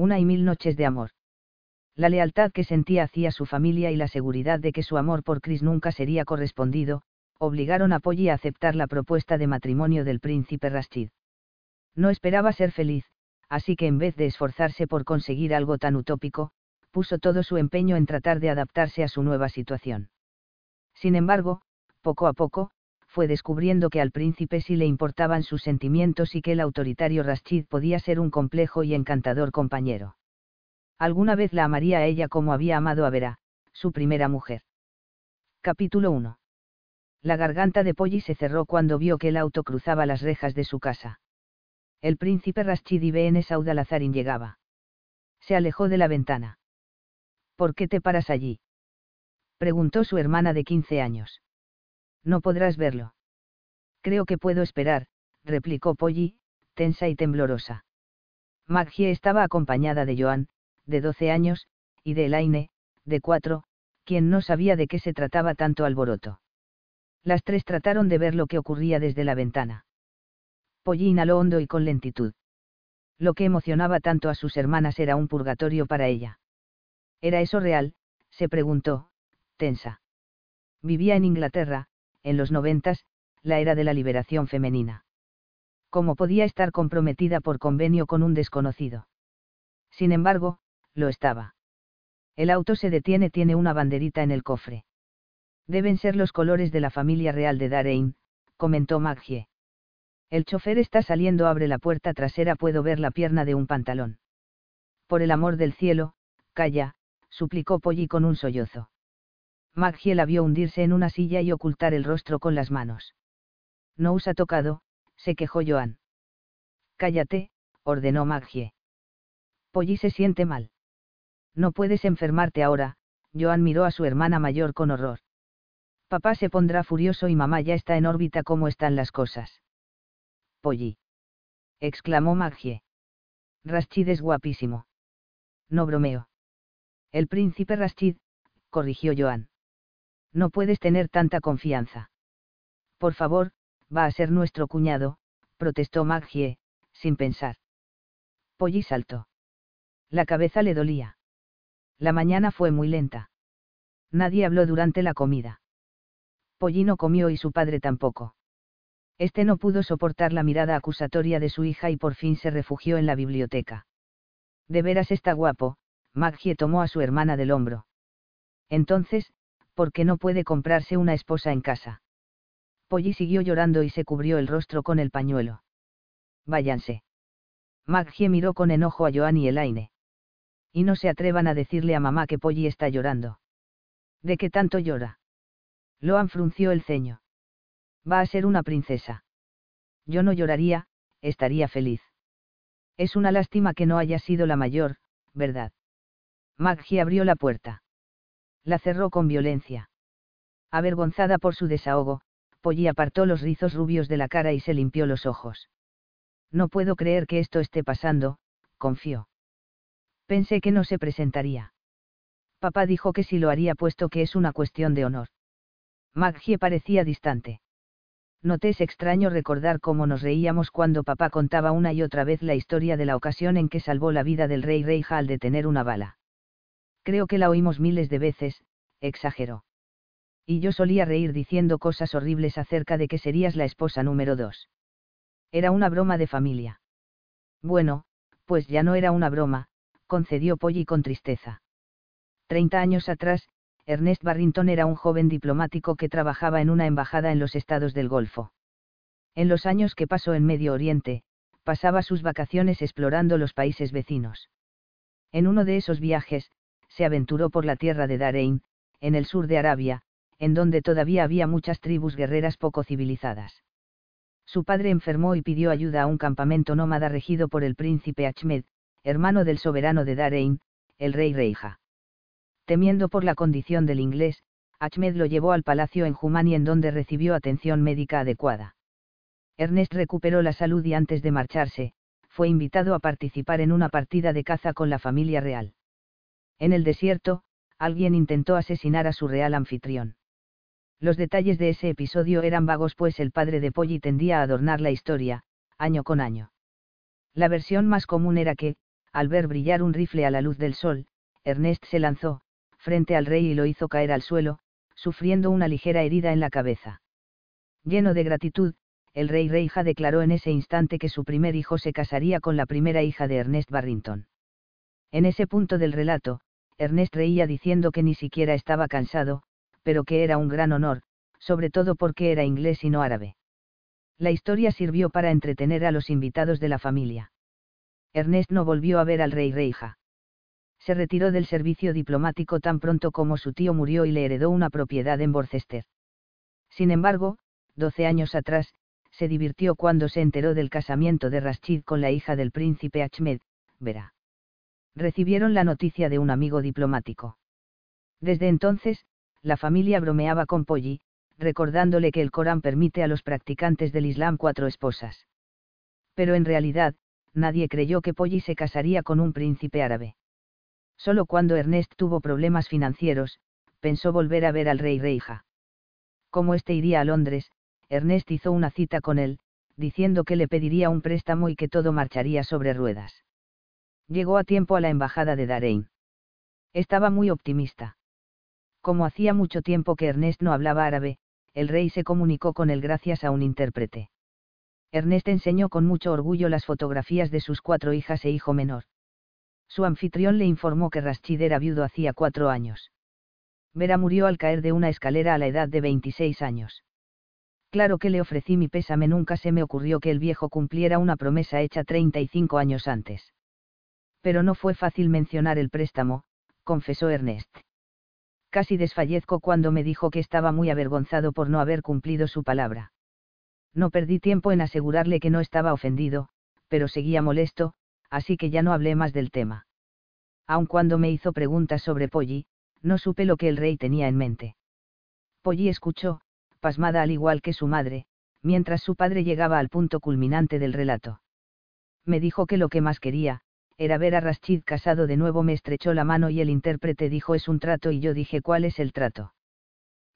Una y mil noches de amor. La lealtad que sentía hacia su familia y la seguridad de que su amor por Chris nunca sería correspondido, obligaron a Polly a aceptar la propuesta de matrimonio del príncipe Rashid. No esperaba ser feliz, así que en vez de esforzarse por conseguir algo tan utópico, puso todo su empeño en tratar de adaptarse a su nueva situación. Sin embargo, poco a poco, fue descubriendo que al príncipe sí le importaban sus sentimientos y que el autoritario Rashid podía ser un complejo y encantador compañero. Alguna vez la amaría a ella como había amado a Vera, su primera mujer. Capítulo 1. La garganta de Polly se cerró cuando vio que el auto cruzaba las rejas de su casa. El príncipe Rashid y B.N. Saudalazarin llegaba. Se alejó de la ventana. ¿Por qué te paras allí? Preguntó su hermana de 15 años. No podrás verlo. Creo que puedo esperar, replicó Polly, tensa y temblorosa. Maggie estaba acompañada de Joan, de 12 años, y de Elaine, de 4, quien no sabía de qué se trataba tanto alboroto. Las tres trataron de ver lo que ocurría desde la ventana. Polly inhaló hondo y con lentitud. Lo que emocionaba tanto a sus hermanas era un purgatorio para ella. ¿Era eso real? se preguntó, tensa. Vivía en Inglaterra, en los noventas, la era de la liberación femenina. ¿Cómo podía estar comprometida por convenio con un desconocido? Sin embargo, lo estaba. El auto se detiene, tiene una banderita en el cofre. Deben ser los colores de la familia real de Darein, comentó Maggie. El chofer está saliendo, abre la puerta trasera, puedo ver la pierna de un pantalón. Por el amor del cielo, calla, suplicó Polly con un sollozo. Maggie la vio hundirse en una silla y ocultar el rostro con las manos. No os ha tocado, se quejó Joan. Cállate, ordenó Maggie. Polly se siente mal. No puedes enfermarte ahora, Joan miró a su hermana mayor con horror. Papá se pondrá furioso y mamá ya está en órbita como están las cosas. Polly. exclamó Maggie. Rashid es guapísimo. No bromeo. El príncipe Rashid, corrigió Joan. No puedes tener tanta confianza. Por favor, va a ser nuestro cuñado, protestó Maggie, sin pensar. Polly saltó. La cabeza le dolía. La mañana fue muy lenta. Nadie habló durante la comida. Polly no comió y su padre tampoco. Este no pudo soportar la mirada acusatoria de su hija y por fin se refugió en la biblioteca. De veras está guapo, Maggie tomó a su hermana del hombro. Entonces, porque no puede comprarse una esposa en casa. Polly siguió llorando y se cubrió el rostro con el pañuelo. Váyanse. Maggie miró con enojo a Joan y Elaine. Y no se atrevan a decirle a mamá que Polly está llorando. ¿De qué tanto llora? Loan frunció el ceño. Va a ser una princesa. Yo no lloraría, estaría feliz. Es una lástima que no haya sido la mayor, ¿verdad? Maggie abrió la puerta la cerró con violencia. Avergonzada por su desahogo, Polly apartó los rizos rubios de la cara y se limpió los ojos. No puedo creer que esto esté pasando, confió. Pensé que no se presentaría. Papá dijo que sí lo haría puesto que es una cuestión de honor. Maggie parecía distante. Noté es extraño recordar cómo nos reíamos cuando papá contaba una y otra vez la historia de la ocasión en que salvó la vida del rey Reija al detener una bala. Creo que la oímos miles de veces, exageró. Y yo solía reír diciendo cosas horribles acerca de que serías la esposa número dos. Era una broma de familia. Bueno, pues ya no era una broma, concedió Polly con tristeza. Treinta años atrás, Ernest Barrington era un joven diplomático que trabajaba en una embajada en los estados del Golfo. En los años que pasó en Medio Oriente, pasaba sus vacaciones explorando los países vecinos. En uno de esos viajes, se aventuró por la tierra de Darein, en el sur de Arabia, en donde todavía había muchas tribus guerreras poco civilizadas. Su padre enfermó y pidió ayuda a un campamento nómada regido por el príncipe Achmed, hermano del soberano de Darein, el rey Reija. Temiendo por la condición del inglés, Achmed lo llevó al palacio en Jumani en donde recibió atención médica adecuada. Ernest recuperó la salud y antes de marcharse, fue invitado a participar en una partida de caza con la familia real. En el desierto, alguien intentó asesinar a su real anfitrión. Los detalles de ese episodio eran vagos pues el padre de Polly tendía a adornar la historia, año con año. La versión más común era que, al ver brillar un rifle a la luz del sol, Ernest se lanzó, frente al rey y lo hizo caer al suelo, sufriendo una ligera herida en la cabeza. Lleno de gratitud, el rey Reija declaró en ese instante que su primer hijo se casaría con la primera hija de Ernest Barrington. En ese punto del relato, Ernest reía diciendo que ni siquiera estaba cansado, pero que era un gran honor, sobre todo porque era inglés y no árabe. La historia sirvió para entretener a los invitados de la familia. Ernest no volvió a ver al rey Reija. Se retiró del servicio diplomático tan pronto como su tío murió y le heredó una propiedad en Worcester. Sin embargo, doce años atrás, se divirtió cuando se enteró del casamiento de Rashid con la hija del príncipe Ahmed, Vera. Recibieron la noticia de un amigo diplomático. Desde entonces, la familia bromeaba con Polly, recordándole que el Corán permite a los practicantes del Islam cuatro esposas. Pero en realidad, nadie creyó que Polly se casaría con un príncipe árabe. Solo cuando Ernest tuvo problemas financieros, pensó volver a ver al rey Reija. Como éste iría a Londres, Ernest hizo una cita con él, diciendo que le pediría un préstamo y que todo marcharía sobre ruedas. Llegó a tiempo a la embajada de Darein. Estaba muy optimista. Como hacía mucho tiempo que Ernest no hablaba árabe, el rey se comunicó con él gracias a un intérprete. Ernest enseñó con mucho orgullo las fotografías de sus cuatro hijas e hijo menor. Su anfitrión le informó que Rashid era viudo hacía cuatro años. Vera murió al caer de una escalera a la edad de 26 años. Claro que le ofrecí mi pésame, nunca se me ocurrió que el viejo cumpliera una promesa hecha 35 años antes. Pero no fue fácil mencionar el préstamo, confesó Ernest. Casi desfallezco cuando me dijo que estaba muy avergonzado por no haber cumplido su palabra. No perdí tiempo en asegurarle que no estaba ofendido, pero seguía molesto, así que ya no hablé más del tema. Aun cuando me hizo preguntas sobre Polly, no supe lo que el rey tenía en mente. Polly escuchó, pasmada al igual que su madre, mientras su padre llegaba al punto culminante del relato. Me dijo que lo que más quería, era ver a Rashid casado de nuevo me estrechó la mano y el intérprete dijo es un trato y yo dije ¿cuál es el trato?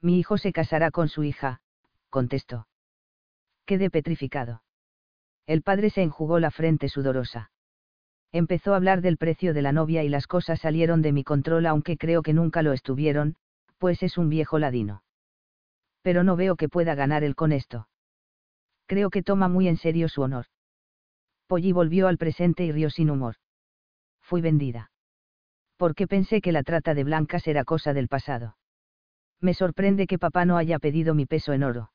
Mi hijo se casará con su hija, contestó. Quedé petrificado. El padre se enjugó la frente sudorosa. Empezó a hablar del precio de la novia y las cosas salieron de mi control aunque creo que nunca lo estuvieron, pues es un viejo ladino. Pero no veo que pueda ganar él con esto. Creo que toma muy en serio su honor. Polly volvió al presente y rió sin humor fui vendida. Porque pensé que la trata de blancas era cosa del pasado. Me sorprende que papá no haya pedido mi peso en oro.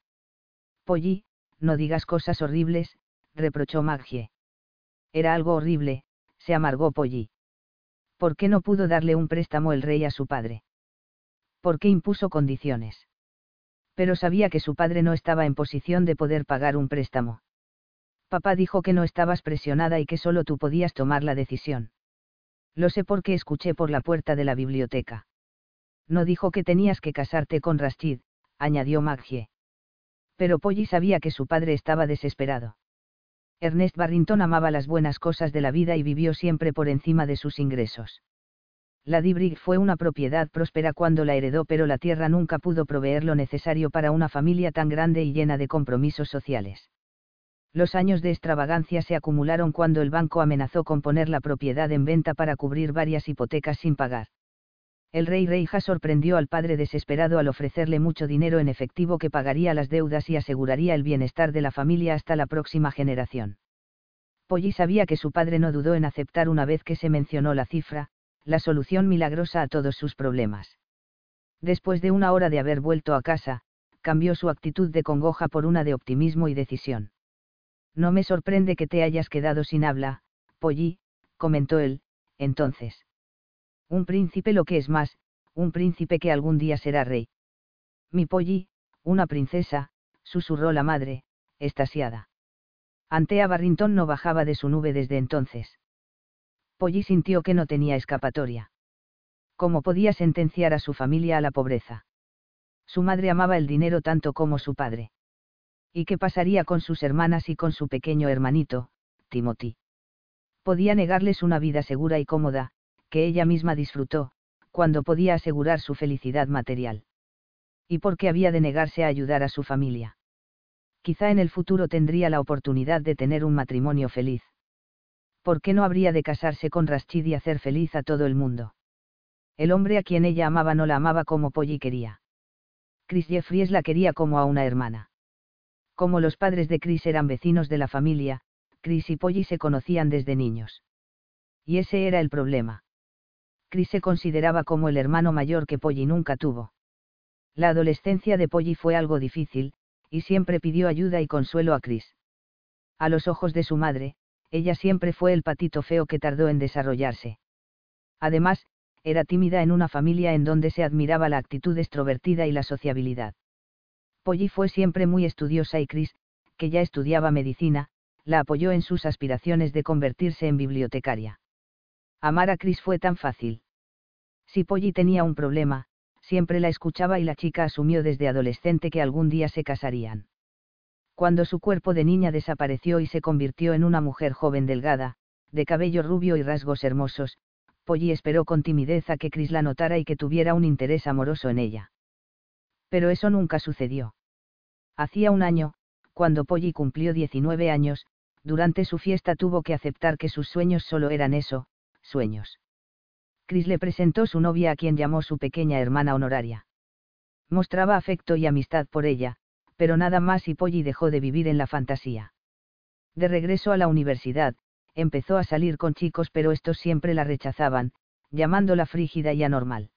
Polly, no digas cosas horribles, reprochó Maggie. Era algo horrible, se amargó Polly. ¿Por qué no pudo darle un préstamo el rey a su padre? ¿Por qué impuso condiciones? Pero sabía que su padre no estaba en posición de poder pagar un préstamo. Papá dijo que no estabas presionada y que solo tú podías tomar la decisión. Lo sé porque escuché por la puerta de la biblioteca. No dijo que tenías que casarte con Rashid, añadió Maggie. Pero Polly sabía que su padre estaba desesperado. Ernest Barrington amaba las buenas cosas de la vida y vivió siempre por encima de sus ingresos. La Dibrig fue una propiedad próspera cuando la heredó, pero la tierra nunca pudo proveer lo necesario para una familia tan grande y llena de compromisos sociales. Los años de extravagancia se acumularon cuando el banco amenazó con poner la propiedad en venta para cubrir varias hipotecas sin pagar. El rey Reija sorprendió al padre desesperado al ofrecerle mucho dinero en efectivo que pagaría las deudas y aseguraría el bienestar de la familia hasta la próxima generación. Polly sabía que su padre no dudó en aceptar una vez que se mencionó la cifra, la solución milagrosa a todos sus problemas. Después de una hora de haber vuelto a casa, cambió su actitud de congoja por una de optimismo y decisión. No me sorprende que te hayas quedado sin habla, Polly, comentó él, entonces. Un príncipe lo que es más, un príncipe que algún día será rey. Mi Polly, una princesa, susurró la madre, estasiada. Antea Barrington no bajaba de su nube desde entonces. Polly sintió que no tenía escapatoria. ¿Cómo podía sentenciar a su familia a la pobreza? Su madre amaba el dinero tanto como su padre. ¿Y qué pasaría con sus hermanas y con su pequeño hermanito, Timothy? Podía negarles una vida segura y cómoda, que ella misma disfrutó, cuando podía asegurar su felicidad material. ¿Y por qué había de negarse a ayudar a su familia? Quizá en el futuro tendría la oportunidad de tener un matrimonio feliz. ¿Por qué no habría de casarse con Rashid y hacer feliz a todo el mundo? El hombre a quien ella amaba no la amaba como Polly quería. Chris Jeffries la quería como a una hermana. Como los padres de Chris eran vecinos de la familia, Chris y Polly se conocían desde niños. Y ese era el problema. Chris se consideraba como el hermano mayor que Polly nunca tuvo. La adolescencia de Polly fue algo difícil, y siempre pidió ayuda y consuelo a Chris. A los ojos de su madre, ella siempre fue el patito feo que tardó en desarrollarse. Además, era tímida en una familia en donde se admiraba la actitud extrovertida y la sociabilidad. Polly fue siempre muy estudiosa y Chris, que ya estudiaba medicina, la apoyó en sus aspiraciones de convertirse en bibliotecaria. Amar a Chris fue tan fácil. Si Polly tenía un problema, siempre la escuchaba y la chica asumió desde adolescente que algún día se casarían. Cuando su cuerpo de niña desapareció y se convirtió en una mujer joven delgada, de cabello rubio y rasgos hermosos, Polly esperó con timidez a que Chris la notara y que tuviera un interés amoroso en ella. Pero eso nunca sucedió. Hacía un año, cuando Polly cumplió 19 años, durante su fiesta tuvo que aceptar que sus sueños solo eran eso, sueños. Chris le presentó su novia a quien llamó su pequeña hermana honoraria. Mostraba afecto y amistad por ella, pero nada más y Polly dejó de vivir en la fantasía. De regreso a la universidad, empezó a salir con chicos pero estos siempre la rechazaban, llamándola frígida y anormal.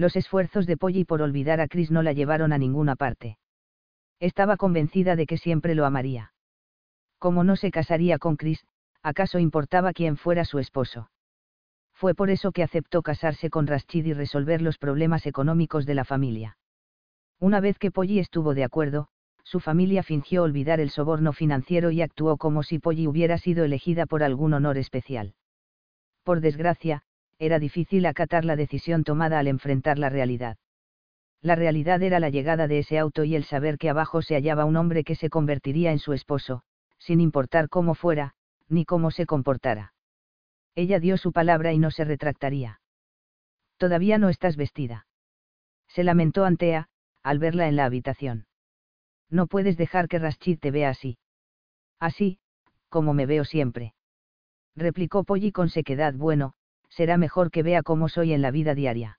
Los esfuerzos de Polly por olvidar a Chris no la llevaron a ninguna parte. Estaba convencida de que siempre lo amaría. Como no se casaría con Chris, ¿acaso importaba quién fuera su esposo? Fue por eso que aceptó casarse con Rashid y resolver los problemas económicos de la familia. Una vez que Polly estuvo de acuerdo, su familia fingió olvidar el soborno financiero y actuó como si Polly hubiera sido elegida por algún honor especial. Por desgracia, era difícil acatar la decisión tomada al enfrentar la realidad. La realidad era la llegada de ese auto y el saber que abajo se hallaba un hombre que se convertiría en su esposo, sin importar cómo fuera, ni cómo se comportara. Ella dio su palabra y no se retractaría. Todavía no estás vestida. Se lamentó Antea, al verla en la habitación no puedes dejar que Rashid te vea así. Así, como me veo siempre. Replicó Polly con sequedad. Bueno, será mejor que vea cómo soy en la vida diaria.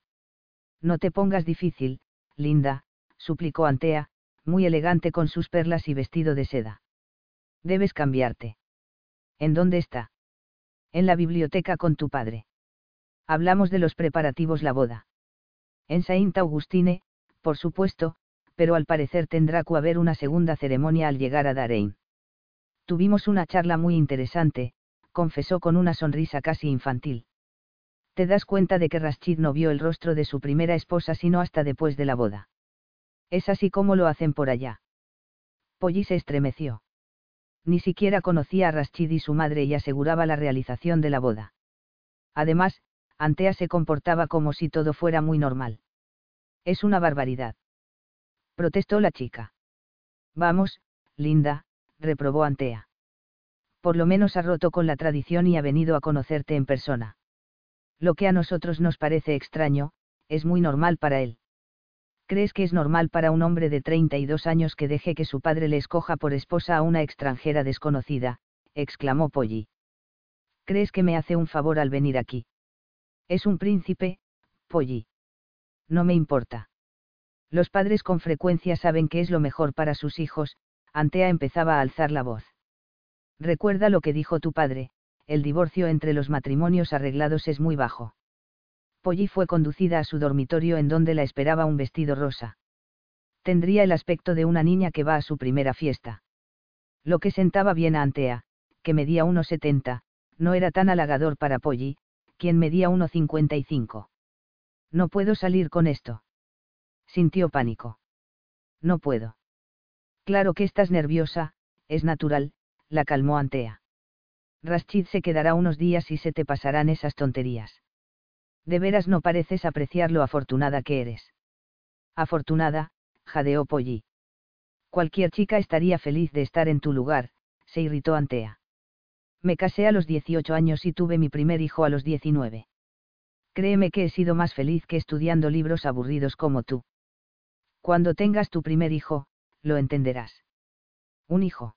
No te pongas difícil, linda, suplicó Antea, muy elegante con sus perlas y vestido de seda. Debes cambiarte. ¿En dónde está? En la biblioteca con tu padre. Hablamos de los preparativos la boda. En Saint Augustine, por supuesto, pero al parecer tendrá que haber una segunda ceremonia al llegar a Darein. Tuvimos una charla muy interesante, confesó con una sonrisa casi infantil. Te das cuenta de que Rashid no vio el rostro de su primera esposa sino hasta después de la boda. Es así como lo hacen por allá. Polly se estremeció. Ni siquiera conocía a Rashid y su madre y aseguraba la realización de la boda. Además, Antea se comportaba como si todo fuera muy normal. Es una barbaridad protestó la chica. Vamos, Linda, reprobó Antea. Por lo menos ha roto con la tradición y ha venido a conocerte en persona. Lo que a nosotros nos parece extraño, es muy normal para él. ¿Crees que es normal para un hombre de 32 años que deje que su padre le escoja por esposa a una extranjera desconocida? exclamó Polly. ¿Crees que me hace un favor al venir aquí? Es un príncipe, Polly. No me importa. Los padres con frecuencia saben que es lo mejor para sus hijos, Antea empezaba a alzar la voz. Recuerda lo que dijo tu padre, el divorcio entre los matrimonios arreglados es muy bajo. Polly fue conducida a su dormitorio en donde la esperaba un vestido rosa. Tendría el aspecto de una niña que va a su primera fiesta. Lo que sentaba bien a Antea, que medía 1,70, no era tan halagador para Polly, quien medía 1,55. No puedo salir con esto sintió pánico. No puedo. Claro que estás nerviosa, es natural, la calmó Antea. Rashid se quedará unos días y se te pasarán esas tonterías. De veras no pareces apreciar lo afortunada que eres. Afortunada, jadeó Polly. Cualquier chica estaría feliz de estar en tu lugar, se irritó Antea. Me casé a los 18 años y tuve mi primer hijo a los 19. Créeme que he sido más feliz que estudiando libros aburridos como tú. Cuando tengas tu primer hijo, lo entenderás. Un hijo.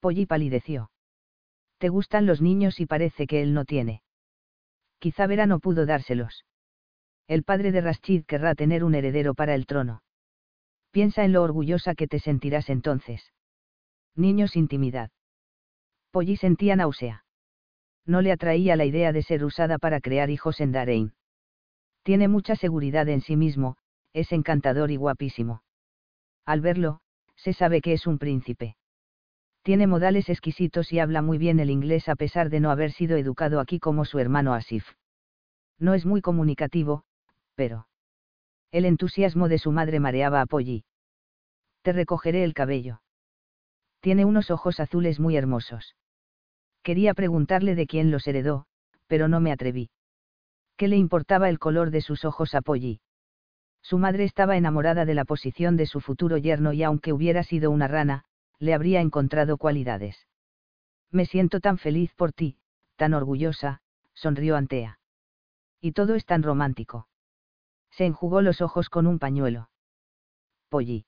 Polly palideció. Te gustan los niños y parece que él no tiene. Quizá Vera no pudo dárselos. El padre de Rashid querrá tener un heredero para el trono. Piensa en lo orgullosa que te sentirás entonces. Niños intimidad. Polly sentía náusea. No le atraía la idea de ser usada para crear hijos en Darein. Tiene mucha seguridad en sí mismo, es encantador y guapísimo. Al verlo, se sabe que es un príncipe. Tiene modales exquisitos y habla muy bien el inglés a pesar de no haber sido educado aquí como su hermano Asif. No es muy comunicativo, pero... El entusiasmo de su madre mareaba a Polly. Te recogeré el cabello. Tiene unos ojos azules muy hermosos. Quería preguntarle de quién los heredó, pero no me atreví. ¿Qué le importaba el color de sus ojos a Polly? Su madre estaba enamorada de la posición de su futuro yerno y aunque hubiera sido una rana, le habría encontrado cualidades. Me siento tan feliz por ti, tan orgullosa, sonrió Antea. Y todo es tan romántico. Se enjugó los ojos con un pañuelo. Polly.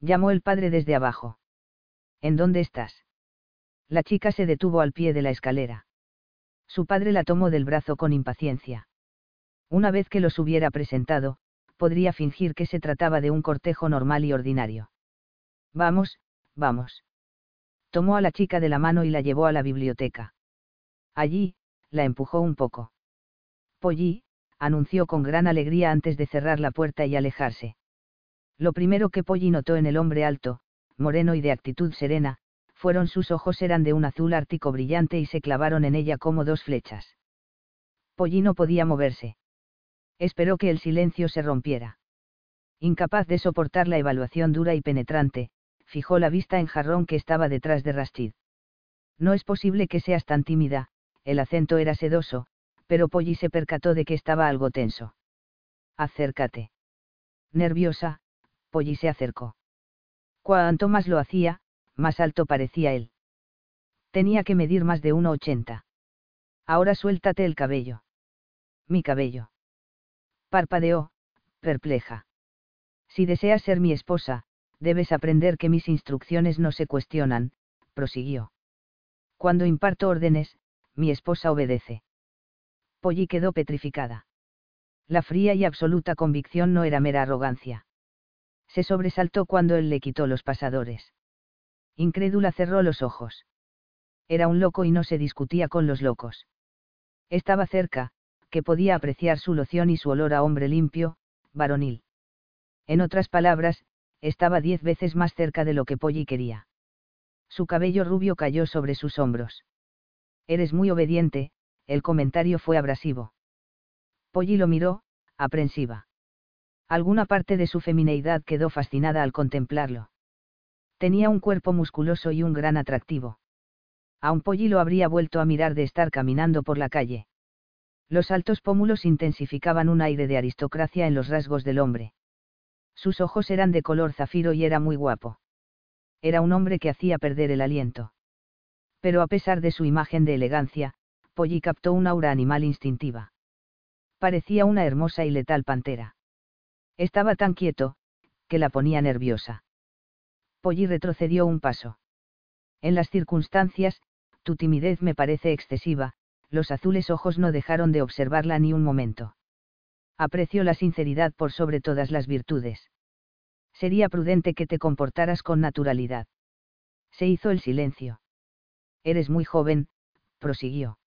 Llamó el padre desde abajo. ¿En dónde estás? La chica se detuvo al pie de la escalera. Su padre la tomó del brazo con impaciencia. Una vez que los hubiera presentado, podría fingir que se trataba de un cortejo normal y ordinario. Vamos, vamos. Tomó a la chica de la mano y la llevó a la biblioteca. Allí, la empujó un poco. Polly, anunció con gran alegría antes de cerrar la puerta y alejarse. Lo primero que Polly notó en el hombre alto, moreno y de actitud serena, fueron sus ojos eran de un azul ártico brillante y se clavaron en ella como dos flechas. Polly no podía moverse. Esperó que el silencio se rompiera. Incapaz de soportar la evaluación dura y penetrante, fijó la vista en Jarrón que estaba detrás de Rastid. No es posible que seas tan tímida, el acento era sedoso, pero Polly se percató de que estaba algo tenso. Acércate. Nerviosa, Polly se acercó. Cuanto más lo hacía, más alto parecía él. Tenía que medir más de 1,80. Ahora suéltate el cabello. Mi cabello. Parpadeó, perpleja. Si deseas ser mi esposa, debes aprender que mis instrucciones no se cuestionan, prosiguió. Cuando imparto órdenes, mi esposa obedece. Polly quedó petrificada. La fría y absoluta convicción no era mera arrogancia. Se sobresaltó cuando él le quitó los pasadores. Incrédula cerró los ojos. Era un loco y no se discutía con los locos. Estaba cerca, que podía apreciar su loción y su olor a hombre limpio, varonil. En otras palabras, estaba diez veces más cerca de lo que Polly quería. Su cabello rubio cayó sobre sus hombros. Eres muy obediente, el comentario fue abrasivo. Polly lo miró, aprensiva. Alguna parte de su femineidad quedó fascinada al contemplarlo. Tenía un cuerpo musculoso y un gran atractivo. A un Polly lo habría vuelto a mirar de estar caminando por la calle. Los altos pómulos intensificaban un aire de aristocracia en los rasgos del hombre. Sus ojos eran de color zafiro y era muy guapo. Era un hombre que hacía perder el aliento. Pero a pesar de su imagen de elegancia, Polly captó un aura animal instintiva. Parecía una hermosa y letal pantera. Estaba tan quieto, que la ponía nerviosa. Polly retrocedió un paso. En las circunstancias, tu timidez me parece excesiva, los azules ojos no dejaron de observarla ni un momento aprecio la sinceridad por sobre todas las virtudes. Sería prudente que te comportaras con naturalidad. Se hizo el silencio. Eres muy joven, prosiguió.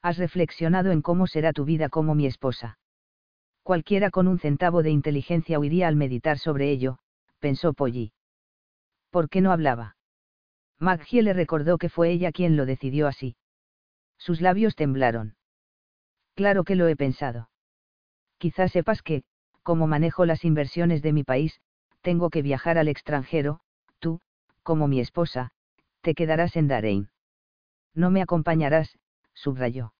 Has reflexionado en cómo será tu vida como mi esposa. Cualquiera con un centavo de inteligencia huiría al meditar sobre ello, pensó Polly. ¿Por qué no hablaba? Maggie le recordó que fue ella quien lo decidió así. Sus labios temblaron. Claro que lo he pensado. Quizás sepas que, como manejo las inversiones de mi país, tengo que viajar al extranjero, tú, como mi esposa, te quedarás en Darein. No me acompañarás, subrayó.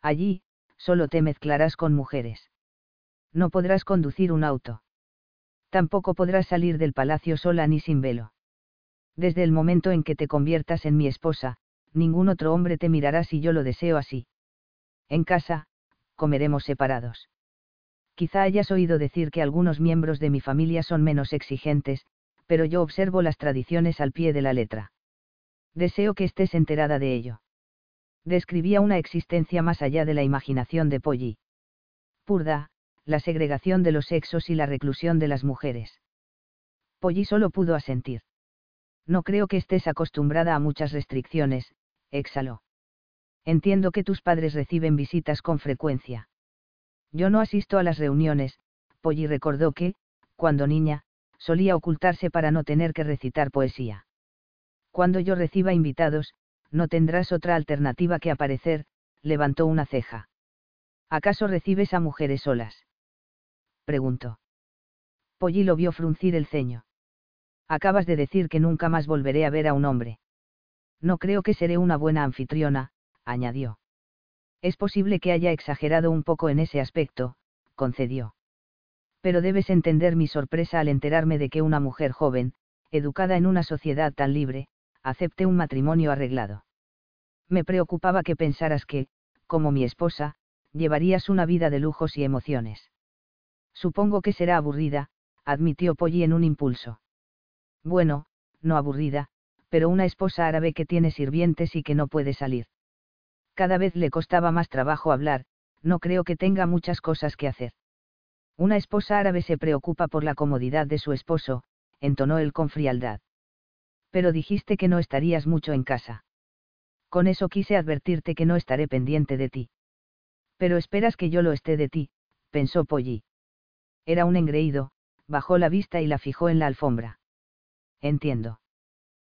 Allí, solo te mezclarás con mujeres. No podrás conducir un auto. Tampoco podrás salir del palacio sola ni sin velo. Desde el momento en que te conviertas en mi esposa, ningún otro hombre te mirará si yo lo deseo así. En casa, comeremos separados. Quizá hayas oído decir que algunos miembros de mi familia son menos exigentes, pero yo observo las tradiciones al pie de la letra. Deseo que estés enterada de ello. Describía una existencia más allá de la imaginación de Polly. Purda, la segregación de los sexos y la reclusión de las mujeres. Polly solo pudo asentir. No creo que estés acostumbrada a muchas restricciones, exhaló. Entiendo que tus padres reciben visitas con frecuencia. Yo no asisto a las reuniones, Polly recordó que, cuando niña, solía ocultarse para no tener que recitar poesía. Cuando yo reciba invitados, no tendrás otra alternativa que aparecer, levantó una ceja. ¿Acaso recibes a mujeres solas? preguntó. Polly lo vio fruncir el ceño. Acabas de decir que nunca más volveré a ver a un hombre. No creo que seré una buena anfitriona, añadió. Es posible que haya exagerado un poco en ese aspecto, concedió. Pero debes entender mi sorpresa al enterarme de que una mujer joven, educada en una sociedad tan libre, acepte un matrimonio arreglado. Me preocupaba que pensaras que, como mi esposa, llevarías una vida de lujos y emociones. Supongo que será aburrida, admitió Polly en un impulso. Bueno, no aburrida, pero una esposa árabe que tiene sirvientes y que no puede salir. Cada vez le costaba más trabajo hablar, no creo que tenga muchas cosas que hacer. Una esposa árabe se preocupa por la comodidad de su esposo, entonó él con frialdad. Pero dijiste que no estarías mucho en casa. Con eso quise advertirte que no estaré pendiente de ti. Pero esperas que yo lo esté de ti, pensó Polly. Era un engreído, bajó la vista y la fijó en la alfombra. Entiendo.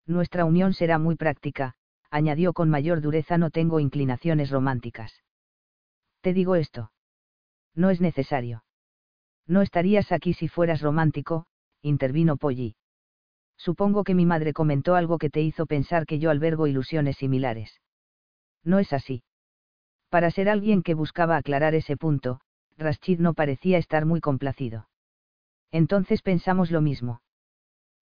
Nuestra unión será muy práctica, añadió con mayor dureza no tengo inclinaciones románticas. Te digo esto. No es necesario. No estarías aquí si fueras romántico, intervino Polly. Supongo que mi madre comentó algo que te hizo pensar que yo albergo ilusiones similares. No es así. Para ser alguien que buscaba aclarar ese punto, Rashid no parecía estar muy complacido. Entonces pensamos lo mismo.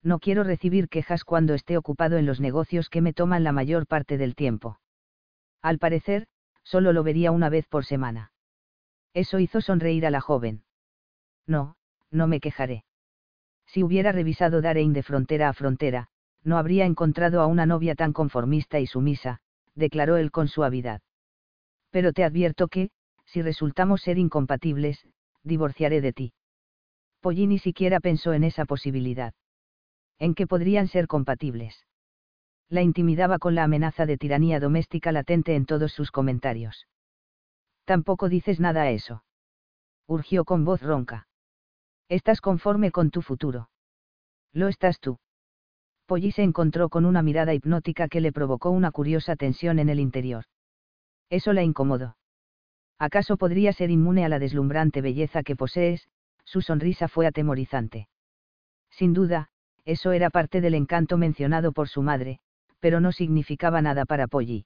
No quiero recibir quejas cuando esté ocupado en los negocios que me toman la mayor parte del tiempo. Al parecer, solo lo vería una vez por semana. Eso hizo sonreír a la joven. No, no me quejaré. Si hubiera revisado Darein de frontera a frontera, no habría encontrado a una novia tan conformista y sumisa, declaró él con suavidad. Pero te advierto que, si resultamos ser incompatibles, divorciaré de ti. Polly ni siquiera pensó en esa posibilidad. ¿En qué podrían ser compatibles? La intimidaba con la amenaza de tiranía doméstica latente en todos sus comentarios. Tampoco dices nada a eso. Urgió con voz ronca. Estás conforme con tu futuro. Lo estás tú. Polly se encontró con una mirada hipnótica que le provocó una curiosa tensión en el interior. Eso la incomodó. ¿Acaso podría ser inmune a la deslumbrante belleza que posees? Su sonrisa fue atemorizante. Sin duda, eso era parte del encanto mencionado por su madre, pero no significaba nada para Polly.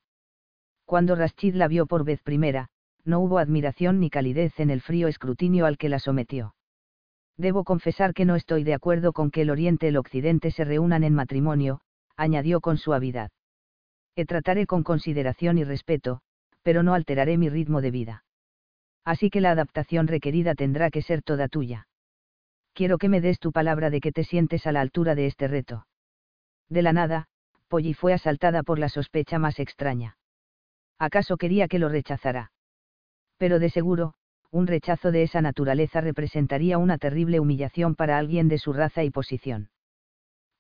Cuando Rashid la vio por vez primera, no hubo admiración ni calidez en el frío escrutinio al que la sometió. Debo confesar que no estoy de acuerdo con que el Oriente y el Occidente se reúnan en matrimonio, añadió con suavidad. E trataré con consideración y respeto, pero no alteraré mi ritmo de vida. Así que la adaptación requerida tendrá que ser toda tuya. Quiero que me des tu palabra de que te sientes a la altura de este reto. De la nada, Polly fue asaltada por la sospecha más extraña. ¿Acaso quería que lo rechazara? Pero de seguro, un rechazo de esa naturaleza representaría una terrible humillación para alguien de su raza y posición.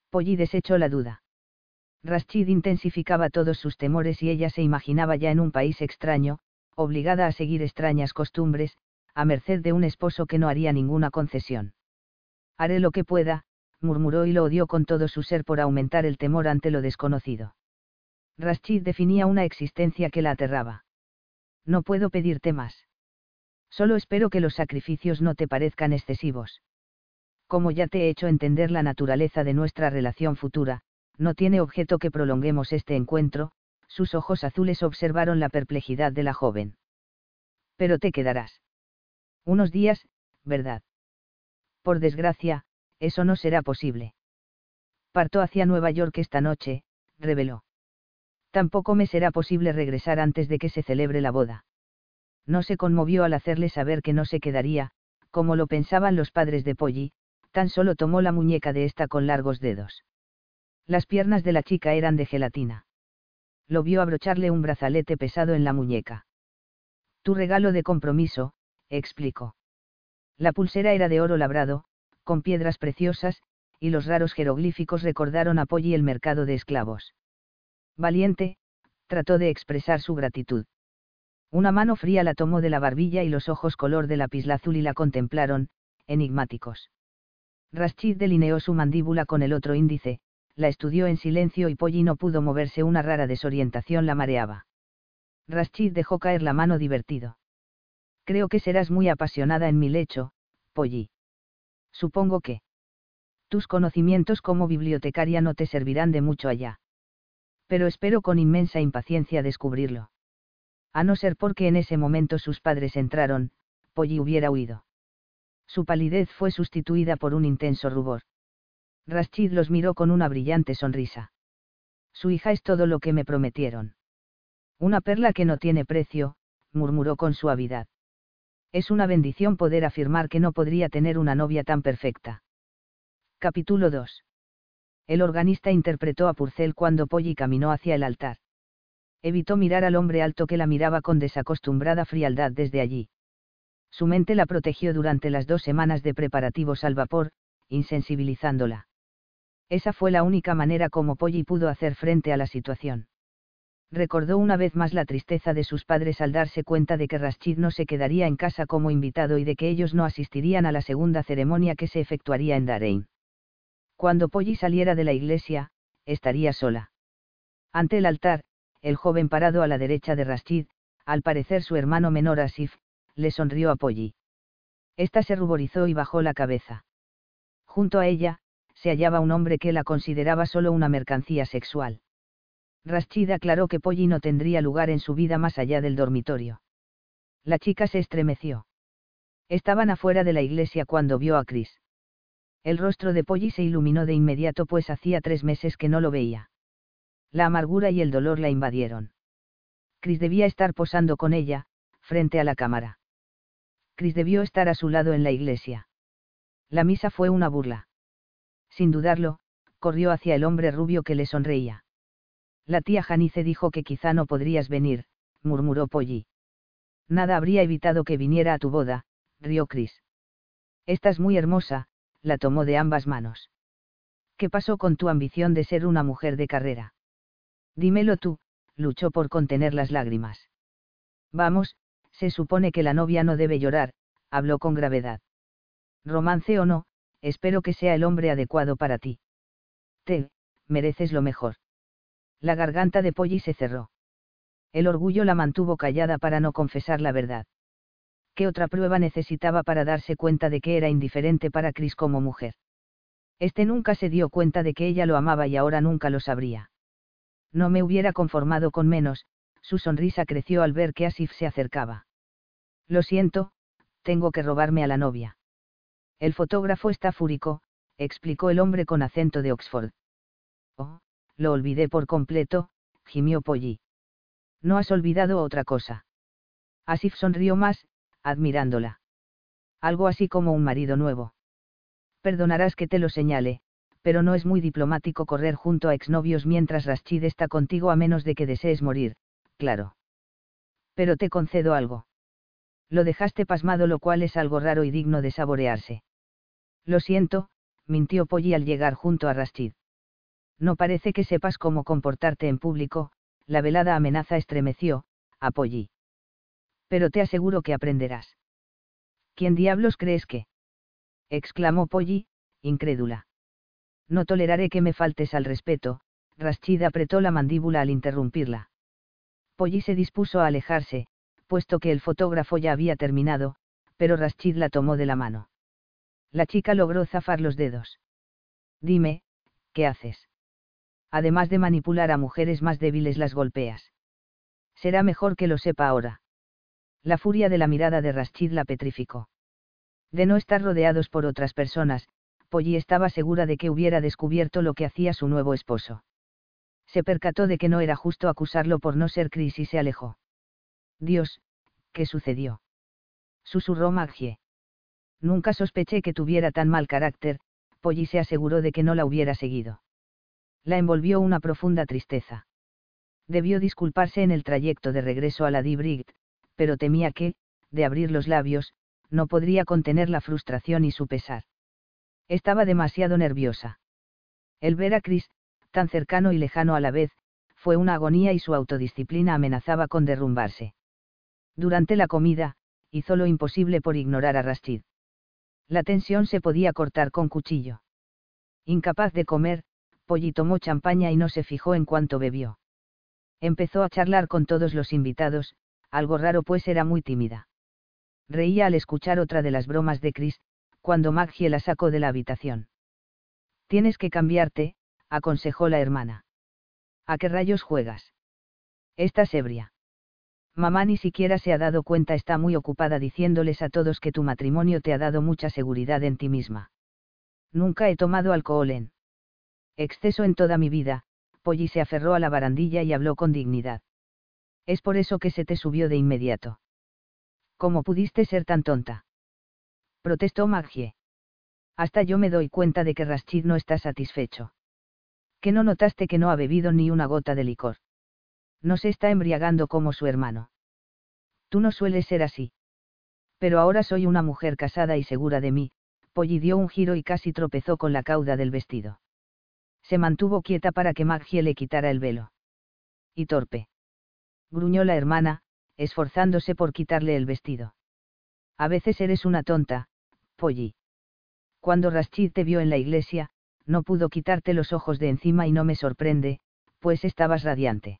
Polly desechó la duda. Rashid intensificaba todos sus temores y ella se imaginaba ya en un país extraño, obligada a seguir extrañas costumbres, a merced de un esposo que no haría ninguna concesión. Haré lo que pueda, murmuró y lo odió con todo su ser por aumentar el temor ante lo desconocido. Rashid definía una existencia que la aterraba. No puedo pedirte más. Solo espero que los sacrificios no te parezcan excesivos. Como ya te he hecho entender la naturaleza de nuestra relación futura, no tiene objeto que prolonguemos este encuentro, sus ojos azules observaron la perplejidad de la joven. Pero te quedarás. Unos días, ¿verdad? Por desgracia, eso no será posible. Parto hacia Nueva York esta noche, reveló. Tampoco me será posible regresar antes de que se celebre la boda no se conmovió al hacerle saber que no se quedaría, como lo pensaban los padres de Polly, tan solo tomó la muñeca de esta con largos dedos. Las piernas de la chica eran de gelatina. Lo vio abrocharle un brazalete pesado en la muñeca. Tu regalo de compromiso, explicó. La pulsera era de oro labrado, con piedras preciosas, y los raros jeroglíficos recordaron a Polly el mercado de esclavos. Valiente, trató de expresar su gratitud. Una mano fría la tomó de la barbilla y los ojos color de lapislázuli la contemplaron, enigmáticos. Rashid delineó su mandíbula con el otro índice, la estudió en silencio y Polly no pudo moverse, una rara desorientación la mareaba. Rashid dejó caer la mano divertido. Creo que serás muy apasionada en mi lecho, Polly. Supongo que. Tus conocimientos como bibliotecaria no te servirán de mucho allá. Pero espero con inmensa impaciencia descubrirlo. A no ser porque en ese momento sus padres entraron, Polly hubiera huido. Su palidez fue sustituida por un intenso rubor. Rashid los miró con una brillante sonrisa. Su hija es todo lo que me prometieron. Una perla que no tiene precio, murmuró con suavidad. Es una bendición poder afirmar que no podría tener una novia tan perfecta. Capítulo 2. El organista interpretó a Purcell cuando Polly caminó hacia el altar. Evitó mirar al hombre alto que la miraba con desacostumbrada frialdad desde allí. Su mente la protegió durante las dos semanas de preparativos al vapor, insensibilizándola. Esa fue la única manera como Polly pudo hacer frente a la situación. Recordó una vez más la tristeza de sus padres al darse cuenta de que Rashid no se quedaría en casa como invitado y de que ellos no asistirían a la segunda ceremonia que se efectuaría en Darein. Cuando Polly saliera de la iglesia, estaría sola. Ante el altar, el joven parado a la derecha de Rashid, al parecer su hermano menor Asif, le sonrió a Polly. Esta se ruborizó y bajó la cabeza. Junto a ella, se hallaba un hombre que la consideraba solo una mercancía sexual. Rashid aclaró que Polly no tendría lugar en su vida más allá del dormitorio. La chica se estremeció. Estaban afuera de la iglesia cuando vio a Chris. El rostro de Polly se iluminó de inmediato pues hacía tres meses que no lo veía. La amargura y el dolor la invadieron. Chris debía estar posando con ella, frente a la cámara. Chris debió estar a su lado en la iglesia. La misa fue una burla. Sin dudarlo, corrió hacia el hombre rubio que le sonreía. La tía Janice dijo que quizá no podrías venir, murmuró Polly. Nada habría evitado que viniera a tu boda, rió Chris. Estás muy hermosa, la tomó de ambas manos. ¿Qué pasó con tu ambición de ser una mujer de carrera? Dímelo tú, luchó por contener las lágrimas. Vamos, se supone que la novia no debe llorar, habló con gravedad. Romance o no, espero que sea el hombre adecuado para ti. Te, mereces lo mejor. La garganta de Polly se cerró. El orgullo la mantuvo callada para no confesar la verdad. ¿Qué otra prueba necesitaba para darse cuenta de que era indiferente para Chris como mujer? Este nunca se dio cuenta de que ella lo amaba y ahora nunca lo sabría. No me hubiera conformado con menos, su sonrisa creció al ver que Asif se acercaba. Lo siento, tengo que robarme a la novia. El fotógrafo está fúrico, explicó el hombre con acento de Oxford. Oh, lo olvidé por completo, gimió Polly. No has olvidado otra cosa. Asif sonrió más, admirándola. Algo así como un marido nuevo. Perdonarás que te lo señale, pero no es muy diplomático correr junto a exnovios mientras Rashid está contigo a menos de que desees morir, claro. Pero te concedo algo. Lo dejaste pasmado lo cual es algo raro y digno de saborearse. Lo siento, mintió Polly al llegar junto a Rashid. No parece que sepas cómo comportarte en público, la velada amenaza estremeció, a. Pero te aseguro que aprenderás. ¿Quién diablos crees que? exclamó Polly, incrédula. No toleraré que me faltes al respeto, Rashid apretó la mandíbula al interrumpirla. Polly se dispuso a alejarse, puesto que el fotógrafo ya había terminado, pero Rashid la tomó de la mano. La chica logró zafar los dedos. Dime, ¿qué haces? Además de manipular a mujeres más débiles las golpeas. Será mejor que lo sepa ahora. La furia de la mirada de Rashid la petrificó. De no estar rodeados por otras personas, Polly estaba segura de que hubiera descubierto lo que hacía su nuevo esposo. Se percató de que no era justo acusarlo por no ser Chris y se alejó. Dios, ¿qué sucedió? Susurró Maggie. Nunca sospeché que tuviera tan mal carácter, Polly se aseguró de que no la hubiera seguido. La envolvió una profunda tristeza. Debió disculparse en el trayecto de regreso a la Dibrigt, pero temía que, de abrir los labios, no podría contener la frustración y su pesar. Estaba demasiado nerviosa. El ver a Chris, tan cercano y lejano a la vez, fue una agonía y su autodisciplina amenazaba con derrumbarse. Durante la comida, hizo lo imposible por ignorar a Rashid. La tensión se podía cortar con cuchillo. Incapaz de comer, Polly tomó champaña y no se fijó en cuánto bebió. Empezó a charlar con todos los invitados, algo raro pues era muy tímida. Reía al escuchar otra de las bromas de Chris, cuando Maggie la sacó de la habitación. Tienes que cambiarte, aconsejó la hermana. ¿A qué rayos juegas? Estás ebria. Mamá ni siquiera se ha dado cuenta, está muy ocupada diciéndoles a todos que tu matrimonio te ha dado mucha seguridad en ti misma. Nunca he tomado alcohol en exceso en toda mi vida, Polly se aferró a la barandilla y habló con dignidad. Es por eso que se te subió de inmediato. ¿Cómo pudiste ser tan tonta? Protestó Maggie. Hasta yo me doy cuenta de que Rashid no está satisfecho. ¿Que no notaste que no ha bebido ni una gota de licor? No se está embriagando como su hermano. Tú no sueles ser así. Pero ahora soy una mujer casada y segura de mí, Polly dio un giro y casi tropezó con la cauda del vestido. Se mantuvo quieta para que Maggie le quitara el velo. Y torpe. Gruñó la hermana, esforzándose por quitarle el vestido. A veces eres una tonta, Polly. Cuando Rashid te vio en la iglesia, no pudo quitarte los ojos de encima y no me sorprende, pues estabas radiante.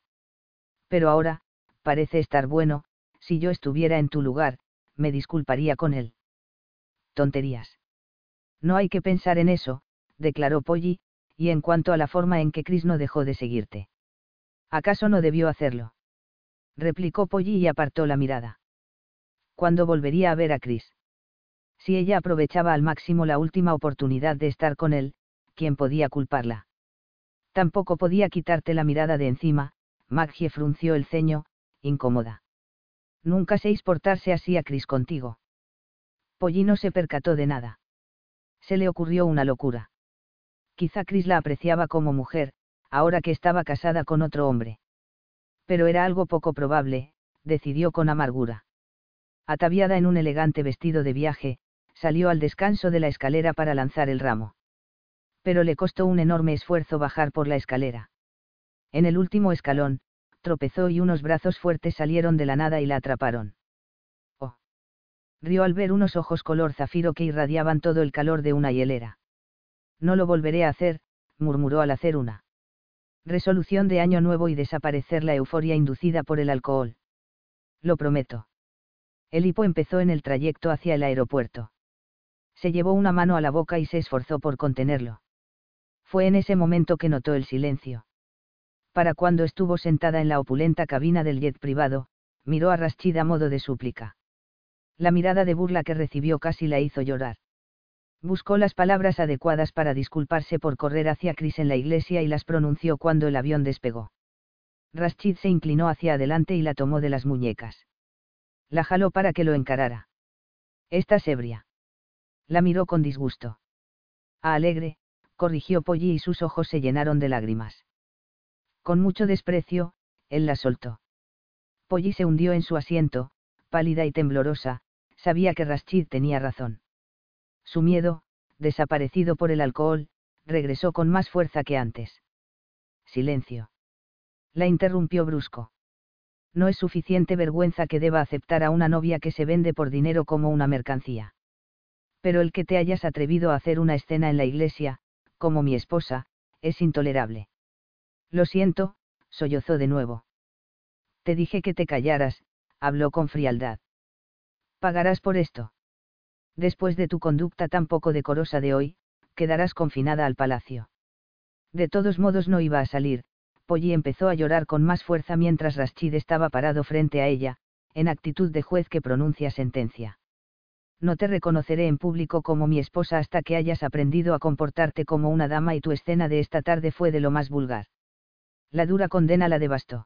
Pero ahora, parece estar bueno, si yo estuviera en tu lugar, me disculparía con él. Tonterías. No hay que pensar en eso, declaró Polly, y en cuanto a la forma en que Chris no dejó de seguirte. ¿Acaso no debió hacerlo? replicó Polly y apartó la mirada. ¿Cuándo volvería a ver a Chris? Si ella aprovechaba al máximo la última oportunidad de estar con él, ¿quién podía culparla? Tampoco podía quitarte la mirada de encima, Maggie frunció el ceño, incómoda. Nunca seis portarse así a Chris contigo. Polly no se percató de nada. Se le ocurrió una locura. Quizá Chris la apreciaba como mujer, ahora que estaba casada con otro hombre. Pero era algo poco probable, decidió con amargura. Ataviada en un elegante vestido de viaje, salió al descanso de la escalera para lanzar el ramo. Pero le costó un enorme esfuerzo bajar por la escalera. En el último escalón, tropezó y unos brazos fuertes salieron de la nada y la atraparon. Oh. Rió al ver unos ojos color zafiro que irradiaban todo el calor de una hielera. No lo volveré a hacer, murmuró al hacer una resolución de año nuevo y desaparecer la euforia inducida por el alcohol. Lo prometo. El hipo empezó en el trayecto hacia el aeropuerto. Se llevó una mano a la boca y se esforzó por contenerlo. Fue en ese momento que notó el silencio. Para cuando estuvo sentada en la opulenta cabina del jet privado, miró a Rashid a modo de súplica. La mirada de burla que recibió casi la hizo llorar. Buscó las palabras adecuadas para disculparse por correr hacia Chris en la iglesia y las pronunció cuando el avión despegó. Rashid se inclinó hacia adelante y la tomó de las muñecas. La jaló para que lo encarara. Estás ebria. La miró con disgusto. A alegre, corrigió Polly y sus ojos se llenaron de lágrimas. Con mucho desprecio, él la soltó. Polly se hundió en su asiento, pálida y temblorosa, sabía que Rashid tenía razón. Su miedo, desaparecido por el alcohol, regresó con más fuerza que antes. Silencio. La interrumpió brusco. No es suficiente vergüenza que deba aceptar a una novia que se vende por dinero como una mercancía. Pero el que te hayas atrevido a hacer una escena en la iglesia, como mi esposa, es intolerable. Lo siento, sollozó de nuevo. Te dije que te callaras, habló con frialdad. Pagarás por esto después de tu conducta tan poco decorosa de hoy, quedarás confinada al palacio. De todos modos no iba a salir, Polly empezó a llorar con más fuerza mientras Rashid estaba parado frente a ella, en actitud de juez que pronuncia sentencia. No te reconoceré en público como mi esposa hasta que hayas aprendido a comportarte como una dama y tu escena de esta tarde fue de lo más vulgar. La dura condena la devastó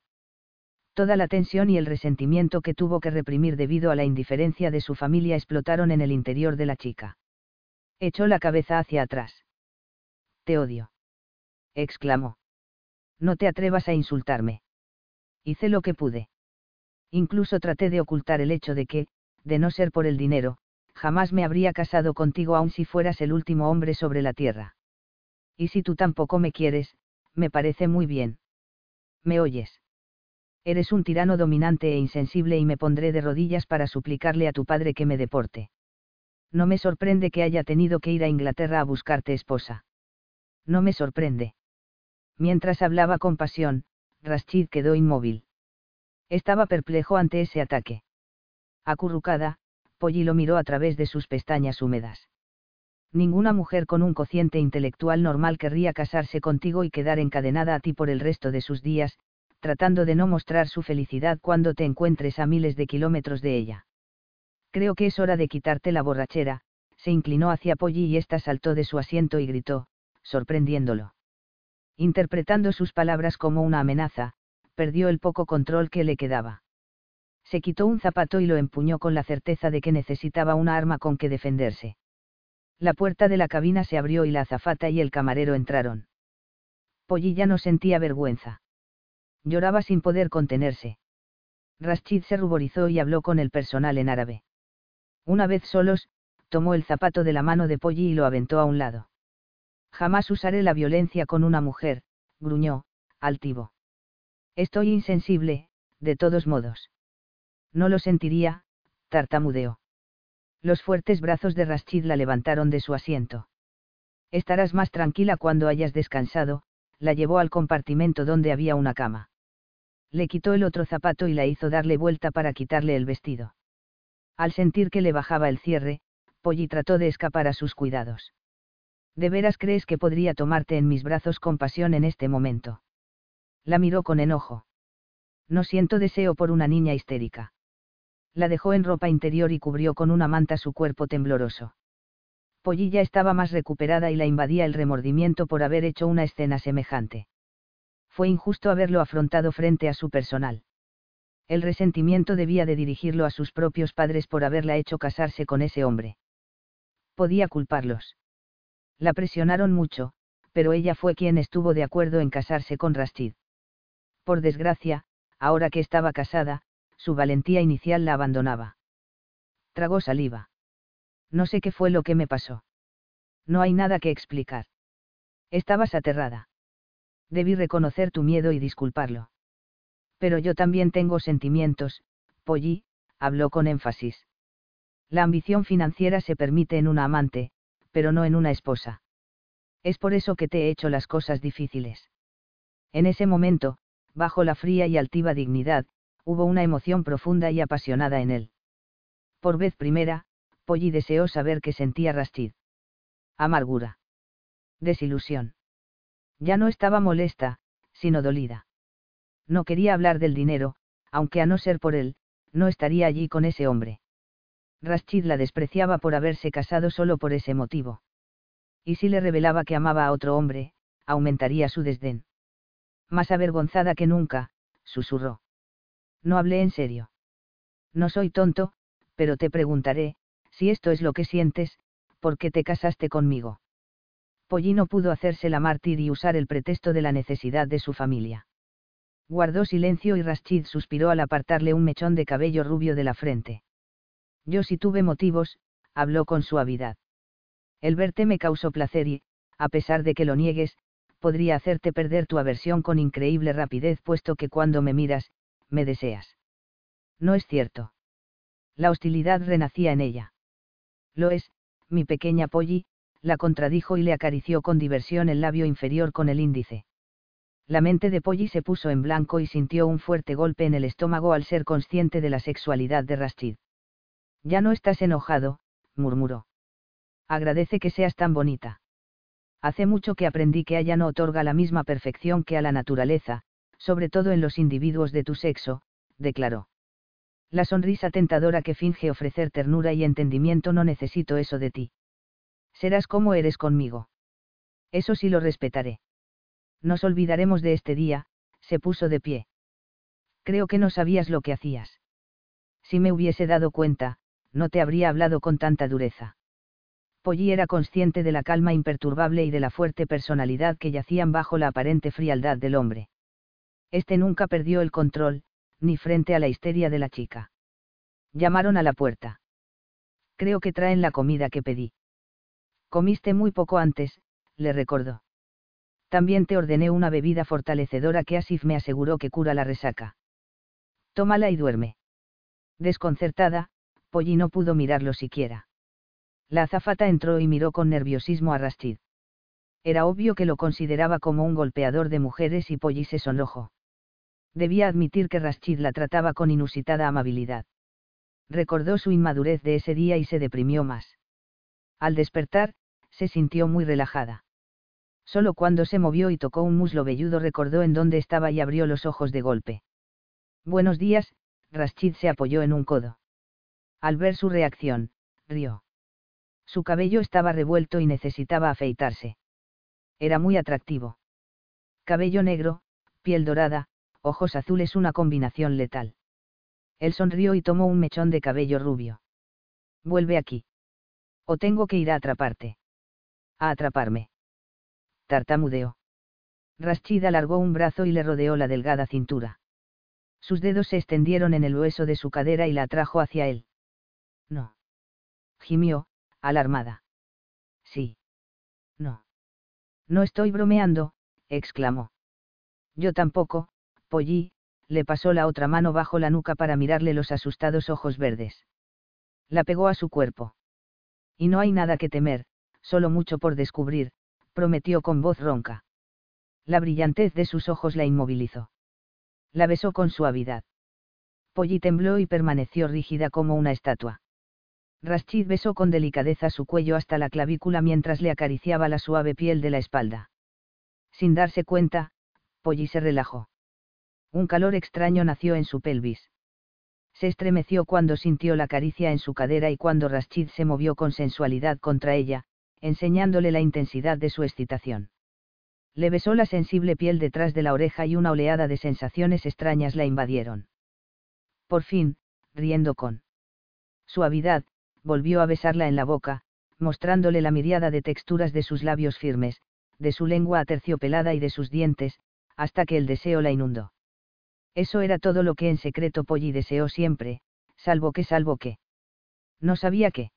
toda la tensión y el resentimiento que tuvo que reprimir debido a la indiferencia de su familia explotaron en el interior de la chica. Echó la cabeza hacia atrás. Te odio. exclamó. No te atrevas a insultarme. Hice lo que pude. Incluso traté de ocultar el hecho de que, de no ser por el dinero, jamás me habría casado contigo aun si fueras el último hombre sobre la tierra. Y si tú tampoco me quieres, me parece muy bien. ¿Me oyes? Eres un tirano dominante e insensible y me pondré de rodillas para suplicarle a tu padre que me deporte. No me sorprende que haya tenido que ir a Inglaterra a buscarte esposa. No me sorprende. Mientras hablaba con pasión, Rashid quedó inmóvil. Estaba perplejo ante ese ataque. Acurrucada, Polly lo miró a través de sus pestañas húmedas. Ninguna mujer con un cociente intelectual normal querría casarse contigo y quedar encadenada a ti por el resto de sus días, tratando de no mostrar su felicidad cuando te encuentres a miles de kilómetros de ella. Creo que es hora de quitarte la borrachera, se inclinó hacia Polly y ésta saltó de su asiento y gritó, sorprendiéndolo. Interpretando sus palabras como una amenaza, perdió el poco control que le quedaba. Se quitó un zapato y lo empuñó con la certeza de que necesitaba una arma con que defenderse. La puerta de la cabina se abrió y la azafata y el camarero entraron. Pollilla no sentía vergüenza. Lloraba sin poder contenerse. Rashid se ruborizó y habló con el personal en árabe. Una vez solos, tomó el zapato de la mano de Polly y lo aventó a un lado. Jamás usaré la violencia con una mujer, gruñó, altivo. Estoy insensible, de todos modos. No lo sentiría, tartamudeó. Los fuertes brazos de Rashid la levantaron de su asiento. Estarás más tranquila cuando hayas descansado, la llevó al compartimento donde había una cama. Le quitó el otro zapato y la hizo darle vuelta para quitarle el vestido. Al sentir que le bajaba el cierre, Polly trató de escapar a sus cuidados. ¿De veras crees que podría tomarte en mis brazos con pasión en este momento? La miró con enojo. No siento deseo por una niña histérica. La dejó en ropa interior y cubrió con una manta su cuerpo tembloroso. Pollilla estaba más recuperada y la invadía el remordimiento por haber hecho una escena semejante. Fue injusto haberlo afrontado frente a su personal. El resentimiento debía de dirigirlo a sus propios padres por haberla hecho casarse con ese hombre. Podía culparlos. La presionaron mucho, pero ella fue quien estuvo de acuerdo en casarse con Rashid. Por desgracia, ahora que estaba casada, su valentía inicial la abandonaba. Tragó saliva. No sé qué fue lo que me pasó. No hay nada que explicar. Estabas aterrada. Debí reconocer tu miedo y disculparlo. Pero yo también tengo sentimientos, Polly, habló con énfasis. La ambición financiera se permite en una amante, pero no en una esposa. Es por eso que te he hecho las cosas difíciles. En ese momento, bajo la fría y altiva dignidad, hubo una emoción profunda y apasionada en él. Por vez primera, Polly deseó saber qué sentía Rastid. Amargura. Desilusión. Ya no estaba molesta, sino dolida. No quería hablar del dinero, aunque a no ser por él, no estaría allí con ese hombre. Rashid la despreciaba por haberse casado solo por ese motivo. Y si le revelaba que amaba a otro hombre, aumentaría su desdén. Más avergonzada que nunca, susurró. No hablé en serio. No soy tonto, pero te preguntaré, si esto es lo que sientes, ¿por qué te casaste conmigo? Pollino pudo hacerse la mártir y usar el pretexto de la necesidad de su familia. Guardó silencio y Rashid suspiró al apartarle un mechón de cabello rubio de la frente. Yo sí tuve motivos, habló con suavidad. El verte me causó placer y, a pesar de que lo niegues, podría hacerte perder tu aversión con increíble rapidez puesto que cuando me miras, me deseas. No es cierto. La hostilidad renacía en ella. Lo es, mi pequeña Polly, la contradijo y le acarició con diversión el labio inferior con el índice. La mente de Polly se puso en blanco y sintió un fuerte golpe en el estómago al ser consciente de la sexualidad de Rashid. Ya no estás enojado, murmuró. Agradece que seas tan bonita. Hace mucho que aprendí que ella no otorga la misma perfección que a la naturaleza, sobre todo en los individuos de tu sexo, declaró. La sonrisa tentadora que finge ofrecer ternura y entendimiento no necesito eso de ti. Serás como eres conmigo. Eso sí lo respetaré. Nos olvidaremos de este día, se puso de pie. Creo que no sabías lo que hacías. Si me hubiese dado cuenta, no te habría hablado con tanta dureza. Polly era consciente de la calma imperturbable y de la fuerte personalidad que yacían bajo la aparente frialdad del hombre. Este nunca perdió el control, ni frente a la histeria de la chica. Llamaron a la puerta. Creo que traen la comida que pedí. Comiste muy poco antes, le recordó. También te ordené una bebida fortalecedora que Asif me aseguró que cura la resaca. Tómala y duerme. Desconcertada, Polly no pudo mirarlo siquiera. La azafata entró y miró con nerviosismo a Rashid. Era obvio que lo consideraba como un golpeador de mujeres y Polly se sonrojó. Debía admitir que Rashid la trataba con inusitada amabilidad. Recordó su inmadurez de ese día y se deprimió más. Al despertar, se sintió muy relajada. Solo cuando se movió y tocó un muslo velludo recordó en dónde estaba y abrió los ojos de golpe. Buenos días, Rashid se apoyó en un codo. Al ver su reacción, rió. Su cabello estaba revuelto y necesitaba afeitarse. Era muy atractivo. Cabello negro, piel dorada, ojos azules una combinación letal. Él sonrió y tomó un mechón de cabello rubio. Vuelve aquí. O tengo que ir a atraparte. A atraparme. Tartamudeó. Rashid alargó un brazo y le rodeó la delgada cintura. Sus dedos se extendieron en el hueso de su cadera y la atrajo hacia él. No. Gimió, alarmada. Sí. No. No estoy bromeando, exclamó. Yo tampoco, Polly, le pasó la otra mano bajo la nuca para mirarle los asustados ojos verdes. La pegó a su cuerpo. Y no hay nada que temer, solo mucho por descubrir, prometió con voz ronca. La brillantez de sus ojos la inmovilizó. La besó con suavidad. Polly tembló y permaneció rígida como una estatua. Rashid besó con delicadeza su cuello hasta la clavícula mientras le acariciaba la suave piel de la espalda. Sin darse cuenta, Polly se relajó. Un calor extraño nació en su pelvis. Se estremeció cuando sintió la caricia en su cadera y cuando Rashid se movió con sensualidad contra ella, enseñándole la intensidad de su excitación. Le besó la sensible piel detrás de la oreja y una oleada de sensaciones extrañas la invadieron. Por fin, riendo con suavidad, volvió a besarla en la boca, mostrándole la miriada de texturas de sus labios firmes, de su lengua aterciopelada y de sus dientes, hasta que el deseo la inundó. Eso era todo lo que en secreto Polly deseó siempre, salvo que salvo que. No sabía qué.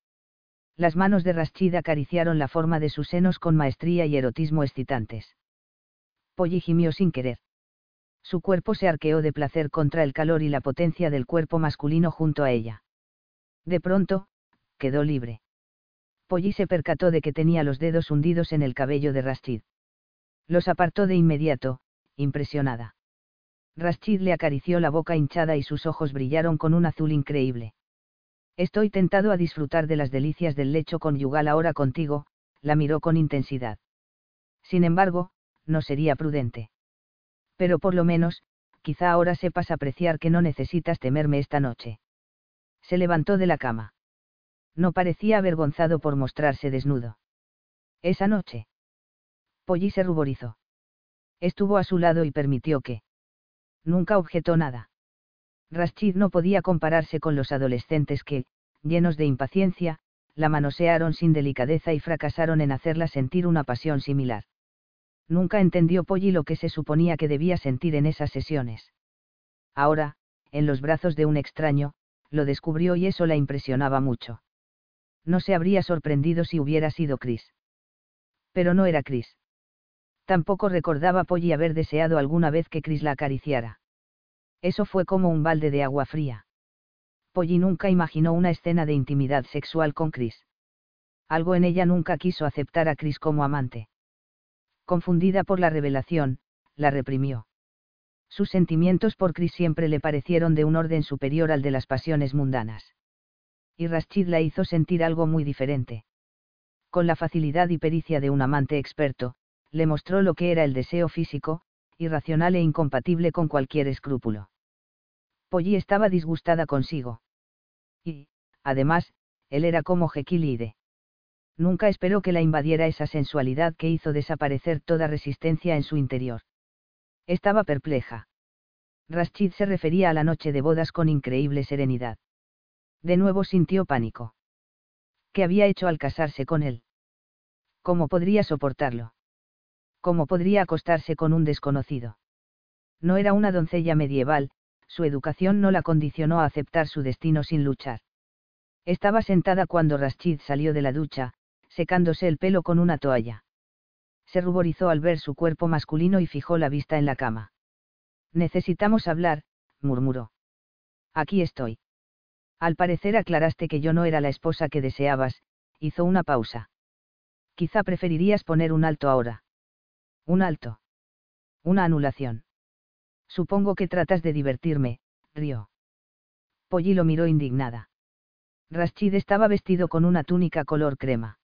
Las manos de Rashid acariciaron la forma de sus senos con maestría y erotismo excitantes. Polly gimió sin querer. Su cuerpo se arqueó de placer contra el calor y la potencia del cuerpo masculino junto a ella. De pronto, quedó libre. Polly se percató de que tenía los dedos hundidos en el cabello de Rashid. Los apartó de inmediato, impresionada. Rashid le acarició la boca hinchada y sus ojos brillaron con un azul increíble. Estoy tentado a disfrutar de las delicias del lecho conyugal ahora contigo, la miró con intensidad. Sin embargo, no sería prudente. Pero por lo menos, quizá ahora sepas apreciar que no necesitas temerme esta noche. Se levantó de la cama no parecía avergonzado por mostrarse desnudo. Esa noche. Polly se ruborizó. Estuvo a su lado y permitió que. Nunca objetó nada. Rashid no podía compararse con los adolescentes que, llenos de impaciencia, la manosearon sin delicadeza y fracasaron en hacerla sentir una pasión similar. Nunca entendió Polly lo que se suponía que debía sentir en esas sesiones. Ahora, en los brazos de un extraño, lo descubrió y eso la impresionaba mucho no se habría sorprendido si hubiera sido Chris. Pero no era Chris. Tampoco recordaba Polly haber deseado alguna vez que Chris la acariciara. Eso fue como un balde de agua fría. Polly nunca imaginó una escena de intimidad sexual con Chris. Algo en ella nunca quiso aceptar a Chris como amante. Confundida por la revelación, la reprimió. Sus sentimientos por Chris siempre le parecieron de un orden superior al de las pasiones mundanas y Rashid la hizo sentir algo muy diferente. Con la facilidad y pericia de un amante experto, le mostró lo que era el deseo físico, irracional e incompatible con cualquier escrúpulo. Polly estaba disgustada consigo. Y, además, él era como Jekyll Nunca esperó que la invadiera esa sensualidad que hizo desaparecer toda resistencia en su interior. Estaba perpleja. Rashid se refería a la noche de bodas con increíble serenidad. De nuevo sintió pánico. ¿Qué había hecho al casarse con él? ¿Cómo podría soportarlo? ¿Cómo podría acostarse con un desconocido? No era una doncella medieval, su educación no la condicionó a aceptar su destino sin luchar. Estaba sentada cuando Rashid salió de la ducha, secándose el pelo con una toalla. Se ruborizó al ver su cuerpo masculino y fijó la vista en la cama. Necesitamos hablar, murmuró. Aquí estoy. Al parecer aclaraste que yo no era la esposa que deseabas, hizo una pausa. Quizá preferirías poner un alto ahora. Un alto. Una anulación. Supongo que tratas de divertirme, rió. Polly lo miró indignada. Rashid estaba vestido con una túnica color crema.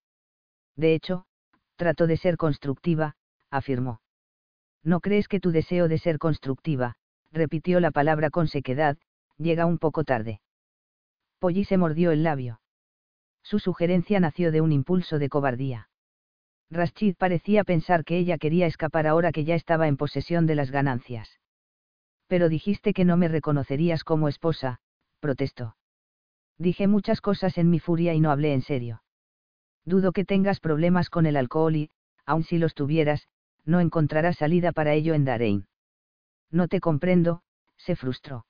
De hecho, trato de ser constructiva, afirmó. ¿No crees que tu deseo de ser constructiva, repitió la palabra con sequedad, llega un poco tarde? Polly se mordió el labio. Su sugerencia nació de un impulso de cobardía. Rashid parecía pensar que ella quería escapar ahora que ya estaba en posesión de las ganancias. Pero dijiste que no me reconocerías como esposa, protestó. Dije muchas cosas en mi furia y no hablé en serio. Dudo que tengas problemas con el alcohol y, aun si los tuvieras, no encontrarás salida para ello en Darein. No te comprendo, se frustró.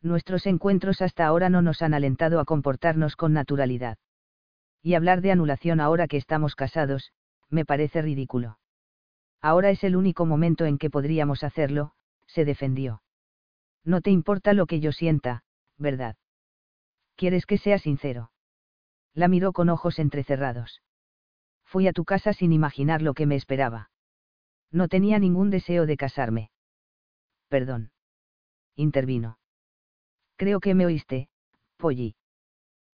Nuestros encuentros hasta ahora no nos han alentado a comportarnos con naturalidad. Y hablar de anulación ahora que estamos casados, me parece ridículo. Ahora es el único momento en que podríamos hacerlo, se defendió. No te importa lo que yo sienta, ¿verdad? ¿Quieres que sea sincero? La miró con ojos entrecerrados. Fui a tu casa sin imaginar lo que me esperaba. No tenía ningún deseo de casarme. Perdón. Intervino. Creo que me oíste, Polly.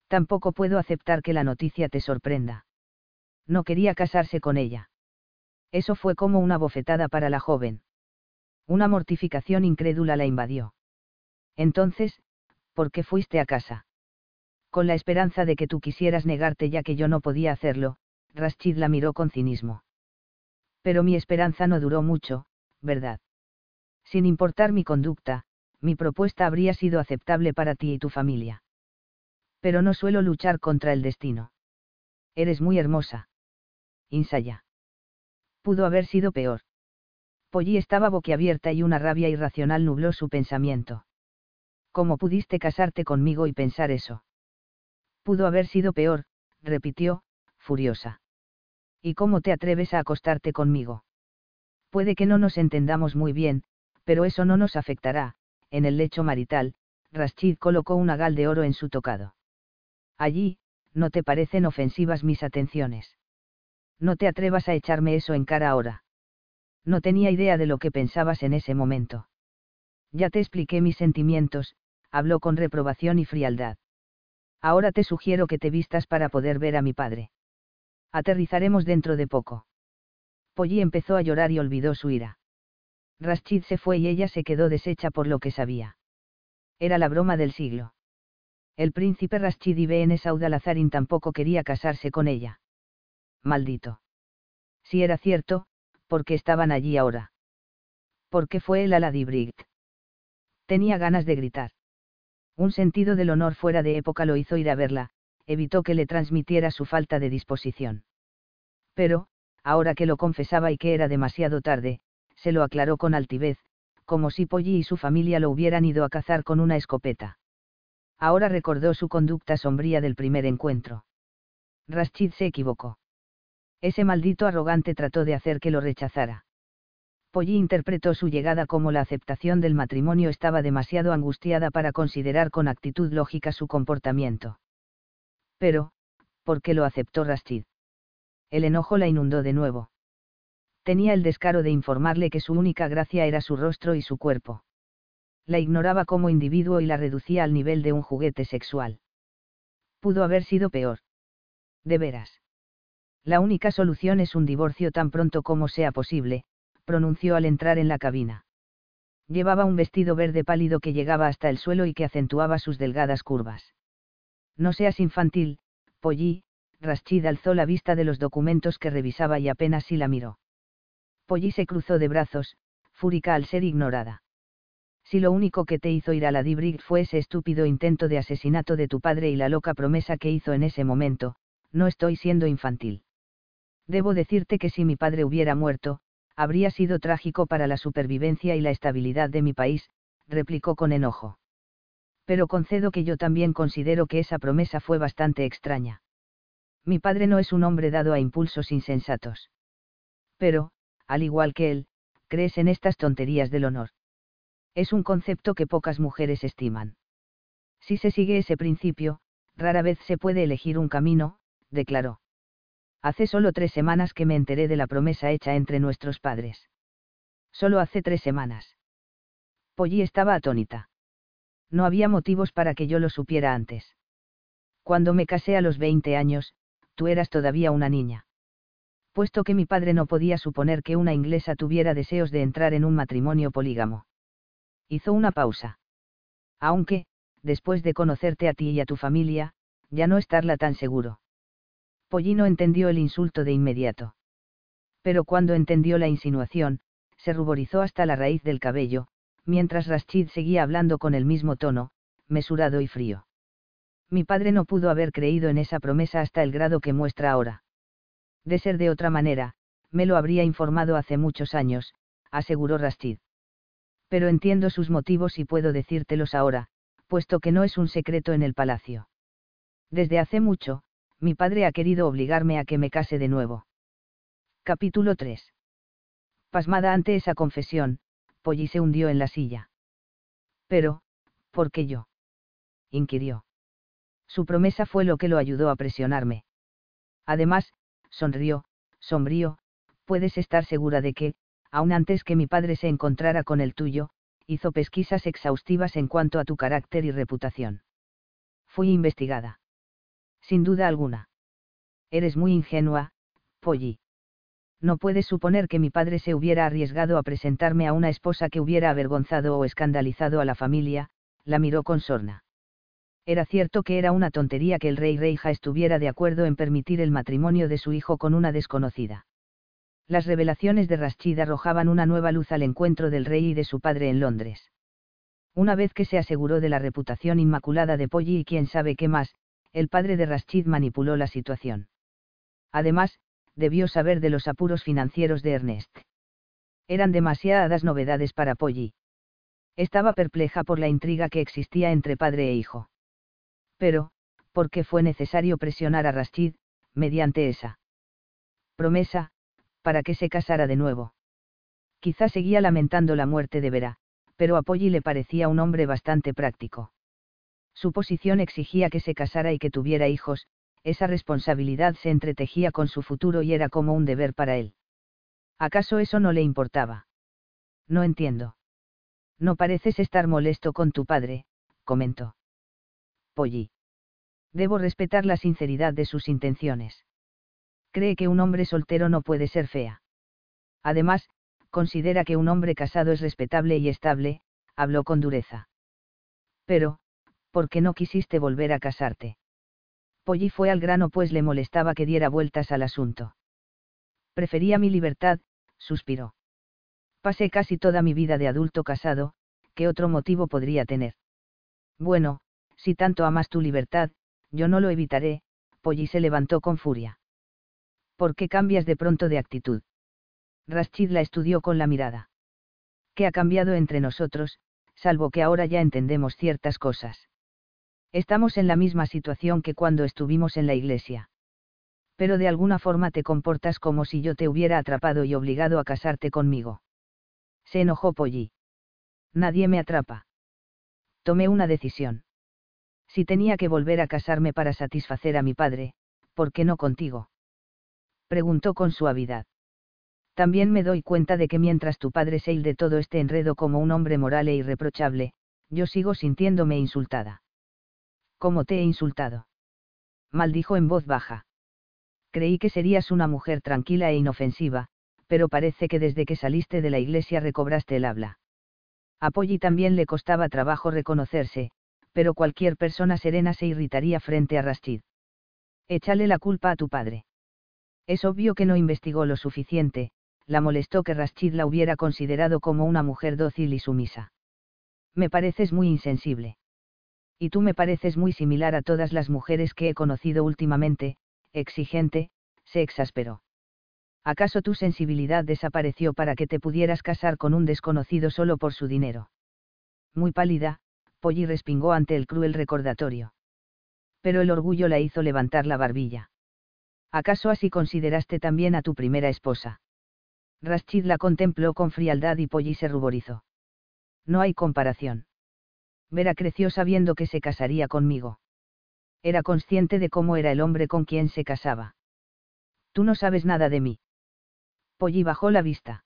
Tampoco puedo aceptar que la noticia te sorprenda. No quería casarse con ella. Eso fue como una bofetada para la joven. Una mortificación incrédula la invadió. Entonces, ¿por qué fuiste a casa? Con la esperanza de que tú quisieras negarte ya que yo no podía hacerlo, Rashid la miró con cinismo. Pero mi esperanza no duró mucho, ¿verdad? Sin importar mi conducta, mi propuesta habría sido aceptable para ti y tu familia. Pero no suelo luchar contra el destino. Eres muy hermosa. Insaya. Pudo haber sido peor. Polly estaba boquiabierta y una rabia irracional nubló su pensamiento. ¿Cómo pudiste casarte conmigo y pensar eso? Pudo haber sido peor, repitió, furiosa. ¿Y cómo te atreves a acostarte conmigo? Puede que no nos entendamos muy bien, pero eso no nos afectará, en el lecho marital, Rashid colocó una gal de oro en su tocado. Allí, ¿no te parecen ofensivas mis atenciones? No te atrevas a echarme eso en cara ahora. No tenía idea de lo que pensabas en ese momento. Ya te expliqué mis sentimientos, habló con reprobación y frialdad. Ahora te sugiero que te vistas para poder ver a mi padre. Aterrizaremos dentro de poco. Polly empezó a llorar y olvidó su ira. Rashid se fue y ella se quedó deshecha por lo que sabía. Era la broma del siglo. El príncipe Rashid Ibn Saud al tampoco quería casarse con ella. Maldito. Si era cierto, ¿por qué estaban allí ahora? ¿Por qué fue el a Brigt? Tenía ganas de gritar. Un sentido del honor fuera de época lo hizo ir a verla, evitó que le transmitiera su falta de disposición. Pero, ahora que lo confesaba y que era demasiado tarde, se lo aclaró con altivez, como si Polly y su familia lo hubieran ido a cazar con una escopeta. Ahora recordó su conducta sombría del primer encuentro. Rashid se equivocó. Ese maldito arrogante trató de hacer que lo rechazara. Polly interpretó su llegada como la aceptación del matrimonio estaba demasiado angustiada para considerar con actitud lógica su comportamiento. Pero, ¿por qué lo aceptó Rashid? El enojo la inundó de nuevo. Tenía el descaro de informarle que su única gracia era su rostro y su cuerpo. La ignoraba como individuo y la reducía al nivel de un juguete sexual. Pudo haber sido peor. De veras. La única solución es un divorcio tan pronto como sea posible, pronunció al entrar en la cabina. Llevaba un vestido verde pálido que llegaba hasta el suelo y que acentuaba sus delgadas curvas. No seas infantil, Polly, Rashid alzó la vista de los documentos que revisaba y apenas si la miró. Polly se cruzó de brazos, fúrica al ser ignorada. Si lo único que te hizo ir a la Dibrig fue ese estúpido intento de asesinato de tu padre y la loca promesa que hizo en ese momento, no estoy siendo infantil. Debo decirte que si mi padre hubiera muerto, Habría sido trágico para la supervivencia y la estabilidad de mi país, replicó con enojo. Pero concedo que yo también considero que esa promesa fue bastante extraña. Mi padre no es un hombre dado a impulsos insensatos. Pero, al igual que él, crees en estas tonterías del honor. Es un concepto que pocas mujeres estiman. Si se sigue ese principio, rara vez se puede elegir un camino, declaró. Hace solo tres semanas que me enteré de la promesa hecha entre nuestros padres. Solo hace tres semanas. Polly estaba atónita. No había motivos para que yo lo supiera antes. Cuando me casé a los 20 años, tú eras todavía una niña. Puesto que mi padre no podía suponer que una inglesa tuviera deseos de entrar en un matrimonio polígamo. Hizo una pausa. Aunque, después de conocerte a ti y a tu familia, ya no estarla tan seguro. Pollino entendió el insulto de inmediato. Pero cuando entendió la insinuación, se ruborizó hasta la raíz del cabello, mientras Rashid seguía hablando con el mismo tono, mesurado y frío. Mi padre no pudo haber creído en esa promesa hasta el grado que muestra ahora. De ser de otra manera, me lo habría informado hace muchos años, aseguró Rashid. Pero entiendo sus motivos y puedo decírtelos ahora, puesto que no es un secreto en el palacio. Desde hace mucho, mi padre ha querido obligarme a que me case de nuevo. Capítulo 3. Pasmada ante esa confesión, Polly se hundió en la silla. Pero, ¿por qué yo? inquirió. Su promesa fue lo que lo ayudó a presionarme. Además, sonrió, sombrío, puedes estar segura de que, aun antes que mi padre se encontrara con el tuyo, hizo pesquisas exhaustivas en cuanto a tu carácter y reputación. Fui investigada. Sin duda alguna. Eres muy ingenua, Polly. No puedes suponer que mi padre se hubiera arriesgado a presentarme a una esposa que hubiera avergonzado o escandalizado a la familia, la miró con sorna. Era cierto que era una tontería que el rey Reija estuviera de acuerdo en permitir el matrimonio de su hijo con una desconocida. Las revelaciones de Rashid arrojaban una nueva luz al encuentro del rey y de su padre en Londres. Una vez que se aseguró de la reputación inmaculada de Polly y quién sabe qué más, el padre de Rashid manipuló la situación. Además, debió saber de los apuros financieros de Ernest. Eran demasiadas novedades para Polly. Estaba perpleja por la intriga que existía entre padre e hijo. Pero, ¿por qué fue necesario presionar a Rashid, mediante esa promesa, para que se casara de nuevo? Quizá seguía lamentando la muerte de Vera, pero a Polly le parecía un hombre bastante práctico. Su posición exigía que se casara y que tuviera hijos, esa responsabilidad se entretejía con su futuro y era como un deber para él. ¿Acaso eso no le importaba? No entiendo. No pareces estar molesto con tu padre, comentó. Polly. Debo respetar la sinceridad de sus intenciones. Cree que un hombre soltero no puede ser fea. Además, considera que un hombre casado es respetable y estable, habló con dureza. Pero, ¿por qué no quisiste volver a casarte? Polly fue al grano pues le molestaba que diera vueltas al asunto. Prefería mi libertad, suspiró. Pasé casi toda mi vida de adulto casado, ¿qué otro motivo podría tener? Bueno, si tanto amas tu libertad, yo no lo evitaré, Polly se levantó con furia. ¿Por qué cambias de pronto de actitud? Rashid la estudió con la mirada. ¿Qué ha cambiado entre nosotros, salvo que ahora ya entendemos ciertas cosas? Estamos en la misma situación que cuando estuvimos en la iglesia. Pero de alguna forma te comportas como si yo te hubiera atrapado y obligado a casarte conmigo. Se enojó Polly. Nadie me atrapa. Tomé una decisión. Si tenía que volver a casarme para satisfacer a mi padre, ¿por qué no contigo? Preguntó con suavidad. También me doy cuenta de que mientras tu padre se de todo este enredo como un hombre moral e irreprochable, yo sigo sintiéndome insultada. ¿Cómo te he insultado? Maldijo en voz baja. Creí que serías una mujer tranquila e inofensiva, pero parece que desde que saliste de la iglesia recobraste el habla. A también le costaba trabajo reconocerse, pero cualquier persona serena se irritaría frente a Rashid. Échale la culpa a tu padre. Es obvio que no investigó lo suficiente, la molestó que Rashid la hubiera considerado como una mujer dócil y sumisa. Me pareces muy insensible. Y tú me pareces muy similar a todas las mujeres que he conocido últimamente, exigente, se exasperó. ¿Acaso tu sensibilidad desapareció para que te pudieras casar con un desconocido solo por su dinero? Muy pálida, Polly respingó ante el cruel recordatorio. Pero el orgullo la hizo levantar la barbilla. ¿Acaso así consideraste también a tu primera esposa? Rashid la contempló con frialdad y Polly se ruborizó. No hay comparación. Vera creció sabiendo que se casaría conmigo. Era consciente de cómo era el hombre con quien se casaba. Tú no sabes nada de mí. Polly bajó la vista.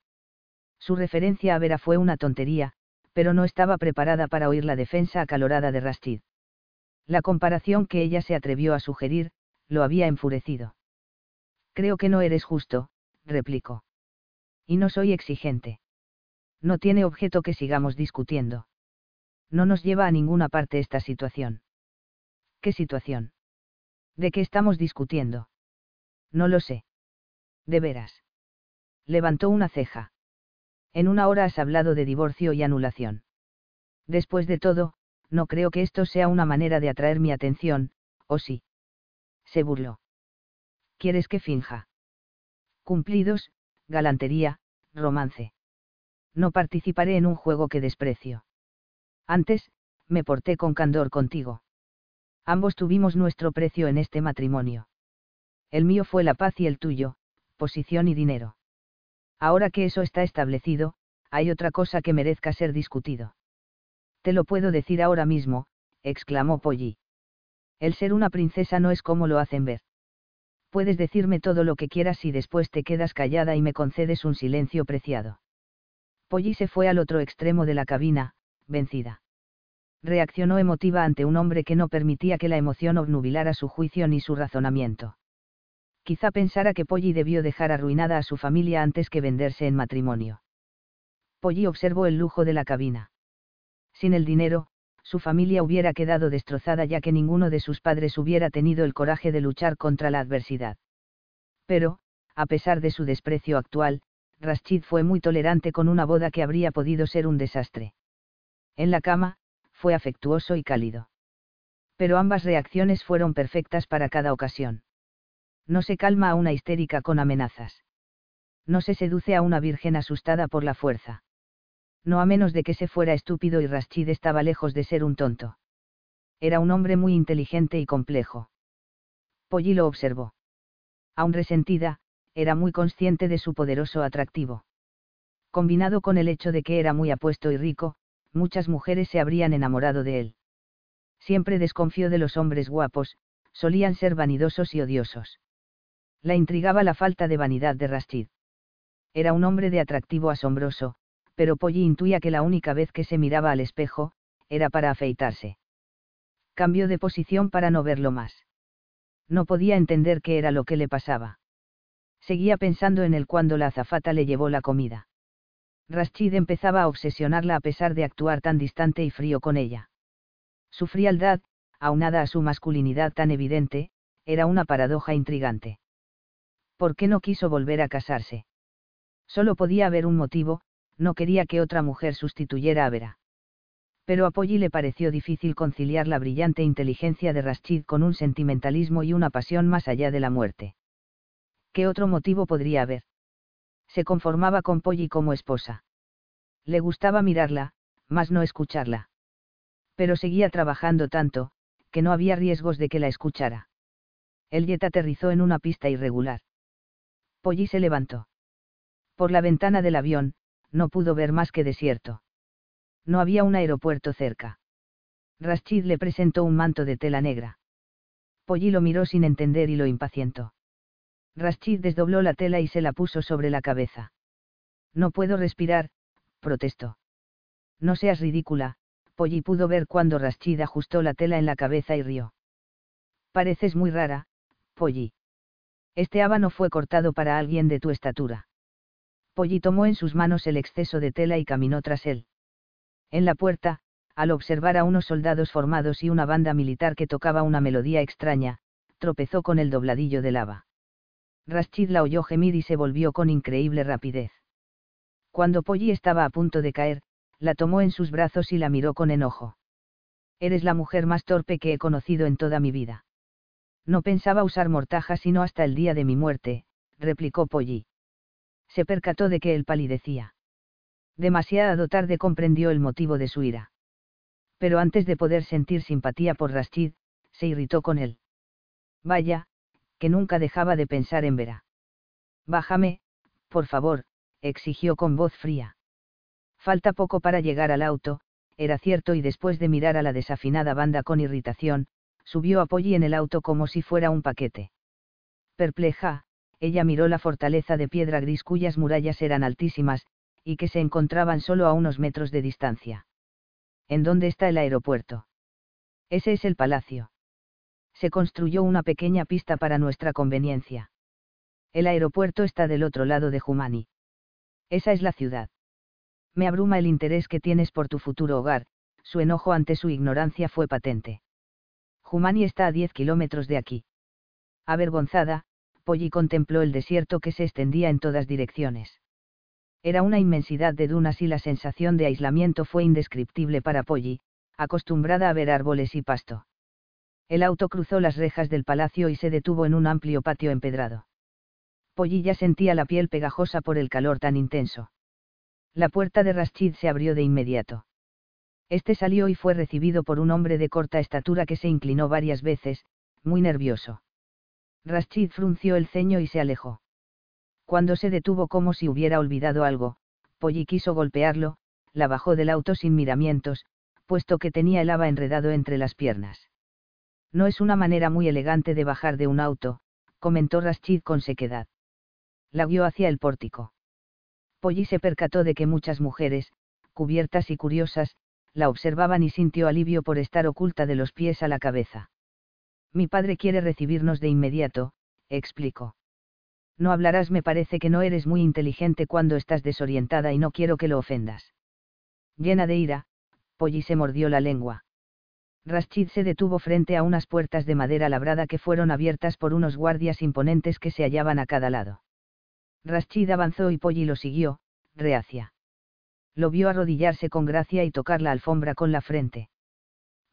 Su referencia a Vera fue una tontería, pero no estaba preparada para oír la defensa acalorada de Rashid. La comparación que ella se atrevió a sugerir, lo había enfurecido. Creo que no eres justo, replicó. Y no soy exigente. No tiene objeto que sigamos discutiendo. No nos lleva a ninguna parte esta situación. ¿Qué situación? ¿De qué estamos discutiendo? No lo sé. De veras. Levantó una ceja. En una hora has hablado de divorcio y anulación. Después de todo, no creo que esto sea una manera de atraer mi atención, ¿o sí? Se burló. ¿Quieres que finja? Cumplidos, galantería, romance. No participaré en un juego que desprecio. Antes, me porté con candor contigo. Ambos tuvimos nuestro precio en este matrimonio. El mío fue la paz y el tuyo, posición y dinero. Ahora que eso está establecido, hay otra cosa que merezca ser discutido. Te lo puedo decir ahora mismo, exclamó Polly. El ser una princesa no es como lo hacen ver. Puedes decirme todo lo que quieras y después te quedas callada y me concedes un silencio preciado. Polly se fue al otro extremo de la cabina, vencida. Reaccionó emotiva ante un hombre que no permitía que la emoción obnubilara su juicio ni su razonamiento quizá pensara que Polly debió dejar arruinada a su familia antes que venderse en matrimonio. Polly observó el lujo de la cabina. Sin el dinero, su familia hubiera quedado destrozada ya que ninguno de sus padres hubiera tenido el coraje de luchar contra la adversidad. Pero, a pesar de su desprecio actual, Rashid fue muy tolerante con una boda que habría podido ser un desastre. En la cama, fue afectuoso y cálido. Pero ambas reacciones fueron perfectas para cada ocasión. No se calma a una histérica con amenazas. No se seduce a una virgen asustada por la fuerza. No a menos de que se fuera estúpido y Rashid estaba lejos de ser un tonto. Era un hombre muy inteligente y complejo. Polly lo observó. Aun resentida, era muy consciente de su poderoso atractivo. Combinado con el hecho de que era muy apuesto y rico, muchas mujeres se habrían enamorado de él. Siempre desconfió de los hombres guapos, solían ser vanidosos y odiosos. La intrigaba la falta de vanidad de Rashid. Era un hombre de atractivo asombroso, pero Polly intuía que la única vez que se miraba al espejo, era para afeitarse. Cambió de posición para no verlo más. No podía entender qué era lo que le pasaba. Seguía pensando en él cuando la azafata le llevó la comida. Rashid empezaba a obsesionarla a pesar de actuar tan distante y frío con ella. Su frialdad, aunada a su masculinidad tan evidente, era una paradoja intrigante. ¿por qué no quiso volver a casarse? Solo podía haber un motivo, no quería que otra mujer sustituyera a Vera. Pero a Polly le pareció difícil conciliar la brillante inteligencia de Rashid con un sentimentalismo y una pasión más allá de la muerte. ¿Qué otro motivo podría haber? Se conformaba con Polly como esposa. Le gustaba mirarla, más no escucharla. Pero seguía trabajando tanto, que no había riesgos de que la escuchara. El jet aterrizó en una pista irregular. Polly se levantó. Por la ventana del avión, no pudo ver más que desierto. No había un aeropuerto cerca. Rashid le presentó un manto de tela negra. Polly lo miró sin entender y lo impacientó. Rashid desdobló la tela y se la puso sobre la cabeza. No puedo respirar, protestó. No seas ridícula, Polly pudo ver cuando Rashid ajustó la tela en la cabeza y rió. Pareces muy rara, Polly. Este habano fue cortado para alguien de tu estatura. Polly tomó en sus manos el exceso de tela y caminó tras él. En la puerta, al observar a unos soldados formados y una banda militar que tocaba una melodía extraña, tropezó con el dobladillo de lava. Rashid la oyó gemir y se volvió con increíble rapidez. Cuando Polly estaba a punto de caer, la tomó en sus brazos y la miró con enojo. Eres la mujer más torpe que he conocido en toda mi vida. No pensaba usar mortaja sino hasta el día de mi muerte, replicó Polly. Se percató de que él palidecía. Demasiado tarde comprendió el motivo de su ira. Pero antes de poder sentir simpatía por Rashid, se irritó con él. Vaya, que nunca dejaba de pensar en Vera. Bájame, por favor, exigió con voz fría. Falta poco para llegar al auto, era cierto y después de mirar a la desafinada banda con irritación, subió a Polly en el auto como si fuera un paquete. Perpleja, ella miró la fortaleza de piedra gris cuyas murallas eran altísimas, y que se encontraban solo a unos metros de distancia. ¿En dónde está el aeropuerto? Ese es el palacio. Se construyó una pequeña pista para nuestra conveniencia. El aeropuerto está del otro lado de Jumani. Esa es la ciudad. Me abruma el interés que tienes por tu futuro hogar, su enojo ante su ignorancia fue patente. Jumani está a 10 kilómetros de aquí. Avergonzada, Polly contempló el desierto que se extendía en todas direcciones. Era una inmensidad de dunas y la sensación de aislamiento fue indescriptible para Polly, acostumbrada a ver árboles y pasto. El auto cruzó las rejas del palacio y se detuvo en un amplio patio empedrado. Polly ya sentía la piel pegajosa por el calor tan intenso. La puerta de Rashid se abrió de inmediato. Este salió y fue recibido por un hombre de corta estatura que se inclinó varias veces, muy nervioso. Rashid frunció el ceño y se alejó. Cuando se detuvo como si hubiera olvidado algo, Polly quiso golpearlo, la bajó del auto sin miramientos, puesto que tenía el haba enredado entre las piernas. No es una manera muy elegante de bajar de un auto, comentó Rashid con sequedad. La guió hacia el pórtico. Polly se percató de que muchas mujeres, cubiertas y curiosas, la observaban y sintió alivio por estar oculta de los pies a la cabeza. Mi padre quiere recibirnos de inmediato, explicó. No hablarás, me parece que no eres muy inteligente cuando estás desorientada y no quiero que lo ofendas. Llena de ira, Polly se mordió la lengua. Rashid se detuvo frente a unas puertas de madera labrada que fueron abiertas por unos guardias imponentes que se hallaban a cada lado. Rashid avanzó y Polly lo siguió, reacia. Lo vio arrodillarse con gracia y tocar la alfombra con la frente.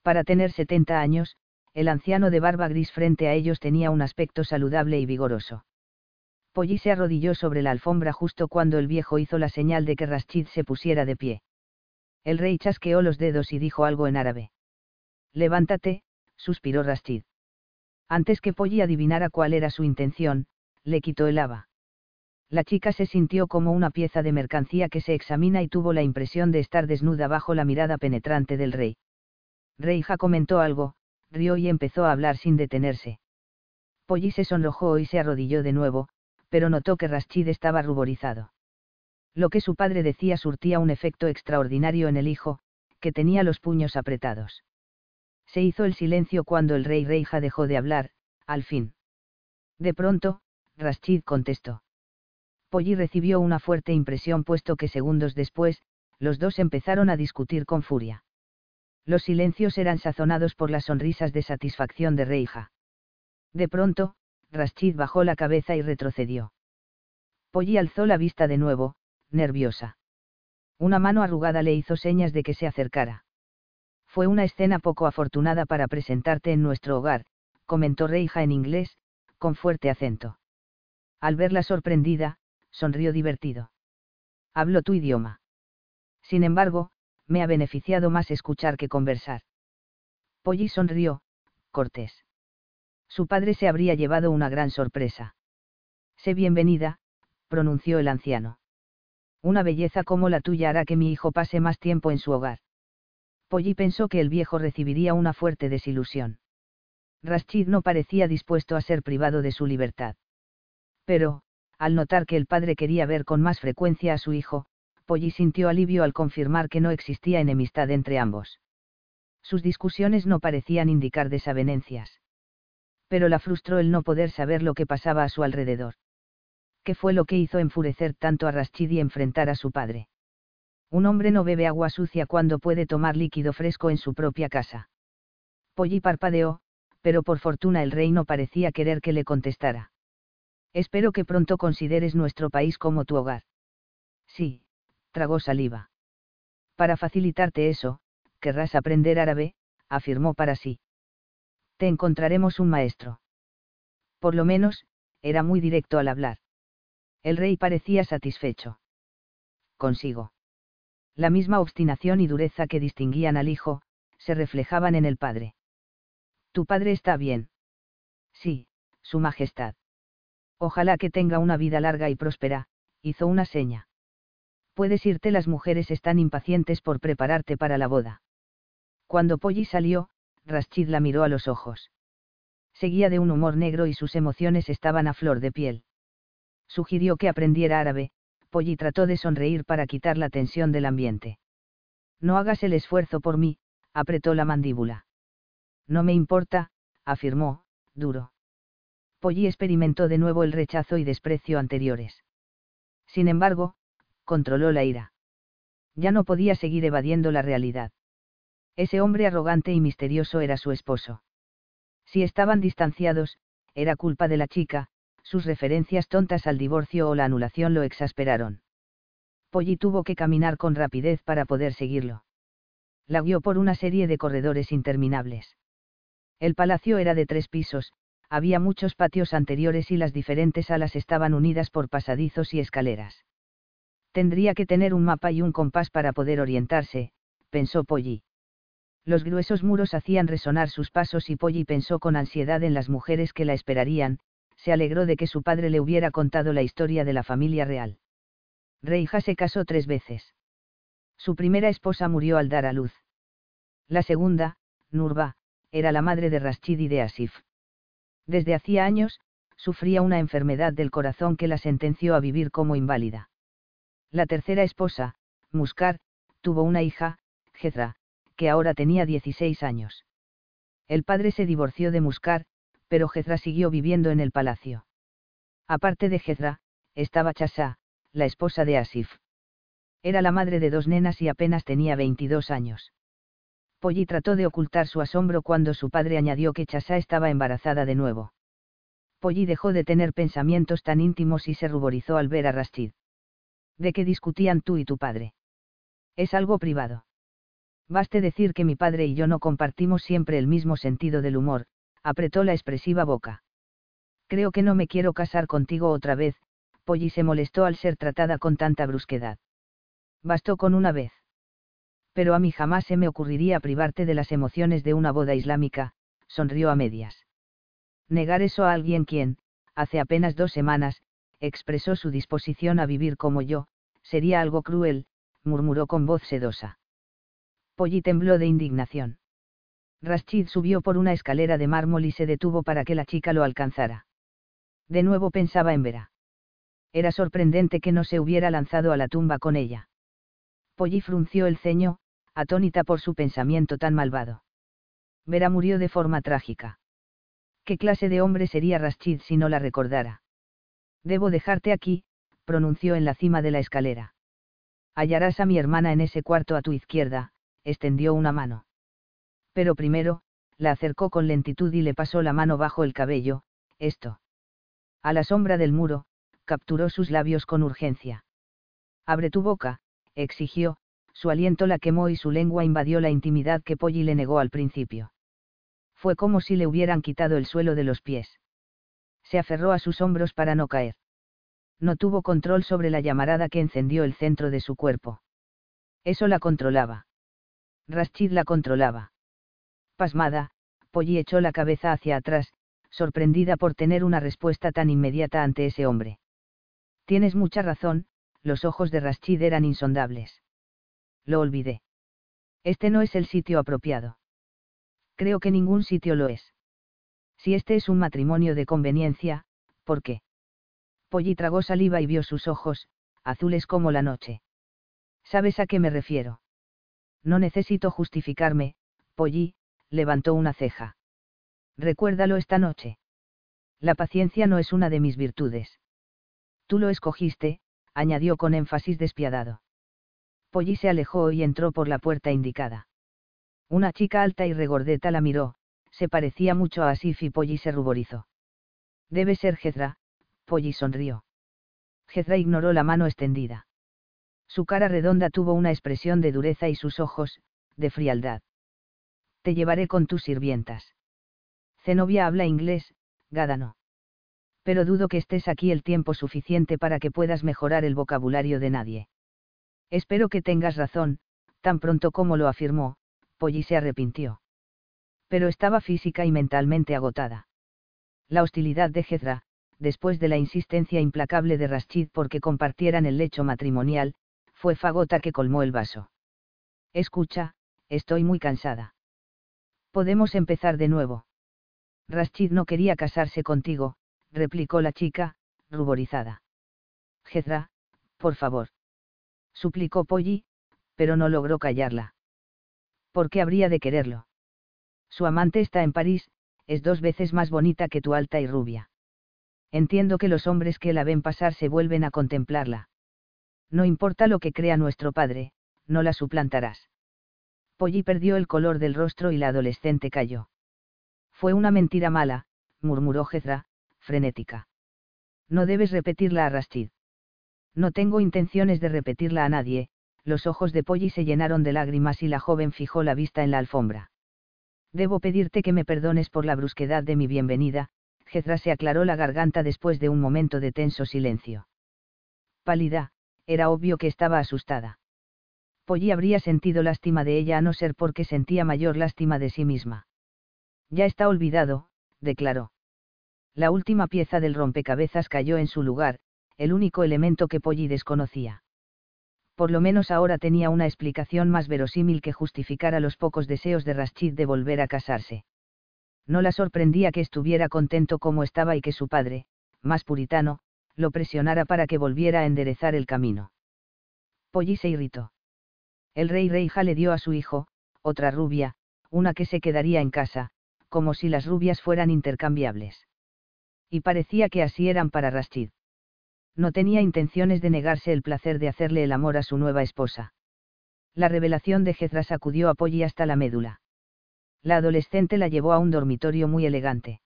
Para tener 70 años, el anciano de barba gris frente a ellos tenía un aspecto saludable y vigoroso. Polly se arrodilló sobre la alfombra justo cuando el viejo hizo la señal de que Rashid se pusiera de pie. El rey chasqueó los dedos y dijo algo en árabe. Levántate, suspiró Rashid. Antes que Polly adivinara cuál era su intención, le quitó el haba. La chica se sintió como una pieza de mercancía que se examina y tuvo la impresión de estar desnuda bajo la mirada penetrante del rey. Reija comentó algo, rió y empezó a hablar sin detenerse. Polly se sonrojó y se arrodilló de nuevo, pero notó que Rashid estaba ruborizado. Lo que su padre decía surtía un efecto extraordinario en el hijo, que tenía los puños apretados. Se hizo el silencio cuando el rey Reija dejó de hablar, al fin. De pronto, Rashid contestó. Polly recibió una fuerte impresión puesto que segundos después, los dos empezaron a discutir con furia. Los silencios eran sazonados por las sonrisas de satisfacción de Reija. De pronto, Rashid bajó la cabeza y retrocedió. Polly alzó la vista de nuevo, nerviosa. Una mano arrugada le hizo señas de que se acercara. Fue una escena poco afortunada para presentarte en nuestro hogar, comentó Reija en inglés, con fuerte acento. Al verla sorprendida, sonrió divertido. Hablo tu idioma. Sin embargo, me ha beneficiado más escuchar que conversar. Polly sonrió, cortés. Su padre se habría llevado una gran sorpresa. Sé bienvenida, pronunció el anciano. Una belleza como la tuya hará que mi hijo pase más tiempo en su hogar. Polly pensó que el viejo recibiría una fuerte desilusión. Rashid no parecía dispuesto a ser privado de su libertad. Pero, al notar que el padre quería ver con más frecuencia a su hijo, Polly sintió alivio al confirmar que no existía enemistad entre ambos. Sus discusiones no parecían indicar desavenencias. Pero la frustró el no poder saber lo que pasaba a su alrededor. ¿Qué fue lo que hizo enfurecer tanto a Rashid y enfrentar a su padre? Un hombre no bebe agua sucia cuando puede tomar líquido fresco en su propia casa. Polly parpadeó, pero por fortuna el rey no parecía querer que le contestara. Espero que pronto consideres nuestro país como tu hogar. Sí, tragó saliva. Para facilitarte eso, querrás aprender árabe, afirmó para sí. Te encontraremos un maestro. Por lo menos, era muy directo al hablar. El rey parecía satisfecho. Consigo. La misma obstinación y dureza que distinguían al hijo, se reflejaban en el padre. Tu padre está bien. Sí, Su Majestad. Ojalá que tenga una vida larga y próspera, hizo una seña. Puedes irte, las mujeres están impacientes por prepararte para la boda. Cuando Polly salió, Rashid la miró a los ojos. Seguía de un humor negro y sus emociones estaban a flor de piel. Sugirió que aprendiera árabe, Polly trató de sonreír para quitar la tensión del ambiente. No hagas el esfuerzo por mí, apretó la mandíbula. No me importa, afirmó, duro. Polly experimentó de nuevo el rechazo y desprecio anteriores. Sin embargo, controló la ira. Ya no podía seguir evadiendo la realidad. Ese hombre arrogante y misterioso era su esposo. Si estaban distanciados, era culpa de la chica, sus referencias tontas al divorcio o la anulación lo exasperaron. Polly tuvo que caminar con rapidez para poder seguirlo. La guió por una serie de corredores interminables. El palacio era de tres pisos, había muchos patios anteriores y las diferentes alas estaban unidas por pasadizos y escaleras. Tendría que tener un mapa y un compás para poder orientarse, pensó Polly. Los gruesos muros hacían resonar sus pasos y Polly pensó con ansiedad en las mujeres que la esperarían, se alegró de que su padre le hubiera contado la historia de la familia real. Reija se casó tres veces. Su primera esposa murió al dar a luz. La segunda, Nurba, era la madre de Rashid y de Asif. Desde hacía años, sufría una enfermedad del corazón que la sentenció a vivir como inválida. La tercera esposa, Muscar, tuvo una hija, Jezra, que ahora tenía 16 años. El padre se divorció de Muscar, pero Jezra siguió viviendo en el palacio. Aparte de Jezra, estaba Chasá, la esposa de Asif. Era la madre de dos nenas y apenas tenía 22 años. Polly trató de ocultar su asombro cuando su padre añadió que Chasá estaba embarazada de nuevo. Polly dejó de tener pensamientos tan íntimos y se ruborizó al ver a Rashid. ¿De qué discutían tú y tu padre? Es algo privado. Baste decir que mi padre y yo no compartimos siempre el mismo sentido del humor, apretó la expresiva boca. Creo que no me quiero casar contigo otra vez, Polly se molestó al ser tratada con tanta brusquedad. Bastó con una vez. Pero a mí jamás se me ocurriría privarte de las emociones de una boda islámica, sonrió a medias. Negar eso a alguien quien, hace apenas dos semanas, expresó su disposición a vivir como yo, sería algo cruel, murmuró con voz sedosa. Polly tembló de indignación. Rashid subió por una escalera de mármol y se detuvo para que la chica lo alcanzara. De nuevo pensaba en Vera. Era sorprendente que no se hubiera lanzado a la tumba con ella. Polly frunció el ceño, atónita por su pensamiento tan malvado. Vera murió de forma trágica. ¿Qué clase de hombre sería Rashid si no la recordara? Debo dejarte aquí, pronunció en la cima de la escalera. Hallarás a mi hermana en ese cuarto a tu izquierda, extendió una mano pero primero, la acercó con lentitud y le pasó la mano bajo el cabello, esto. A la sombra del muro, capturó sus labios con urgencia. Abre tu boca, exigió, su aliento la quemó y su lengua invadió la intimidad que Polly le negó al principio. Fue como si le hubieran quitado el suelo de los pies. Se aferró a sus hombros para no caer. No tuvo control sobre la llamarada que encendió el centro de su cuerpo. Eso la controlaba. Rashid la controlaba. Pasmada, Polly echó la cabeza hacia atrás, sorprendida por tener una respuesta tan inmediata ante ese hombre. Tienes mucha razón, los ojos de Rashid eran insondables. Lo olvidé. Este no es el sitio apropiado. Creo que ningún sitio lo es. Si este es un matrimonio de conveniencia, ¿por qué? Polly tragó saliva y vio sus ojos, azules como la noche. ¿Sabes a qué me refiero? No necesito justificarme, Polly, levantó una ceja. Recuérdalo esta noche. La paciencia no es una de mis virtudes. Tú lo escogiste, añadió con énfasis despiadado. Polly se alejó y entró por la puerta indicada. Una chica alta y regordeta la miró, se parecía mucho a Asif y Polly se ruborizó. Debe ser Jezra, Polly sonrió. Jezra ignoró la mano extendida. Su cara redonda tuvo una expresión de dureza y sus ojos, de frialdad te llevaré con tus sirvientas. Zenobia habla inglés, Gada no. Pero dudo que estés aquí el tiempo suficiente para que puedas mejorar el vocabulario de nadie. Espero que tengas razón, tan pronto como lo afirmó, Polly se arrepintió. Pero estaba física y mentalmente agotada. La hostilidad de Jezra, después de la insistencia implacable de Rashid porque compartieran el lecho matrimonial, fue fagota que colmó el vaso. Escucha, estoy muy cansada. Podemos empezar de nuevo. Rashid no quería casarse contigo, replicó la chica, ruborizada. Jezra, por favor. Suplicó Polly, pero no logró callarla. ¿Por qué habría de quererlo? Su amante está en París, es dos veces más bonita que tu alta y rubia. Entiendo que los hombres que la ven pasar se vuelven a contemplarla. No importa lo que crea nuestro padre, no la suplantarás. Polly perdió el color del rostro y la adolescente cayó. Fue una mentira mala, murmuró Jezra, frenética. No debes repetirla a Rastid. No tengo intenciones de repetirla a nadie, los ojos de Polly se llenaron de lágrimas y la joven fijó la vista en la alfombra. Debo pedirte que me perdones por la brusquedad de mi bienvenida, Jezra se aclaró la garganta después de un momento de tenso silencio. Pálida, era obvio que estaba asustada. Polly habría sentido lástima de ella a no ser porque sentía mayor lástima de sí misma. Ya está olvidado, declaró. La última pieza del rompecabezas cayó en su lugar, el único elemento que Polly desconocía. Por lo menos ahora tenía una explicación más verosímil que justificara los pocos deseos de Rashid de volver a casarse. No la sorprendía que estuviera contento como estaba y que su padre, más puritano, lo presionara para que volviera a enderezar el camino. Polly se irritó. El rey Reija le dio a su hijo, otra rubia, una que se quedaría en casa, como si las rubias fueran intercambiables. Y parecía que así eran para Rashid. No tenía intenciones de negarse el placer de hacerle el amor a su nueva esposa. La revelación de Jezra sacudió a Polly hasta la médula. La adolescente la llevó a un dormitorio muy elegante.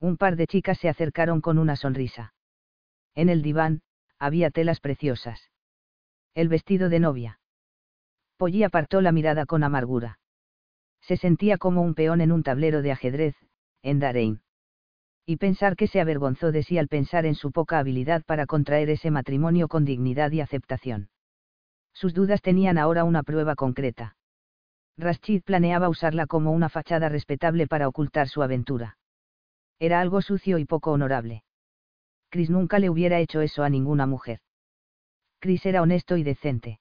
Un par de chicas se acercaron con una sonrisa. En el diván, había telas preciosas. El vestido de novia. Polly apartó la mirada con amargura. Se sentía como un peón en un tablero de ajedrez, en Darein. Y pensar que se avergonzó de sí al pensar en su poca habilidad para contraer ese matrimonio con dignidad y aceptación. Sus dudas tenían ahora una prueba concreta. Rashid planeaba usarla como una fachada respetable para ocultar su aventura. Era algo sucio y poco honorable. Chris nunca le hubiera hecho eso a ninguna mujer. Chris era honesto y decente.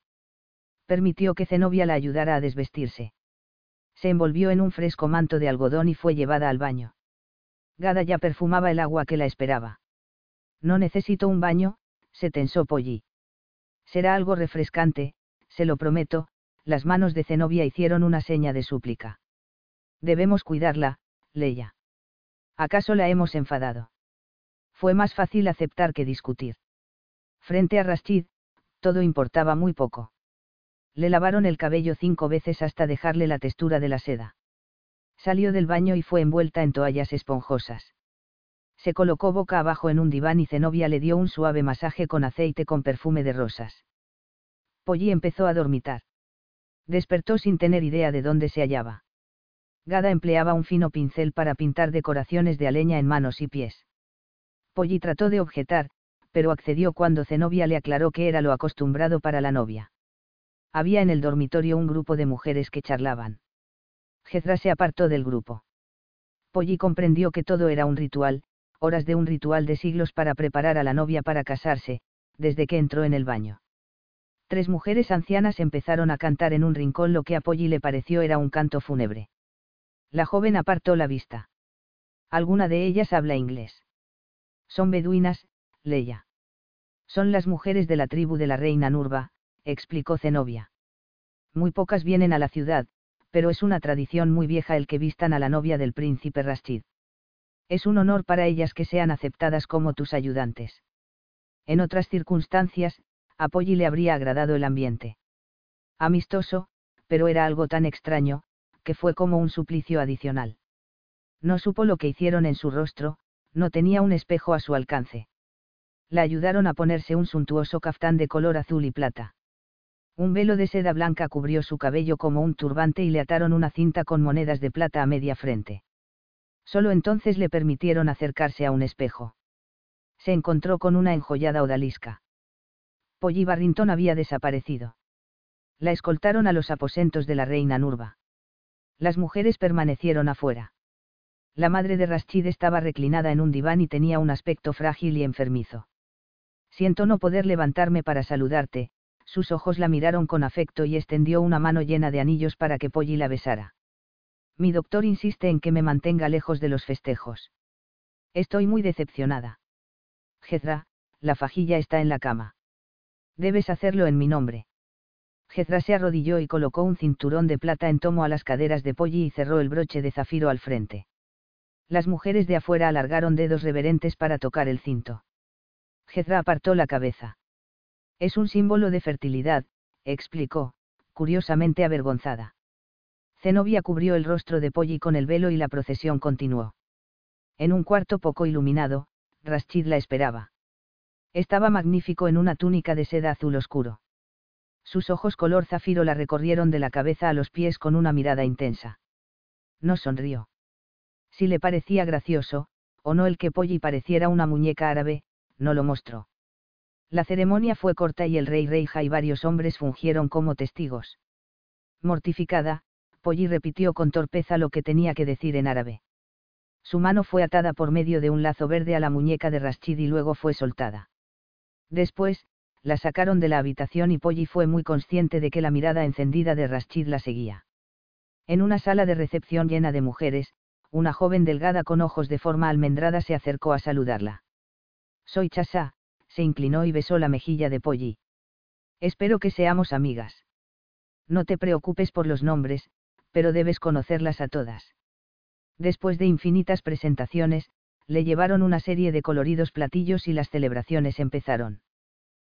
Permitió que Zenobia la ayudara a desvestirse. Se envolvió en un fresco manto de algodón y fue llevada al baño. Gada ya perfumaba el agua que la esperaba. No necesito un baño, se tensó Polly. Será algo refrescante, se lo prometo, las manos de Zenobia hicieron una seña de súplica. Debemos cuidarla, Leia. ¿Acaso la hemos enfadado? fue más fácil aceptar que discutir. Frente a Rashid, todo importaba muy poco. Le lavaron el cabello cinco veces hasta dejarle la textura de la seda. Salió del baño y fue envuelta en toallas esponjosas. Se colocó boca abajo en un diván y Zenobia le dio un suave masaje con aceite con perfume de rosas. Polly empezó a dormitar. Despertó sin tener idea de dónde se hallaba. Gada empleaba un fino pincel para pintar decoraciones de aleña en manos y pies. Polly trató de objetar, pero accedió cuando Zenobia le aclaró que era lo acostumbrado para la novia. Había en el dormitorio un grupo de mujeres que charlaban. Jezra se apartó del grupo. Polly comprendió que todo era un ritual, horas de un ritual de siglos para preparar a la novia para casarse, desde que entró en el baño. Tres mujeres ancianas empezaron a cantar en un rincón lo que a Polly le pareció era un canto fúnebre. La joven apartó la vista. Alguna de ellas habla inglés. Son beduinas, Leia. Son las mujeres de la tribu de la reina Nurba, explicó Zenobia. Muy pocas vienen a la ciudad, pero es una tradición muy vieja el que vistan a la novia del príncipe Rashid. Es un honor para ellas que sean aceptadas como tus ayudantes. En otras circunstancias, a Polly le habría agradado el ambiente. Amistoso, pero era algo tan extraño, que fue como un suplicio adicional. No supo lo que hicieron en su rostro, no tenía un espejo a su alcance. La ayudaron a ponerse un suntuoso caftán de color azul y plata. Un velo de seda blanca cubrió su cabello como un turbante y le ataron una cinta con monedas de plata a media frente. Solo entonces le permitieron acercarse a un espejo. Se encontró con una enjollada odalisca. Polly Barrington había desaparecido. La escoltaron a los aposentos de la reina Nurba. Las mujeres permanecieron afuera. La madre de Rashid estaba reclinada en un diván y tenía un aspecto frágil y enfermizo. Siento no poder levantarme para saludarte, sus ojos la miraron con afecto y extendió una mano llena de anillos para que Polly la besara. Mi doctor insiste en que me mantenga lejos de los festejos. Estoy muy decepcionada. Jezra, la fajilla está en la cama. Debes hacerlo en mi nombre. Jezra se arrodilló y colocó un cinturón de plata en tomo a las caderas de Polly y cerró el broche de zafiro al frente. Las mujeres de afuera alargaron dedos reverentes para tocar el cinto. Jezra apartó la cabeza. Es un símbolo de fertilidad, explicó, curiosamente avergonzada. Zenobia cubrió el rostro de Polly con el velo y la procesión continuó. En un cuarto poco iluminado, Rashid la esperaba. Estaba magnífico en una túnica de seda azul oscuro. Sus ojos color zafiro la recorrieron de la cabeza a los pies con una mirada intensa. No sonrió. Si le parecía gracioso, o no el que Polly pareciera una muñeca árabe, no lo mostró. La ceremonia fue corta y el rey Reija y varios hombres fungieron como testigos. Mortificada, Polly repitió con torpeza lo que tenía que decir en árabe. Su mano fue atada por medio de un lazo verde a la muñeca de Rashid y luego fue soltada. Después, la sacaron de la habitación y Polly fue muy consciente de que la mirada encendida de Rashid la seguía. En una sala de recepción llena de mujeres, una joven delgada con ojos de forma almendrada se acercó a saludarla. Soy Chasa, se inclinó y besó la mejilla de Polly. Espero que seamos amigas. No te preocupes por los nombres, pero debes conocerlas a todas. Después de infinitas presentaciones, le llevaron una serie de coloridos platillos y las celebraciones empezaron.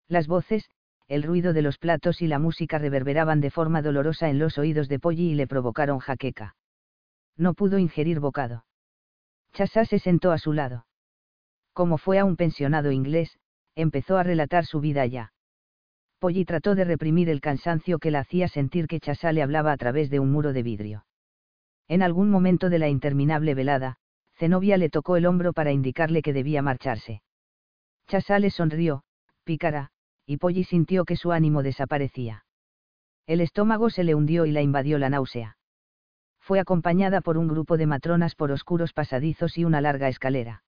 Las voces, el ruido de los platos y la música reverberaban de forma dolorosa en los oídos de Polly y le provocaron jaqueca. No pudo ingerir bocado. Chasa se sentó a su lado. Como fue a un pensionado inglés, empezó a relatar su vida allá. Polly trató de reprimir el cansancio que la hacía sentir que Chasá le hablaba a través de un muro de vidrio. En algún momento de la interminable velada, Zenobia le tocó el hombro para indicarle que debía marcharse. Chasá le sonrió, pícara, y Polly sintió que su ánimo desaparecía. El estómago se le hundió y la invadió la náusea. Fue acompañada por un grupo de matronas por oscuros pasadizos y una larga escalera.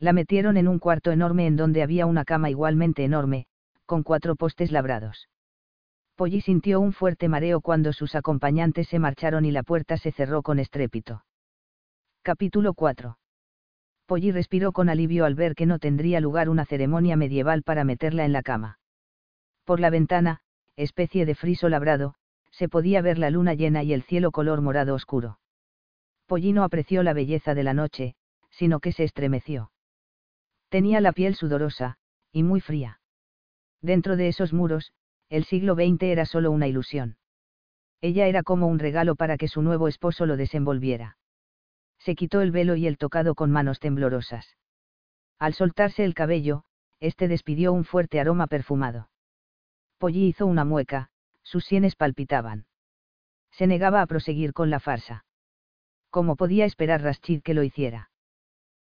La metieron en un cuarto enorme en donde había una cama igualmente enorme, con cuatro postes labrados. Polly sintió un fuerte mareo cuando sus acompañantes se marcharon y la puerta se cerró con estrépito. Capítulo 4. Polly respiró con alivio al ver que no tendría lugar una ceremonia medieval para meterla en la cama. Por la ventana, especie de friso labrado, se podía ver la luna llena y el cielo color morado oscuro. Polly no apreció la belleza de la noche, sino que se estremeció. Tenía la piel sudorosa, y muy fría. Dentro de esos muros, el siglo XX era solo una ilusión. Ella era como un regalo para que su nuevo esposo lo desenvolviera. Se quitó el velo y el tocado con manos temblorosas. Al soltarse el cabello, este despidió un fuerte aroma perfumado. Polly hizo una mueca, sus sienes palpitaban. Se negaba a proseguir con la farsa. ¿Cómo podía esperar Rashid que lo hiciera?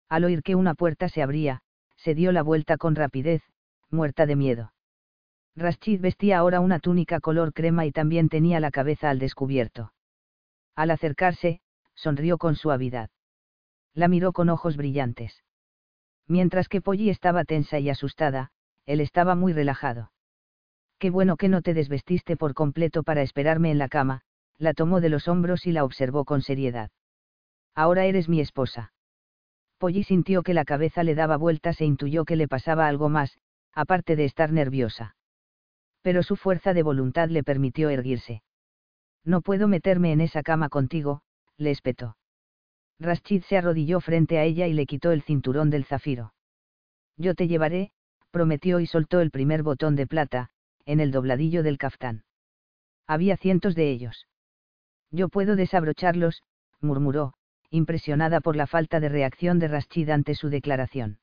Al oír que una puerta se abría, se dio la vuelta con rapidez, muerta de miedo. Rashid vestía ahora una túnica color crema y también tenía la cabeza al descubierto. Al acercarse, sonrió con suavidad. La miró con ojos brillantes. Mientras que Polly estaba tensa y asustada, él estaba muy relajado. Qué bueno que no te desvestiste por completo para esperarme en la cama, la tomó de los hombros y la observó con seriedad. Ahora eres mi esposa. Polly sintió que la cabeza le daba vueltas e intuyó que le pasaba algo más, aparte de estar nerviosa. Pero su fuerza de voluntad le permitió erguirse. No puedo meterme en esa cama contigo, le espetó. Rashid se arrodilló frente a ella y le quitó el cinturón del zafiro. Yo te llevaré, prometió y soltó el primer botón de plata, en el dobladillo del caftán. Había cientos de ellos. Yo puedo desabrocharlos, murmuró, impresionada por la falta de reacción de Rashid ante su declaración.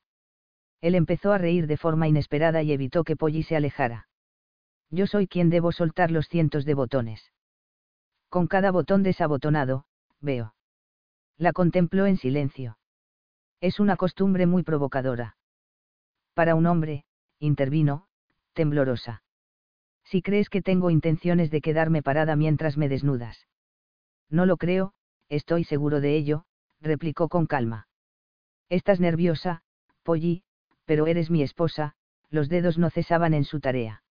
Él empezó a reír de forma inesperada y evitó que Polly se alejara. Yo soy quien debo soltar los cientos de botones. Con cada botón desabotonado, veo. La contempló en silencio. Es una costumbre muy provocadora. Para un hombre, intervino, temblorosa. Si crees que tengo intenciones de quedarme parada mientras me desnudas. No lo creo, estoy seguro de ello, replicó con calma. Estás nerviosa, Polly, pero eres mi esposa, los dedos no cesaban en su tarea.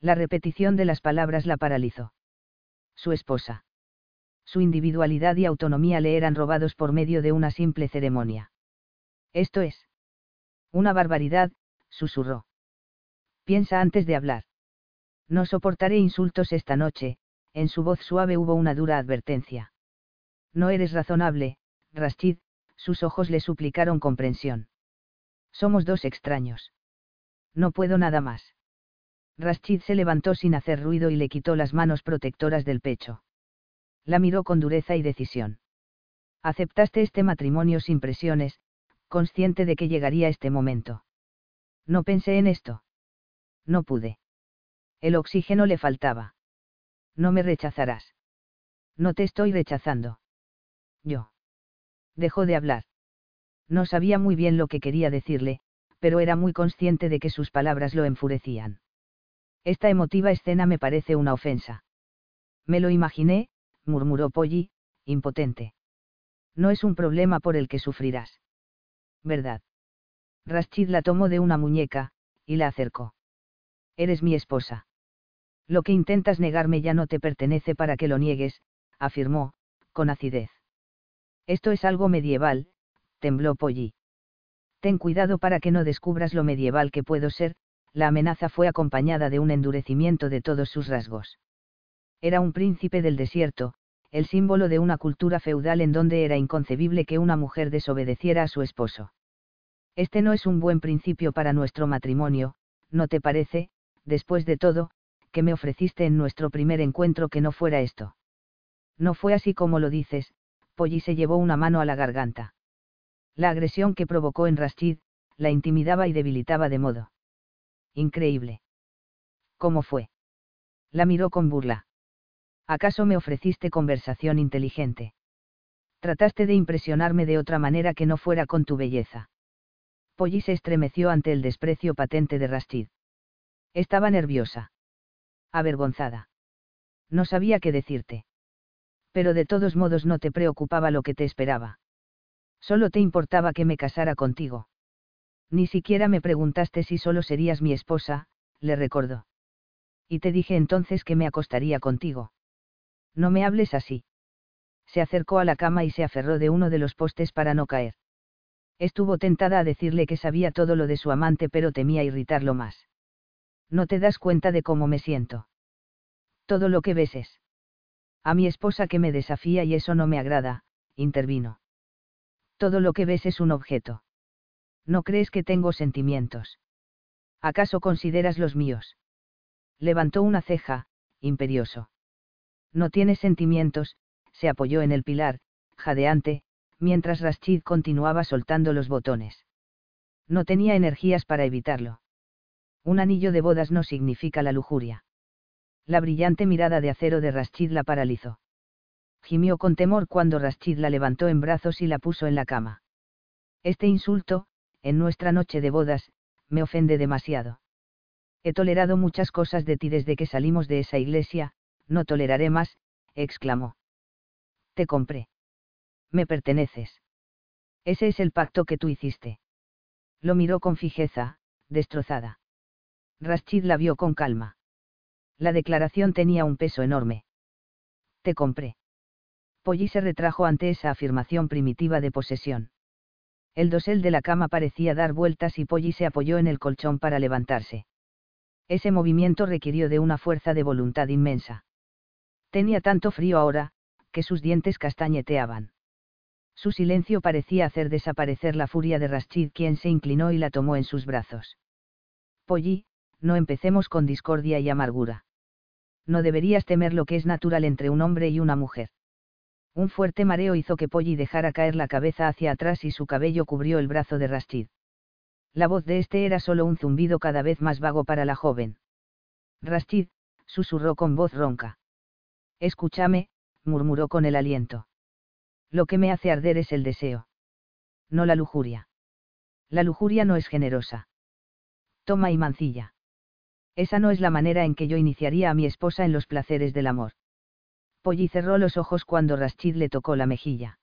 La repetición de las palabras la paralizó. Su esposa. Su individualidad y autonomía le eran robados por medio de una simple ceremonia. Esto es. Una barbaridad, susurró. Piensa antes de hablar. No soportaré insultos esta noche, en su voz suave hubo una dura advertencia. No eres razonable, Rashid, sus ojos le suplicaron comprensión. Somos dos extraños. No puedo nada más. Rashid se levantó sin hacer ruido y le quitó las manos protectoras del pecho. La miró con dureza y decisión. Aceptaste este matrimonio sin presiones, consciente de que llegaría este momento. No pensé en esto. No pude. El oxígeno le faltaba. No me rechazarás. No te estoy rechazando. Yo. Dejó de hablar. No sabía muy bien lo que quería decirle, pero era muy consciente de que sus palabras lo enfurecían. Esta emotiva escena me parece una ofensa. Me lo imaginé, murmuró Polly, impotente. No es un problema por el que sufrirás. ¿Verdad? Rashid la tomó de una muñeca, y la acercó. Eres mi esposa. Lo que intentas negarme ya no te pertenece para que lo niegues, afirmó, con acidez. Esto es algo medieval, tembló Polly. Ten cuidado para que no descubras lo medieval que puedo ser, la amenaza fue acompañada de un endurecimiento de todos sus rasgos. Era un príncipe del desierto, el símbolo de una cultura feudal en donde era inconcebible que una mujer desobedeciera a su esposo. Este no es un buen principio para nuestro matrimonio, ¿no te parece, después de todo, que me ofreciste en nuestro primer encuentro que no fuera esto? No fue así como lo dices, Polly se llevó una mano a la garganta. La agresión que provocó en Rashid, la intimidaba y debilitaba de modo increíble. ¿Cómo fue? La miró con burla. ¿Acaso me ofreciste conversación inteligente? Trataste de impresionarme de otra manera que no fuera con tu belleza. Polly se estremeció ante el desprecio patente de Rashid. Estaba nerviosa. Avergonzada. No sabía qué decirte. Pero de todos modos no te preocupaba lo que te esperaba. Solo te importaba que me casara contigo. Ni siquiera me preguntaste si solo serías mi esposa, le recordó. Y te dije entonces que me acostaría contigo. No me hables así. Se acercó a la cama y se aferró de uno de los postes para no caer. Estuvo tentada a decirle que sabía todo lo de su amante pero temía irritarlo más. No te das cuenta de cómo me siento. Todo lo que ves es. A mi esposa que me desafía y eso no me agrada, intervino. Todo lo que ves es un objeto. ¿No crees que tengo sentimientos? ¿Acaso consideras los míos? Levantó una ceja, imperioso. No tienes sentimientos, se apoyó en el pilar, jadeante, mientras Rashid continuaba soltando los botones. No tenía energías para evitarlo. Un anillo de bodas no significa la lujuria. La brillante mirada de acero de Rashid la paralizó. Gimió con temor cuando Rashid la levantó en brazos y la puso en la cama. Este insulto, en nuestra noche de bodas, me ofende demasiado. He tolerado muchas cosas de ti desde que salimos de esa iglesia, no toleraré más, exclamó. Te compré. Me perteneces. Ese es el pacto que tú hiciste. Lo miró con fijeza, destrozada. Rashid la vio con calma. La declaración tenía un peso enorme. Te compré. Polly se retrajo ante esa afirmación primitiva de posesión. El dosel de la cama parecía dar vueltas y Polly se apoyó en el colchón para levantarse. Ese movimiento requirió de una fuerza de voluntad inmensa. Tenía tanto frío ahora, que sus dientes castañeteaban. Su silencio parecía hacer desaparecer la furia de Rashid quien se inclinó y la tomó en sus brazos. Polly, no empecemos con discordia y amargura. No deberías temer lo que es natural entre un hombre y una mujer. Un fuerte mareo hizo que Polly dejara caer la cabeza hacia atrás y su cabello cubrió el brazo de Rashid. La voz de este era solo un zumbido cada vez más vago para la joven. Rashid, susurró con voz ronca. Escúchame, murmuró con el aliento. Lo que me hace arder es el deseo. No la lujuria. La lujuria no es generosa. Toma y mancilla. Esa no es la manera en que yo iniciaría a mi esposa en los placeres del amor. Polly cerró los ojos cuando Rashid le tocó la mejilla.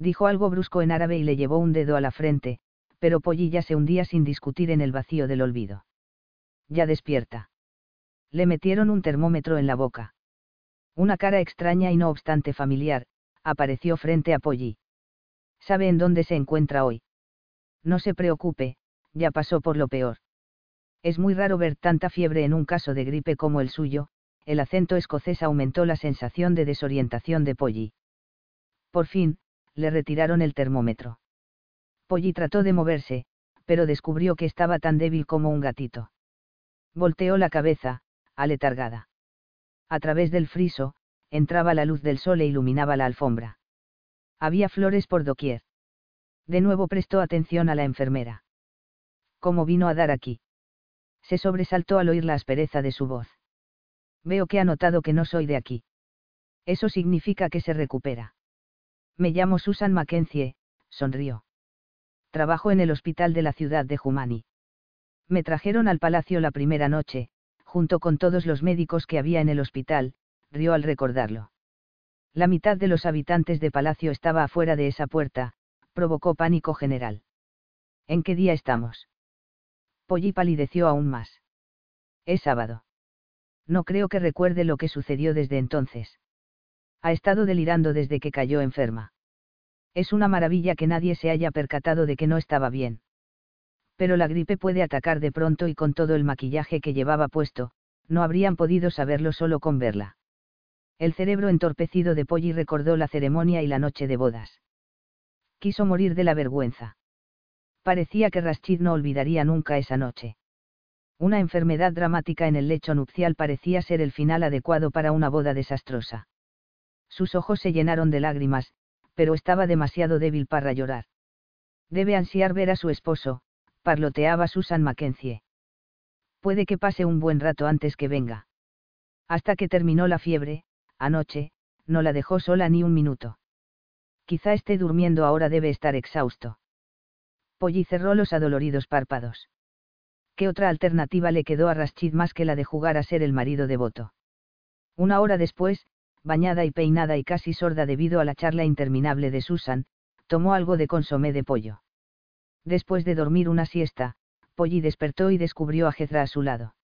Dijo algo brusco en árabe y le llevó un dedo a la frente, pero Polly ya se hundía sin discutir en el vacío del olvido. Ya despierta. Le metieron un termómetro en la boca. Una cara extraña y no obstante familiar, apareció frente a Polly. ¿Sabe en dónde se encuentra hoy? No se preocupe, ya pasó por lo peor. Es muy raro ver tanta fiebre en un caso de gripe como el suyo, el acento escocés aumentó la sensación de desorientación de Polly. Por fin, le retiraron el termómetro. Polly trató de moverse, pero descubrió que estaba tan débil como un gatito. Volteó la cabeza, aletargada. A través del friso, entraba la luz del sol e iluminaba la alfombra. Había flores por doquier. De nuevo prestó atención a la enfermera. ¿Cómo vino a dar aquí? Se sobresaltó al oír la aspereza de su voz. Veo que ha notado que no soy de aquí. Eso significa que se recupera. Me llamo Susan Mackenzie, sonrió. Trabajo en el hospital de la ciudad de Jumani. Me trajeron al palacio la primera noche, junto con todos los médicos que había en el hospital, rió al recordarlo. La mitad de los habitantes de palacio estaba afuera de esa puerta, provocó pánico general. ¿En qué día estamos? Polly palideció aún más. Es sábado. No creo que recuerde lo que sucedió desde entonces. Ha estado delirando desde que cayó enferma. Es una maravilla que nadie se haya percatado de que no estaba bien. Pero la gripe puede atacar de pronto y con todo el maquillaje que llevaba puesto, no habrían podido saberlo solo con verla. El cerebro entorpecido de Polly recordó la ceremonia y la noche de bodas. Quiso morir de la vergüenza. Parecía que Rashid no olvidaría nunca esa noche. Una enfermedad dramática en el lecho nupcial parecía ser el final adecuado para una boda desastrosa. Sus ojos se llenaron de lágrimas, pero estaba demasiado débil para llorar. Debe ansiar ver a su esposo, parloteaba Susan Mackenzie. Puede que pase un buen rato antes que venga. Hasta que terminó la fiebre, anoche, no la dejó sola ni un minuto. Quizá esté durmiendo ahora debe estar exhausto. Polly cerró los adoloridos párpados. ¿Qué otra alternativa le quedó a Rashid más que la de jugar a ser el marido devoto? Una hora después, bañada y peinada y casi sorda debido a la charla interminable de Susan, tomó algo de consomé de pollo. Después de dormir una siesta, Polly despertó y descubrió a Jezra a su lado.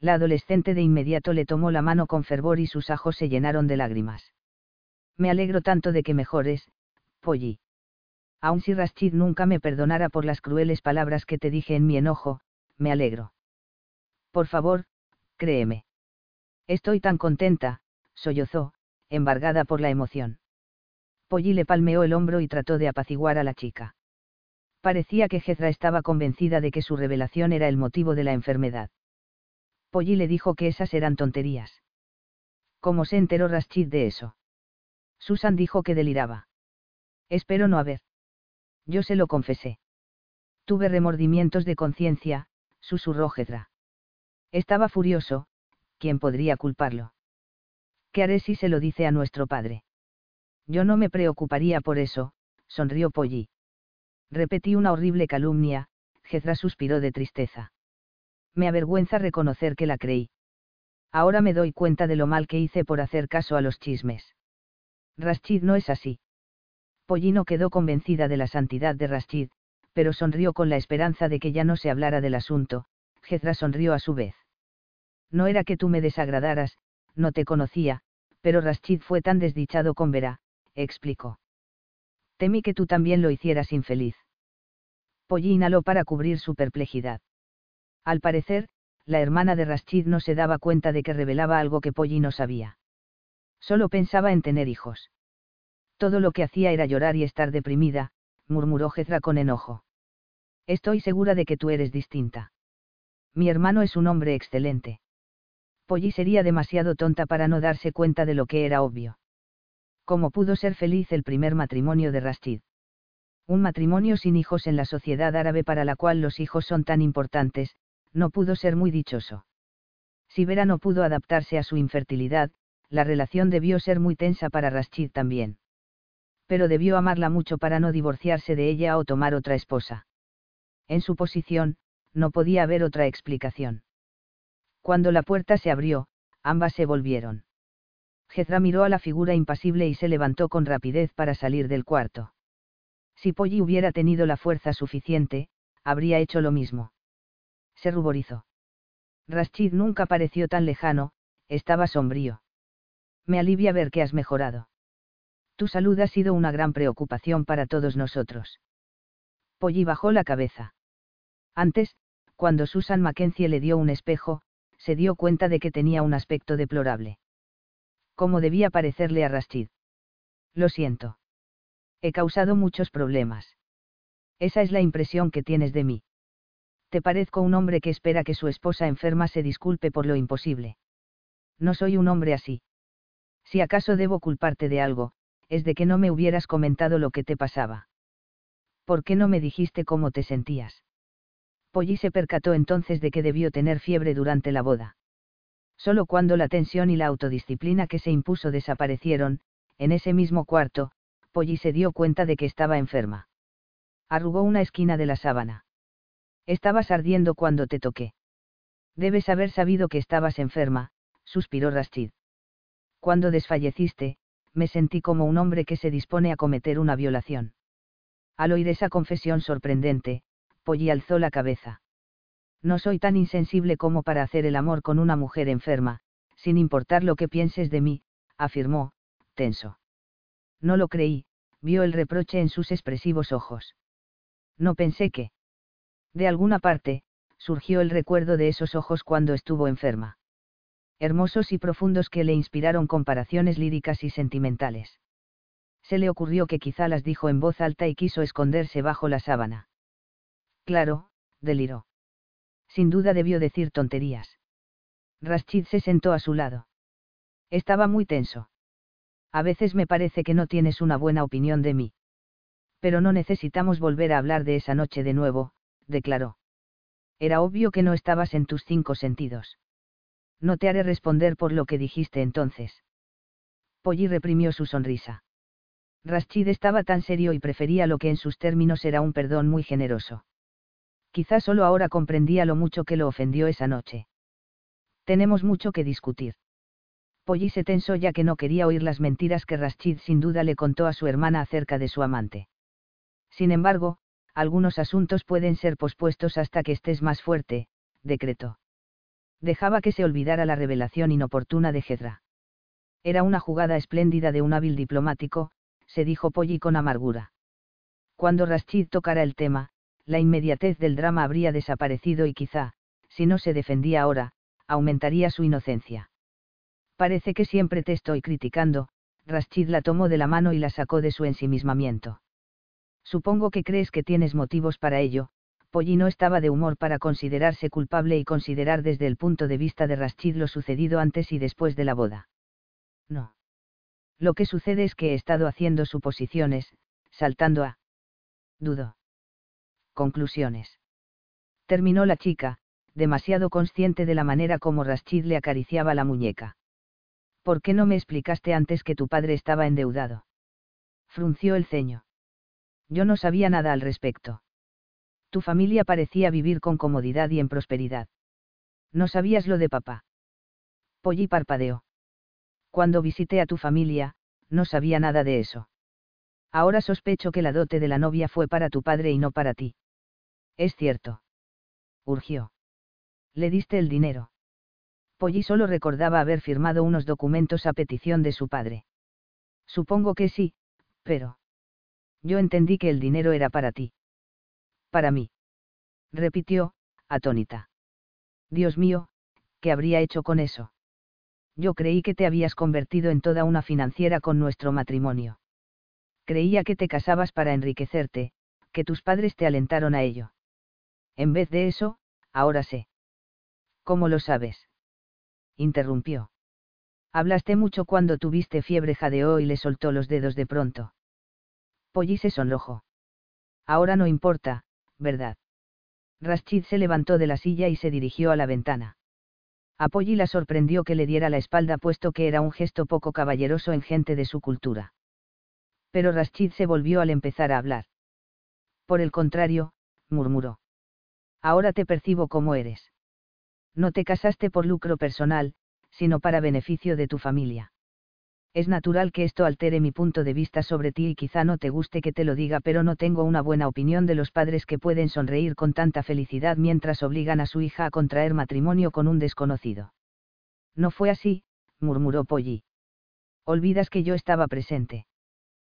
La adolescente de inmediato le tomó la mano con fervor y sus ojos se llenaron de lágrimas. Me alegro tanto de que mejores, Polly. Aun si Rashid nunca me perdonara por las crueles palabras que te dije en mi enojo, me alegro. Por favor, créeme. Estoy tan contenta, sollozó, embargada por la emoción. Polly le palmeó el hombro y trató de apaciguar a la chica. Parecía que Jezra estaba convencida de que su revelación era el motivo de la enfermedad. Polly le dijo que esas eran tonterías. ¿Cómo se enteró Rashid de eso? Susan dijo que deliraba. Espero no haber. Yo se lo confesé. Tuve remordimientos de conciencia, susurró Jedra. Estaba furioso, ¿quién podría culparlo? ¿Qué haré si se lo dice a nuestro padre? Yo no me preocuparía por eso, sonrió Polly. Repetí una horrible calumnia, Jedra suspiró de tristeza. Me avergüenza reconocer que la creí. Ahora me doy cuenta de lo mal que hice por hacer caso a los chismes. Rashid no es así. Pollino quedó convencida de la santidad de Rashid, pero sonrió con la esperanza de que ya no se hablara del asunto, Jezra sonrió a su vez. No era que tú me desagradaras, no te conocía, pero Rashid fue tan desdichado con Vera, explicó. Temí que tú también lo hicieras infeliz. Polly inhaló para cubrir su perplejidad. Al parecer, la hermana de Rashid no se daba cuenta de que revelaba algo que Polly no sabía. Solo pensaba en tener hijos. Todo lo que hacía era llorar y estar deprimida, murmuró Jezra con enojo. Estoy segura de que tú eres distinta. Mi hermano es un hombre excelente. Polly sería demasiado tonta para no darse cuenta de lo que era obvio. ¿Cómo pudo ser feliz el primer matrimonio de Rashid? Un matrimonio sin hijos en la sociedad árabe para la cual los hijos son tan importantes, no pudo ser muy dichoso. Si Vera no pudo adaptarse a su infertilidad, la relación debió ser muy tensa para Rashid también pero debió amarla mucho para no divorciarse de ella o tomar otra esposa. En su posición, no podía haber otra explicación. Cuando la puerta se abrió, ambas se volvieron. Jezra miró a la figura impasible y se levantó con rapidez para salir del cuarto. Si Polly hubiera tenido la fuerza suficiente, habría hecho lo mismo. Se ruborizó. Rashid nunca pareció tan lejano, estaba sombrío. Me alivia ver que has mejorado. Tu salud ha sido una gran preocupación para todos nosotros. Polly bajó la cabeza. Antes, cuando Susan Mackenzie le dio un espejo, se dio cuenta de que tenía un aspecto deplorable. ¿Cómo debía parecerle a Rashid? Lo siento. He causado muchos problemas. Esa es la impresión que tienes de mí. Te parezco un hombre que espera que su esposa enferma se disculpe por lo imposible. No soy un hombre así. Si acaso debo culparte de algo, es de que no me hubieras comentado lo que te pasaba. ¿Por qué no me dijiste cómo te sentías? Polly se percató entonces de que debió tener fiebre durante la boda. Solo cuando la tensión y la autodisciplina que se impuso desaparecieron, en ese mismo cuarto, Polly se dio cuenta de que estaba enferma. Arrugó una esquina de la sábana. Estabas ardiendo cuando te toqué. Debes haber sabido que estabas enferma, suspiró Rashid. Cuando desfalleciste, me sentí como un hombre que se dispone a cometer una violación. Al oír esa confesión sorprendente, Polly alzó la cabeza. No soy tan insensible como para hacer el amor con una mujer enferma, sin importar lo que pienses de mí, afirmó, tenso. No lo creí, vio el reproche en sus expresivos ojos. No pensé que. De alguna parte, surgió el recuerdo de esos ojos cuando estuvo enferma. Hermosos y profundos que le inspiraron comparaciones líricas y sentimentales. Se le ocurrió que quizá las dijo en voz alta y quiso esconderse bajo la sábana. Claro, deliró. Sin duda debió decir tonterías. Rashid se sentó a su lado. Estaba muy tenso. A veces me parece que no tienes una buena opinión de mí. Pero no necesitamos volver a hablar de esa noche de nuevo, declaró. Era obvio que no estabas en tus cinco sentidos. No te haré responder por lo que dijiste entonces. Polly reprimió su sonrisa. Rashid estaba tan serio y prefería lo que en sus términos era un perdón muy generoso. Quizá solo ahora comprendía lo mucho que lo ofendió esa noche. Tenemos mucho que discutir. Polly se tensó ya que no quería oír las mentiras que Rashid sin duda le contó a su hermana acerca de su amante. Sin embargo, algunos asuntos pueden ser pospuestos hasta que estés más fuerte, decretó. Dejaba que se olvidara la revelación inoportuna de Gedra. Era una jugada espléndida de un hábil diplomático, se dijo Polly con amargura. Cuando Rashid tocara el tema, la inmediatez del drama habría desaparecido y quizá, si no se defendía ahora, aumentaría su inocencia. Parece que siempre te estoy criticando, Rashid la tomó de la mano y la sacó de su ensimismamiento. Supongo que crees que tienes motivos para ello, Polly no estaba de humor para considerarse culpable y considerar desde el punto de vista de Rashid lo sucedido antes y después de la boda. No. Lo que sucede es que he estado haciendo suposiciones, saltando a... Dudo conclusiones. Terminó la chica, demasiado consciente de la manera como Rashid le acariciaba la muñeca. ¿Por qué no me explicaste antes que tu padre estaba endeudado? Frunció el ceño. Yo no sabía nada al respecto. Tu familia parecía vivir con comodidad y en prosperidad. No sabías lo de papá. Polly parpadeó. Cuando visité a tu familia, no sabía nada de eso. Ahora sospecho que la dote de la novia fue para tu padre y no para ti. Es cierto. Urgió. ¿Le diste el dinero? Polly solo recordaba haber firmado unos documentos a petición de su padre. Supongo que sí, pero... Yo entendí que el dinero era para ti. Para mí. Repitió, atónita. Dios mío, ¿qué habría hecho con eso? Yo creí que te habías convertido en toda una financiera con nuestro matrimonio. Creía que te casabas para enriquecerte, que tus padres te alentaron a ello. En vez de eso, ahora sé. ¿Cómo lo sabes? Interrumpió. Hablaste mucho cuando tuviste fiebre jadeó y le soltó los dedos de pronto. Polly se sonrojó. Ahora no importa, ¿verdad? Rashid se levantó de la silla y se dirigió a la ventana. A Polly la sorprendió que le diera la espalda puesto que era un gesto poco caballeroso en gente de su cultura. Pero Rashid se volvió al empezar a hablar. Por el contrario, murmuró Ahora te percibo como eres. No te casaste por lucro personal, sino para beneficio de tu familia. Es natural que esto altere mi punto de vista sobre ti y quizá no te guste que te lo diga, pero no tengo una buena opinión de los padres que pueden sonreír con tanta felicidad mientras obligan a su hija a contraer matrimonio con un desconocido. No fue así, murmuró Polly. Olvidas que yo estaba presente.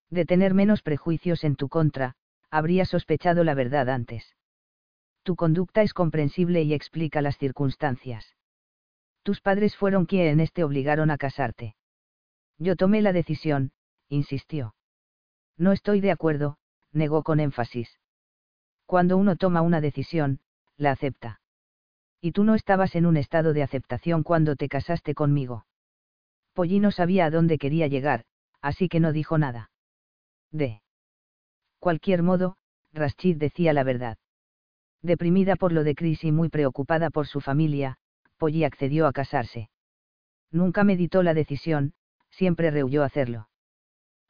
De tener menos prejuicios en tu contra, habría sospechado la verdad antes. Tu conducta es comprensible y explica las circunstancias. Tus padres fueron quienes te obligaron a casarte. Yo tomé la decisión, insistió. No estoy de acuerdo, negó con énfasis. Cuando uno toma una decisión, la acepta. Y tú no estabas en un estado de aceptación cuando te casaste conmigo. Pollino sabía a dónde quería llegar, así que no dijo nada. De cualquier modo, Rashid decía la verdad. Deprimida por lo de Chris y muy preocupada por su familia, Polly accedió a casarse. Nunca meditó la decisión, siempre rehuyó hacerlo.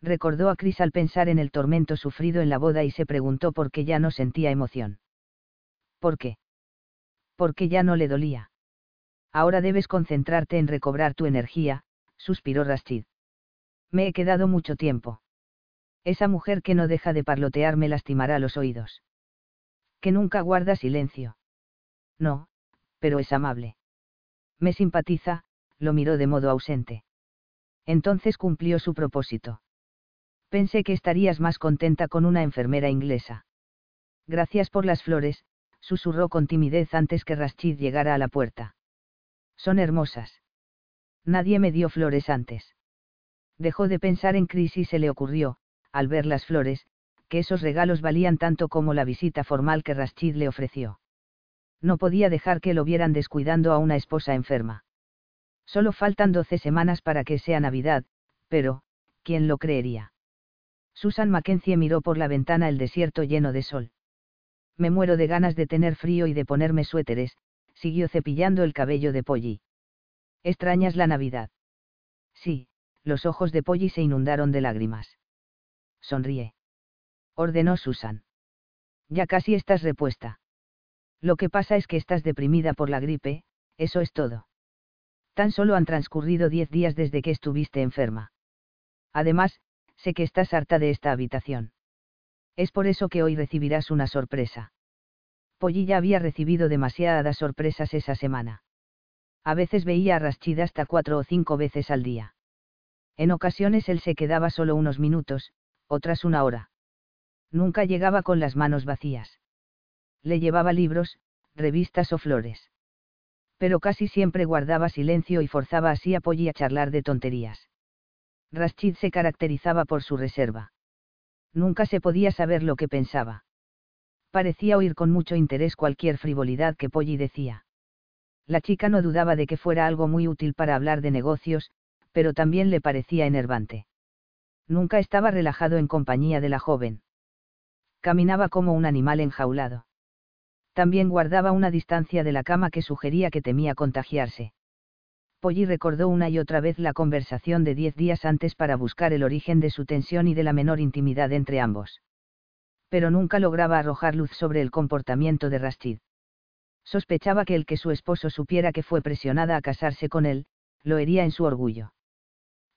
Recordó a Chris al pensar en el tormento sufrido en la boda y se preguntó por qué ya no sentía emoción. ¿Por qué? Porque ya no le dolía. Ahora debes concentrarte en recobrar tu energía, suspiró Rashid. Me he quedado mucho tiempo. Esa mujer que no deja de parlotear me lastimará los oídos. Que nunca guarda silencio. No, pero es amable. Me simpatiza, lo miró de modo ausente. Entonces cumplió su propósito. Pensé que estarías más contenta con una enfermera inglesa. Gracias por las flores, susurró con timidez antes que Rashid llegara a la puerta. Son hermosas. Nadie me dio flores antes. Dejó de pensar en Chris y se le ocurrió, al ver las flores, que esos regalos valían tanto como la visita formal que Rashid le ofreció. No podía dejar que lo vieran descuidando a una esposa enferma. Solo faltan doce semanas para que sea Navidad, pero, ¿quién lo creería? Susan Mackenzie miró por la ventana el desierto lleno de sol. Me muero de ganas de tener frío y de ponerme suéteres, siguió cepillando el cabello de Polly. ¿Extrañas la Navidad? Sí, los ojos de Polly se inundaron de lágrimas. Sonríe. Ordenó Susan. Ya casi estás repuesta. Lo que pasa es que estás deprimida por la gripe, eso es todo. Tan solo han transcurrido diez días desde que estuviste enferma. Además, sé que estás harta de esta habitación. Es por eso que hoy recibirás una sorpresa. Polly ya había recibido demasiadas sorpresas esa semana. A veces veía a Rashid hasta cuatro o cinco veces al día. En ocasiones él se quedaba solo unos minutos, otras una hora. Nunca llegaba con las manos vacías. Le llevaba libros, revistas o flores pero casi siempre guardaba silencio y forzaba así a Polly a charlar de tonterías. Rashid se caracterizaba por su reserva. Nunca se podía saber lo que pensaba. Parecía oír con mucho interés cualquier frivolidad que Polly decía. La chica no dudaba de que fuera algo muy útil para hablar de negocios, pero también le parecía enervante. Nunca estaba relajado en compañía de la joven. Caminaba como un animal enjaulado también guardaba una distancia de la cama que sugería que temía contagiarse. Polly recordó una y otra vez la conversación de diez días antes para buscar el origen de su tensión y de la menor intimidad entre ambos. Pero nunca lograba arrojar luz sobre el comportamiento de Rashid. Sospechaba que el que su esposo supiera que fue presionada a casarse con él, lo hería en su orgullo.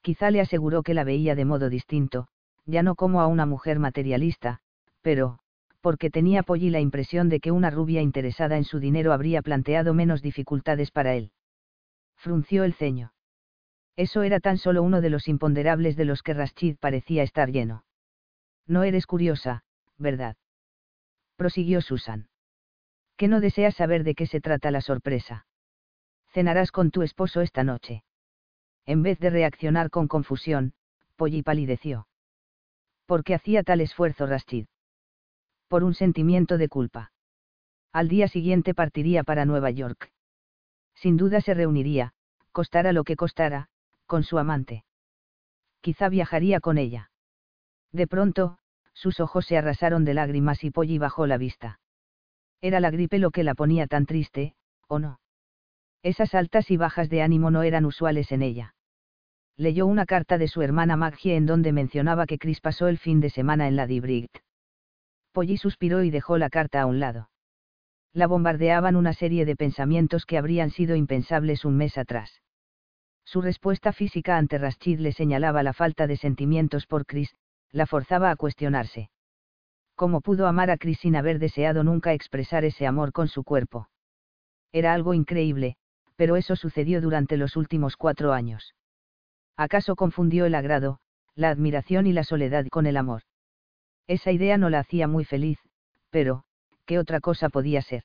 Quizá le aseguró que la veía de modo distinto, ya no como a una mujer materialista, pero, porque tenía Polly la impresión de que una rubia interesada en su dinero habría planteado menos dificultades para él. Frunció el ceño. Eso era tan solo uno de los imponderables de los que Rashid parecía estar lleno. No eres curiosa, ¿verdad? Prosiguió Susan. Que no deseas saber de qué se trata la sorpresa. Cenarás con tu esposo esta noche. En vez de reaccionar con confusión, Polly palideció. ¿Por qué hacía tal esfuerzo Rashid? Por un sentimiento de culpa. Al día siguiente partiría para Nueva York. Sin duda se reuniría, costara lo que costara, con su amante. Quizá viajaría con ella. De pronto, sus ojos se arrasaron de lágrimas y Polly bajó la vista. Era la gripe lo que la ponía tan triste, ¿o no? Esas altas y bajas de ánimo no eran usuales en ella. Leyó una carta de su hermana Maggie en donde mencionaba que Chris pasó el fin de semana en la Dibright. Polly suspiró y dejó la carta a un lado. La bombardeaban una serie de pensamientos que habrían sido impensables un mes atrás. Su respuesta física ante Rashid le señalaba la falta de sentimientos por Chris, la forzaba a cuestionarse. ¿Cómo pudo amar a Chris sin haber deseado nunca expresar ese amor con su cuerpo? Era algo increíble, pero eso sucedió durante los últimos cuatro años. ¿Acaso confundió el agrado, la admiración y la soledad con el amor? Esa idea no la hacía muy feliz, pero, ¿qué otra cosa podía ser?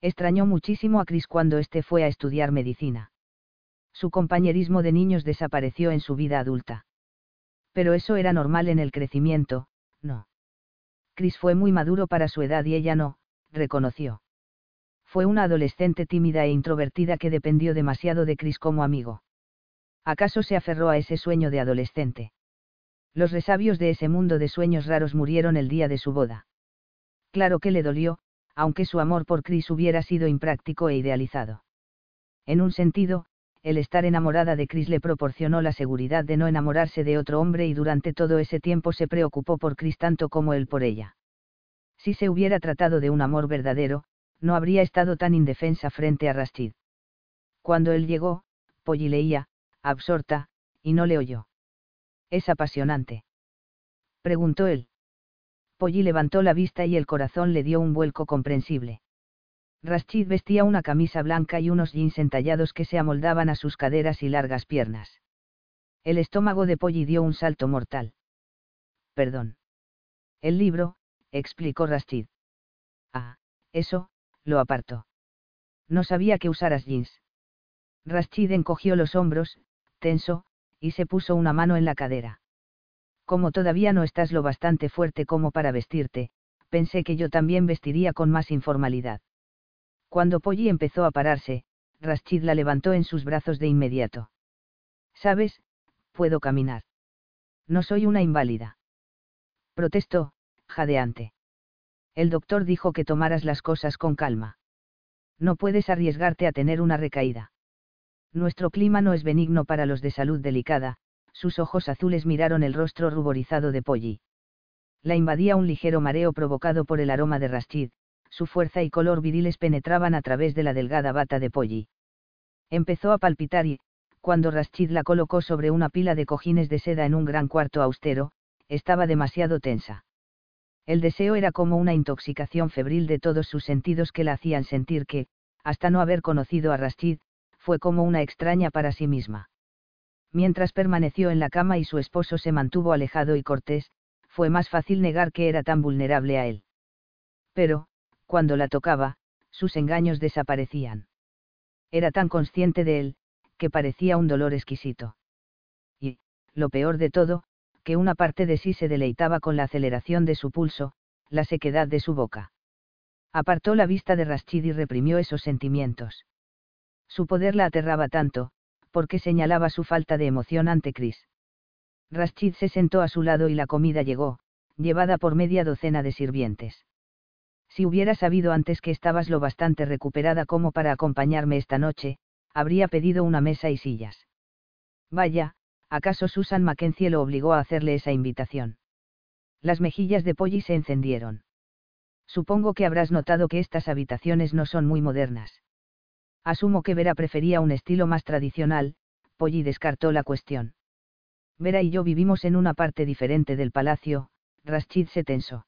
Extrañó muchísimo a Chris cuando éste fue a estudiar medicina. Su compañerismo de niños desapareció en su vida adulta. Pero eso era normal en el crecimiento, no. Chris fue muy maduro para su edad y ella no, reconoció. Fue una adolescente tímida e introvertida que dependió demasiado de Chris como amigo. ¿Acaso se aferró a ese sueño de adolescente? Los resabios de ese mundo de sueños raros murieron el día de su boda. Claro que le dolió, aunque su amor por Chris hubiera sido impráctico e idealizado. En un sentido, el estar enamorada de Chris le proporcionó la seguridad de no enamorarse de otro hombre y durante todo ese tiempo se preocupó por Chris tanto como él por ella. Si se hubiera tratado de un amor verdadero, no habría estado tan indefensa frente a Rashid. Cuando él llegó, Polly leía, absorta, y no le oyó. Es apasionante. Preguntó él. Polly levantó la vista y el corazón le dio un vuelco comprensible. Rashid vestía una camisa blanca y unos jeans entallados que se amoldaban a sus caderas y largas piernas. El estómago de Polly dio un salto mortal. Perdón. El libro, explicó Rashid. Ah, eso, lo apartó. No sabía que usaras jeans. Rashid encogió los hombros, tenso, y se puso una mano en la cadera. Como todavía no estás lo bastante fuerte como para vestirte, pensé que yo también vestiría con más informalidad. Cuando Polly empezó a pararse, Rashid la levantó en sus brazos de inmediato. Sabes, puedo caminar. No soy una inválida. Protestó, jadeante. El doctor dijo que tomaras las cosas con calma. No puedes arriesgarte a tener una recaída. Nuestro clima no es benigno para los de salud delicada, sus ojos azules miraron el rostro ruborizado de Polly. La invadía un ligero mareo provocado por el aroma de Rashid, su fuerza y color viriles penetraban a través de la delgada bata de Polly. Empezó a palpitar y, cuando Rashid la colocó sobre una pila de cojines de seda en un gran cuarto austero, estaba demasiado tensa. El deseo era como una intoxicación febril de todos sus sentidos que la hacían sentir que, hasta no haber conocido a Rashid, fue como una extraña para sí misma. Mientras permaneció en la cama y su esposo se mantuvo alejado y cortés, fue más fácil negar que era tan vulnerable a él. Pero, cuando la tocaba, sus engaños desaparecían. Era tan consciente de él, que parecía un dolor exquisito. Y, lo peor de todo, que una parte de sí se deleitaba con la aceleración de su pulso, la sequedad de su boca. Apartó la vista de Rashid y reprimió esos sentimientos. Su poder la aterraba tanto, porque señalaba su falta de emoción ante Chris. Rashid se sentó a su lado y la comida llegó, llevada por media docena de sirvientes. Si hubiera sabido antes que estabas lo bastante recuperada como para acompañarme esta noche, habría pedido una mesa y sillas. Vaya, ¿acaso Susan Mackenzie lo obligó a hacerle esa invitación? Las mejillas de Polly se encendieron. Supongo que habrás notado que estas habitaciones no son muy modernas. Asumo que Vera prefería un estilo más tradicional, Polly descartó la cuestión. Vera y yo vivimos en una parte diferente del palacio, Rashid se tensó.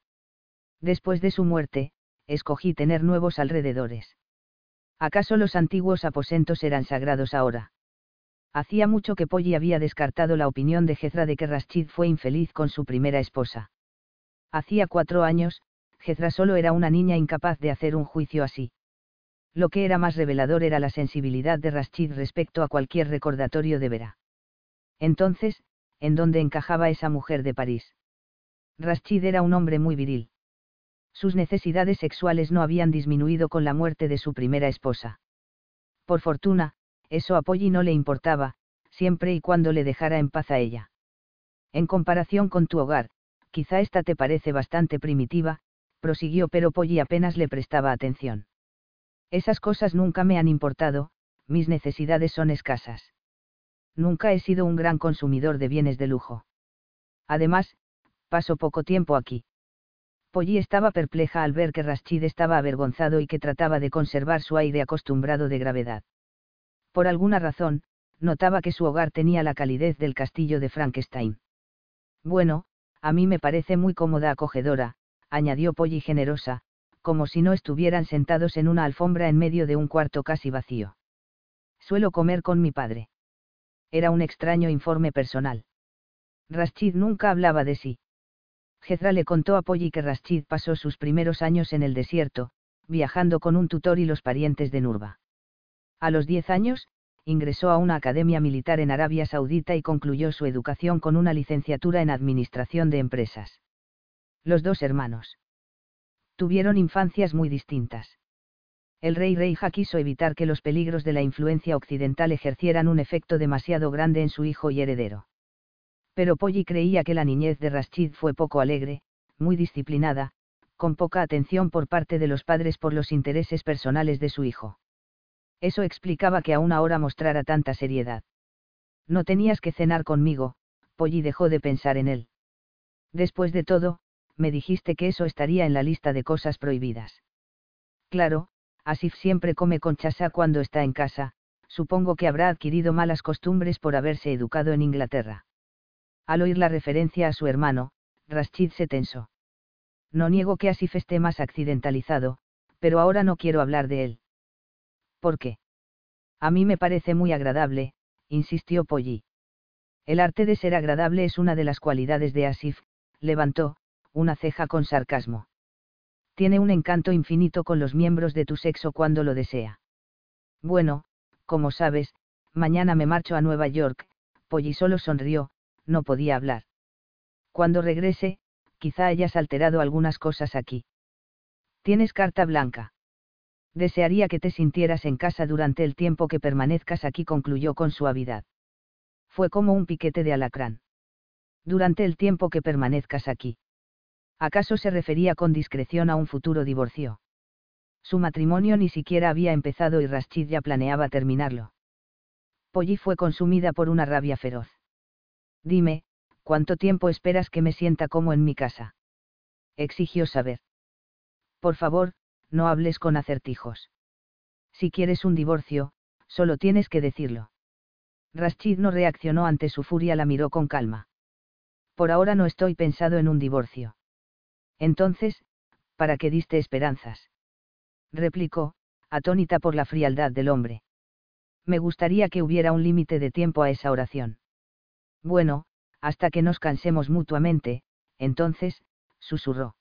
Después de su muerte, escogí tener nuevos alrededores. ¿Acaso los antiguos aposentos eran sagrados ahora? Hacía mucho que Polly había descartado la opinión de Jezra de que Rashid fue infeliz con su primera esposa. Hacía cuatro años, Jezra solo era una niña incapaz de hacer un juicio así. Lo que era más revelador era la sensibilidad de Rashid respecto a cualquier recordatorio de Vera. Entonces, ¿en dónde encajaba esa mujer de París? Rashid era un hombre muy viril sus necesidades sexuales no habían disminuido con la muerte de su primera esposa. Por fortuna, eso a Polly no le importaba, siempre y cuando le dejara en paz a ella. En comparación con tu hogar, quizá esta te parece bastante primitiva, prosiguió pero Polly apenas le prestaba atención. Esas cosas nunca me han importado, mis necesidades son escasas. Nunca he sido un gran consumidor de bienes de lujo. Además, paso poco tiempo aquí Polly estaba perpleja al ver que Rashid estaba avergonzado y que trataba de conservar su aire acostumbrado de gravedad. Por alguna razón, notaba que su hogar tenía la calidez del castillo de Frankenstein. Bueno, a mí me parece muy cómoda acogedora, añadió Polly generosa, como si no estuvieran sentados en una alfombra en medio de un cuarto casi vacío. Suelo comer con mi padre. Era un extraño informe personal. Rashid nunca hablaba de sí. Jezra le contó a Polly que Rashid pasó sus primeros años en el desierto, viajando con un tutor y los parientes de Nurba. A los 10 años, ingresó a una academia militar en Arabia Saudita y concluyó su educación con una licenciatura en Administración de Empresas. Los dos hermanos tuvieron infancias muy distintas. El rey Reija quiso evitar que los peligros de la influencia occidental ejercieran un efecto demasiado grande en su hijo y heredero pero Polly creía que la niñez de Rashid fue poco alegre, muy disciplinada, con poca atención por parte de los padres por los intereses personales de su hijo. Eso explicaba que aún ahora mostrara tanta seriedad. No tenías que cenar conmigo, Polly dejó de pensar en él. Después de todo, me dijiste que eso estaría en la lista de cosas prohibidas. Claro, Asif siempre come con chasa cuando está en casa, supongo que habrá adquirido malas costumbres por haberse educado en Inglaterra. Al oír la referencia a su hermano, Rashid se tensó. No niego que Asif esté más accidentalizado, pero ahora no quiero hablar de él. ¿Por qué? A mí me parece muy agradable, insistió Polly. El arte de ser agradable es una de las cualidades de Asif, levantó, una ceja con sarcasmo. Tiene un encanto infinito con los miembros de tu sexo cuando lo desea. Bueno, como sabes, mañana me marcho a Nueva York, Polly solo sonrió, no podía hablar. Cuando regrese, quizá hayas alterado algunas cosas aquí. Tienes carta blanca. Desearía que te sintieras en casa durante el tiempo que permanezcas aquí, concluyó con suavidad. Fue como un piquete de alacrán. Durante el tiempo que permanezcas aquí. ¿Acaso se refería con discreción a un futuro divorcio? Su matrimonio ni siquiera había empezado y Rashid ya planeaba terminarlo. Polly fue consumida por una rabia feroz. Dime, ¿cuánto tiempo esperas que me sienta como en mi casa? Exigió saber. Por favor, no hables con acertijos. Si quieres un divorcio, solo tienes que decirlo. Rashid no reaccionó ante su furia, la miró con calma. Por ahora no estoy pensado en un divorcio. Entonces, ¿para qué diste esperanzas? replicó, atónita por la frialdad del hombre. Me gustaría que hubiera un límite de tiempo a esa oración. Bueno, hasta que nos cansemos mutuamente, entonces, susurró.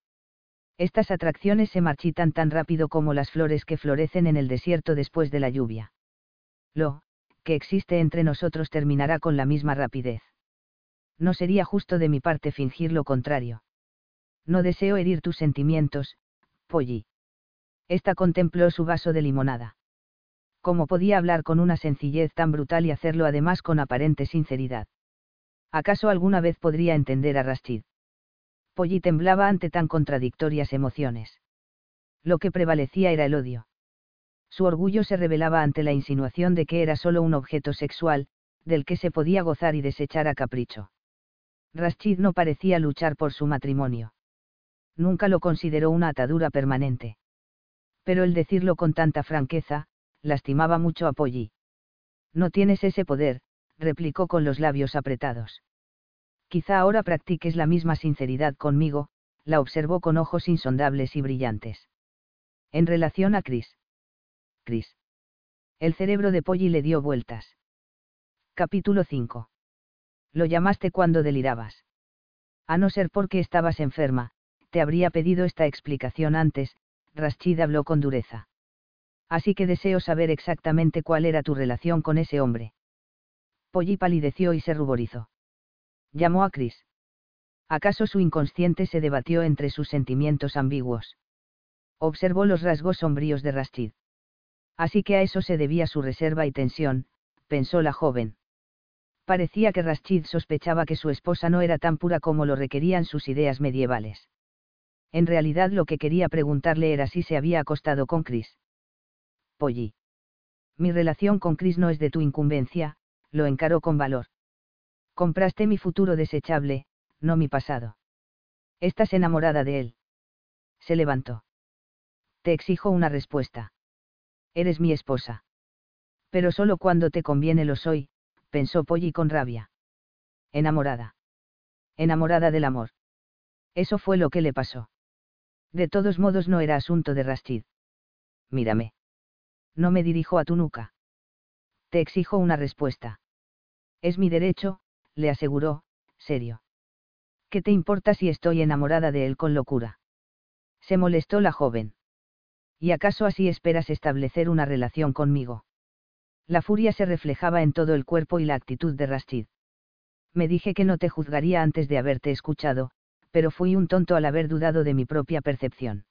Estas atracciones se marchitan tan rápido como las flores que florecen en el desierto después de la lluvia. Lo, que existe entre nosotros terminará con la misma rapidez. No sería justo de mi parte fingir lo contrario. No deseo herir tus sentimientos, Polly. Esta contempló su vaso de limonada. ¿Cómo podía hablar con una sencillez tan brutal y hacerlo además con aparente sinceridad? ¿Acaso alguna vez podría entender a Rashid? Polly temblaba ante tan contradictorias emociones. Lo que prevalecía era el odio. Su orgullo se revelaba ante la insinuación de que era solo un objeto sexual, del que se podía gozar y desechar a capricho. Rashid no parecía luchar por su matrimonio. Nunca lo consideró una atadura permanente. Pero el decirlo con tanta franqueza, lastimaba mucho a Polly. No tienes ese poder, replicó con los labios apretados. Quizá ahora practiques la misma sinceridad conmigo, la observó con ojos insondables y brillantes. En relación a Chris. Chris. El cerebro de Polly le dio vueltas. Capítulo 5. Lo llamaste cuando delirabas. A no ser porque estabas enferma, te habría pedido esta explicación antes, Rashid habló con dureza. Así que deseo saber exactamente cuál era tu relación con ese hombre. Polly palideció y se ruborizó. Llamó a Chris. ¿Acaso su inconsciente se debatió entre sus sentimientos ambiguos? Observó los rasgos sombríos de Rashid. Así que a eso se debía su reserva y tensión, pensó la joven. Parecía que Rashid sospechaba que su esposa no era tan pura como lo requerían sus ideas medievales. En realidad lo que quería preguntarle era si se había acostado con Chris. Polly. Mi relación con Chris no es de tu incumbencia, lo encaró con valor. Compraste mi futuro desechable, no mi pasado. Estás enamorada de él. Se levantó. Te exijo una respuesta. Eres mi esposa. Pero solo cuando te conviene lo soy, pensó Polly con rabia. Enamorada. Enamorada del amor. Eso fue lo que le pasó. De todos modos no era asunto de Rastid. Mírame. No me dirijo a tu nuca. Te exijo una respuesta. Es mi derecho, le aseguró, serio. ¿Qué te importa si estoy enamorada de él con locura? Se molestó la joven. ¿Y acaso así esperas establecer una relación conmigo? La furia se reflejaba en todo el cuerpo y la actitud de Rastid. Me dije que no te juzgaría antes de haberte escuchado, pero fui un tonto al haber dudado de mi propia percepción.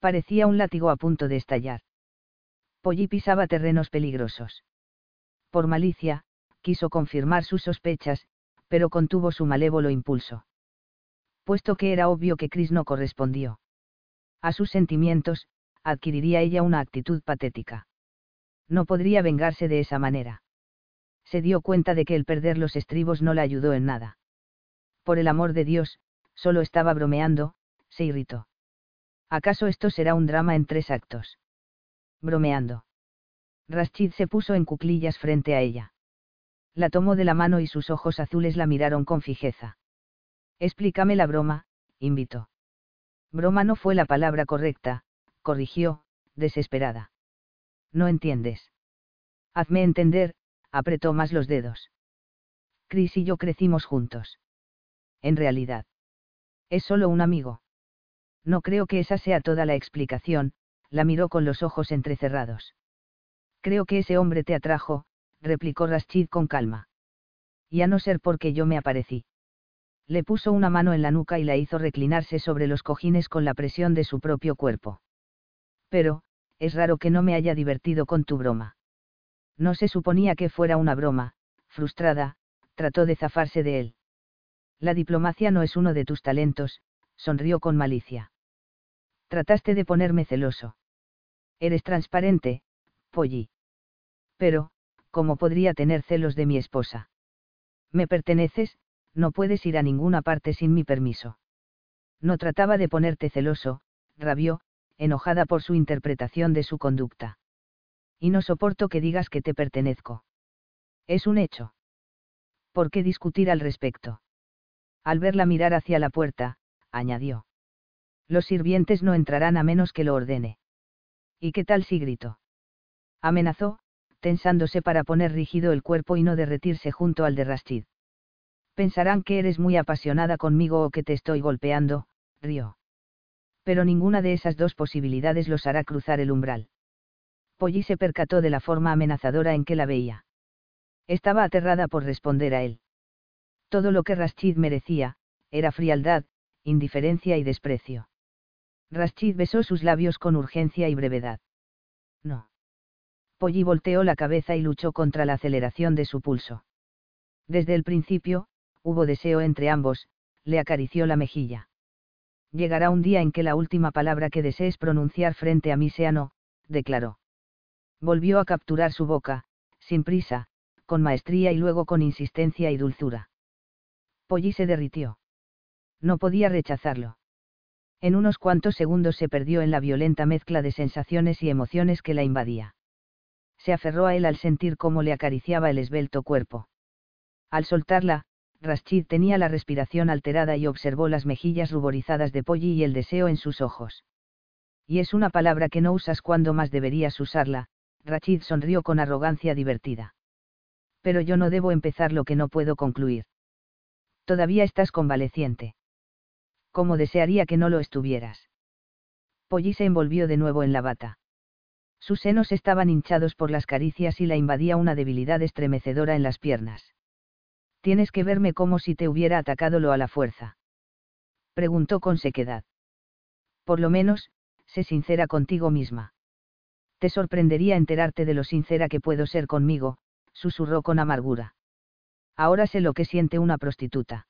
Parecía un látigo a punto de estallar. Polly pisaba terrenos peligrosos. Por malicia, quiso confirmar sus sospechas, pero contuvo su malévolo impulso. Puesto que era obvio que Chris no correspondió a sus sentimientos, adquiriría ella una actitud patética. No podría vengarse de esa manera. Se dio cuenta de que el perder los estribos no la ayudó en nada. Por el amor de Dios, solo estaba bromeando, se irritó. ¿Acaso esto será un drama en tres actos? Bromeando. Rashid se puso en cuclillas frente a ella. La tomó de la mano y sus ojos azules la miraron con fijeza. Explícame la broma, invitó. Broma no fue la palabra correcta, corrigió, desesperada. No entiendes. Hazme entender, apretó más los dedos. Chris y yo crecimos juntos. En realidad. Es solo un amigo. No creo que esa sea toda la explicación, la miró con los ojos entrecerrados. Creo que ese hombre te atrajo, replicó Rashid con calma. Y a no ser porque yo me aparecí. Le puso una mano en la nuca y la hizo reclinarse sobre los cojines con la presión de su propio cuerpo. Pero, es raro que no me haya divertido con tu broma. No se suponía que fuera una broma, frustrada, trató de zafarse de él. La diplomacia no es uno de tus talentos, sonrió con malicia. Trataste de ponerme celoso. Eres transparente, Polly. Pero, ¿cómo podría tener celos de mi esposa? Me perteneces, no puedes ir a ninguna parte sin mi permiso. No trataba de ponerte celoso, rabió, enojada por su interpretación de su conducta. Y no soporto que digas que te pertenezco. Es un hecho. ¿Por qué discutir al respecto? Al verla mirar hacia la puerta, añadió. Los sirvientes no entrarán a menos que lo ordene. ¿Y qué tal si grito? Amenazó, tensándose para poner rígido el cuerpo y no derretirse junto al de Rashid. Pensarán que eres muy apasionada conmigo o que te estoy golpeando, rió. Pero ninguna de esas dos posibilidades los hará cruzar el umbral. Polly se percató de la forma amenazadora en que la veía. Estaba aterrada por responder a él. Todo lo que Rashid merecía, era frialdad, indiferencia y desprecio. Rashid besó sus labios con urgencia y brevedad. No. Polly volteó la cabeza y luchó contra la aceleración de su pulso. Desde el principio, hubo deseo entre ambos, le acarició la mejilla. Llegará un día en que la última palabra que desees pronunciar frente a mí sea no, declaró. Volvió a capturar su boca, sin prisa, con maestría y luego con insistencia y dulzura. Polly se derritió. No podía rechazarlo. En unos cuantos segundos se perdió en la violenta mezcla de sensaciones y emociones que la invadía. Se aferró a él al sentir cómo le acariciaba el esbelto cuerpo. Al soltarla, Rashid tenía la respiración alterada y observó las mejillas ruborizadas de Polly y el deseo en sus ojos. Y es una palabra que no usas cuando más deberías usarla, Rashid sonrió con arrogancia divertida. Pero yo no debo empezar lo que no puedo concluir. Todavía estás convaleciente. Como desearía que no lo estuvieras. Polly se envolvió de nuevo en la bata. Sus senos estaban hinchados por las caricias y la invadía una debilidad estremecedora en las piernas. Tienes que verme como si te hubiera atacado lo a la fuerza. Preguntó con sequedad. Por lo menos, sé sincera contigo misma. Te sorprendería enterarte de lo sincera que puedo ser conmigo, susurró con amargura. Ahora sé lo que siente una prostituta.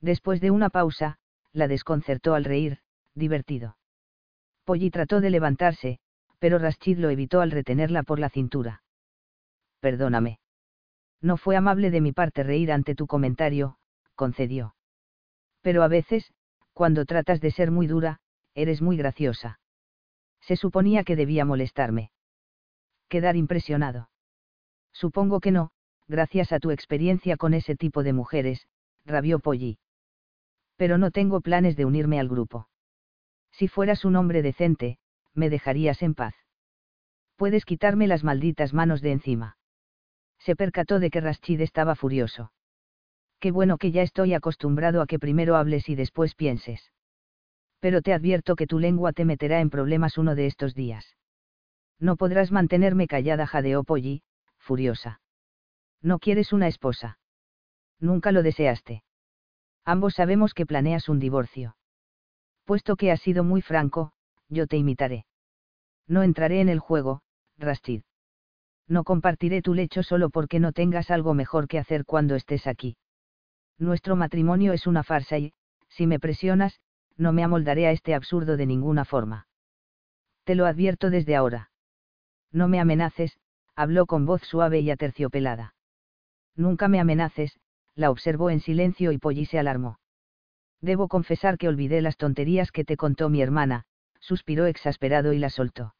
Después de una pausa, la desconcertó al reír, divertido. Polly trató de levantarse, pero Rashid lo evitó al retenerla por la cintura. Perdóname. No fue amable de mi parte reír ante tu comentario, concedió. Pero a veces, cuando tratas de ser muy dura, eres muy graciosa. Se suponía que debía molestarme. Quedar impresionado. Supongo que no, gracias a tu experiencia con ese tipo de mujeres, rabió Polly. Pero no tengo planes de unirme al grupo. Si fueras un hombre decente, me dejarías en paz. Puedes quitarme las malditas manos de encima. Se percató de que Rashid estaba furioso. Qué bueno que ya estoy acostumbrado a que primero hables y después pienses. Pero te advierto que tu lengua te meterá en problemas uno de estos días. No podrás mantenerme callada, jadeó Polly, furiosa. No quieres una esposa. Nunca lo deseaste. Ambos sabemos que planeas un divorcio. Puesto que has sido muy franco, yo te imitaré. No entraré en el juego, Rastid. No compartiré tu lecho solo porque no tengas algo mejor que hacer cuando estés aquí. Nuestro matrimonio es una farsa y, si me presionas, no me amoldaré a este absurdo de ninguna forma. Te lo advierto desde ahora. No me amenaces, habló con voz suave y aterciopelada. Nunca me amenaces, la observó en silencio y Polly se alarmó. Debo confesar que olvidé las tonterías que te contó mi hermana, suspiró exasperado y la soltó.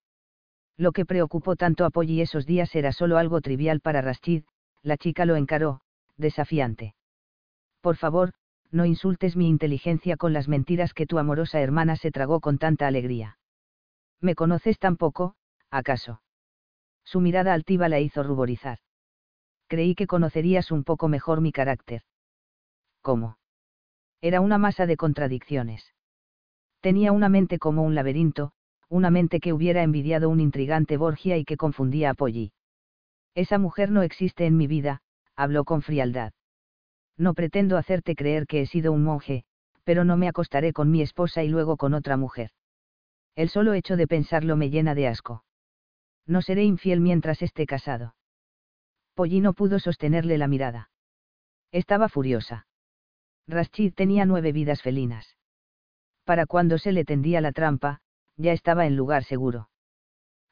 Lo que preocupó tanto a Polly esos días era solo algo trivial para Rashid, la chica lo encaró, desafiante. Por favor, no insultes mi inteligencia con las mentiras que tu amorosa hermana se tragó con tanta alegría. ¿Me conoces tan poco, acaso? Su mirada altiva la hizo ruborizar. Creí que conocerías un poco mejor mi carácter. ¿Cómo? Era una masa de contradicciones. Tenía una mente como un laberinto, una mente que hubiera envidiado un intrigante Borgia y que confundía a Polly. Esa mujer no existe en mi vida, habló con frialdad. No pretendo hacerte creer que he sido un monje, pero no me acostaré con mi esposa y luego con otra mujer. El solo hecho de pensarlo me llena de asco. No seré infiel mientras esté casado. Polly no pudo sostenerle la mirada. Estaba furiosa. Rashid tenía nueve vidas felinas. Para cuando se le tendía la trampa, ya estaba en lugar seguro.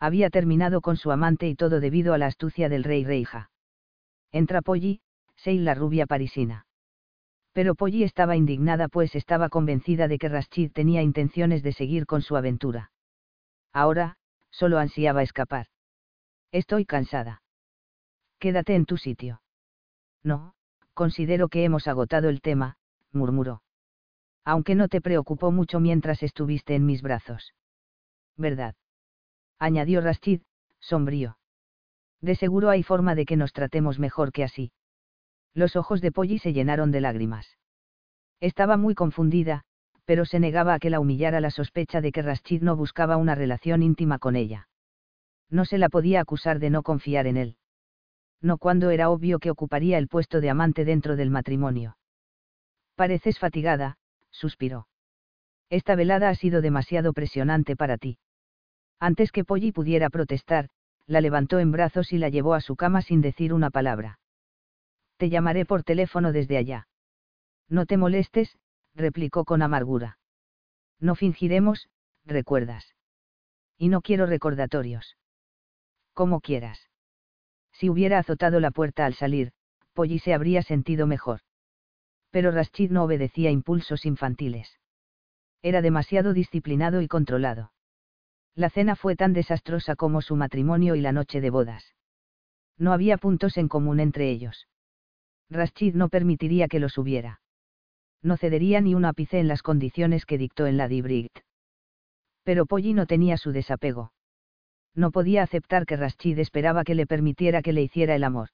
Había terminado con su amante y todo debido a la astucia del rey Reija. Entra Polly, Seil la rubia parisina. Pero Polly estaba indignada pues estaba convencida de que Rashid tenía intenciones de seguir con su aventura. Ahora, solo ansiaba escapar. Estoy cansada. Quédate en tu sitio. No, considero que hemos agotado el tema, murmuró. Aunque no te preocupó mucho mientras estuviste en mis brazos verdad. Añadió Rashid, sombrío. De seguro hay forma de que nos tratemos mejor que así. Los ojos de Polly se llenaron de lágrimas. Estaba muy confundida, pero se negaba a que la humillara la sospecha de que Rashid no buscaba una relación íntima con ella. No se la podía acusar de no confiar en él. No cuando era obvio que ocuparía el puesto de amante dentro del matrimonio. Pareces fatigada, suspiró. Esta velada ha sido demasiado presionante para ti. Antes que Polly pudiera protestar, la levantó en brazos y la llevó a su cama sin decir una palabra. Te llamaré por teléfono desde allá. No te molestes, replicó con amargura. No fingiremos, recuerdas. Y no quiero recordatorios. Como quieras. Si hubiera azotado la puerta al salir, Polly se habría sentido mejor. Pero Rashid no obedecía impulsos infantiles. Era demasiado disciplinado y controlado. La cena fue tan desastrosa como su matrimonio y la noche de bodas. No había puntos en común entre ellos. Rashid no permitiría que los hubiera. No cedería ni un ápice en las condiciones que dictó en la Dibrit. Pero Polly no tenía su desapego. No podía aceptar que Rashid esperaba que le permitiera que le hiciera el amor.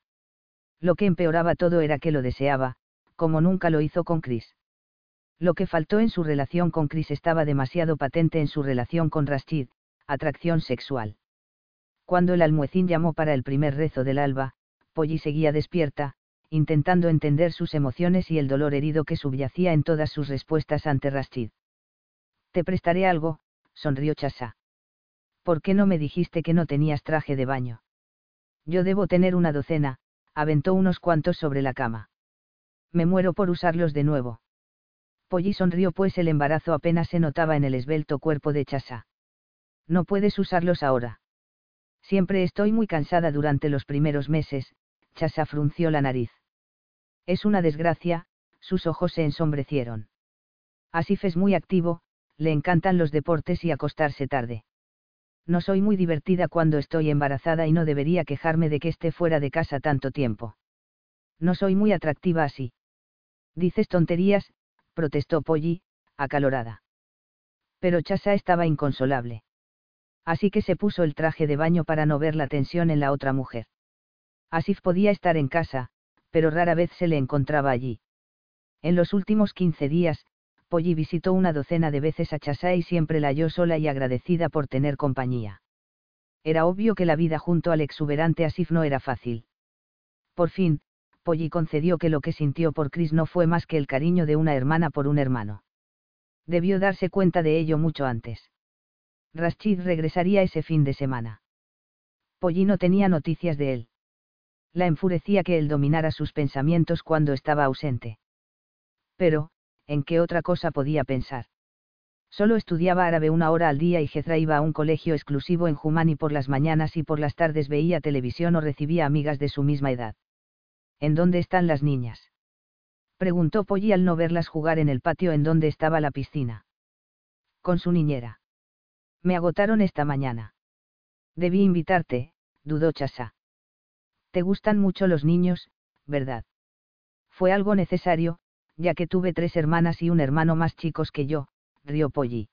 Lo que empeoraba todo era que lo deseaba, como nunca lo hizo con Chris. Lo que faltó en su relación con Chris estaba demasiado patente en su relación con Rashid, atracción sexual. Cuando el almuecín llamó para el primer rezo del alba, Polly seguía despierta, intentando entender sus emociones y el dolor herido que subyacía en todas sus respuestas ante Rashid. Te prestaré algo, sonrió Chasa. ¿Por qué no me dijiste que no tenías traje de baño? Yo debo tener una docena, aventó unos cuantos sobre la cama. Me muero por usarlos de nuevo. Polly sonrió pues el embarazo apenas se notaba en el esbelto cuerpo de Chasa. No puedes usarlos ahora. Siempre estoy muy cansada durante los primeros meses, Chasa frunció la nariz. Es una desgracia, sus ojos se ensombrecieron. Asif es muy activo, Le encantan los deportes y acostarse tarde. No soy muy divertida cuando estoy embarazada y no debería quejarme de que esté fuera de casa tanto tiempo. No soy muy atractiva así. Dices tonterías, protestó Polly, acalorada. Pero Chasa estaba inconsolable. Así que se puso el traje de baño para no ver la tensión en la otra mujer. Asif podía estar en casa, pero rara vez se le encontraba allí. En los últimos 15 días, Polly visitó una docena de veces a Chasa y siempre la halló sola y agradecida por tener compañía. Era obvio que la vida junto al exuberante Asif no era fácil. Por fin, Polly concedió que lo que sintió por Chris no fue más que el cariño de una hermana por un hermano. Debió darse cuenta de ello mucho antes. Rashid regresaría ese fin de semana. Polly no tenía noticias de él. La enfurecía que él dominara sus pensamientos cuando estaba ausente. Pero, ¿en qué otra cosa podía pensar? Solo estudiaba árabe una hora al día y Jezra iba a un colegio exclusivo en Jumani por las mañanas y por las tardes veía televisión o recibía amigas de su misma edad. ¿En dónde están las niñas? Preguntó Polly al no verlas jugar en el patio en donde estaba la piscina. Con su niñera. Me agotaron esta mañana. Debí invitarte, dudó Chasa. Te gustan mucho los niños, ¿verdad? Fue algo necesario, ya que tuve tres hermanas y un hermano más chicos que yo, rió Polly.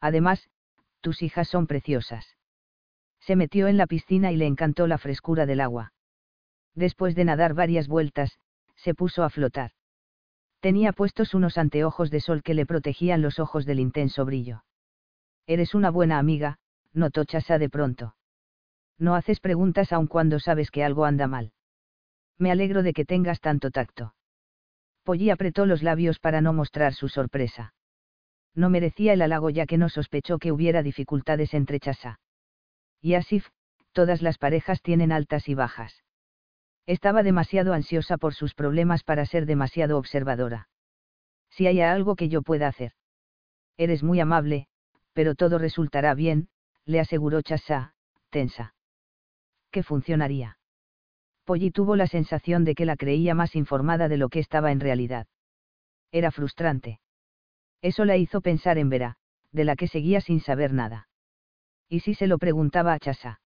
Además, tus hijas son preciosas. Se metió en la piscina y le encantó la frescura del agua después de nadar varias vueltas, se puso a flotar. Tenía puestos unos anteojos de sol que le protegían los ojos del intenso brillo. Eres una buena amiga, notó Chasa de pronto. No haces preguntas aun cuando sabes que algo anda mal. Me alegro de que tengas tanto tacto. Polly apretó los labios para no mostrar su sorpresa. No merecía el halago ya que no sospechó que hubiera dificultades entre Chasa. Y Asif, todas las parejas tienen altas y bajas. Estaba demasiado ansiosa por sus problemas para ser demasiado observadora. Si hay algo que yo pueda hacer. Eres muy amable, pero todo resultará bien, le aseguró Chassa, tensa. ¿Qué funcionaría? Polly tuvo la sensación de que la creía más informada de lo que estaba en realidad. Era frustrante. Eso la hizo pensar en Vera, de la que seguía sin saber nada. ¿Y si se lo preguntaba a Chasa?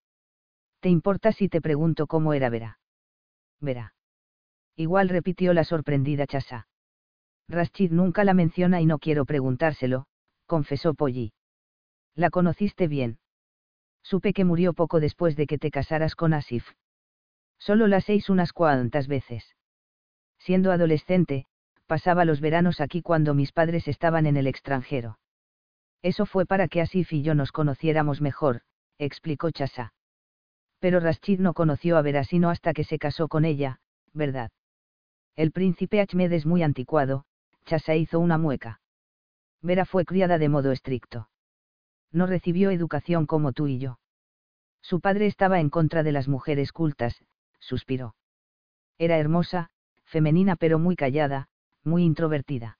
¿Te importa si te pregunto cómo era Vera? verá. Igual repitió la sorprendida Chasa. Rashid nunca la menciona y no quiero preguntárselo, confesó Polly. ¿La conociste bien? Supe que murió poco después de que te casaras con Asif. Solo la seis unas cuantas veces. Siendo adolescente, pasaba los veranos aquí cuando mis padres estaban en el extranjero. Eso fue para que Asif y yo nos conociéramos mejor, explicó Chasa pero Rashid no conoció a Vera sino hasta que se casó con ella, ¿verdad? El príncipe Ahmed es muy anticuado, Chasa hizo una mueca. Vera fue criada de modo estricto. No recibió educación como tú y yo. Su padre estaba en contra de las mujeres cultas, suspiró. Era hermosa, femenina pero muy callada, muy introvertida.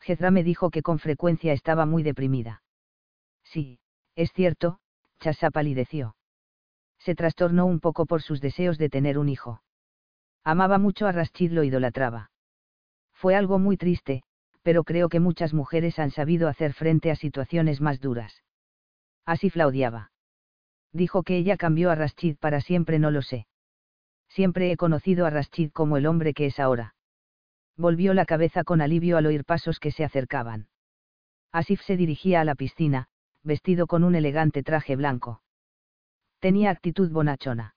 Jezra me dijo que con frecuencia estaba muy deprimida. Sí, es cierto, Chasa palideció se trastornó un poco por sus deseos de tener un hijo. Amaba mucho a Rashid, lo idolatraba. Fue algo muy triste, pero creo que muchas mujeres han sabido hacer frente a situaciones más duras. Así flaudiaba. Dijo que ella cambió a Rashid para siempre, no lo sé. Siempre he conocido a Rashid como el hombre que es ahora. Volvió la cabeza con alivio al oír pasos que se acercaban. Asif se dirigía a la piscina, vestido con un elegante traje blanco. Tenía actitud bonachona.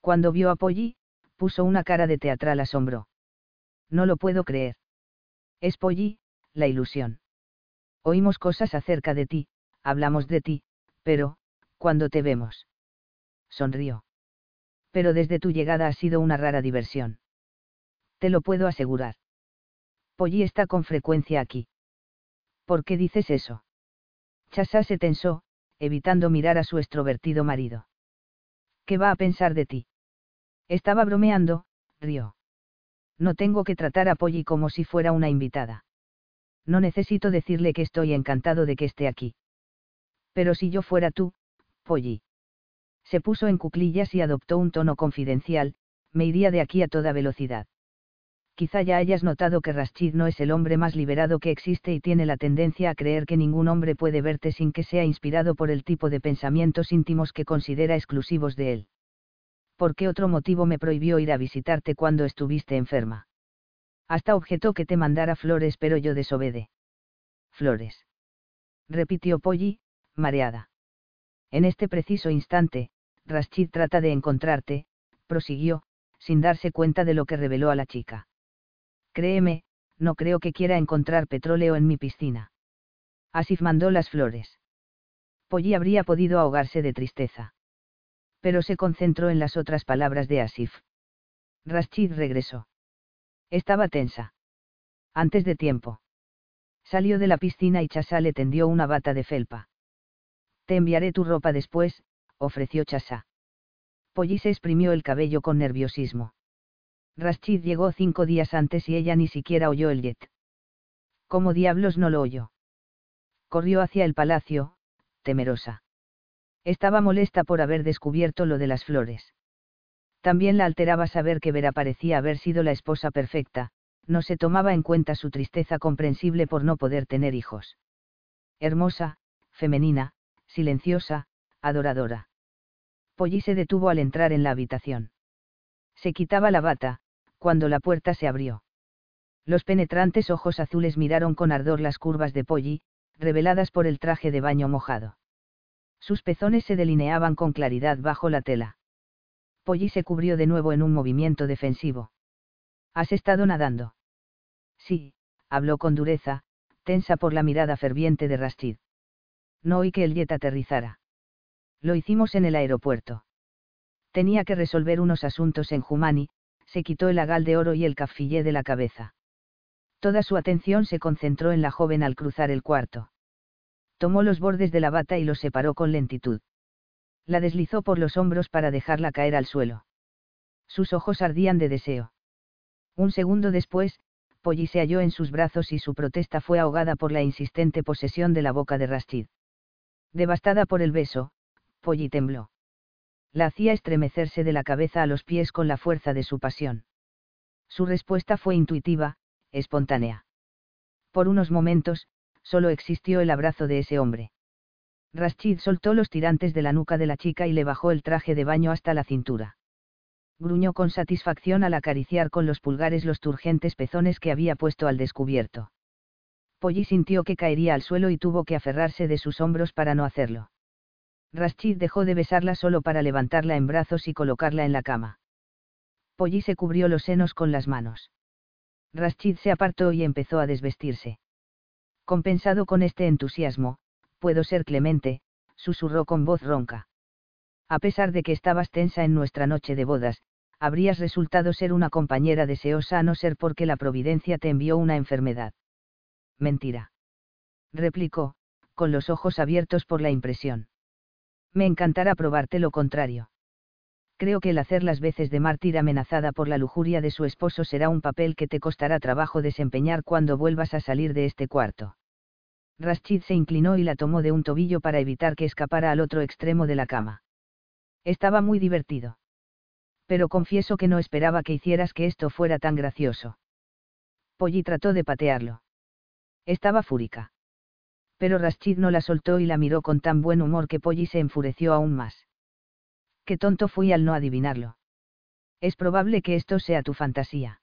Cuando vio a Polly, puso una cara de teatral asombro. No lo puedo creer. Es Polly, la ilusión. Oímos cosas acerca de ti, hablamos de ti, pero, cuando te vemos. Sonrió. Pero desde tu llegada ha sido una rara diversión. Te lo puedo asegurar. Polly está con frecuencia aquí. ¿Por qué dices eso? Chasa se tensó, evitando mirar a su extrovertido marido. ¿Qué va a pensar de ti? Estaba bromeando, rió. No tengo que tratar a Polly como si fuera una invitada. No necesito decirle que estoy encantado de que esté aquí. Pero si yo fuera tú, Polly. Se puso en cuclillas y adoptó un tono confidencial, me iría de aquí a toda velocidad. Quizá ya hayas notado que Rashid no es el hombre más liberado que existe y tiene la tendencia a creer que ningún hombre puede verte sin que sea inspirado por el tipo de pensamientos íntimos que considera exclusivos de él. ¿Por qué otro motivo me prohibió ir a visitarte cuando estuviste enferma? Hasta objetó que te mandara flores pero yo desobede. Flores. Repitió Polly, mareada. En este preciso instante, Rashid trata de encontrarte, prosiguió, sin darse cuenta de lo que reveló a la chica. Créeme, no creo que quiera encontrar petróleo en mi piscina. Asif mandó las flores. Polly habría podido ahogarse de tristeza. Pero se concentró en las otras palabras de Asif. Rashid regresó. Estaba tensa. Antes de tiempo. Salió de la piscina y Chasa le tendió una bata de felpa. Te enviaré tu ropa después, ofreció Chasa. Polly se exprimió el cabello con nerviosismo. Rashid llegó cinco días antes y ella ni siquiera oyó el jet. ¿Cómo diablos no lo oyó? Corrió hacia el palacio, temerosa. Estaba molesta por haber descubierto lo de las flores. También la alteraba saber que Vera parecía haber sido la esposa perfecta, no se tomaba en cuenta su tristeza comprensible por no poder tener hijos. Hermosa, femenina, silenciosa, adoradora. Polly se detuvo al entrar en la habitación. Se quitaba la bata, cuando la puerta se abrió. Los penetrantes ojos azules miraron con ardor las curvas de Polly, reveladas por el traje de baño mojado. Sus pezones se delineaban con claridad bajo la tela. Polly se cubrió de nuevo en un movimiento defensivo. ¿Has estado nadando? Sí, habló con dureza, tensa por la mirada ferviente de Rastid. No oí que el jet aterrizara. Lo hicimos en el aeropuerto. Tenía que resolver unos asuntos en Jumani, se quitó el agal de oro y el cafillé de la cabeza. Toda su atención se concentró en la joven al cruzar el cuarto. Tomó los bordes de la bata y los separó con lentitud. La deslizó por los hombros para dejarla caer al suelo. Sus ojos ardían de deseo. Un segundo después, Polly se halló en sus brazos y su protesta fue ahogada por la insistente posesión de la boca de Rastid. Devastada por el beso, Polly tembló la hacía estremecerse de la cabeza a los pies con la fuerza de su pasión. Su respuesta fue intuitiva, espontánea. Por unos momentos, solo existió el abrazo de ese hombre. Rashid soltó los tirantes de la nuca de la chica y le bajó el traje de baño hasta la cintura. Gruñó con satisfacción al acariciar con los pulgares los turgentes pezones que había puesto al descubierto. Polly sintió que caería al suelo y tuvo que aferrarse de sus hombros para no hacerlo. Rashid dejó de besarla solo para levantarla en brazos y colocarla en la cama. Polly se cubrió los senos con las manos. Rashid se apartó y empezó a desvestirse. Compensado con este entusiasmo, puedo ser clemente, susurró con voz ronca. A pesar de que estabas tensa en nuestra noche de bodas, habrías resultado ser una compañera deseosa a no ser porque la providencia te envió una enfermedad. Mentira. Replicó, con los ojos abiertos por la impresión. Me encantará probarte lo contrario. Creo que el hacer las veces de mártir amenazada por la lujuria de su esposo será un papel que te costará trabajo desempeñar cuando vuelvas a salir de este cuarto. Rashid se inclinó y la tomó de un tobillo para evitar que escapara al otro extremo de la cama. Estaba muy divertido. Pero confieso que no esperaba que hicieras que esto fuera tan gracioso. Polly trató de patearlo. Estaba fúrica pero Rashid no la soltó y la miró con tan buen humor que Polly se enfureció aún más. Qué tonto fui al no adivinarlo. Es probable que esto sea tu fantasía.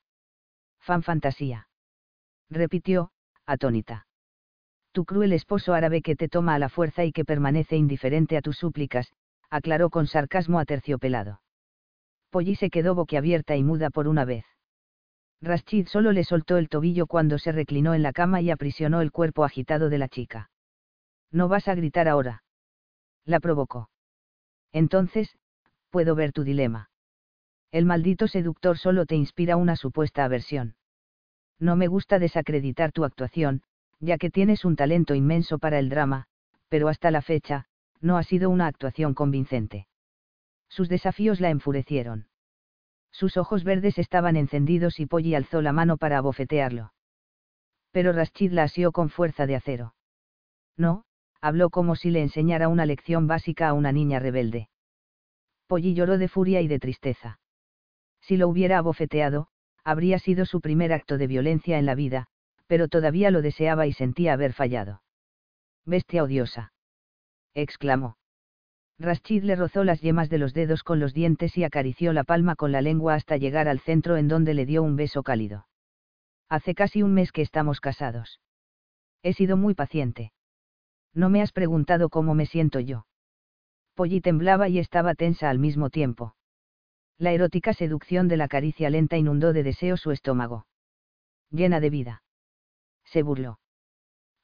Fan fantasía. Repitió, atónita. Tu cruel esposo árabe que te toma a la fuerza y que permanece indiferente a tus súplicas, aclaró con sarcasmo aterciopelado. Polly se quedó boquiabierta y muda por una vez. Rashid solo le soltó el tobillo cuando se reclinó en la cama y aprisionó el cuerpo agitado de la chica. No vas a gritar ahora. La provocó. Entonces, puedo ver tu dilema. El maldito seductor solo te inspira una supuesta aversión. No me gusta desacreditar tu actuación, ya que tienes un talento inmenso para el drama, pero hasta la fecha, no ha sido una actuación convincente. Sus desafíos la enfurecieron. Sus ojos verdes estaban encendidos y Polly alzó la mano para abofetearlo. Pero Rashid la asió con fuerza de acero. No, habló como si le enseñara una lección básica a una niña rebelde. Polly lloró de furia y de tristeza. Si lo hubiera abofeteado, habría sido su primer acto de violencia en la vida, pero todavía lo deseaba y sentía haber fallado. Bestia odiosa. exclamó. Rashid le rozó las yemas de los dedos con los dientes y acarició la palma con la lengua hasta llegar al centro en donde le dio un beso cálido. Hace casi un mes que estamos casados. He sido muy paciente. No me has preguntado cómo me siento yo. Polly temblaba y estaba tensa al mismo tiempo. La erótica seducción de la caricia lenta inundó de deseo su estómago. Llena de vida. Se burló.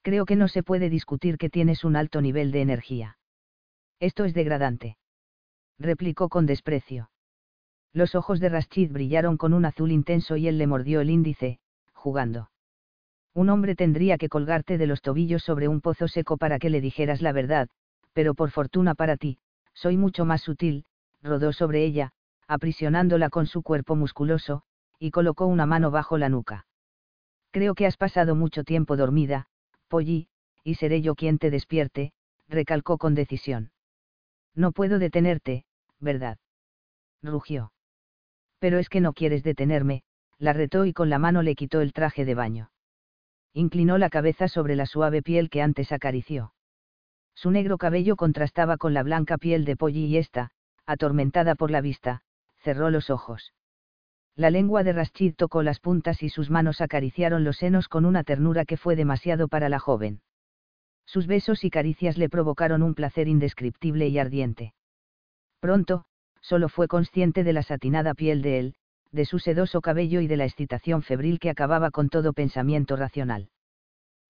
Creo que no se puede discutir que tienes un alto nivel de energía. Esto es degradante. Replicó con desprecio. Los ojos de Rashid brillaron con un azul intenso y él le mordió el índice, jugando. Un hombre tendría que colgarte de los tobillos sobre un pozo seco para que le dijeras la verdad, pero por fortuna para ti, soy mucho más sutil, rodó sobre ella, aprisionándola con su cuerpo musculoso, y colocó una mano bajo la nuca. Creo que has pasado mucho tiempo dormida, Polly, y seré yo quien te despierte, recalcó con decisión. No puedo detenerte, ¿verdad? rugió. Pero es que no quieres detenerme, la retó y con la mano le quitó el traje de baño. Inclinó la cabeza sobre la suave piel que antes acarició. Su negro cabello contrastaba con la blanca piel de Polly y ésta, atormentada por la vista, cerró los ojos. La lengua de Rashid tocó las puntas y sus manos acariciaron los senos con una ternura que fue demasiado para la joven. Sus besos y caricias le provocaron un placer indescriptible y ardiente. Pronto, solo fue consciente de la satinada piel de él, de su sedoso cabello y de la excitación febril que acababa con todo pensamiento racional.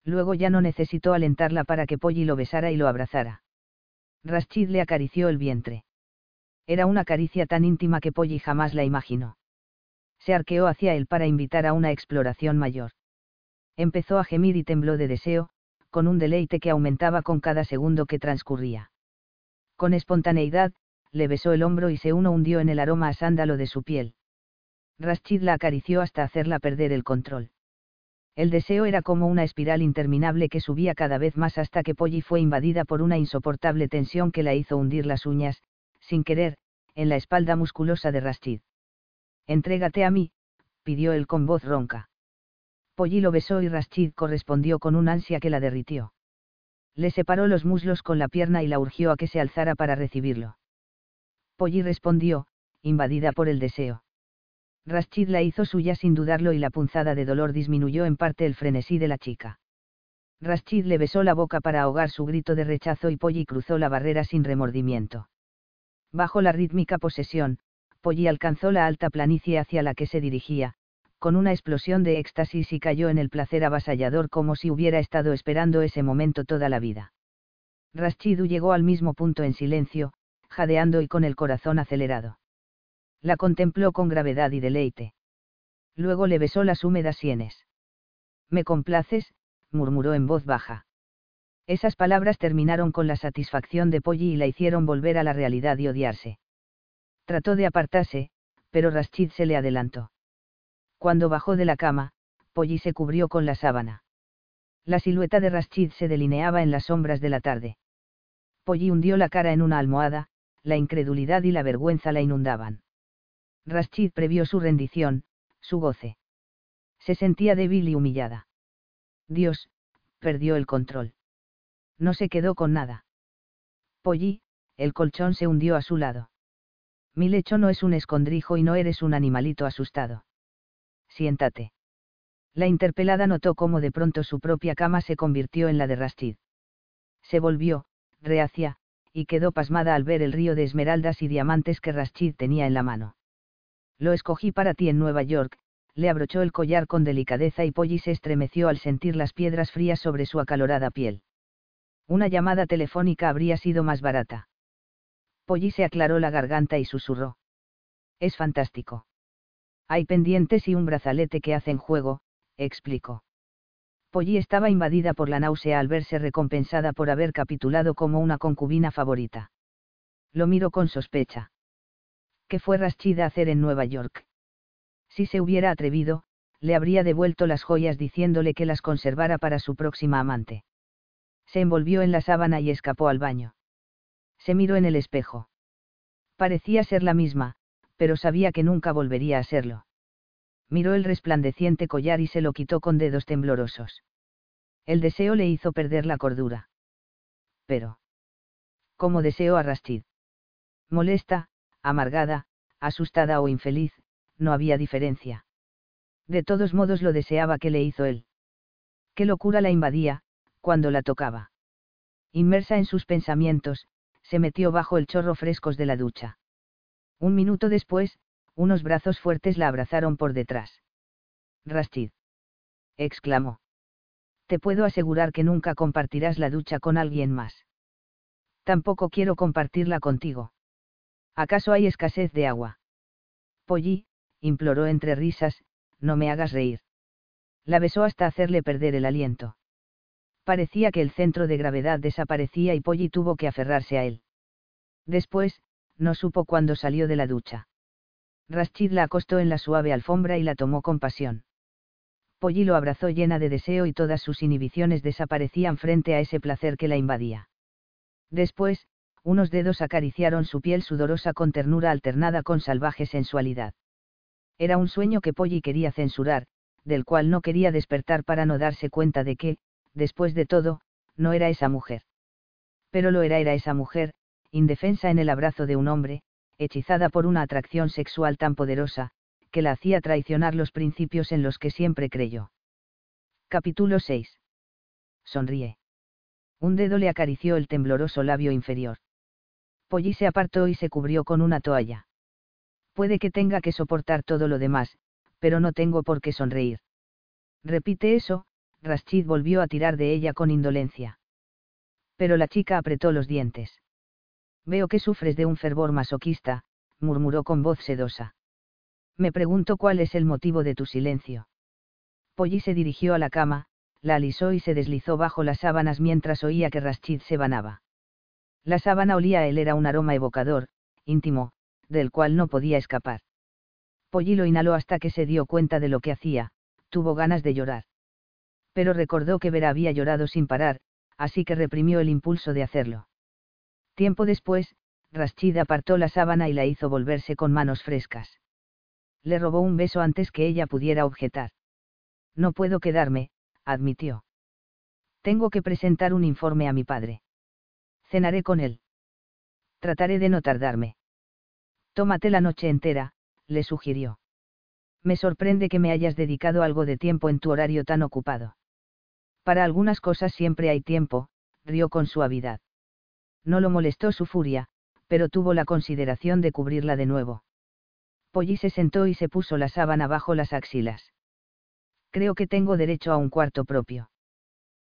Luego ya no necesitó alentarla para que Polly lo besara y lo abrazara. Rashid le acarició el vientre. Era una caricia tan íntima que Polly jamás la imaginó. Se arqueó hacia él para invitar a una exploración mayor. Empezó a gemir y tembló de deseo, con un deleite que aumentaba con cada segundo que transcurría. Con espontaneidad, le besó el hombro y se uno hundió en el aroma a sándalo de su piel. Rashid la acarició hasta hacerla perder el control. El deseo era como una espiral interminable que subía cada vez más hasta que Polly fue invadida por una insoportable tensión que la hizo hundir las uñas, sin querer, en la espalda musculosa de Rashid. Entrégate a mí, pidió él con voz ronca. Polly lo besó y Rashid correspondió con un ansia que la derritió. Le separó los muslos con la pierna y la urgió a que se alzara para recibirlo. Polly respondió, invadida por el deseo. Rashid la hizo suya sin dudarlo y la punzada de dolor disminuyó en parte el frenesí de la chica. Rashid le besó la boca para ahogar su grito de rechazo y Polly cruzó la barrera sin remordimiento. Bajo la rítmica posesión, Polly alcanzó la alta planicie hacia la que se dirigía, con una explosión de éxtasis y cayó en el placer avasallador como si hubiera estado esperando ese momento toda la vida. Rashid llegó al mismo punto en silencio, jadeando y con el corazón acelerado. La contempló con gravedad y deleite. Luego le besó las húmedas sienes. Me complaces, murmuró en voz baja. Esas palabras terminaron con la satisfacción de Polly y la hicieron volver a la realidad y odiarse. Trató de apartarse, pero Rashid se le adelantó. Cuando bajó de la cama, Polly se cubrió con la sábana. La silueta de Rashid se delineaba en las sombras de la tarde. Polly hundió la cara en una almohada, la incredulidad y la vergüenza la inundaban. Rashid previó su rendición, su goce. Se sentía débil y humillada. Dios, perdió el control. No se quedó con nada. Polly, el colchón se hundió a su lado. Mi lecho no es un escondrijo y no eres un animalito asustado. Siéntate. La interpelada notó cómo de pronto su propia cama se convirtió en la de Rashid. Se volvió, reacia, y quedó pasmada al ver el río de esmeraldas y diamantes que Rashid tenía en la mano. Lo escogí para ti en Nueva York, le abrochó el collar con delicadeza y Polly se estremeció al sentir las piedras frías sobre su acalorada piel. Una llamada telefónica habría sido más barata. Polly se aclaró la garganta y susurró. Es fantástico. Hay pendientes y un brazalete que hacen juego, explicó. Polly estaba invadida por la náusea al verse recompensada por haber capitulado como una concubina favorita. Lo miró con sospecha. ¿Qué fue Rashid a hacer en Nueva York? Si se hubiera atrevido, le habría devuelto las joyas diciéndole que las conservara para su próxima amante. Se envolvió en la sábana y escapó al baño. Se miró en el espejo. Parecía ser la misma, pero sabía que nunca volvería a serlo. Miró el resplandeciente collar y se lo quitó con dedos temblorosos. El deseo le hizo perder la cordura. Pero. ¿Cómo deseó a Rastid? Molesta, amargada, asustada o infeliz, no había diferencia. De todos modos lo deseaba que le hizo él. Qué locura la invadía, cuando la tocaba. Inmersa en sus pensamientos, se metió bajo el chorro frescos de la ducha. Un minuto después, unos brazos fuertes la abrazaron por detrás. Rastid. exclamó te puedo asegurar que nunca compartirás la ducha con alguien más. Tampoco quiero compartirla contigo. ¿Acaso hay escasez de agua? Polly, imploró entre risas, no me hagas reír. La besó hasta hacerle perder el aliento. Parecía que el centro de gravedad desaparecía y Polly tuvo que aferrarse a él. Después, no supo cuándo salió de la ducha. Rashid la acostó en la suave alfombra y la tomó con pasión. Polly lo abrazó llena de deseo y todas sus inhibiciones desaparecían frente a ese placer que la invadía. Después, unos dedos acariciaron su piel sudorosa con ternura alternada con salvaje sensualidad. Era un sueño que Polly quería censurar, del cual no quería despertar para no darse cuenta de que, después de todo, no era esa mujer. Pero lo era era esa mujer, indefensa en el abrazo de un hombre, hechizada por una atracción sexual tan poderosa, que la hacía traicionar los principios en los que siempre creyó. Capítulo 6. Sonríe. Un dedo le acarició el tembloroso labio inferior. Polly se apartó y se cubrió con una toalla. Puede que tenga que soportar todo lo demás, pero no tengo por qué sonreír. Repite eso, Rashid volvió a tirar de ella con indolencia. Pero la chica apretó los dientes. Veo que sufres de un fervor masoquista, murmuró con voz sedosa. Me pregunto cuál es el motivo de tu silencio. Polly se dirigió a la cama, la alisó y se deslizó bajo las sábanas mientras oía que Rashid se banaba. La sábana olía a él era un aroma evocador, íntimo, del cual no podía escapar. Polly lo inhaló hasta que se dio cuenta de lo que hacía, tuvo ganas de llorar. Pero recordó que Vera había llorado sin parar, así que reprimió el impulso de hacerlo. Tiempo después, Rashid apartó la sábana y la hizo volverse con manos frescas le robó un beso antes que ella pudiera objetar. No puedo quedarme, admitió. Tengo que presentar un informe a mi padre. Cenaré con él. Trataré de no tardarme. Tómate la noche entera, le sugirió. Me sorprende que me hayas dedicado algo de tiempo en tu horario tan ocupado. Para algunas cosas siempre hay tiempo, rió con suavidad. No lo molestó su furia, pero tuvo la consideración de cubrirla de nuevo. Polly se sentó y se puso la sábana bajo las axilas. Creo que tengo derecho a un cuarto propio.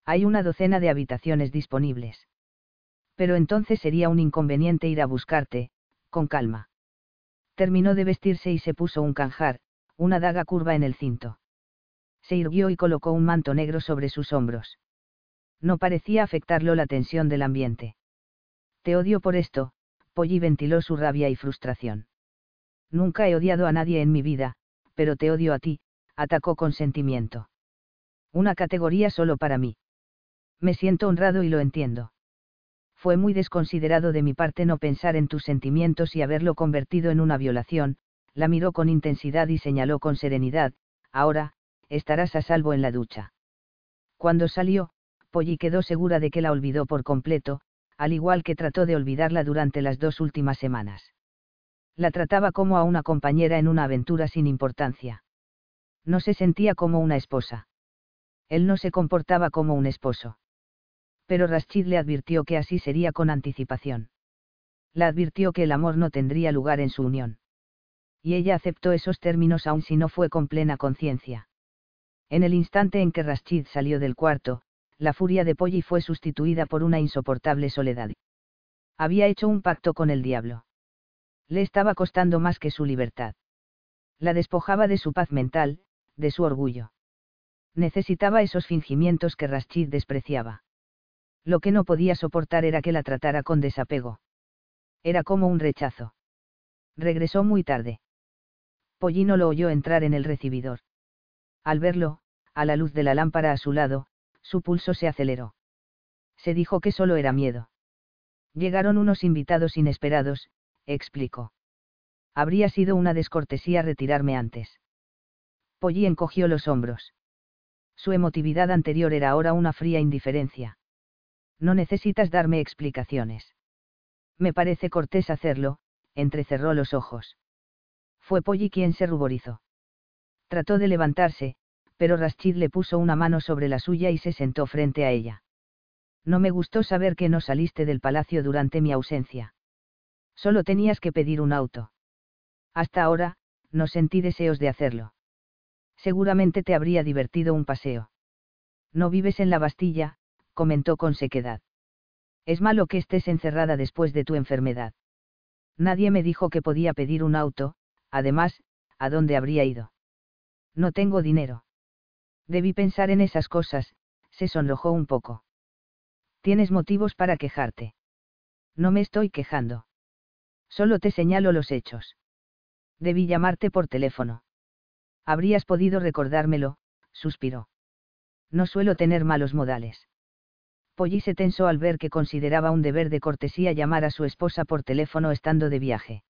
Hay una docena de habitaciones disponibles. Pero entonces sería un inconveniente ir a buscarte, con calma. Terminó de vestirse y se puso un canjar, una daga curva en el cinto. Se irguió y colocó un manto negro sobre sus hombros. No parecía afectarlo la tensión del ambiente. Te odio por esto, Polly ventiló su rabia y frustración. Nunca he odiado a nadie en mi vida, pero te odio a ti, atacó con sentimiento. Una categoría solo para mí. Me siento honrado y lo entiendo. Fue muy desconsiderado de mi parte no pensar en tus sentimientos y haberlo convertido en una violación, la miró con intensidad y señaló con serenidad, ahora, estarás a salvo en la ducha. Cuando salió, Polly quedó segura de que la olvidó por completo, al igual que trató de olvidarla durante las dos últimas semanas la trataba como a una compañera en una aventura sin importancia. No se sentía como una esposa. Él no se comportaba como un esposo. Pero Rashid le advirtió que así sería con anticipación. La advirtió que el amor no tendría lugar en su unión. Y ella aceptó esos términos aun si no fue con plena conciencia. En el instante en que Rashid salió del cuarto, la furia de Polly fue sustituida por una insoportable soledad. Había hecho un pacto con el diablo. Le estaba costando más que su libertad. La despojaba de su paz mental, de su orgullo. Necesitaba esos fingimientos que Rashid despreciaba. Lo que no podía soportar era que la tratara con desapego. Era como un rechazo. Regresó muy tarde. Pollino lo oyó entrar en el recibidor. Al verlo, a la luz de la lámpara a su lado, su pulso se aceleró. Se dijo que solo era miedo. Llegaron unos invitados inesperados, explicó. Habría sido una descortesía retirarme antes. Polly encogió los hombros. Su emotividad anterior era ahora una fría indiferencia. No necesitas darme explicaciones. Me parece cortés hacerlo, entrecerró los ojos. Fue Polly quien se ruborizó. Trató de levantarse, pero Rashid le puso una mano sobre la suya y se sentó frente a ella. No me gustó saber que no saliste del palacio durante mi ausencia. Solo tenías que pedir un auto. Hasta ahora, no sentí deseos de hacerlo. Seguramente te habría divertido un paseo. No vives en la Bastilla, comentó con sequedad. Es malo que estés encerrada después de tu enfermedad. Nadie me dijo que podía pedir un auto, además, ¿a dónde habría ido? No tengo dinero. Debí pensar en esas cosas, se sonrojó un poco. Tienes motivos para quejarte. No me estoy quejando. Solo te señalo los hechos. Debí llamarte por teléfono. Habrías podido recordármelo, suspiró. No suelo tener malos modales. Polly se tensó al ver que consideraba un deber de cortesía llamar a su esposa por teléfono estando de viaje.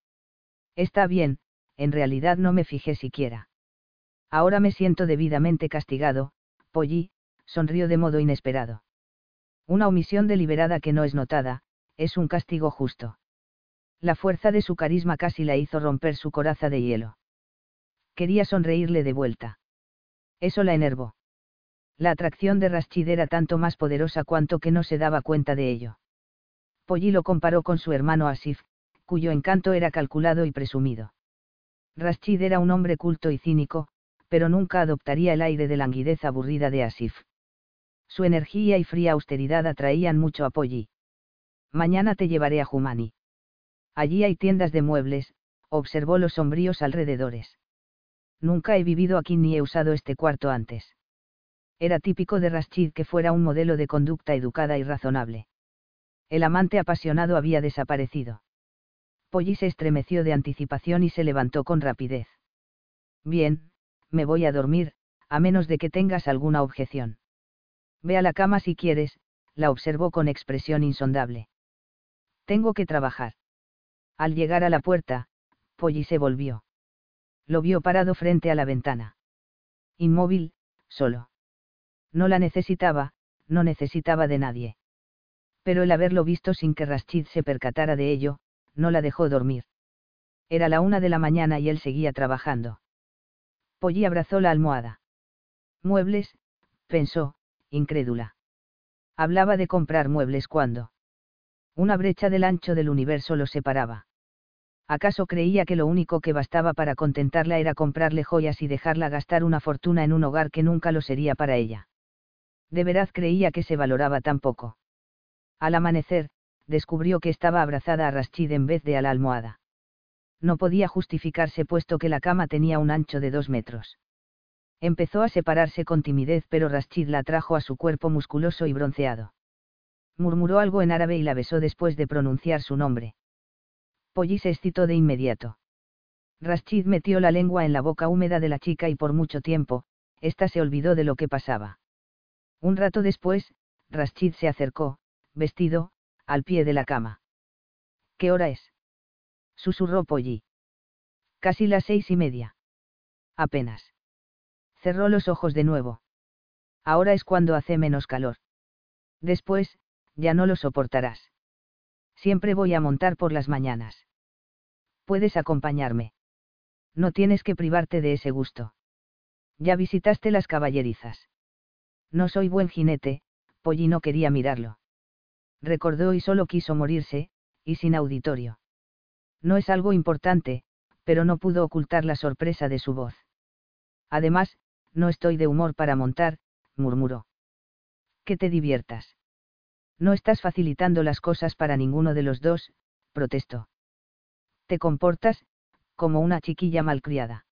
Está bien, en realidad no me fijé siquiera. Ahora me siento debidamente castigado, Polly, sonrió de modo inesperado. Una omisión deliberada que no es notada, es un castigo justo. La fuerza de su carisma casi la hizo romper su coraza de hielo. Quería sonreírle de vuelta. Eso la enervó. La atracción de Rashid era tanto más poderosa cuanto que no se daba cuenta de ello. Polly lo comparó con su hermano Asif, cuyo encanto era calculado y presumido. Rashid era un hombre culto y cínico, pero nunca adoptaría el aire de languidez aburrida de Asif. Su energía y fría austeridad atraían mucho a Polly. Mañana te llevaré a Jumani. Allí hay tiendas de muebles, observó los sombríos alrededores. Nunca he vivido aquí ni he usado este cuarto antes. Era típico de Rashid que fuera un modelo de conducta educada y razonable. El amante apasionado había desaparecido. Polly se estremeció de anticipación y se levantó con rapidez. Bien, me voy a dormir, a menos de que tengas alguna objeción. Ve a la cama si quieres, la observó con expresión insondable. Tengo que trabajar. Al llegar a la puerta, Polly se volvió. Lo vio parado frente a la ventana. Inmóvil, solo. No la necesitaba, no necesitaba de nadie. Pero el haberlo visto sin que Rashid se percatara de ello, no la dejó dormir. Era la una de la mañana y él seguía trabajando. Polly abrazó la almohada. Muebles, pensó, incrédula. Hablaba de comprar muebles cuando. Una brecha del ancho del universo los separaba. ¿Acaso creía que lo único que bastaba para contentarla era comprarle joyas y dejarla gastar una fortuna en un hogar que nunca lo sería para ella? De veras creía que se valoraba tan poco. Al amanecer, descubrió que estaba abrazada a Rashid en vez de a la almohada no podía justificarse puesto que la cama tenía un ancho de dos metros. Empezó a separarse con timidez pero Rashid la trajo a su cuerpo musculoso y bronceado. Murmuró algo en árabe y la besó después de pronunciar su nombre. Polly se excitó de inmediato. Rashid metió la lengua en la boca húmeda de la chica y por mucho tiempo, ésta se olvidó de lo que pasaba. Un rato después, Rashid se acercó, vestido, al pie de la cama. ¿Qué hora es? susurró Polly. Casi las seis y media. Apenas. Cerró los ojos de nuevo. Ahora es cuando hace menos calor. Después, ya no lo soportarás. Siempre voy a montar por las mañanas. Puedes acompañarme. No tienes que privarte de ese gusto. Ya visitaste las caballerizas. No soy buen jinete, Polly no quería mirarlo. Recordó y solo quiso morirse, y sin auditorio. No es algo importante, pero no pudo ocultar la sorpresa de su voz. Además, no estoy de humor para montar, murmuró. Que te diviertas. No estás facilitando las cosas para ninguno de los dos, protestó. Te comportas, como una chiquilla malcriada.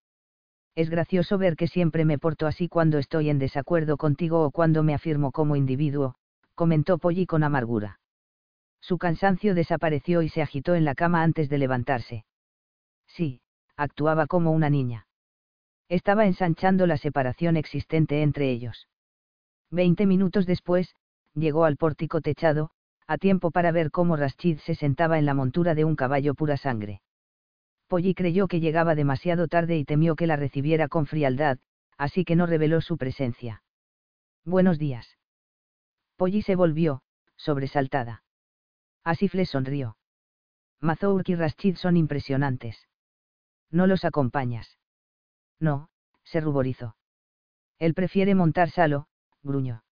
Es gracioso ver que siempre me porto así cuando estoy en desacuerdo contigo o cuando me afirmo como individuo, comentó Polly con amargura. Su cansancio desapareció y se agitó en la cama antes de levantarse. Sí, actuaba como una niña. Estaba ensanchando la separación existente entre ellos. Veinte minutos después, llegó al pórtico techado, a tiempo para ver cómo Rashid se sentaba en la montura de un caballo pura sangre. Polly creyó que llegaba demasiado tarde y temió que la recibiera con frialdad, así que no reveló su presencia. Buenos días. Polly se volvió, sobresaltada. Asif le sonrió. Mazourk y Rashid son impresionantes. ¿No los acompañas? No, se ruborizó. Él prefiere montar salo, gruñó.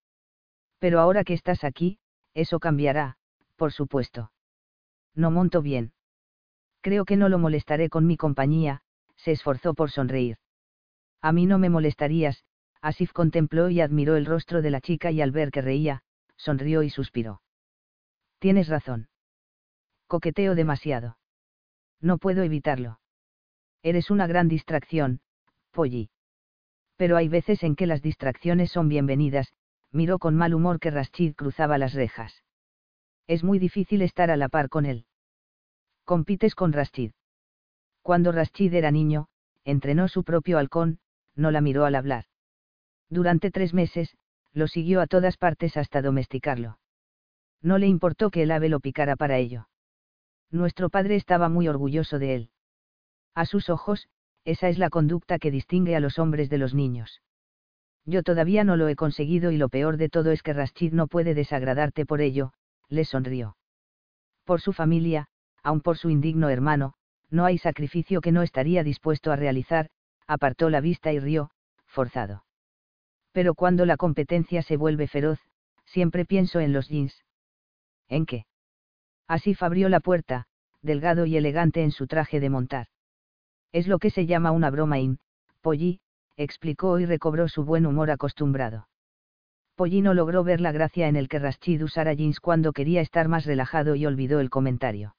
Pero ahora que estás aquí, eso cambiará, por supuesto. No monto bien. Creo que no lo molestaré con mi compañía, se esforzó por sonreír. A mí no me molestarías, Asif contempló y admiró el rostro de la chica y al ver que reía, sonrió y suspiró. Tienes razón. Coqueteo demasiado. No puedo evitarlo. Eres una gran distracción, Polly. Pero hay veces en que las distracciones son bienvenidas, miró con mal humor que Rashid cruzaba las rejas. Es muy difícil estar a la par con él. Compites con Rashid. Cuando Rashid era niño, entrenó su propio halcón, no la miró al hablar. Durante tres meses, lo siguió a todas partes hasta domesticarlo. No le importó que el ave lo picara para ello. Nuestro padre estaba muy orgulloso de él. A sus ojos, esa es la conducta que distingue a los hombres de los niños. Yo todavía no lo he conseguido y lo peor de todo es que Rashid no puede desagradarte por ello, le sonrió. Por su familia, aun por su indigno hermano, no hay sacrificio que no estaría dispuesto a realizar, apartó la vista y rió, forzado. Pero cuando la competencia se vuelve feroz, siempre pienso en los jeans. ¿En qué? Así abrió la puerta, delgado y elegante en su traje de montar. Es lo que se llama una broma in, Polly, explicó y recobró su buen humor acostumbrado. Polly no logró ver la gracia en el que Rashid usara jeans cuando quería estar más relajado y olvidó el comentario.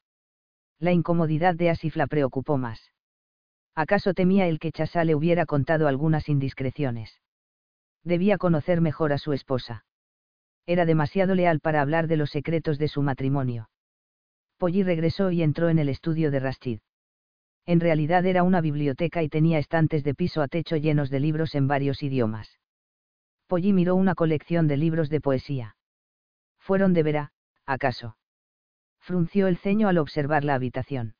La incomodidad de Asif la preocupó más. ¿Acaso temía el que Chasa le hubiera contado algunas indiscreciones? Debía conocer mejor a su esposa. Era demasiado leal para hablar de los secretos de su matrimonio. Polly regresó y entró en el estudio de Rashid. En realidad era una biblioteca y tenía estantes de piso a techo llenos de libros en varios idiomas. Polly miró una colección de libros de poesía. ¿Fueron de Vera, acaso? Frunció el ceño al observar la habitación.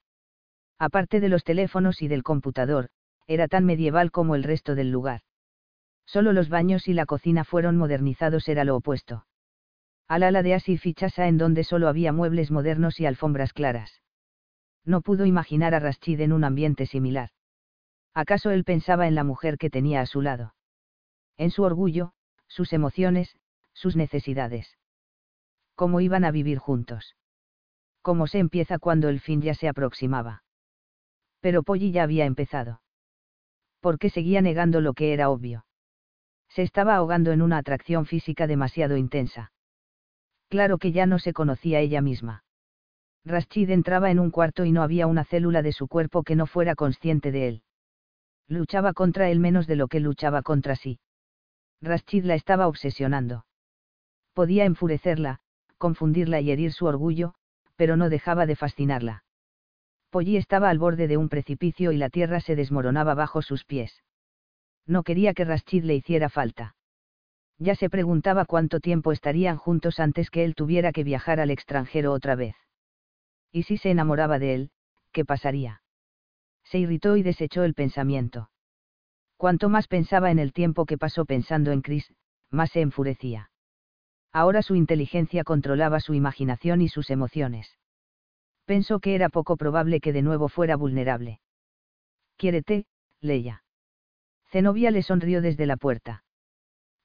Aparte de los teléfonos y del computador, era tan medieval como el resto del lugar. Solo los baños y la cocina fueron modernizados era lo opuesto. Al ala de Asif y en donde solo había muebles modernos y alfombras claras no pudo imaginar a Rashid en un ambiente similar. ¿Acaso él pensaba en la mujer que tenía a su lado? En su orgullo, sus emociones, sus necesidades. ¿Cómo iban a vivir juntos? ¿Cómo se empieza cuando el fin ya se aproximaba? Pero Polly ya había empezado. ¿Por qué seguía negando lo que era obvio? Se estaba ahogando en una atracción física demasiado intensa. Claro que ya no se conocía ella misma. Rashid entraba en un cuarto y no había una célula de su cuerpo que no fuera consciente de él. Luchaba contra él menos de lo que luchaba contra sí. Rashid la estaba obsesionando. Podía enfurecerla, confundirla y herir su orgullo, pero no dejaba de fascinarla. Polly estaba al borde de un precipicio y la tierra se desmoronaba bajo sus pies. No quería que Rashid le hiciera falta. Ya se preguntaba cuánto tiempo estarían juntos antes que él tuviera que viajar al extranjero otra vez. ¿Y si se enamoraba de él, qué pasaría? Se irritó y desechó el pensamiento. Cuanto más pensaba en el tiempo que pasó pensando en Chris, más se enfurecía. Ahora su inteligencia controlaba su imaginación y sus emociones. Pensó que era poco probable que de nuevo fuera vulnerable. Quiérete, Leia. Zenobia le sonrió desde la puerta.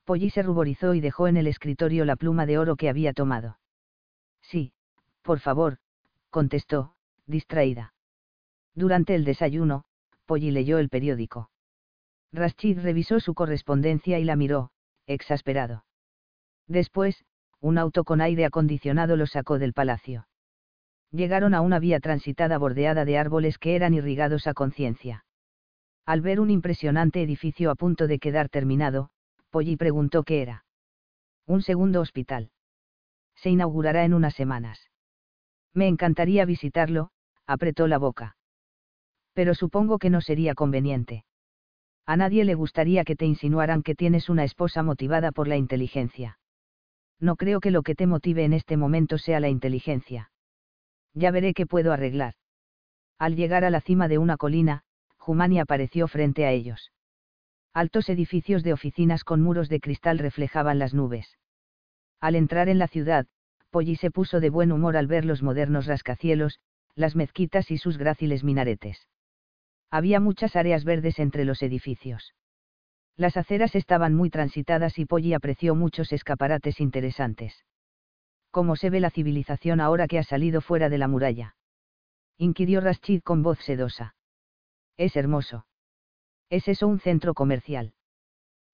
Polly se ruborizó y dejó en el escritorio la pluma de oro que había tomado. Sí, por favor, contestó, distraída. Durante el desayuno, Polly leyó el periódico. Rashid revisó su correspondencia y la miró, exasperado. Después, un auto con aire acondicionado lo sacó del palacio. Llegaron a una vía transitada bordeada de árboles que eran irrigados a conciencia. Al ver un impresionante edificio a punto de quedar terminado, Polly preguntó qué era. Un segundo hospital. Se inaugurará en unas semanas. Me encantaría visitarlo, apretó la boca. Pero supongo que no sería conveniente. A nadie le gustaría que te insinuaran que tienes una esposa motivada por la inteligencia. No creo que lo que te motive en este momento sea la inteligencia. Ya veré qué puedo arreglar. Al llegar a la cima de una colina, Jumani apareció frente a ellos. Altos edificios de oficinas con muros de cristal reflejaban las nubes. Al entrar en la ciudad, Polly se puso de buen humor al ver los modernos rascacielos, las mezquitas y sus gráciles minaretes. Había muchas áreas verdes entre los edificios. Las aceras estaban muy transitadas y Polly apreció muchos escaparates interesantes. ¿Cómo se ve la civilización ahora que ha salido fuera de la muralla? inquirió Rashid con voz sedosa. Es hermoso. ¿Es eso un centro comercial?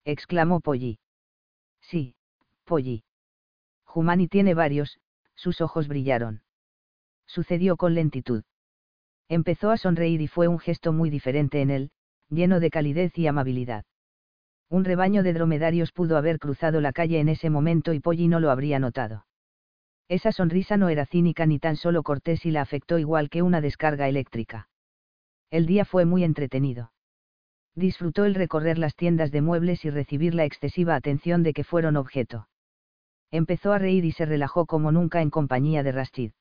exclamó Polly. Sí, Polly. Humani tiene varios, sus ojos brillaron. Sucedió con lentitud. Empezó a sonreír y fue un gesto muy diferente en él, lleno de calidez y amabilidad. Un rebaño de dromedarios pudo haber cruzado la calle en ese momento y Polly no lo habría notado. Esa sonrisa no era cínica ni tan solo cortés y la afectó igual que una descarga eléctrica. El día fue muy entretenido. Disfrutó el recorrer las tiendas de muebles y recibir la excesiva atención de que fueron objeto. Empezó a reír y se relajó como nunca en compañía de Rashid.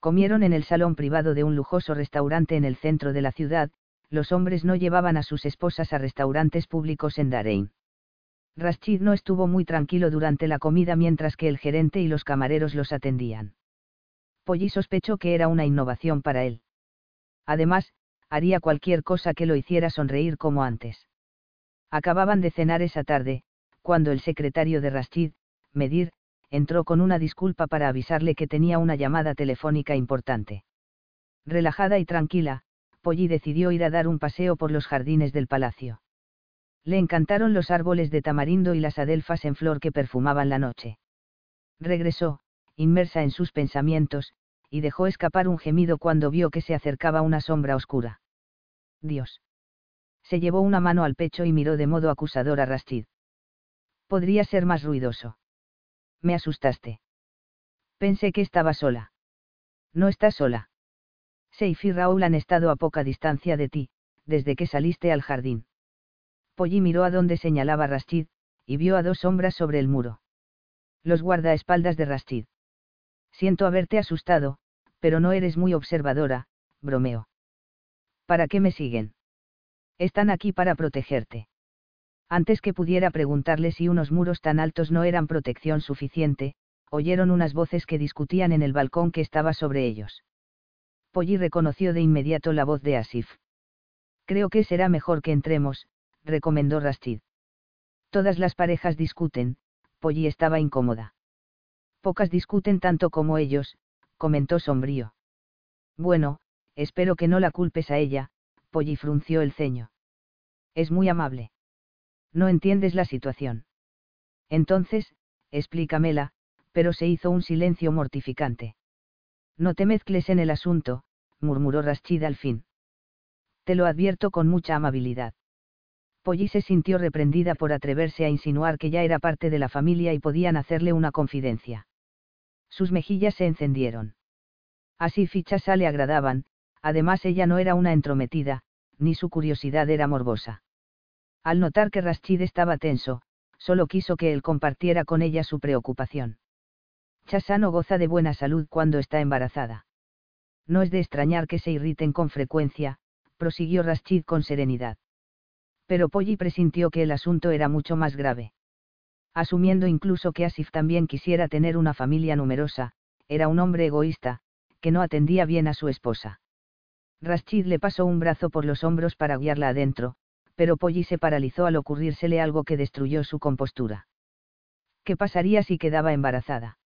Comieron en el salón privado de un lujoso restaurante en el centro de la ciudad, los hombres no llevaban a sus esposas a restaurantes públicos en Darein. Rashid no estuvo muy tranquilo durante la comida mientras que el gerente y los camareros los atendían. Polly sospechó que era una innovación para él. Además, haría cualquier cosa que lo hiciera sonreír como antes. Acababan de cenar esa tarde, cuando el secretario de Rashid, Medir, entró con una disculpa para avisarle que tenía una llamada telefónica importante. Relajada y tranquila, Polly decidió ir a dar un paseo por los jardines del palacio. Le encantaron los árboles de tamarindo y las adelfas en flor que perfumaban la noche. Regresó, inmersa en sus pensamientos, y dejó escapar un gemido cuando vio que se acercaba una sombra oscura. Dios. Se llevó una mano al pecho y miró de modo acusador a Rastid. Podría ser más ruidoso. Me asustaste. Pensé que estaba sola. No estás sola. Seif y Raúl han estado a poca distancia de ti, desde que saliste al jardín. Polly miró a donde señalaba Rastid, y vio a dos sombras sobre el muro. Los guardaespaldas de Rastid. Siento haberte asustado, pero no eres muy observadora, bromeó. ¿Para qué me siguen? Están aquí para protegerte. Antes que pudiera preguntarle si unos muros tan altos no eran protección suficiente, oyeron unas voces que discutían en el balcón que estaba sobre ellos. Polly reconoció de inmediato la voz de Asif. Creo que será mejor que entremos, recomendó Rastid. Todas las parejas discuten, Polly estaba incómoda. Pocas discuten tanto como ellos, comentó sombrío. Bueno, espero que no la culpes a ella, Polly frunció el ceño. Es muy amable. No entiendes la situación. Entonces, explícamela, pero se hizo un silencio mortificante. No te mezcles en el asunto, murmuró Rashid al fin. Te lo advierto con mucha amabilidad. Polly se sintió reprendida por atreverse a insinuar que ya era parte de la familia y podían hacerle una confidencia. Sus mejillas se encendieron. Así fichas le agradaban, además ella no era una entrometida, ni su curiosidad era morbosa. Al notar que Rashid estaba tenso, solo quiso que él compartiera con ella su preocupación. Chasano goza de buena salud cuando está embarazada. No es de extrañar que se irriten con frecuencia, prosiguió Rashid con serenidad. Pero Polly presintió que el asunto era mucho más grave asumiendo incluso que Asif también quisiera tener una familia numerosa, era un hombre egoísta, que no atendía bien a su esposa. Rashid le pasó un brazo por los hombros para guiarla adentro, pero Polly se paralizó al ocurrírsele algo que destruyó su compostura. ¿Qué pasaría si quedaba embarazada?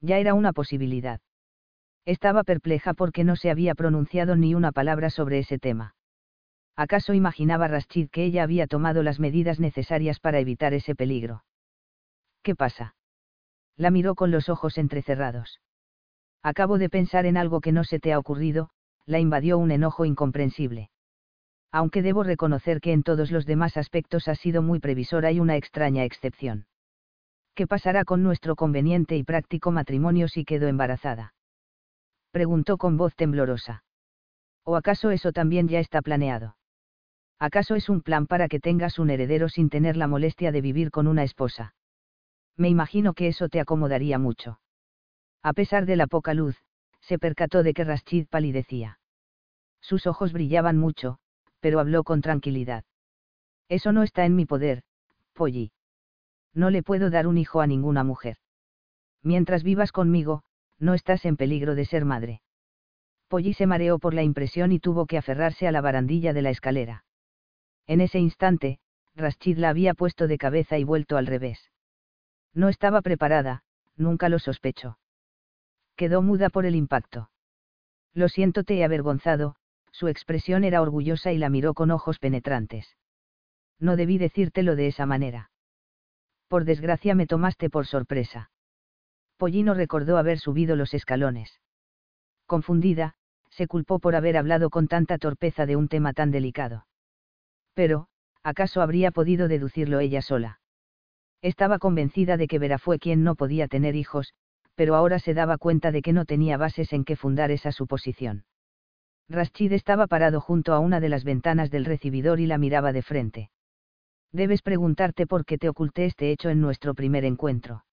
Ya era una posibilidad. Estaba perpleja porque no se había pronunciado ni una palabra sobre ese tema. ¿Acaso imaginaba Rashid que ella había tomado las medidas necesarias para evitar ese peligro? ¿Qué pasa? La miró con los ojos entrecerrados. Acabo de pensar en algo que no se te ha ocurrido, la invadió un enojo incomprensible. Aunque debo reconocer que en todos los demás aspectos ha sido muy previsora y una extraña excepción. ¿Qué pasará con nuestro conveniente y práctico matrimonio si quedo embarazada? Preguntó con voz temblorosa. ¿O acaso eso también ya está planeado? ¿Acaso es un plan para que tengas un heredero sin tener la molestia de vivir con una esposa? me imagino que eso te acomodaría mucho. A pesar de la poca luz, se percató de que Rashid palidecía. Sus ojos brillaban mucho, pero habló con tranquilidad. Eso no está en mi poder, Polly. No le puedo dar un hijo a ninguna mujer. Mientras vivas conmigo, no estás en peligro de ser madre. Polly se mareó por la impresión y tuvo que aferrarse a la barandilla de la escalera. En ese instante, Rashid la había puesto de cabeza y vuelto al revés. No estaba preparada, nunca lo sospechó. Quedó muda por el impacto. Lo siento, te he avergonzado, su expresión era orgullosa y la miró con ojos penetrantes. No debí decírtelo de esa manera. Por desgracia me tomaste por sorpresa. Pollino recordó haber subido los escalones. Confundida, se culpó por haber hablado con tanta torpeza de un tema tan delicado. Pero, ¿acaso habría podido deducirlo ella sola? Estaba convencida de que Vera fue quien no podía tener hijos, pero ahora se daba cuenta de que no tenía bases en que fundar esa suposición. Rashid estaba parado junto a una de las ventanas del recibidor y la miraba de frente. Debes preguntarte por qué te oculté este hecho en nuestro primer encuentro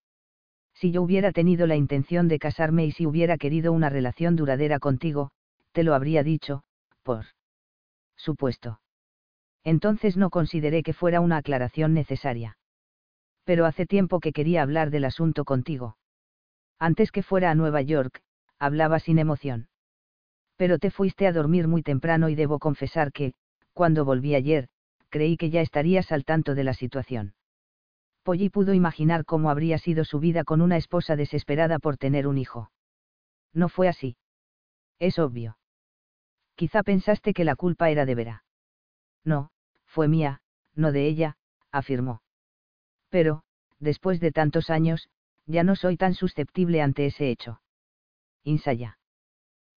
si yo hubiera tenido la intención de casarme y si hubiera querido una relación duradera contigo, te lo habría dicho, por supuesto. Entonces no consideré que fuera una aclaración necesaria. Pero hace tiempo que quería hablar del asunto contigo. Antes que fuera a Nueva York, hablaba sin emoción. Pero te fuiste a dormir muy temprano y debo confesar que, cuando volví ayer, creí que ya estarías al tanto de la situación. Polly pudo imaginar cómo habría sido su vida con una esposa desesperada por tener un hijo. No fue así. Es obvio. Quizá pensaste que la culpa era de Vera. No, fue mía, no de ella, afirmó. Pero, después de tantos años, ya no soy tan susceptible ante ese hecho. Insaya.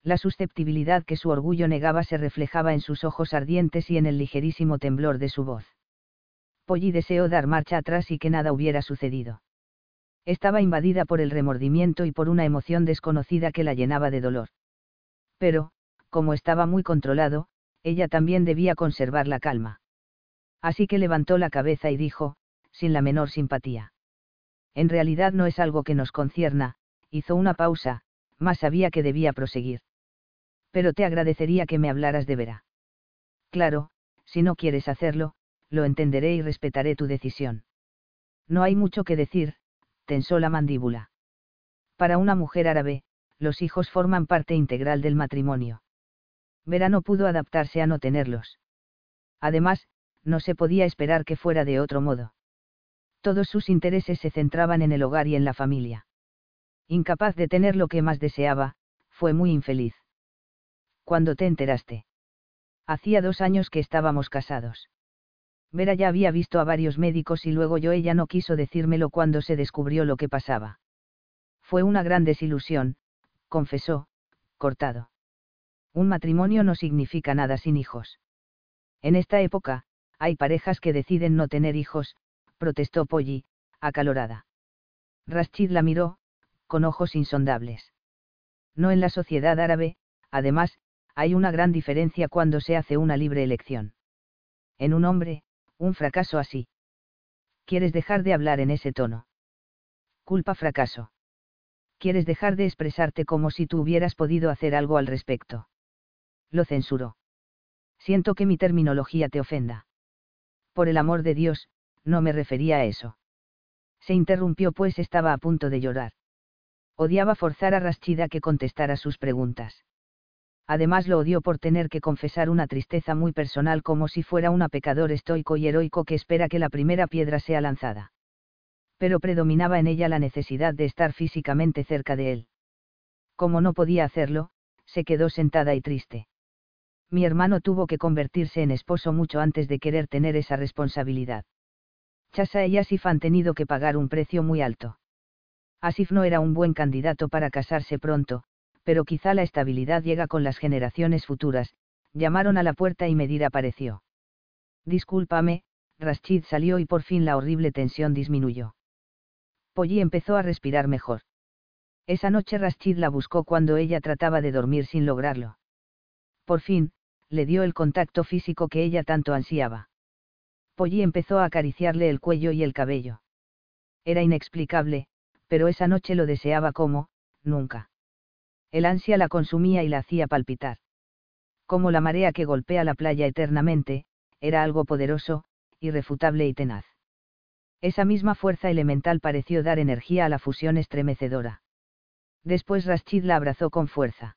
La susceptibilidad que su orgullo negaba se reflejaba en sus ojos ardientes y en el ligerísimo temblor de su voz. Polly deseó dar marcha atrás y que nada hubiera sucedido. Estaba invadida por el remordimiento y por una emoción desconocida que la llenaba de dolor. Pero, como estaba muy controlado, ella también debía conservar la calma. Así que levantó la cabeza y dijo, sin la menor simpatía. En realidad no es algo que nos concierna, hizo una pausa, más sabía que debía proseguir. Pero te agradecería que me hablaras de Vera. Claro, si no quieres hacerlo, lo entenderé y respetaré tu decisión. No hay mucho que decir, tensó la mandíbula. Para una mujer árabe, los hijos forman parte integral del matrimonio. Vera no pudo adaptarse a no tenerlos. Además, no se podía esperar que fuera de otro modo. Todos sus intereses se centraban en el hogar y en la familia. Incapaz de tener lo que más deseaba, fue muy infeliz. ¿Cuándo te enteraste? Hacía dos años que estábamos casados. Vera ya había visto a varios médicos y luego yo ella no quiso decírmelo cuando se descubrió lo que pasaba. Fue una gran desilusión, confesó, cortado. Un matrimonio no significa nada sin hijos. En esta época, hay parejas que deciden no tener hijos, protestó Polly, acalorada. Rashid la miró, con ojos insondables. No en la sociedad árabe, además, hay una gran diferencia cuando se hace una libre elección. En un hombre, un fracaso así. ¿Quieres dejar de hablar en ese tono? Culpa fracaso. ¿Quieres dejar de expresarte como si tú hubieras podido hacer algo al respecto? Lo censuró. Siento que mi terminología te ofenda. Por el amor de Dios, no me refería a eso. Se interrumpió pues estaba a punto de llorar. Odiaba forzar a Rashida que contestara sus preguntas además lo odió por tener que confesar una tristeza muy personal como si fuera un pecador estoico y heroico que espera que la primera piedra sea lanzada. Pero predominaba en ella la necesidad de estar físicamente cerca de él. Como no podía hacerlo, se quedó sentada y triste. Mi hermano tuvo que convertirse en esposo mucho antes de querer tener esa responsabilidad. Chasa y Asif han tenido que pagar un precio muy alto. Asif no era un buen candidato para casarse pronto, pero quizá la estabilidad llega con las generaciones futuras, llamaron a la puerta y Medir apareció. Discúlpame, Rashid salió y por fin la horrible tensión disminuyó. Polly empezó a respirar mejor. Esa noche Rashid la buscó cuando ella trataba de dormir sin lograrlo. Por fin, le dio el contacto físico que ella tanto ansiaba. Polly empezó a acariciarle el cuello y el cabello. Era inexplicable, pero esa noche lo deseaba como, nunca. El ansia la consumía y la hacía palpitar. Como la marea que golpea la playa eternamente, era algo poderoso, irrefutable y tenaz. Esa misma fuerza elemental pareció dar energía a la fusión estremecedora. Después Rashid la abrazó con fuerza.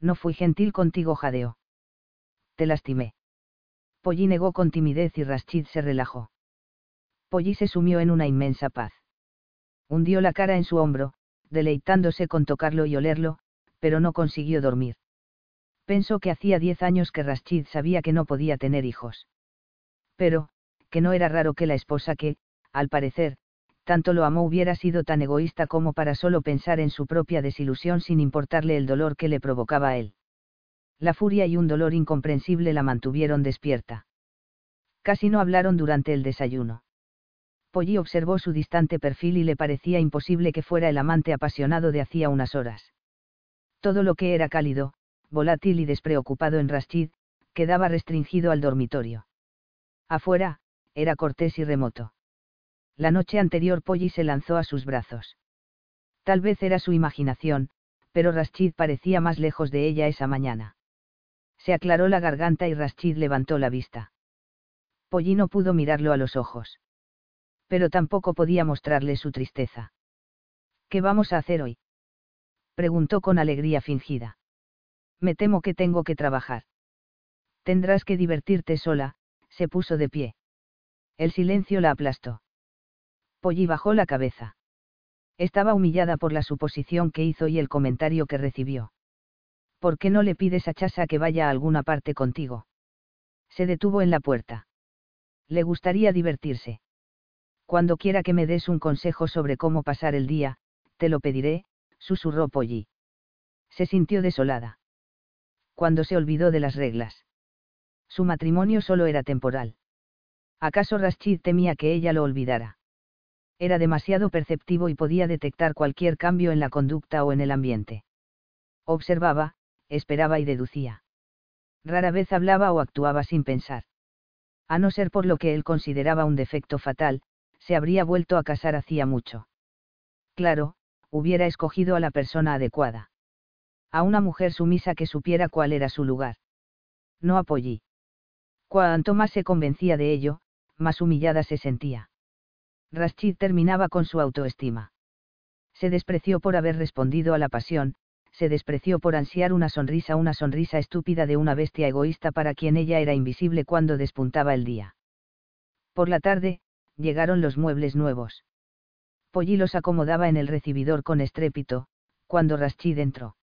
No fui gentil contigo, jadeó. Te lastimé. Polly negó con timidez y Rashid se relajó. Polly se sumió en una inmensa paz. Hundió la cara en su hombro, deleitándose con tocarlo y olerlo, pero no consiguió dormir. Pensó que hacía diez años que Rashid sabía que no podía tener hijos. Pero, que no era raro que la esposa que, al parecer, tanto lo amó hubiera sido tan egoísta como para solo pensar en su propia desilusión sin importarle el dolor que le provocaba a él. La furia y un dolor incomprensible la mantuvieron despierta. Casi no hablaron durante el desayuno. Polly observó su distante perfil y le parecía imposible que fuera el amante apasionado de hacía unas horas. Todo lo que era cálido, volátil y despreocupado en Rashid, quedaba restringido al dormitorio. Afuera, era cortés y remoto. La noche anterior Polly se lanzó a sus brazos. Tal vez era su imaginación, pero Rashid parecía más lejos de ella esa mañana. Se aclaró la garganta y Rashid levantó la vista. Polly no pudo mirarlo a los ojos. Pero tampoco podía mostrarle su tristeza. ¿Qué vamos a hacer hoy? preguntó con alegría fingida. Me temo que tengo que trabajar. Tendrás que divertirte sola, se puso de pie. El silencio la aplastó. Polly bajó la cabeza. Estaba humillada por la suposición que hizo y el comentario que recibió. ¿Por qué no le pides a Chasa que vaya a alguna parte contigo? Se detuvo en la puerta. Le gustaría divertirse. Cuando quiera que me des un consejo sobre cómo pasar el día, te lo pediré, susurró Polly. Se sintió desolada. Cuando se olvidó de las reglas. Su matrimonio solo era temporal. ¿Acaso Rashid temía que ella lo olvidara? Era demasiado perceptivo y podía detectar cualquier cambio en la conducta o en el ambiente. Observaba, esperaba y deducía. Rara vez hablaba o actuaba sin pensar. A no ser por lo que él consideraba un defecto fatal, se habría vuelto a casar hacía mucho. Claro, hubiera escogido a la persona adecuada. A una mujer sumisa que supiera cuál era su lugar. No apoyí. Cuanto más se convencía de ello, más humillada se sentía. Rashid terminaba con su autoestima. Se despreció por haber respondido a la pasión, se despreció por ansiar una sonrisa, una sonrisa estúpida de una bestia egoísta para quien ella era invisible cuando despuntaba el día. Por la tarde, llegaron los muebles nuevos. Polly los acomodaba en el recibidor con estrépito, cuando Rashid entró.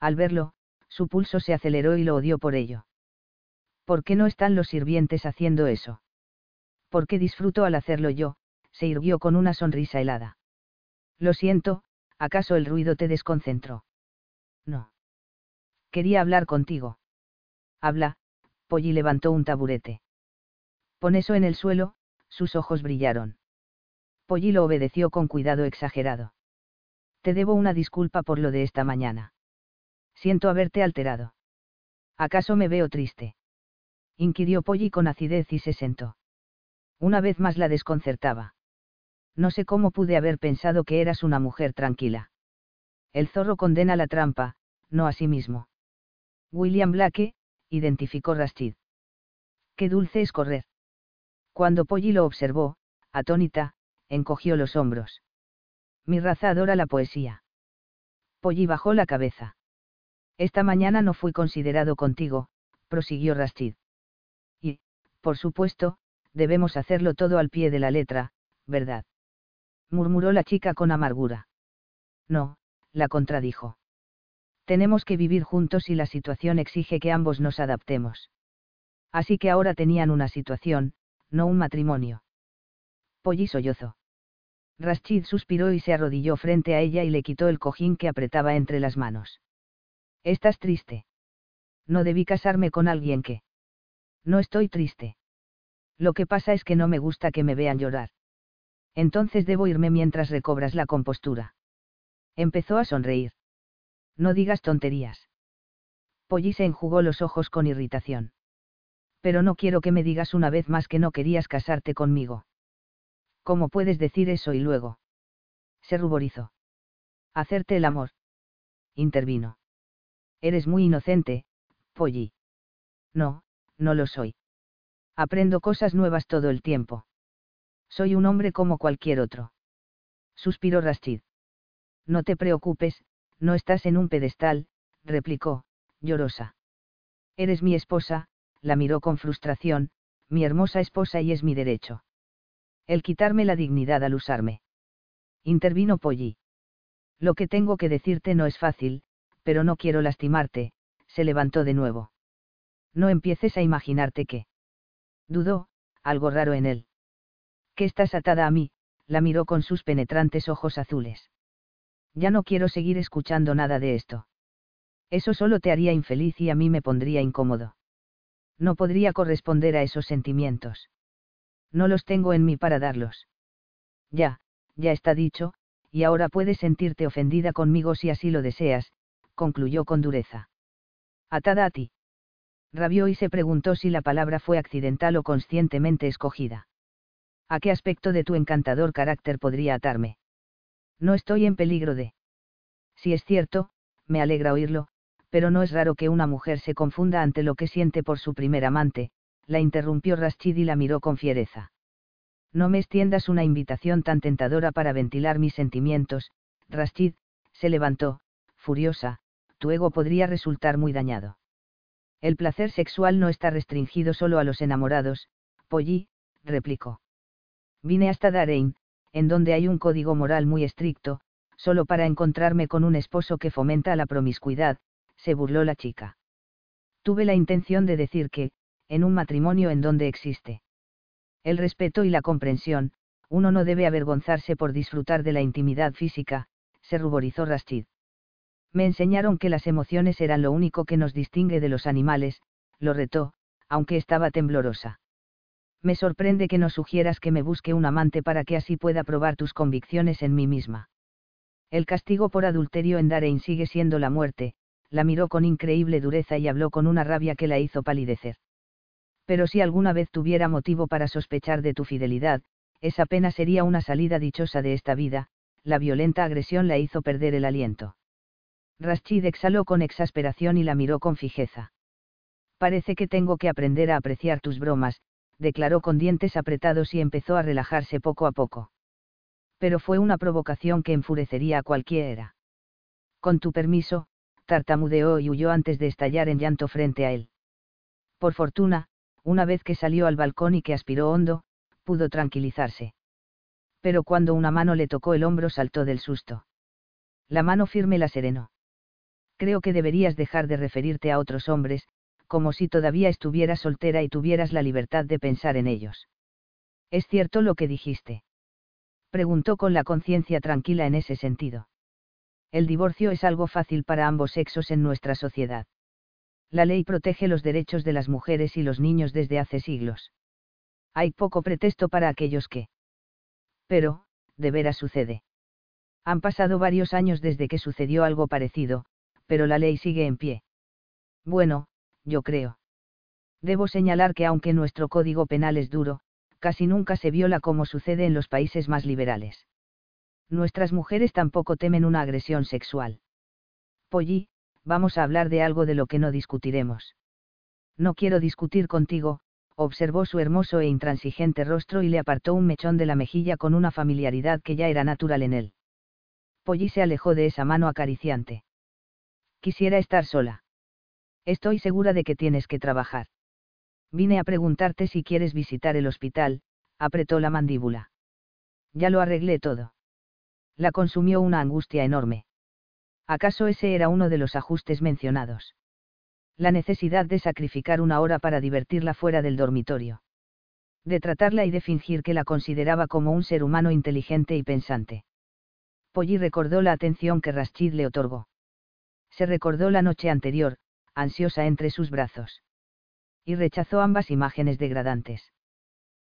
Al verlo, su pulso se aceleró y lo odió por ello. ¿Por qué no están los sirvientes haciendo eso? ¿Por qué disfruto al hacerlo yo? se irguió con una sonrisa helada. Lo siento, ¿acaso el ruido te desconcentró? No. Quería hablar contigo. Habla, Polly levantó un taburete. Pon eso en el suelo, sus ojos brillaron. Polly lo obedeció con cuidado exagerado. Te debo una disculpa por lo de esta mañana. Siento haberte alterado. ¿Acaso me veo triste? inquirió Polly con acidez y se sentó. Una vez más la desconcertaba. No sé cómo pude haber pensado que eras una mujer tranquila. El zorro condena la trampa, no a sí mismo. William Blake, identificó Rashid. Qué dulce es correr. Cuando Polly lo observó, atónita, encogió los hombros. Mi raza adora la poesía. Polly bajó la cabeza. Esta mañana no fui considerado contigo, prosiguió Rashid. Y, por supuesto, debemos hacerlo todo al pie de la letra, ¿verdad? murmuró la chica con amargura. No, la contradijo. Tenemos que vivir juntos y la situación exige que ambos nos adaptemos. Así que ahora tenían una situación, no un matrimonio. Polly sollozó. Rashid suspiró y se arrodilló frente a ella y le quitó el cojín que apretaba entre las manos. ¿Estás triste? No debí casarme con alguien que... No estoy triste. Lo que pasa es que no me gusta que me vean llorar. Entonces debo irme mientras recobras la compostura. Empezó a sonreír. No digas tonterías. Polly se enjugó los ojos con irritación. Pero no quiero que me digas una vez más que no querías casarte conmigo. ¿Cómo puedes decir eso y luego? Se ruborizó. Hacerte el amor. Intervino. Eres muy inocente, Polly. No, no lo soy. Aprendo cosas nuevas todo el tiempo. Soy un hombre como cualquier otro. Suspiró Rashid. No te preocupes, no estás en un pedestal, replicó, llorosa. Eres mi esposa, la miró con frustración, mi hermosa esposa y es mi derecho. El quitarme la dignidad al usarme. Intervino Polly. Lo que tengo que decirte no es fácil, pero no quiero lastimarte, se levantó de nuevo. No empieces a imaginarte que. Dudó, algo raro en él. Que estás atada a mí, la miró con sus penetrantes ojos azules. Ya no quiero seguir escuchando nada de esto. Eso solo te haría infeliz y a mí me pondría incómodo. No podría corresponder a esos sentimientos. No los tengo en mí para darlos. Ya, ya está dicho, y ahora puedes sentirte ofendida conmigo si así lo deseas, concluyó con dureza. Atada a ti. Rabió y se preguntó si la palabra fue accidental o conscientemente escogida. ¿A qué aspecto de tu encantador carácter podría atarme? No estoy en peligro de. Si es cierto, me alegra oírlo, pero no es raro que una mujer se confunda ante lo que siente por su primer amante, la interrumpió Rashid y la miró con fiereza. No me extiendas una invitación tan tentadora para ventilar mis sentimientos, Rashid, se levantó, furiosa, tu ego podría resultar muy dañado. El placer sexual no está restringido solo a los enamorados, Polly, replicó. Vine hasta Darein, en donde hay un código moral muy estricto, solo para encontrarme con un esposo que fomenta la promiscuidad, se burló la chica. Tuve la intención de decir que, en un matrimonio en donde existe el respeto y la comprensión, uno no debe avergonzarse por disfrutar de la intimidad física, se ruborizó Rashid. Me enseñaron que las emociones eran lo único que nos distingue de los animales, lo retó, aunque estaba temblorosa. Me sorprende que no sugieras que me busque un amante para que así pueda probar tus convicciones en mí misma. El castigo por adulterio en Darein sigue siendo la muerte, la miró con increíble dureza y habló con una rabia que la hizo palidecer pero si alguna vez tuviera motivo para sospechar de tu fidelidad, esa pena sería una salida dichosa de esta vida, la violenta agresión la hizo perder el aliento. Rashid exhaló con exasperación y la miró con fijeza. Parece que tengo que aprender a apreciar tus bromas, declaró con dientes apretados y empezó a relajarse poco a poco. Pero fue una provocación que enfurecería a cualquiera. Con tu permiso, tartamudeó y huyó antes de estallar en llanto frente a él. Por fortuna, una vez que salió al balcón y que aspiró hondo, pudo tranquilizarse. Pero cuando una mano le tocó el hombro saltó del susto. La mano firme la serenó. Creo que deberías dejar de referirte a otros hombres, como si todavía estuvieras soltera y tuvieras la libertad de pensar en ellos. ¿Es cierto lo que dijiste? Preguntó con la conciencia tranquila en ese sentido. El divorcio es algo fácil para ambos sexos en nuestra sociedad. La ley protege los derechos de las mujeres y los niños desde hace siglos. Hay poco pretexto para aquellos que. Pero, de veras sucede. Han pasado varios años desde que sucedió algo parecido, pero la ley sigue en pie. Bueno, yo creo. Debo señalar que aunque nuestro código penal es duro, casi nunca se viola como sucede en los países más liberales. Nuestras mujeres tampoco temen una agresión sexual. Polly, vamos a hablar de algo de lo que no discutiremos. No quiero discutir contigo, observó su hermoso e intransigente rostro y le apartó un mechón de la mejilla con una familiaridad que ya era natural en él. Polly se alejó de esa mano acariciante. Quisiera estar sola. Estoy segura de que tienes que trabajar. Vine a preguntarte si quieres visitar el hospital, apretó la mandíbula. Ya lo arreglé todo. La consumió una angustia enorme. ¿Acaso ese era uno de los ajustes mencionados? La necesidad de sacrificar una hora para divertirla fuera del dormitorio. De tratarla y de fingir que la consideraba como un ser humano inteligente y pensante. Polly recordó la atención que Rashid le otorgó. Se recordó la noche anterior, ansiosa entre sus brazos. Y rechazó ambas imágenes degradantes.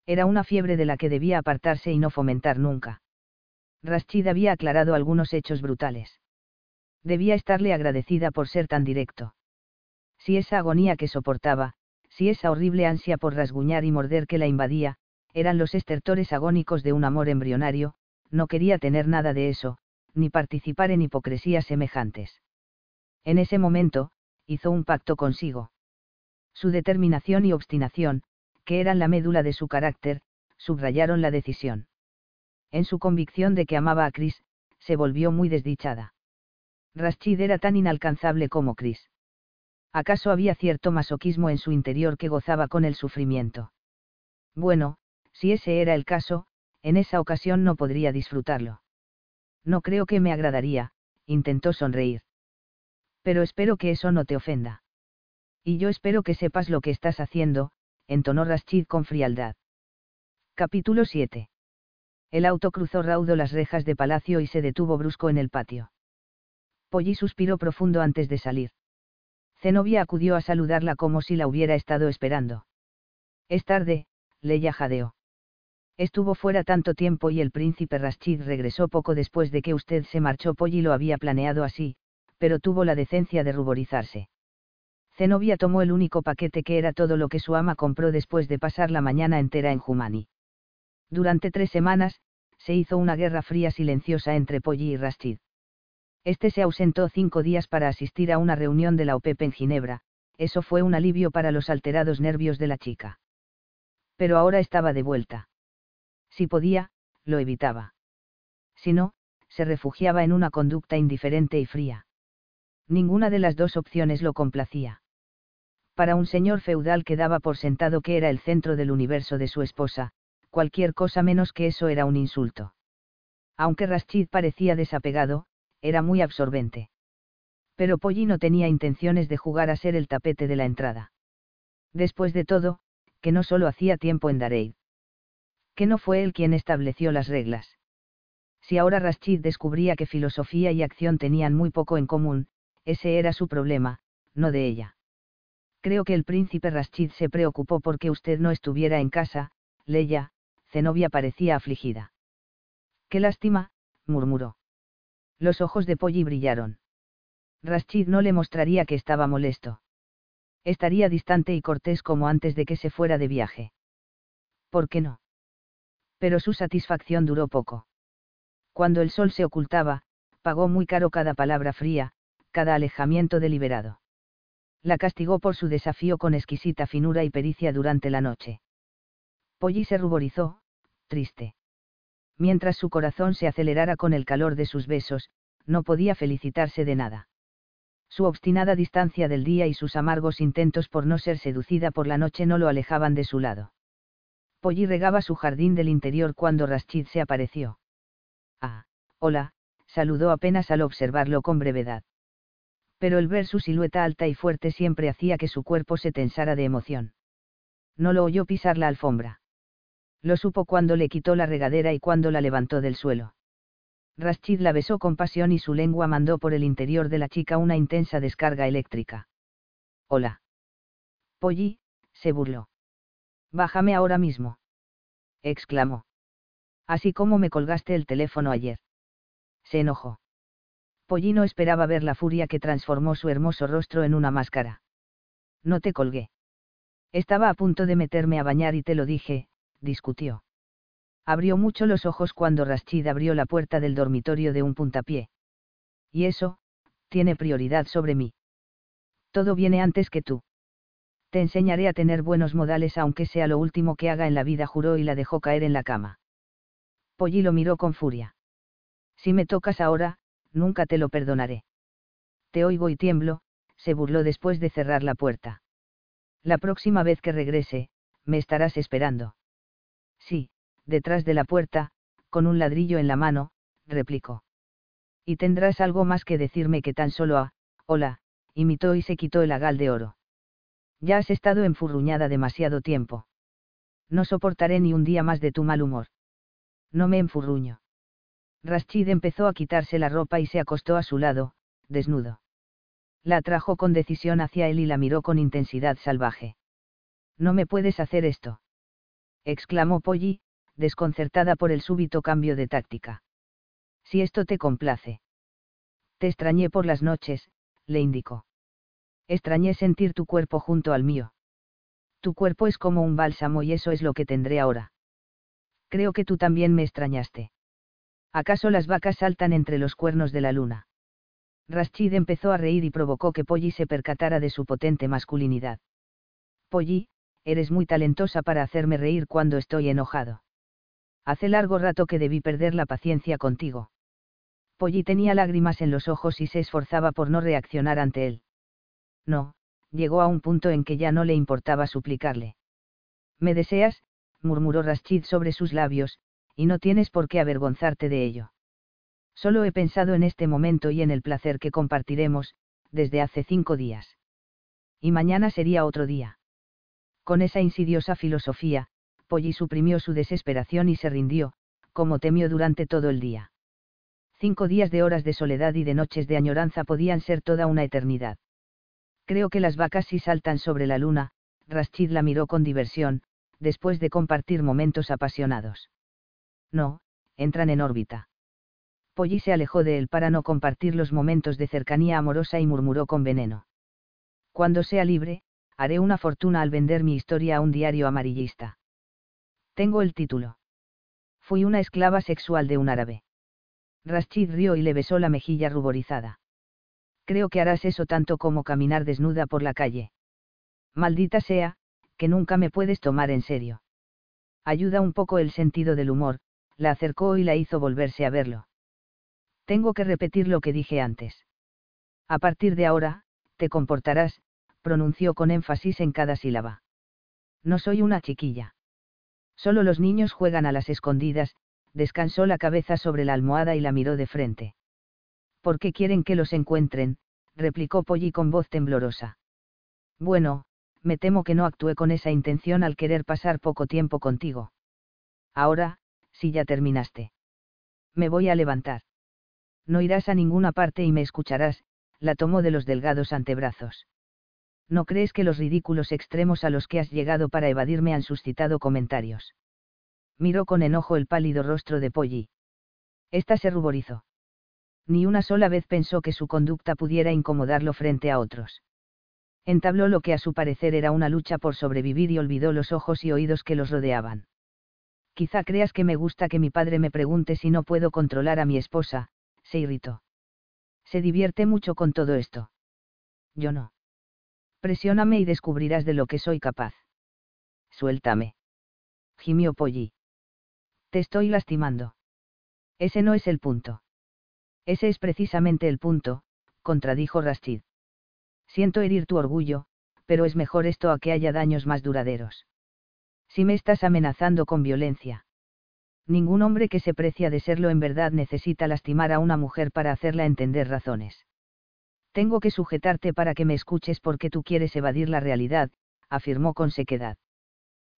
Era una fiebre de la que debía apartarse y no fomentar nunca. Rashid había aclarado algunos hechos brutales debía estarle agradecida por ser tan directo. Si esa agonía que soportaba, si esa horrible ansia por rasguñar y morder que la invadía, eran los estertores agónicos de un amor embrionario, no quería tener nada de eso, ni participar en hipocresías semejantes. En ese momento, hizo un pacto consigo. Su determinación y obstinación, que eran la médula de su carácter, subrayaron la decisión. En su convicción de que amaba a Chris, se volvió muy desdichada. Rashid era tan inalcanzable como Chris. ¿Acaso había cierto masoquismo en su interior que gozaba con el sufrimiento? Bueno, si ese era el caso, en esa ocasión no podría disfrutarlo. No creo que me agradaría, intentó sonreír. Pero espero que eso no te ofenda. Y yo espero que sepas lo que estás haciendo, entonó Rashid con frialdad. Capítulo 7. El auto cruzó raudo las rejas de palacio y se detuvo brusco en el patio. Polly suspiró profundo antes de salir. Zenobia acudió a saludarla como si la hubiera estado esperando. Es tarde, Leia jadeó. Estuvo fuera tanto tiempo y el príncipe Rashid regresó poco después de que usted se marchó. Polly lo había planeado así, pero tuvo la decencia de ruborizarse. Zenobia tomó el único paquete que era todo lo que su ama compró después de pasar la mañana entera en Jumani. Durante tres semanas, se hizo una guerra fría silenciosa entre Polly y Rashid. Este se ausentó cinco días para asistir a una reunión de la OPEP en Ginebra, eso fue un alivio para los alterados nervios de la chica. Pero ahora estaba de vuelta. Si podía, lo evitaba. Si no, se refugiaba en una conducta indiferente y fría. Ninguna de las dos opciones lo complacía. Para un señor feudal que daba por sentado que era el centro del universo de su esposa, cualquier cosa menos que eso era un insulto. Aunque Rashid parecía desapegado, era muy absorbente. Pero Polly no tenía intenciones de jugar a ser el tapete de la entrada. Después de todo, que no solo hacía tiempo en Dareid. Que no fue él quien estableció las reglas. Si ahora Rashid descubría que filosofía y acción tenían muy poco en común, ese era su problema, no de ella. Creo que el príncipe Rashid se preocupó porque usted no estuviera en casa, Leia, Zenobia parecía afligida. Qué lástima, murmuró. Los ojos de Polly brillaron. Rashid no le mostraría que estaba molesto. Estaría distante y cortés como antes de que se fuera de viaje. ¿Por qué no? Pero su satisfacción duró poco. Cuando el sol se ocultaba, pagó muy caro cada palabra fría, cada alejamiento deliberado. La castigó por su desafío con exquisita finura y pericia durante la noche. Polly se ruborizó, triste. Mientras su corazón se acelerara con el calor de sus besos, no podía felicitarse de nada. Su obstinada distancia del día y sus amargos intentos por no ser seducida por la noche no lo alejaban de su lado. Polly regaba su jardín del interior cuando Rashid se apareció. Ah, hola, saludó apenas al observarlo con brevedad pero el ver su silueta alta y fuerte siempre hacía que su cuerpo se tensara de emoción. No lo oyó pisar la alfombra. Lo supo cuando le quitó la regadera y cuando la levantó del suelo. Rashid la besó con pasión y su lengua mandó por el interior de la chica una intensa descarga eléctrica. Hola. Polly, se burló. Bájame ahora mismo. exclamó. Así como me colgaste el teléfono ayer. Se enojó. Pollino esperaba ver la furia que transformó su hermoso rostro en una máscara. No te colgué. Estaba a punto de meterme a bañar y te lo dije, discutió. Abrió mucho los ojos cuando Rashid abrió la puerta del dormitorio de un puntapié. Y eso, tiene prioridad sobre mí. Todo viene antes que tú. Te enseñaré a tener buenos modales aunque sea lo último que haga en la vida, juró y la dejó caer en la cama. Polly lo miró con furia. Si me tocas ahora, nunca te lo perdonaré. Te oigo y tiemblo, se burló después de cerrar la puerta. La próxima vez que regrese, me estarás esperando. Sí, detrás de la puerta, con un ladrillo en la mano, replicó. Y tendrás algo más que decirme que tan solo a, hola, imitó y se quitó el agal de oro. Ya has estado enfurruñada demasiado tiempo. No soportaré ni un día más de tu mal humor. No me enfurruño. Rashid empezó a quitarse la ropa y se acostó a su lado, desnudo. La atrajo con decisión hacia él y la miró con intensidad salvaje. No me puedes hacer esto. Exclamó Polly, desconcertada por el súbito cambio de táctica. Si esto te complace. Te extrañé por las noches, le indicó. Extrañé sentir tu cuerpo junto al mío. Tu cuerpo es como un bálsamo y eso es lo que tendré ahora. Creo que tú también me extrañaste. ¿Acaso las vacas saltan entre los cuernos de la luna? Rashid empezó a reír y provocó que Polly se percatara de su potente masculinidad. Polly, eres muy talentosa para hacerme reír cuando estoy enojado. Hace largo rato que debí perder la paciencia contigo. Polly tenía lágrimas en los ojos y se esforzaba por no reaccionar ante él. No, llegó a un punto en que ya no le importaba suplicarle. ¿Me deseas? murmuró Rashid sobre sus labios, y no tienes por qué avergonzarte de ello. Solo he pensado en este momento y en el placer que compartiremos, desde hace cinco días. Y mañana sería otro día. Con esa insidiosa filosofía, Polly suprimió su desesperación y se rindió, como temió durante todo el día. Cinco días de horas de soledad y de noches de añoranza podían ser toda una eternidad. Creo que las vacas sí saltan sobre la luna, Rashid la miró con diversión, después de compartir momentos apasionados. No, entran en órbita. Polly se alejó de él para no compartir los momentos de cercanía amorosa y murmuró con veneno. Cuando sea libre, haré una fortuna al vender mi historia a un diario amarillista. Tengo el título. Fui una esclava sexual de un árabe. Rashid rió y le besó la mejilla ruborizada. Creo que harás eso tanto como caminar desnuda por la calle. Maldita sea, que nunca me puedes tomar en serio. Ayuda un poco el sentido del humor, la acercó y la hizo volverse a verlo. Tengo que repetir lo que dije antes. A partir de ahora, te comportarás, pronunció con énfasis en cada sílaba. No soy una chiquilla. Solo los niños juegan a las escondidas, descansó la cabeza sobre la almohada y la miró de frente. ¿Por qué quieren que los encuentren? replicó Polly con voz temblorosa. Bueno, me temo que no actué con esa intención al querer pasar poco tiempo contigo. Ahora, si ya terminaste. Me voy a levantar. No irás a ninguna parte y me escucharás, la tomó de los delgados antebrazos. ¿No crees que los ridículos extremos a los que has llegado para evadirme han suscitado comentarios? Miró con enojo el pálido rostro de Polly. Esta se ruborizó. Ni una sola vez pensó que su conducta pudiera incomodarlo frente a otros. Entabló lo que a su parecer era una lucha por sobrevivir y olvidó los ojos y oídos que los rodeaban. Quizá creas que me gusta que mi padre me pregunte si no puedo controlar a mi esposa, se irritó. Se divierte mucho con todo esto. Yo no. Presióname y descubrirás de lo que soy capaz. Suéltame. Gimió Polly. Te estoy lastimando. Ese no es el punto. Ese es precisamente el punto, contradijo Rashid. Siento herir tu orgullo, pero es mejor esto a que haya daños más duraderos. Si me estás amenazando con violencia. Ningún hombre que se precia de serlo en verdad necesita lastimar a una mujer para hacerla entender razones. Tengo que sujetarte para que me escuches porque tú quieres evadir la realidad, afirmó con sequedad.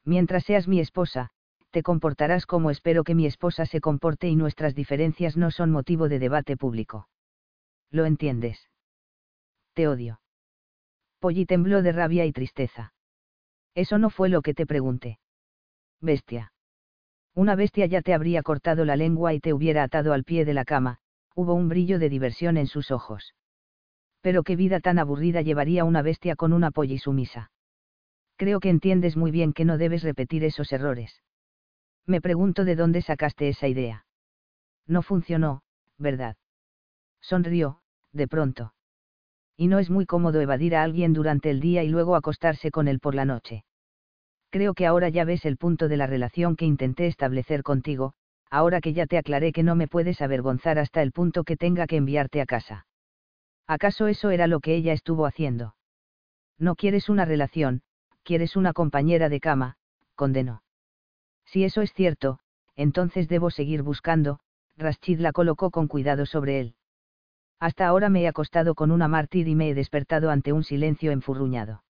Mientras seas mi esposa, te comportarás como espero que mi esposa se comporte y nuestras diferencias no son motivo de debate público. ¿Lo entiendes? Te odio. Polly tembló de rabia y tristeza. Eso no fue lo que te pregunté. Bestia. Una bestia ya te habría cortado la lengua y te hubiera atado al pie de la cama, hubo un brillo de diversión en sus ojos pero qué vida tan aburrida llevaría una bestia con una polla y sumisa. Creo que entiendes muy bien que no debes repetir esos errores. Me pregunto de dónde sacaste esa idea. No funcionó, ¿verdad? Sonrió, de pronto. Y no es muy cómodo evadir a alguien durante el día y luego acostarse con él por la noche. Creo que ahora ya ves el punto de la relación que intenté establecer contigo, ahora que ya te aclaré que no me puedes avergonzar hasta el punto que tenga que enviarte a casa. ¿Acaso eso era lo que ella estuvo haciendo? No quieres una relación, quieres una compañera de cama, condenó. Si eso es cierto, entonces debo seguir buscando, Rashid la colocó con cuidado sobre él. Hasta ahora me he acostado con una mártir y me he despertado ante un silencio enfurruñado.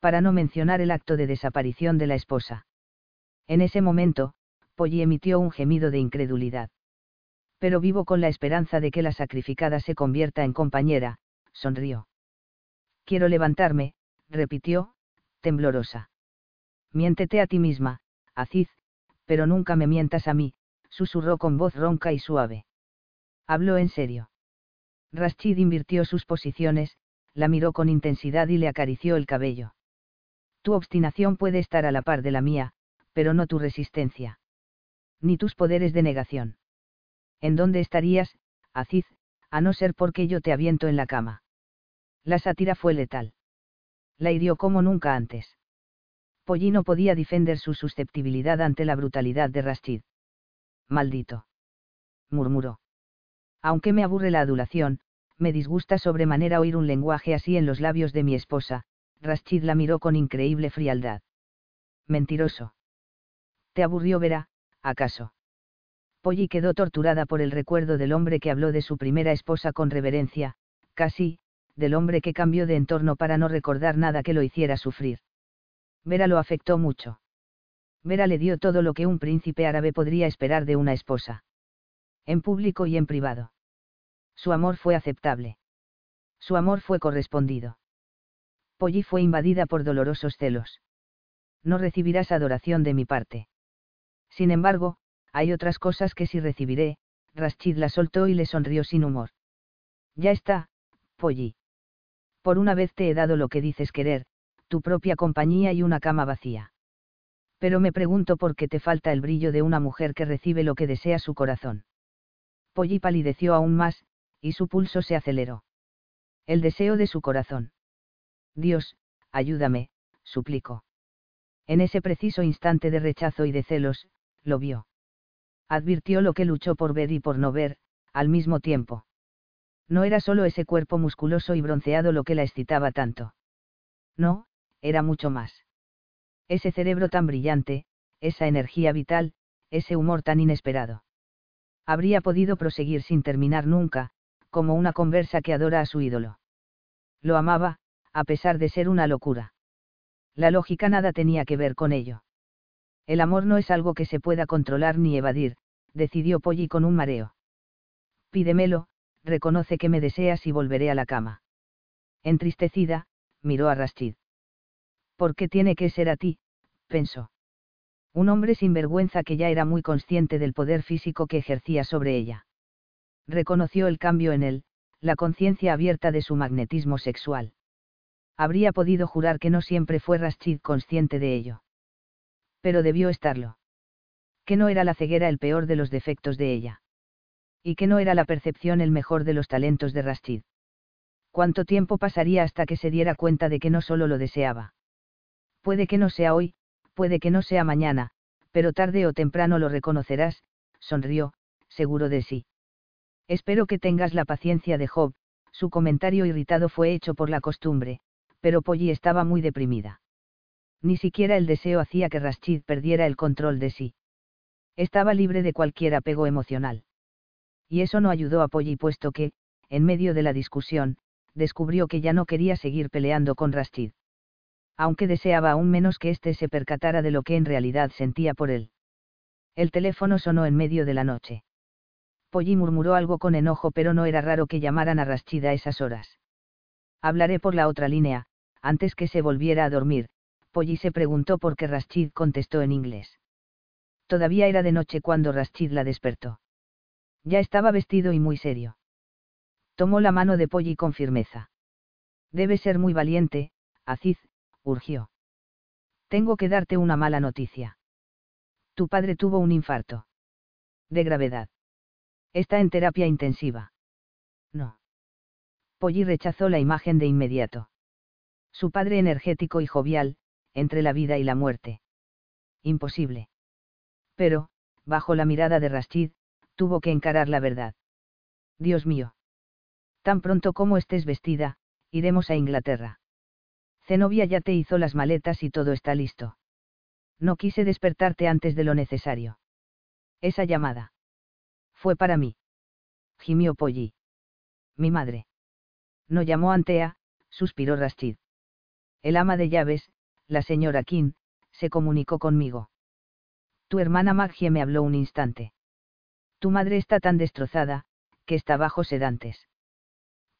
Para no mencionar el acto de desaparición de la esposa. En ese momento, Polly emitió un gemido de incredulidad pero vivo con la esperanza de que la sacrificada se convierta en compañera, sonrió. Quiero levantarme, repitió, temblorosa. Miéntete a ti misma, Aziz, pero nunca me mientas a mí, susurró con voz ronca y suave. Habló en serio. Rashid invirtió sus posiciones, la miró con intensidad y le acarició el cabello. Tu obstinación puede estar a la par de la mía, pero no tu resistencia. Ni tus poderes de negación. ¿En dónde estarías, Aziz, a no ser porque yo te aviento en la cama? La sátira fue letal. La hirió como nunca antes. Polly no podía defender su susceptibilidad ante la brutalidad de Rashid. Maldito. murmuró. Aunque me aburre la adulación, me disgusta sobremanera oír un lenguaje así en los labios de mi esposa, Rashid la miró con increíble frialdad. Mentiroso. ¿Te aburrió Vera, acaso? Polly quedó torturada por el recuerdo del hombre que habló de su primera esposa con reverencia, casi, del hombre que cambió de entorno para no recordar nada que lo hiciera sufrir. Vera lo afectó mucho. Vera le dio todo lo que un príncipe árabe podría esperar de una esposa. En público y en privado. Su amor fue aceptable. Su amor fue correspondido. Polly fue invadida por dolorosos celos. No recibirás adoración de mi parte. Sin embargo, hay otras cosas que sí recibiré, Rashid la soltó y le sonrió sin humor. Ya está, Polly. Por una vez te he dado lo que dices querer, tu propia compañía y una cama vacía. Pero me pregunto por qué te falta el brillo de una mujer que recibe lo que desea su corazón. Polly palideció aún más, y su pulso se aceleró. El deseo de su corazón. Dios, ayúdame, suplicó. En ese preciso instante de rechazo y de celos, lo vio. Advirtió lo que luchó por ver y por no ver, al mismo tiempo. No era solo ese cuerpo musculoso y bronceado lo que la excitaba tanto. No, era mucho más. Ese cerebro tan brillante, esa energía vital, ese humor tan inesperado. Habría podido proseguir sin terminar nunca, como una conversa que adora a su ídolo. Lo amaba, a pesar de ser una locura. La lógica nada tenía que ver con ello. El amor no es algo que se pueda controlar ni evadir, decidió Polly con un mareo. Pídemelo, reconoce que me deseas y volveré a la cama. Entristecida, miró a Rashid. ¿Por qué tiene que ser a ti? pensó. Un hombre sin vergüenza que ya era muy consciente del poder físico que ejercía sobre ella. Reconoció el cambio en él, la conciencia abierta de su magnetismo sexual. Habría podido jurar que no siempre fue Rashid consciente de ello. Pero debió estarlo. Que no era la ceguera el peor de los defectos de ella. Y que no era la percepción el mejor de los talentos de Rashid. ¿Cuánto tiempo pasaría hasta que se diera cuenta de que no solo lo deseaba? Puede que no sea hoy, puede que no sea mañana, pero tarde o temprano lo reconocerás, sonrió, seguro de sí. Espero que tengas la paciencia de Job, su comentario irritado fue hecho por la costumbre, pero Polly estaba muy deprimida. Ni siquiera el deseo hacía que Rashid perdiera el control de sí. Estaba libre de cualquier apego emocional. Y eso no ayudó a Polly puesto que, en medio de la discusión, descubrió que ya no quería seguir peleando con Rashid. Aunque deseaba aún menos que éste se percatara de lo que en realidad sentía por él. El teléfono sonó en medio de la noche. Polly murmuró algo con enojo pero no era raro que llamaran a Rashid a esas horas. Hablaré por la otra línea, antes que se volviera a dormir, Polly se preguntó por qué Rashid contestó en inglés. Todavía era de noche cuando Rashid la despertó. Ya estaba vestido y muy serio. Tomó la mano de Polly con firmeza. Debe ser muy valiente, Aziz, urgió. Tengo que darte una mala noticia. Tu padre tuvo un infarto. De gravedad. Está en terapia intensiva. No. Polly rechazó la imagen de inmediato su padre energético y jovial, entre la vida y la muerte. Imposible. Pero, bajo la mirada de Rashid, tuvo que encarar la verdad. Dios mío. Tan pronto como estés vestida, iremos a Inglaterra. Zenobia ya te hizo las maletas y todo está listo. No quise despertarte antes de lo necesario. Esa llamada. Fue para mí. Gimió Polly. Mi madre. No llamó Antea, suspiró Rashid. El ama de llaves, la señora King, se comunicó conmigo. Tu hermana Maggie me habló un instante. Tu madre está tan destrozada, que está bajo sedantes.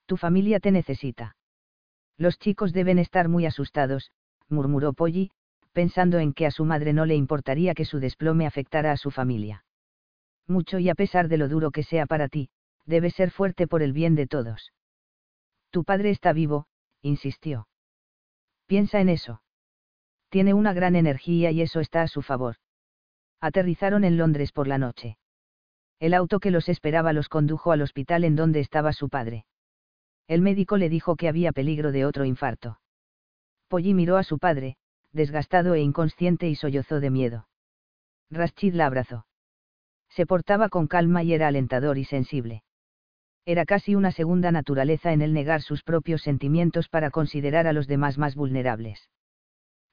Tu familia te necesita. Los chicos deben estar muy asustados, murmuró Polly, pensando en que a su madre no le importaría que su desplome afectara a su familia. Mucho y a pesar de lo duro que sea para ti, debe ser fuerte por el bien de todos. Tu padre está vivo, insistió. Piensa en eso. Tiene una gran energía y eso está a su favor. Aterrizaron en Londres por la noche. El auto que los esperaba los condujo al hospital en donde estaba su padre. El médico le dijo que había peligro de otro infarto. Polly miró a su padre, desgastado e inconsciente y sollozó de miedo. Rashid la abrazó. Se portaba con calma y era alentador y sensible. Era casi una segunda naturaleza en él negar sus propios sentimientos para considerar a los demás más vulnerables.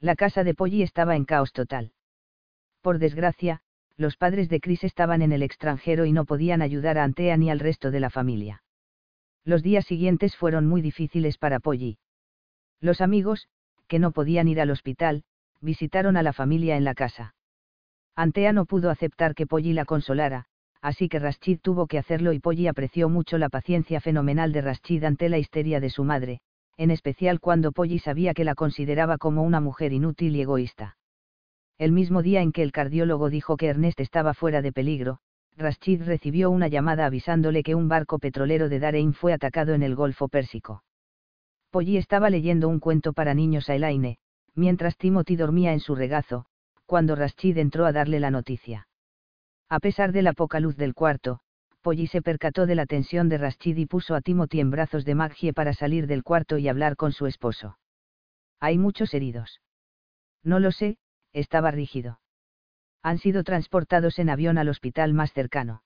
La casa de Polly estaba en caos total. Por desgracia, los padres de Chris estaban en el extranjero y no podían ayudar a Antea ni al resto de la familia. Los días siguientes fueron muy difíciles para Polly. Los amigos, que no podían ir al hospital, visitaron a la familia en la casa. Antea no pudo aceptar que Polly la consolara, así que Rashid tuvo que hacerlo y Polly apreció mucho la paciencia fenomenal de Rashid ante la histeria de su madre, en especial cuando Polly sabía que la consideraba como una mujer inútil y egoísta. El mismo día en que el cardiólogo dijo que Ernest estaba fuera de peligro, Rashid recibió una llamada avisándole que un barco petrolero de Darein fue atacado en el Golfo Pérsico. Polly estaba leyendo un cuento para niños a Elaine, mientras Timothy dormía en su regazo, cuando Rashid entró a darle la noticia. A pesar de la poca luz del cuarto, Polly se percató de la tensión de Rashid y puso a Timothy en brazos de Maggie para salir del cuarto y hablar con su esposo. Hay muchos heridos. No lo sé, estaba rígido. Han sido transportados en avión al hospital más cercano.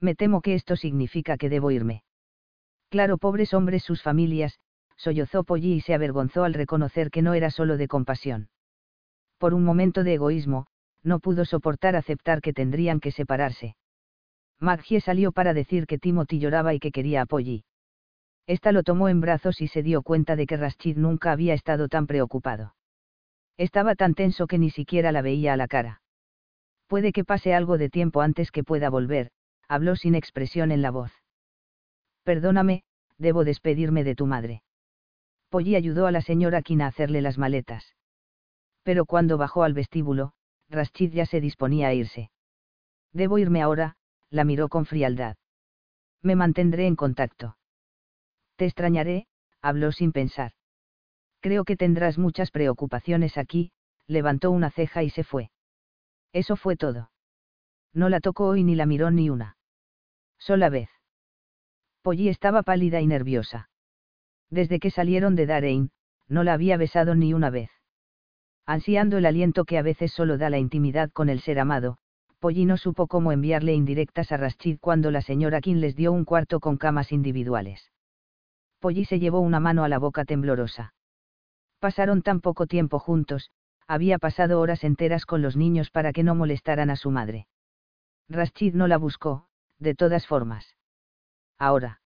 Me temo que esto significa que debo irme. Claro, pobres hombres, sus familias, sollozó Polly y se avergonzó al reconocer que no era solo de compasión. Por un momento de egoísmo, no pudo soportar aceptar que tendrían que separarse. Maggie salió para decir que Timothy lloraba y que quería a Polly. Esta lo tomó en brazos y se dio cuenta de que Rashid nunca había estado tan preocupado. Estaba tan tenso que ni siquiera la veía a la cara. Puede que pase algo de tiempo antes que pueda volver, habló sin expresión en la voz. Perdóname, debo despedirme de tu madre. Polly ayudó a la señora Kina a hacerle las maletas. Pero cuando bajó al vestíbulo, Rashid ya se disponía a irse. Debo irme ahora, la miró con frialdad. Me mantendré en contacto. Te extrañaré, habló sin pensar. Creo que tendrás muchas preocupaciones aquí, levantó una ceja y se fue. Eso fue todo. No la tocó hoy ni la miró ni una. Sola vez. Polly estaba pálida y nerviosa. Desde que salieron de Darein, no la había besado ni una vez. Ansiando el aliento que a veces solo da la intimidad con el ser amado, Polly no supo cómo enviarle indirectas a Rashid cuando la señora King les dio un cuarto con camas individuales. Polly se llevó una mano a la boca temblorosa. Pasaron tan poco tiempo juntos, había pasado horas enteras con los niños para que no molestaran a su madre. Rashid no la buscó, de todas formas. Ahora.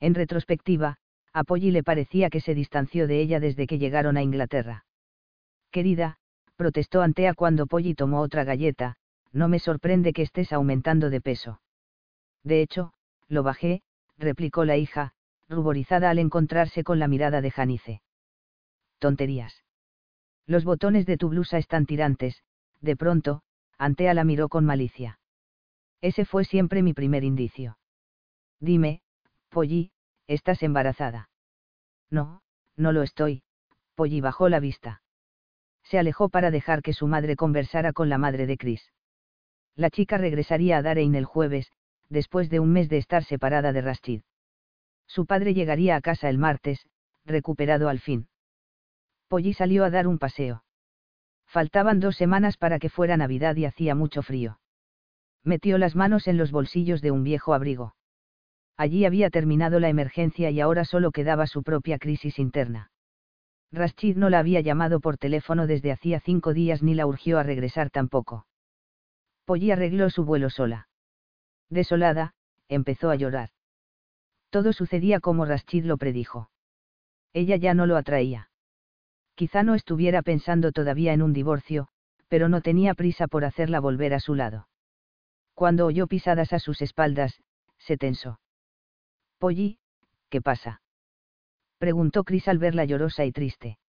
En retrospectiva, a Polly le parecía que se distanció de ella desde que llegaron a Inglaterra. Querida, protestó Antea cuando Polly tomó otra galleta, no me sorprende que estés aumentando de peso. De hecho, lo bajé, replicó la hija, ruborizada al encontrarse con la mirada de Janice tonterías. Los botones de tu blusa están tirantes, de pronto, Antea la miró con malicia. Ese fue siempre mi primer indicio. Dime, Polly, ¿estás embarazada? No, no lo estoy, Polly bajó la vista. Se alejó para dejar que su madre conversara con la madre de Chris. La chica regresaría a Darein el jueves, después de un mes de estar separada de Rashid. Su padre llegaría a casa el martes, recuperado al fin. Polly salió a dar un paseo. Faltaban dos semanas para que fuera Navidad y hacía mucho frío. Metió las manos en los bolsillos de un viejo abrigo. Allí había terminado la emergencia y ahora solo quedaba su propia crisis interna. Rashid no la había llamado por teléfono desde hacía cinco días ni la urgió a regresar tampoco. Polly arregló su vuelo sola. Desolada, empezó a llorar. Todo sucedía como Rashid lo predijo. Ella ya no lo atraía. Quizá no estuviera pensando todavía en un divorcio, pero no tenía prisa por hacerla volver a su lado. Cuando oyó pisadas a sus espaldas, se tensó. Polly, ¿qué pasa? preguntó Chris al verla llorosa y triste.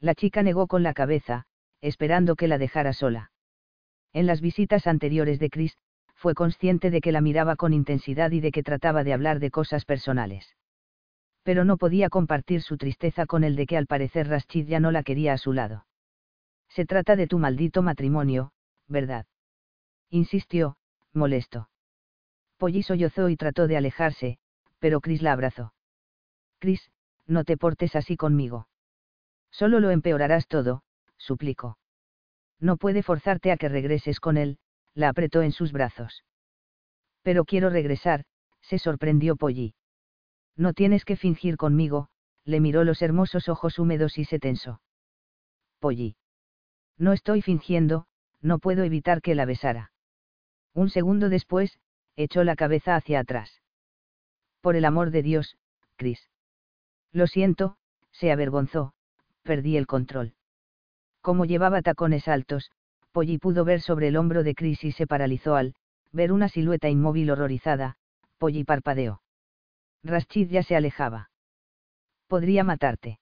La chica negó con la cabeza, esperando que la dejara sola. En las visitas anteriores de Chris, fue consciente de que la miraba con intensidad y de que trataba de hablar de cosas personales pero no podía compartir su tristeza con el de que al parecer Rashid ya no la quería a su lado. Se trata de tu maldito matrimonio, ¿verdad? Insistió, molesto. Polly sollozó y trató de alejarse, pero Chris la abrazó. Chris, no te portes así conmigo. Solo lo empeorarás todo, suplicó. No puede forzarte a que regreses con él, la apretó en sus brazos. Pero quiero regresar, se sorprendió Polly. No tienes que fingir conmigo, le miró los hermosos ojos húmedos y se tensó. Polly. No estoy fingiendo, no puedo evitar que la besara. Un segundo después, echó la cabeza hacia atrás. Por el amor de Dios, Chris. Lo siento, se avergonzó, perdí el control. Como llevaba tacones altos, Polly pudo ver sobre el hombro de Chris y se paralizó al ver una silueta inmóvil horrorizada, Polly parpadeó. Rashid ya se alejaba. Podría matarte.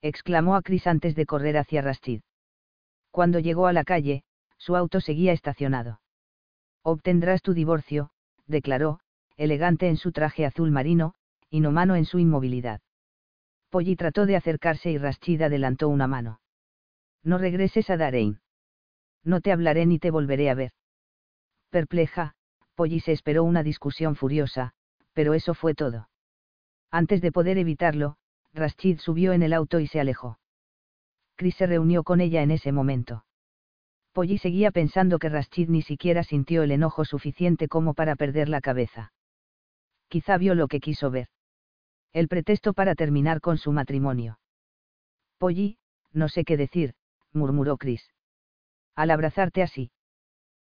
exclamó a Chris antes de correr hacia Rashid. Cuando llegó a la calle, su auto seguía estacionado. Obtendrás tu divorcio, declaró, elegante en su traje azul marino, inhumano en su inmovilidad. Polly trató de acercarse y Rashid adelantó una mano. No regreses a Darein. No te hablaré ni te volveré a ver. Perpleja, Polly se esperó una discusión furiosa, pero eso fue todo. Antes de poder evitarlo, Rashid subió en el auto y se alejó. Chris se reunió con ella en ese momento. Polly seguía pensando que Rashid ni siquiera sintió el enojo suficiente como para perder la cabeza. Quizá vio lo que quiso ver. El pretexto para terminar con su matrimonio. Polly, no sé qué decir, murmuró Chris. Al abrazarte así.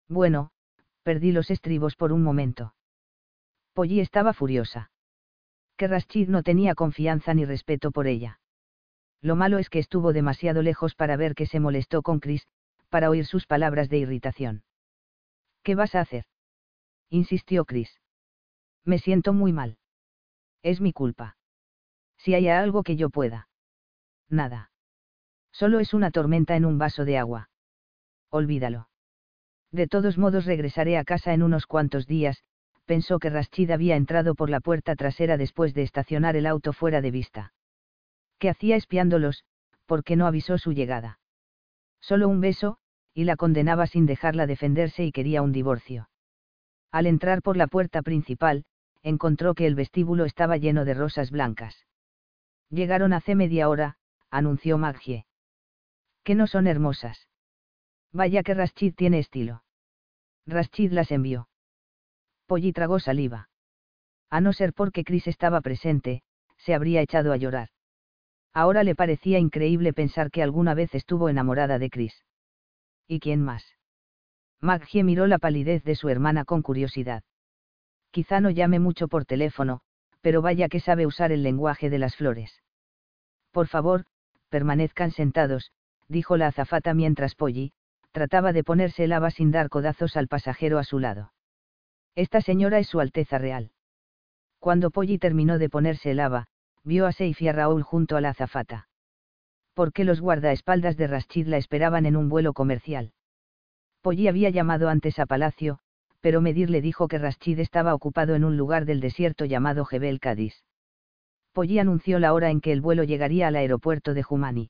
Bueno, perdí los estribos por un momento. Polly estaba furiosa. Que Rashid no tenía confianza ni respeto por ella. Lo malo es que estuvo demasiado lejos para ver que se molestó con Chris, para oír sus palabras de irritación. ¿Qué vas a hacer? insistió Chris. Me siento muy mal. Es mi culpa. Si hay algo que yo pueda. Nada. Solo es una tormenta en un vaso de agua. Olvídalo. De todos modos regresaré a casa en unos cuantos días, pensó que Rashid había entrado por la puerta trasera después de estacionar el auto fuera de vista. ¿Qué hacía espiándolos? porque no avisó su llegada? Solo un beso, y la condenaba sin dejarla defenderse y quería un divorcio. Al entrar por la puerta principal, encontró que el vestíbulo estaba lleno de rosas blancas. Llegaron hace media hora, anunció Maggie. Que no son hermosas. Vaya que Rashid tiene estilo. Rashid las envió. Polly tragó saliva. A no ser porque Chris estaba presente, se habría echado a llorar. Ahora le parecía increíble pensar que alguna vez estuvo enamorada de Chris. ¿Y quién más? Maggie miró la palidez de su hermana con curiosidad. Quizá no llame mucho por teléfono, pero vaya que sabe usar el lenguaje de las flores. Por favor, permanezcan sentados, dijo la azafata mientras Polly, trataba de ponerse el haba sin dar codazos al pasajero a su lado. Esta señora es su Alteza Real. Cuando Polly terminó de ponerse el haba, vio a Seif y a Raúl junto a la azafata. ¿Por qué los guardaespaldas de Rashid la esperaban en un vuelo comercial? Polly había llamado antes a Palacio, pero Medir le dijo que Rashid estaba ocupado en un lugar del desierto llamado Jebel Cádiz. Polly anunció la hora en que el vuelo llegaría al aeropuerto de Jumani.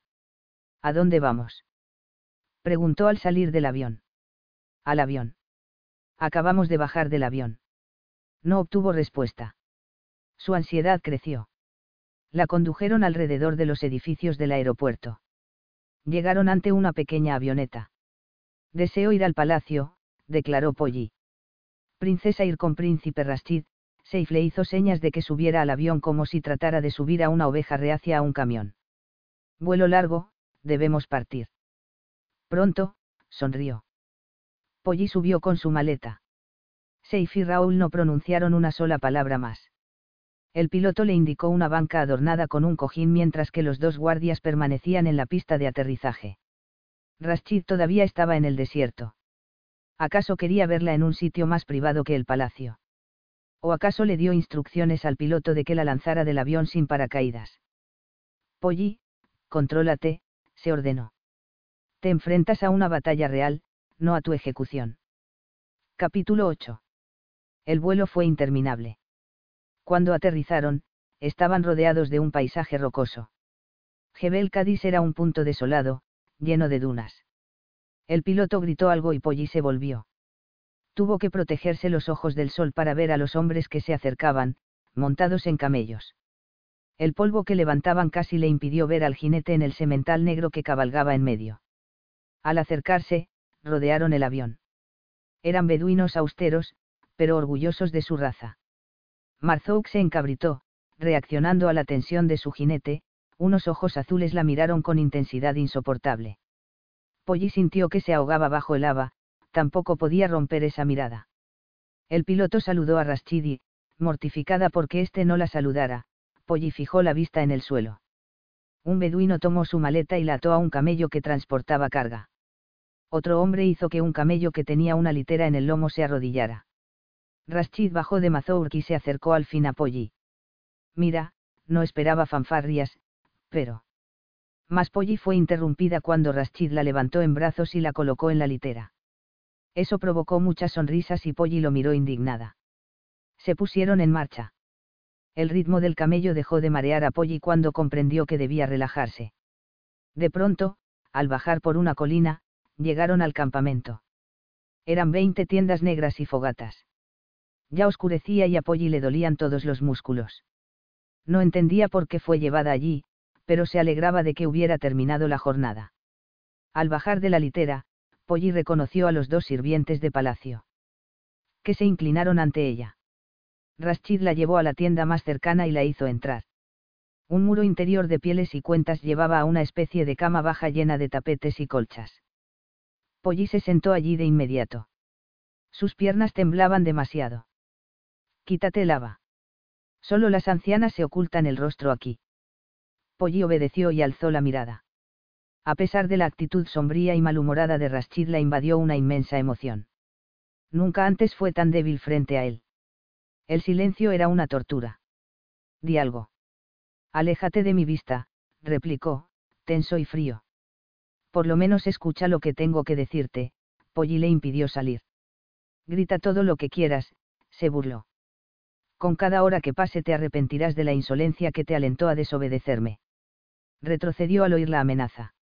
¿A dónde vamos? Preguntó al salir del avión. Al avión. Acabamos de bajar del avión. No obtuvo respuesta. Su ansiedad creció. La condujeron alrededor de los edificios del aeropuerto. Llegaron ante una pequeña avioneta. Deseo ir al palacio, declaró Polly. Princesa ir con príncipe Rashid, Seif le hizo señas de que subiera al avión como si tratara de subir a una oveja reacia a un camión. Vuelo largo, debemos partir. Pronto, sonrió. Polly subió con su maleta. Seif y Raúl no pronunciaron una sola palabra más. El piloto le indicó una banca adornada con un cojín mientras que los dos guardias permanecían en la pista de aterrizaje. Rashid todavía estaba en el desierto. ¿Acaso quería verla en un sitio más privado que el palacio? ¿O acaso le dio instrucciones al piloto de que la lanzara del avión sin paracaídas? Polly, contrólate, se ordenó. Te enfrentas a una batalla real, no a tu ejecución. Capítulo 8. El vuelo fue interminable. Cuando aterrizaron, estaban rodeados de un paisaje rocoso. Jebel Cádiz era un punto desolado, lleno de dunas. El piloto gritó algo y Polly se volvió. Tuvo que protegerse los ojos del sol para ver a los hombres que se acercaban, montados en camellos. El polvo que levantaban casi le impidió ver al jinete en el semental negro que cabalgaba en medio. Al acercarse, rodearon el avión. Eran beduinos austeros, pero orgullosos de su raza. Marzouk se encabritó, reaccionando a la tensión de su jinete, unos ojos azules la miraron con intensidad insoportable. Polly sintió que se ahogaba bajo el lava, tampoco podía romper esa mirada. El piloto saludó a Rashidi, mortificada porque éste no la saludara, Polly fijó la vista en el suelo. Un beduino tomó su maleta y la ató a un camello que transportaba carga. Otro hombre hizo que un camello que tenía una litera en el lomo se arrodillara. Rashid bajó de Mazourk y se acercó al fin a Polly. Mira, no esperaba fanfarrias, pero. Mas Polly fue interrumpida cuando Rashid la levantó en brazos y la colocó en la litera. Eso provocó muchas sonrisas y Polly lo miró indignada. Se pusieron en marcha. El ritmo del camello dejó de marear a Polly cuando comprendió que debía relajarse. De pronto, al bajar por una colina, llegaron al campamento. Eran veinte tiendas negras y fogatas. Ya oscurecía y a Polly le dolían todos los músculos. No entendía por qué fue llevada allí, pero se alegraba de que hubiera terminado la jornada. Al bajar de la litera, Polly reconoció a los dos sirvientes de palacio. Que se inclinaron ante ella. Rashid la llevó a la tienda más cercana y la hizo entrar. Un muro interior de pieles y cuentas llevaba a una especie de cama baja llena de tapetes y colchas. Polly se sentó allí de inmediato. Sus piernas temblaban demasiado. Quítate el lava. Solo las ancianas se ocultan el rostro aquí. Polly obedeció y alzó la mirada. A pesar de la actitud sombría y malhumorada de Rashid la invadió una inmensa emoción. Nunca antes fue tan débil frente a él. El silencio era una tortura. Di algo. Aléjate de mi vista, replicó, tenso y frío. Por lo menos escucha lo que tengo que decirte, Polly le impidió salir. Grita todo lo que quieras, se burló. Con cada hora que pase te arrepentirás de la insolencia que te alentó a desobedecerme. Retrocedió al oír la amenaza.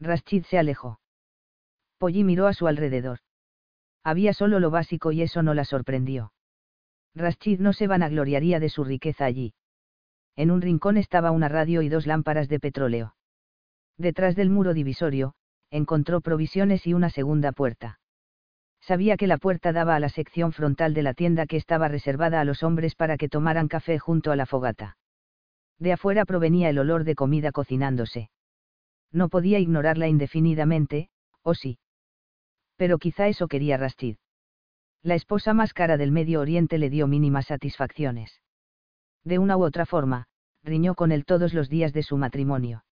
Rashid se alejó. Polly miró a su alrededor. Había solo lo básico y eso no la sorprendió. Rashid no se vanagloriaría de su riqueza allí. En un rincón estaba una radio y dos lámparas de petróleo. Detrás del muro divisorio, encontró provisiones y una segunda puerta. Sabía que la puerta daba a la sección frontal de la tienda que estaba reservada a los hombres para que tomaran café junto a la fogata. De afuera provenía el olor de comida cocinándose. No podía ignorarla indefinidamente, o sí. Pero quizá eso quería Rastid. La esposa más cara del Medio Oriente le dio mínimas satisfacciones. De una u otra forma, riñó con él todos los días de su matrimonio.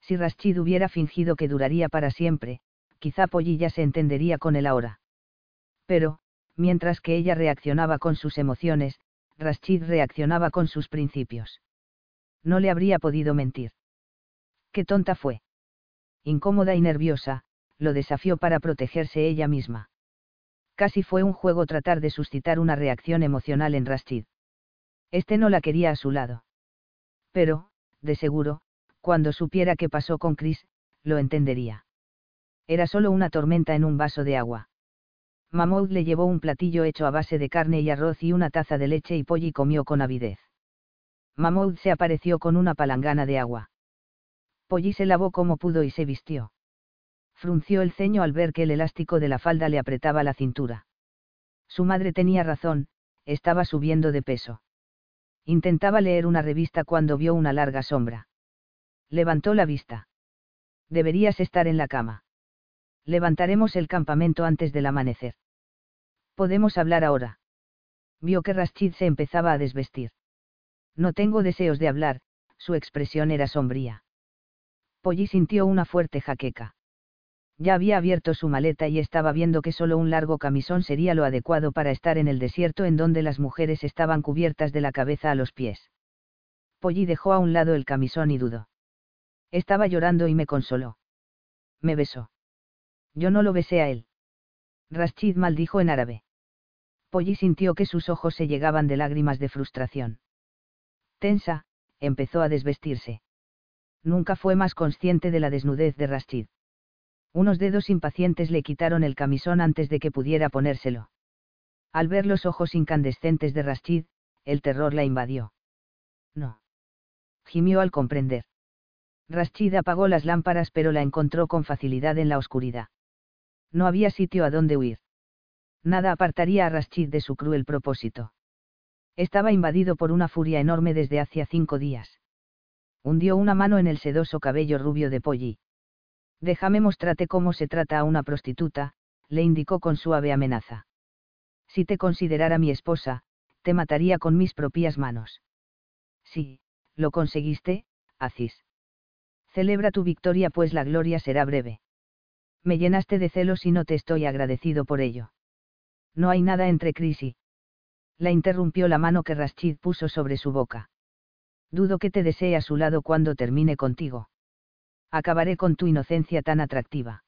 Si Rashid hubiera fingido que duraría para siempre, quizá Pollilla se entendería con él ahora. Pero, mientras que ella reaccionaba con sus emociones, Rashid reaccionaba con sus principios. No le habría podido mentir. Qué tonta fue. Incómoda y nerviosa, lo desafió para protegerse ella misma. Casi fue un juego tratar de suscitar una reacción emocional en Rashid. Este no la quería a su lado. Pero, de seguro, cuando supiera qué pasó con Chris, lo entendería. Era solo una tormenta en un vaso de agua. Mahmoud le llevó un platillo hecho a base de carne y arroz y una taza de leche y pollo comió con avidez. Mahmoud se apareció con una palangana de agua. Polly se lavó como pudo y se vistió. Frunció el ceño al ver que el elástico de la falda le apretaba la cintura. Su madre tenía razón, estaba subiendo de peso. Intentaba leer una revista cuando vio una larga sombra. Levantó la vista. Deberías estar en la cama. Levantaremos el campamento antes del amanecer. Podemos hablar ahora. Vio que Rashid se empezaba a desvestir. No tengo deseos de hablar, su expresión era sombría. Polly sintió una fuerte jaqueca. Ya había abierto su maleta y estaba viendo que solo un largo camisón sería lo adecuado para estar en el desierto en donde las mujeres estaban cubiertas de la cabeza a los pies. Polly dejó a un lado el camisón y dudó. Estaba llorando y me consoló. Me besó. Yo no lo besé a él. Rashid maldijo en árabe. Polly sintió que sus ojos se llegaban de lágrimas de frustración. Tensa, empezó a desvestirse. Nunca fue más consciente de la desnudez de Rashid. Unos dedos impacientes le quitaron el camisón antes de que pudiera ponérselo. Al ver los ojos incandescentes de Rashid, el terror la invadió. No. Gimió al comprender Rashid apagó las lámparas pero la encontró con facilidad en la oscuridad. No había sitio a donde huir. Nada apartaría a Rashid de su cruel propósito. Estaba invadido por una furia enorme desde hacía cinco días. Hundió una mano en el sedoso cabello rubio de Polly. Déjame mostrarte cómo se trata a una prostituta, le indicó con suave amenaza. Si te considerara mi esposa, te mataría con mis propias manos. Sí, lo conseguiste, Aziz. Celebra tu victoria pues la gloria será breve. Me llenaste de celos y no te estoy agradecido por ello. No hay nada entre Chris y... La interrumpió la mano que Rashid puso sobre su boca. Dudo que te desee a su lado cuando termine contigo. Acabaré con tu inocencia tan atractiva.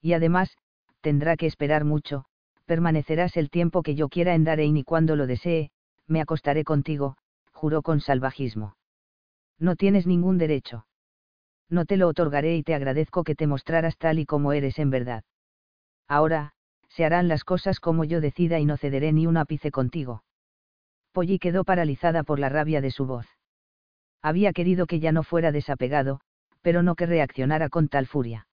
Y además, tendrá que esperar mucho, permanecerás el tiempo que yo quiera en Darein y cuando lo desee, me acostaré contigo, juró con salvajismo. No tienes ningún derecho. No te lo otorgaré y te agradezco que te mostraras tal y como eres en verdad. Ahora, se harán las cosas como yo decida y no cederé ni un ápice contigo. Polly quedó paralizada por la rabia de su voz. Había querido que ya no fuera desapegado, pero no que reaccionara con tal furia.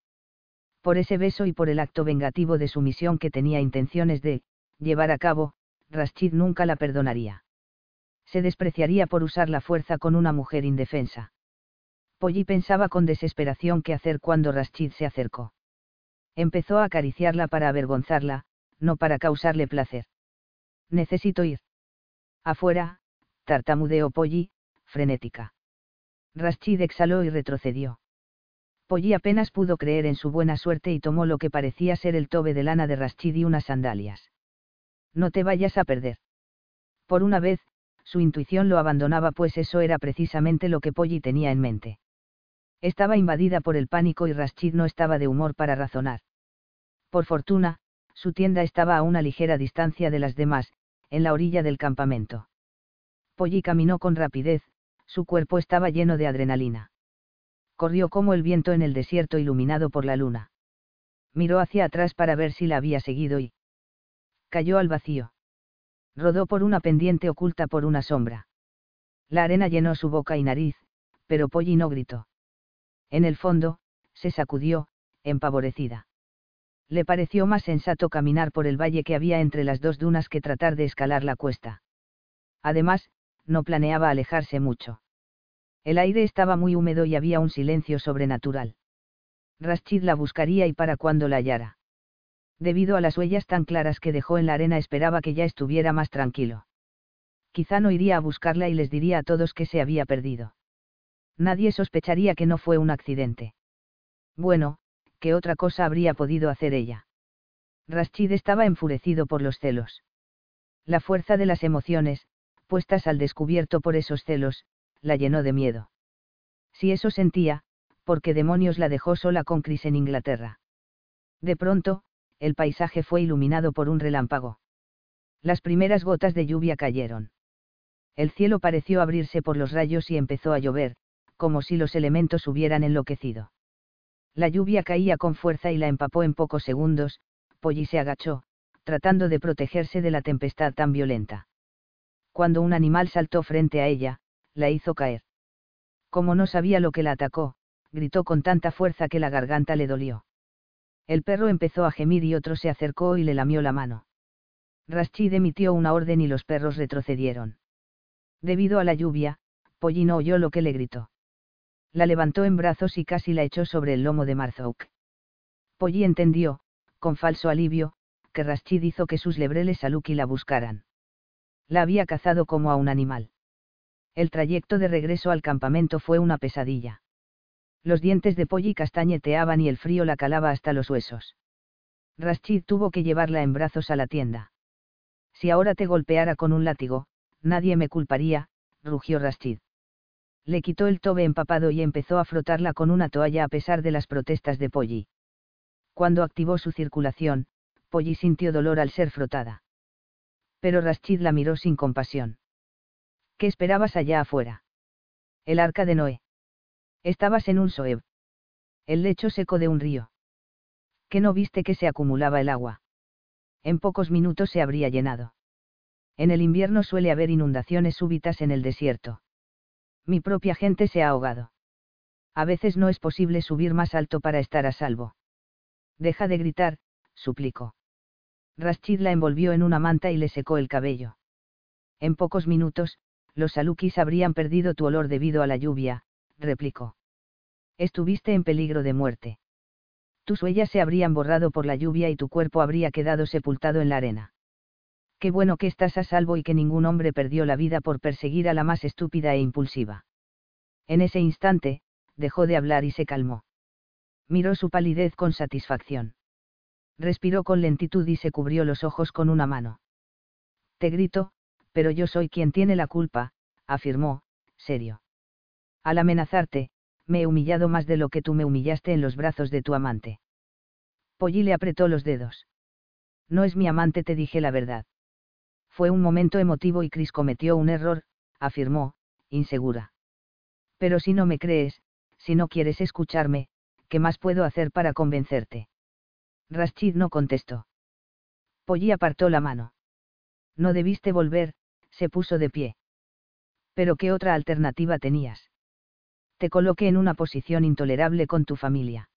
Por ese beso y por el acto vengativo de su misión que tenía intenciones de, llevar a cabo, Rashid nunca la perdonaría. Se despreciaría por usar la fuerza con una mujer indefensa. Polly pensaba con desesperación qué hacer cuando Rashid se acercó. Empezó a acariciarla para avergonzarla, no para causarle placer. Necesito ir. Afuera, tartamudeó Polly, frenética. Rashid exhaló y retrocedió. Polly apenas pudo creer en su buena suerte y tomó lo que parecía ser el tobe de lana de Rashid y unas sandalias. No te vayas a perder. Por una vez, su intuición lo abandonaba pues eso era precisamente lo que Polly tenía en mente. Estaba invadida por el pánico y Rashid no estaba de humor para razonar. Por fortuna, su tienda estaba a una ligera distancia de las demás, en la orilla del campamento. Polly caminó con rapidez, su cuerpo estaba lleno de adrenalina. Corrió como el viento en el desierto iluminado por la luna. Miró hacia atrás para ver si la había seguido y cayó al vacío. Rodó por una pendiente oculta por una sombra. La arena llenó su boca y nariz, pero Polly no gritó. En el fondo, se sacudió, empavorecida le pareció más sensato caminar por el valle que había entre las dos dunas que tratar de escalar la cuesta. Además, no planeaba alejarse mucho. El aire estaba muy húmedo y había un silencio sobrenatural. Rashid la buscaría y para cuando la hallara. Debido a las huellas tan claras que dejó en la arena esperaba que ya estuviera más tranquilo. Quizá no iría a buscarla y les diría a todos que se había perdido. Nadie sospecharía que no fue un accidente. Bueno, ¿qué otra cosa habría podido hacer ella? Rashid estaba enfurecido por los celos. La fuerza de las emociones, puestas al descubierto por esos celos, la llenó de miedo. Si eso sentía, ¿por qué demonios la dejó sola con Chris en Inglaterra? De pronto, el paisaje fue iluminado por un relámpago. Las primeras gotas de lluvia cayeron. El cielo pareció abrirse por los rayos y empezó a llover, como si los elementos hubieran enloquecido. La lluvia caía con fuerza y la empapó en pocos segundos, Polly se agachó, tratando de protegerse de la tempestad tan violenta. Cuando un animal saltó frente a ella, la hizo caer. Como no sabía lo que la atacó, gritó con tanta fuerza que la garganta le dolió. El perro empezó a gemir y otro se acercó y le lamió la mano. Rashid emitió una orden y los perros retrocedieron. Debido a la lluvia, Polly no oyó lo que le gritó la levantó en brazos y casi la echó sobre el lomo de Marzouk. Polly entendió, con falso alivio, que Rashid hizo que sus lebreles a Lucky la buscaran. La había cazado como a un animal. El trayecto de regreso al campamento fue una pesadilla. Los dientes de Polly castañeteaban y el frío la calaba hasta los huesos. Rashid tuvo que llevarla en brazos a la tienda. Si ahora te golpeara con un látigo, nadie me culparía, rugió Rashid le quitó el tobe empapado y empezó a frotarla con una toalla a pesar de las protestas de Polly. Cuando activó su circulación, Polly sintió dolor al ser frotada. Pero Rashid la miró sin compasión. ¿Qué esperabas allá afuera? El arca de Noé. Estabas en un soeb. El lecho seco de un río. ¿Qué no viste que se acumulaba el agua? En pocos minutos se habría llenado. En el invierno suele haber inundaciones súbitas en el desierto mi propia gente se ha ahogado. A veces no es posible subir más alto para estar a salvo. Deja de gritar, suplicó. Rashid la envolvió en una manta y le secó el cabello. En pocos minutos, los salukis habrían perdido tu olor debido a la lluvia, replicó. Estuviste en peligro de muerte. Tus huellas se habrían borrado por la lluvia y tu cuerpo habría quedado sepultado en la arena. Qué bueno que estás a salvo y que ningún hombre perdió la vida por perseguir a la más estúpida e impulsiva. En ese instante, dejó de hablar y se calmó. Miró su palidez con satisfacción. Respiró con lentitud y se cubrió los ojos con una mano. Te grito, pero yo soy quien tiene la culpa, afirmó, serio. Al amenazarte, me he humillado más de lo que tú me humillaste en los brazos de tu amante. Polly le apretó los dedos. No es mi amante, te dije la verdad. Fue un momento emotivo y Chris cometió un error, afirmó, insegura. Pero si no me crees, si no quieres escucharme, ¿qué más puedo hacer para convencerte? Rashid no contestó. Polly apartó la mano. No debiste volver, se puso de pie. Pero ¿qué otra alternativa tenías? Te coloqué en una posición intolerable con tu familia.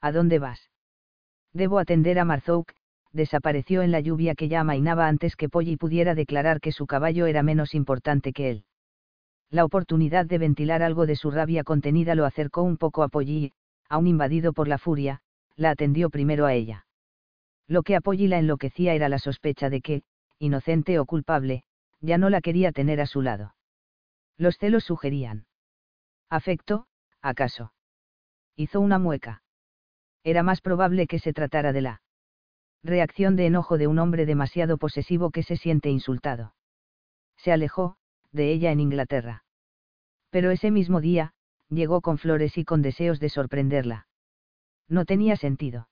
¿A dónde vas? Debo atender a Marzouk, desapareció en la lluvia que ya amainaba antes que Polly pudiera declarar que su caballo era menos importante que él. La oportunidad de ventilar algo de su rabia contenida lo acercó un poco a Polly aún invadido por la furia, la atendió primero a ella. Lo que a Polly la enloquecía era la sospecha de que, inocente o culpable, ya no la quería tener a su lado. Los celos sugerían. ¿Afecto, acaso? Hizo una mueca. Era más probable que se tratara de la reacción de enojo de un hombre demasiado posesivo que se siente insultado. Se alejó, de ella en Inglaterra. Pero ese mismo día, llegó con flores y con deseos de sorprenderla. No tenía sentido.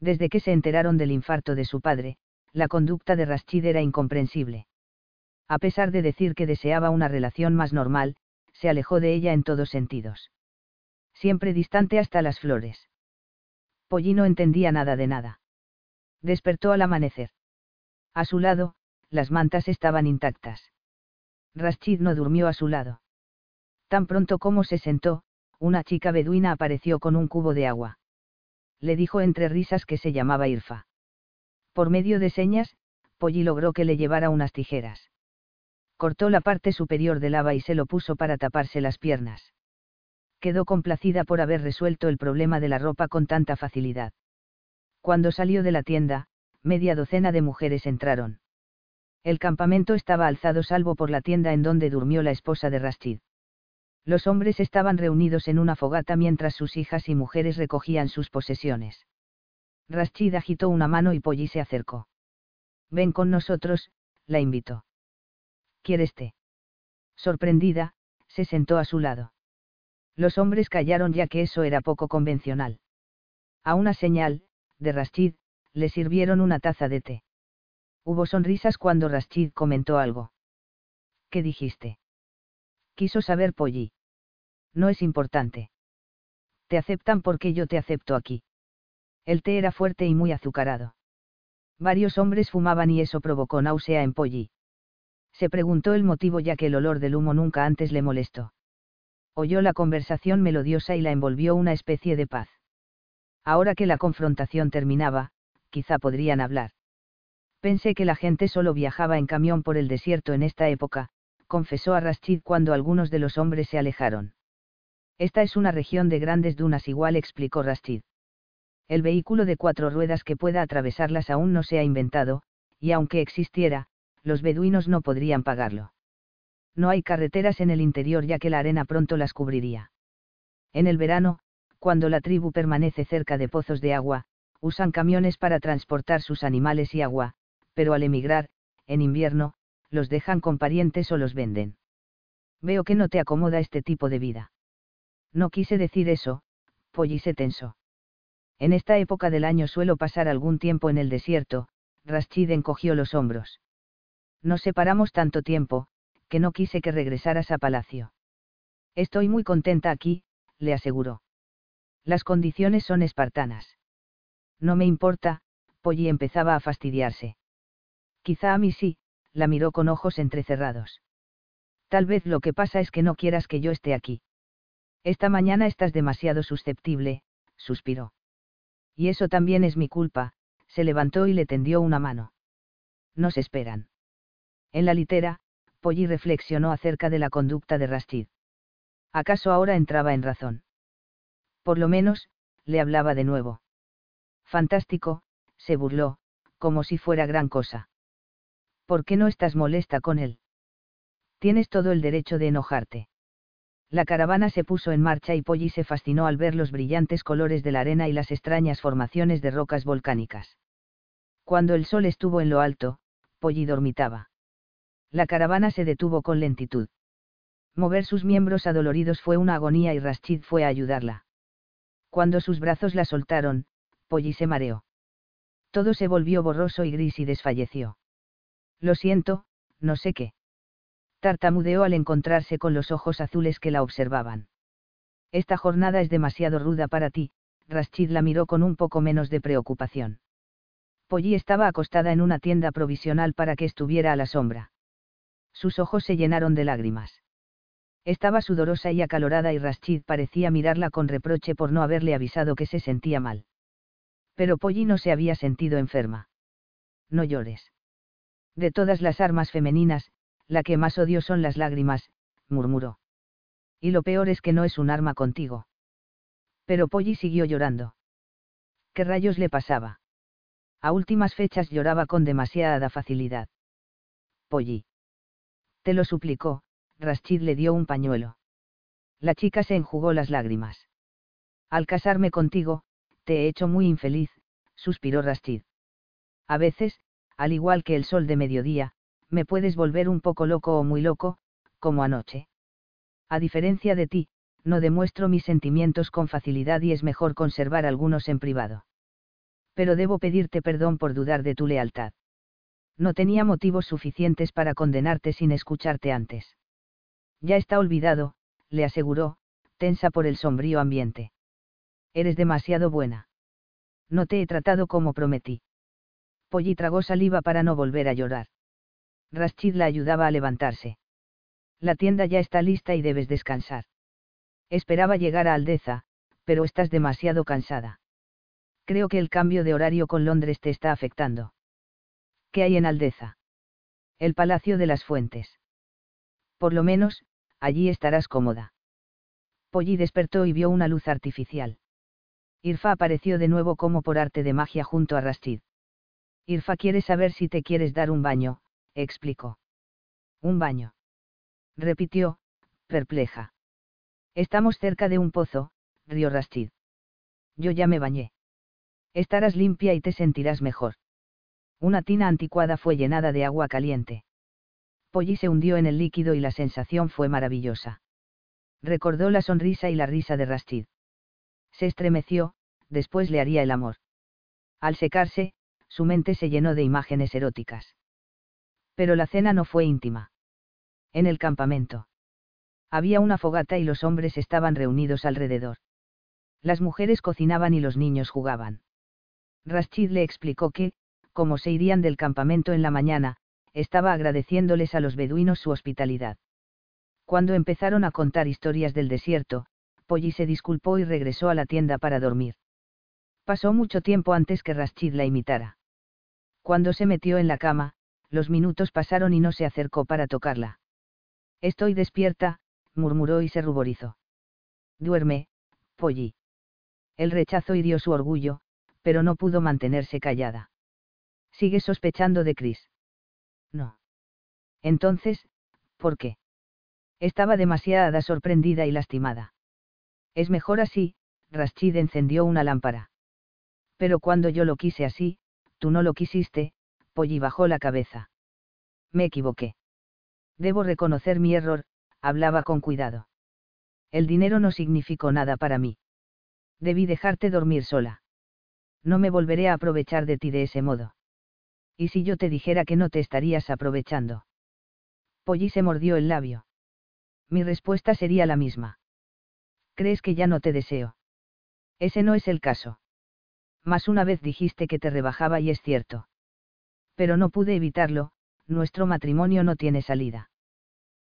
Desde que se enteraron del infarto de su padre, la conducta de Rashid era incomprensible. A pesar de decir que deseaba una relación más normal, se alejó de ella en todos sentidos. Siempre distante hasta las flores. Polly no entendía nada de nada. Despertó al amanecer. A su lado, las mantas estaban intactas. Rashid no durmió a su lado. Tan pronto como se sentó, una chica beduina apareció con un cubo de agua. Le dijo entre risas que se llamaba Irfa. Por medio de señas, Polly logró que le llevara unas tijeras. Cortó la parte superior del lava y se lo puso para taparse las piernas. Quedó complacida por haber resuelto el problema de la ropa con tanta facilidad. Cuando salió de la tienda, media docena de mujeres entraron. El campamento estaba alzado salvo por la tienda en donde durmió la esposa de Rashid. Los hombres estaban reunidos en una fogata mientras sus hijas y mujeres recogían sus posesiones. Rashid agitó una mano y Polly se acercó. Ven con nosotros, la invitó. ¿Quieres té? Sorprendida, se sentó a su lado. Los hombres callaron ya que eso era poco convencional. A una señal, de Rashid, le sirvieron una taza de té. Hubo sonrisas cuando Rashid comentó algo. ¿Qué dijiste? Quiso saber Polly. No es importante. Te aceptan porque yo te acepto aquí. El té era fuerte y muy azucarado. Varios hombres fumaban y eso provocó náusea en Polly. Se preguntó el motivo ya que el olor del humo nunca antes le molestó. Oyó la conversación melodiosa y la envolvió una especie de paz. Ahora que la confrontación terminaba, quizá podrían hablar. Pensé que la gente solo viajaba en camión por el desierto en esta época, confesó a Rashid cuando algunos de los hombres se alejaron. Esta es una región de grandes dunas igual, explicó Rashid. El vehículo de cuatro ruedas que pueda atravesarlas aún no se ha inventado, y aunque existiera, los beduinos no podrían pagarlo. No hay carreteras en el interior ya que la arena pronto las cubriría. En el verano, cuando la tribu permanece cerca de pozos de agua, usan camiones para transportar sus animales y agua, pero al emigrar, en invierno, los dejan con parientes o los venden. Veo que no te acomoda este tipo de vida. No quise decir eso, Polly se tensó. En esta época del año suelo pasar algún tiempo en el desierto, Rashid encogió los hombros. Nos separamos tanto tiempo, que no quise que regresaras a palacio. Estoy muy contenta aquí, le aseguró. Las condiciones son espartanas. No me importa, Polly empezaba a fastidiarse. Quizá a mí sí, la miró con ojos entrecerrados. Tal vez lo que pasa es que no quieras que yo esté aquí. Esta mañana estás demasiado susceptible, suspiró. Y eso también es mi culpa, se levantó y le tendió una mano. Nos esperan. En la litera, Polly reflexionó acerca de la conducta de Rastid. ¿Acaso ahora entraba en razón? Por lo menos, le hablaba de nuevo. Fantástico, se burló, como si fuera gran cosa. ¿Por qué no estás molesta con él? Tienes todo el derecho de enojarte. La caravana se puso en marcha y Polly se fascinó al ver los brillantes colores de la arena y las extrañas formaciones de rocas volcánicas. Cuando el sol estuvo en lo alto, Polly dormitaba. La caravana se detuvo con lentitud. Mover sus miembros adoloridos fue una agonía y Rashid fue a ayudarla. Cuando sus brazos la soltaron, Polly se mareó. Todo se volvió borroso y gris y desfalleció. Lo siento, no sé qué tartamudeó al encontrarse con los ojos azules que la observaban. Esta jornada es demasiado ruda para ti, Rashid la miró con un poco menos de preocupación. Polly estaba acostada en una tienda provisional para que estuviera a la sombra. Sus ojos se llenaron de lágrimas. Estaba sudorosa y acalorada y Rashid parecía mirarla con reproche por no haberle avisado que se sentía mal. Pero Polly no se había sentido enferma. No llores. De todas las armas femeninas, la que más odio son las lágrimas, murmuró. Y lo peor es que no es un arma contigo. Pero Polly siguió llorando. ¿Qué rayos le pasaba? A últimas fechas lloraba con demasiada facilidad. Polly. Te lo suplicó, Rashid le dio un pañuelo. La chica se enjugó las lágrimas. Al casarme contigo, te he hecho muy infeliz, suspiró Rashid. A veces, al igual que el sol de mediodía, me puedes volver un poco loco o muy loco, como anoche. A diferencia de ti, no demuestro mis sentimientos con facilidad y es mejor conservar algunos en privado. Pero debo pedirte perdón por dudar de tu lealtad. No tenía motivos suficientes para condenarte sin escucharte antes. Ya está olvidado, le aseguró, tensa por el sombrío ambiente. Eres demasiado buena. No te he tratado como prometí. Polly tragó saliva para no volver a llorar. Rashid la ayudaba a levantarse. La tienda ya está lista y debes descansar. Esperaba llegar a Aldeza, pero estás demasiado cansada. Creo que el cambio de horario con Londres te está afectando. ¿Qué hay en Aldeza? El Palacio de las Fuentes. Por lo menos, allí estarás cómoda. Polly despertó y vio una luz artificial. Irfa apareció de nuevo como por arte de magia junto a Rashid. Irfa quiere saber si te quieres dar un baño, explicó. Un baño. Repitió, perpleja. Estamos cerca de un pozo, rió Rastid. Yo ya me bañé. Estarás limpia y te sentirás mejor. Una tina anticuada fue llenada de agua caliente. Polly se hundió en el líquido y la sensación fue maravillosa. Recordó la sonrisa y la risa de Rastid. Se estremeció, después le haría el amor. Al secarse, su mente se llenó de imágenes eróticas. Pero la cena no fue íntima. En el campamento. Había una fogata y los hombres estaban reunidos alrededor. Las mujeres cocinaban y los niños jugaban. Rashid le explicó que, como se irían del campamento en la mañana, estaba agradeciéndoles a los beduinos su hospitalidad. Cuando empezaron a contar historias del desierto, Polly se disculpó y regresó a la tienda para dormir. Pasó mucho tiempo antes que Rashid la imitara. Cuando se metió en la cama, los minutos pasaron y no se acercó para tocarla. Estoy despierta, murmuró y se ruborizó. Duerme, Polly. El rechazo hirió su orgullo, pero no pudo mantenerse callada. ¿Sigue sospechando de Chris? No. Entonces, ¿por qué? Estaba demasiada sorprendida y lastimada. Es mejor así, Rashid encendió una lámpara. Pero cuando yo lo quise así, tú no lo quisiste, Polly bajó la cabeza. Me equivoqué. Debo reconocer mi error, hablaba con cuidado. El dinero no significó nada para mí. Debí dejarte dormir sola. No me volveré a aprovechar de ti de ese modo. ¿Y si yo te dijera que no te estarías aprovechando? Polly se mordió el labio. Mi respuesta sería la misma. ¿Crees que ya no te deseo? Ese no es el caso. Más una vez dijiste que te rebajaba y es cierto pero no pude evitarlo, nuestro matrimonio no tiene salida.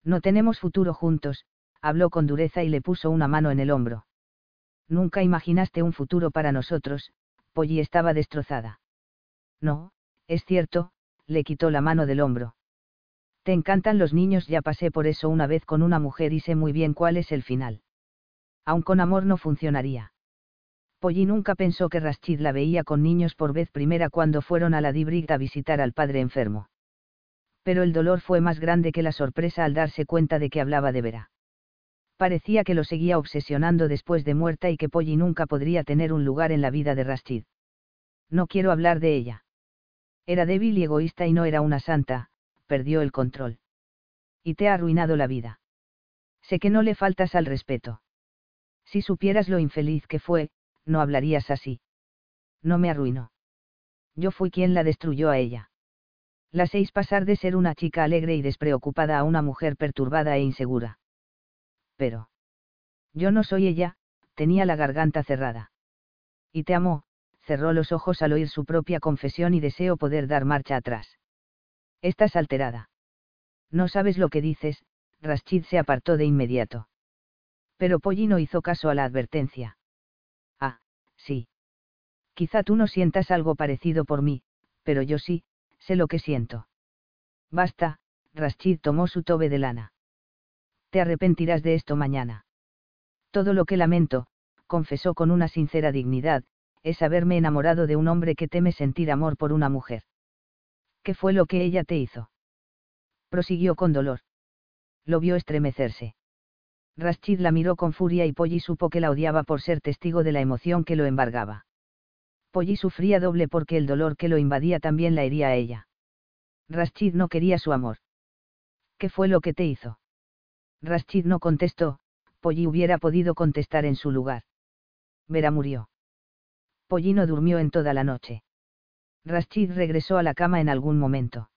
No tenemos futuro juntos, habló con dureza y le puso una mano en el hombro. Nunca imaginaste un futuro para nosotros, Polly estaba destrozada. No, es cierto, le quitó la mano del hombro. Te encantan los niños, ya pasé por eso una vez con una mujer y sé muy bien cuál es el final. Aun con amor no funcionaría. Polly nunca pensó que Rashid la veía con niños por vez primera cuando fueron a la Dibrig a visitar al padre enfermo. Pero el dolor fue más grande que la sorpresa al darse cuenta de que hablaba de Vera. Parecía que lo seguía obsesionando después de muerta y que Polly nunca podría tener un lugar en la vida de Rashid. No quiero hablar de ella. Era débil y egoísta y no era una santa, perdió el control. Y te ha arruinado la vida. Sé que no le faltas al respeto. Si supieras lo infeliz que fue, no hablarías así. No me arruinó. Yo fui quien la destruyó a ella. La seis pasar de ser una chica alegre y despreocupada a una mujer perturbada e insegura. Pero. Yo no soy ella, tenía la garganta cerrada. Y te amó, cerró los ojos al oír su propia confesión y deseo poder dar marcha atrás. Estás alterada. No sabes lo que dices, Rashid se apartó de inmediato. Pero Polly no hizo caso a la advertencia. Sí. Quizá tú no sientas algo parecido por mí, pero yo sí, sé lo que siento. Basta, Rashid tomó su tobe de lana. Te arrepentirás de esto mañana. Todo lo que lamento, confesó con una sincera dignidad, es haberme enamorado de un hombre que teme sentir amor por una mujer. ¿Qué fue lo que ella te hizo? Prosiguió con dolor. Lo vio estremecerse. Rashid la miró con furia y Polly supo que la odiaba por ser testigo de la emoción que lo embargaba. Polly sufría doble porque el dolor que lo invadía también la hería a ella. Rashid no quería su amor. ¿Qué fue lo que te hizo? Rashid no contestó, Polly hubiera podido contestar en su lugar. Vera murió. Polly no durmió en toda la noche. Rashid regresó a la cama en algún momento.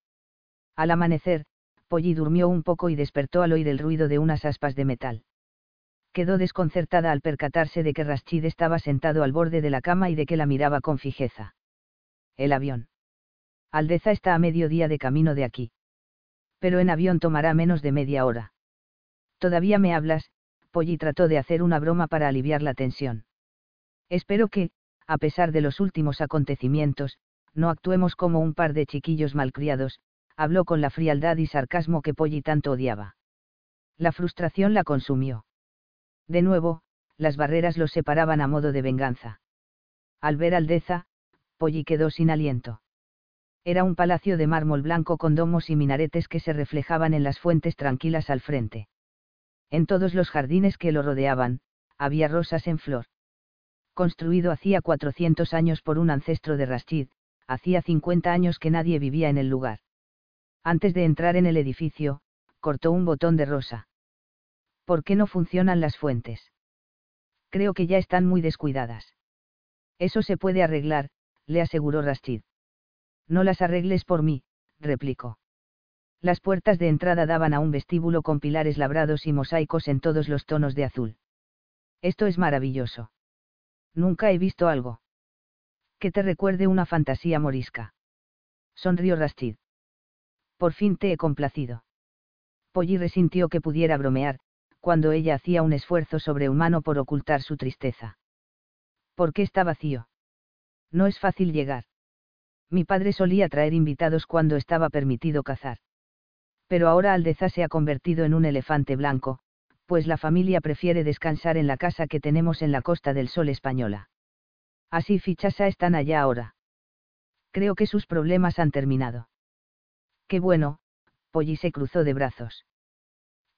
Al amanecer, Polly durmió un poco y despertó al oír el ruido de unas aspas de metal. Quedó desconcertada al percatarse de que Rashid estaba sentado al borde de la cama y de que la miraba con fijeza. El avión. Aldeza está a mediodía de camino de aquí. Pero en avión tomará menos de media hora. Todavía me hablas, Polly trató de hacer una broma para aliviar la tensión. Espero que, a pesar de los últimos acontecimientos, no actuemos como un par de chiquillos malcriados, habló con la frialdad y sarcasmo que Polly tanto odiaba. La frustración la consumió. De nuevo, las barreras los separaban a modo de venganza. Al ver Aldeza, Polly quedó sin aliento. Era un palacio de mármol blanco con domos y minaretes que se reflejaban en las fuentes tranquilas al frente. En todos los jardines que lo rodeaban, había rosas en flor. Construido hacía 400 años por un ancestro de Rashid, hacía 50 años que nadie vivía en el lugar. Antes de entrar en el edificio, cortó un botón de rosa. ¿Por qué no funcionan las fuentes? Creo que ya están muy descuidadas. Eso se puede arreglar, le aseguró Rashid. No las arregles por mí, replicó. Las puertas de entrada daban a un vestíbulo con pilares labrados y mosaicos en todos los tonos de azul. Esto es maravilloso. Nunca he visto algo. Que te recuerde una fantasía morisca. Sonrió Rashid. Por fin te he complacido. Polly resintió que pudiera bromear, cuando ella hacía un esfuerzo sobrehumano por ocultar su tristeza. ¿Por qué está vacío? No es fácil llegar. Mi padre solía traer invitados cuando estaba permitido cazar. Pero ahora Aldeza se ha convertido en un elefante blanco, pues la familia prefiere descansar en la casa que tenemos en la Costa del Sol española. Así Fichasa están allá ahora. Creo que sus problemas han terminado. Qué bueno, Polly se cruzó de brazos.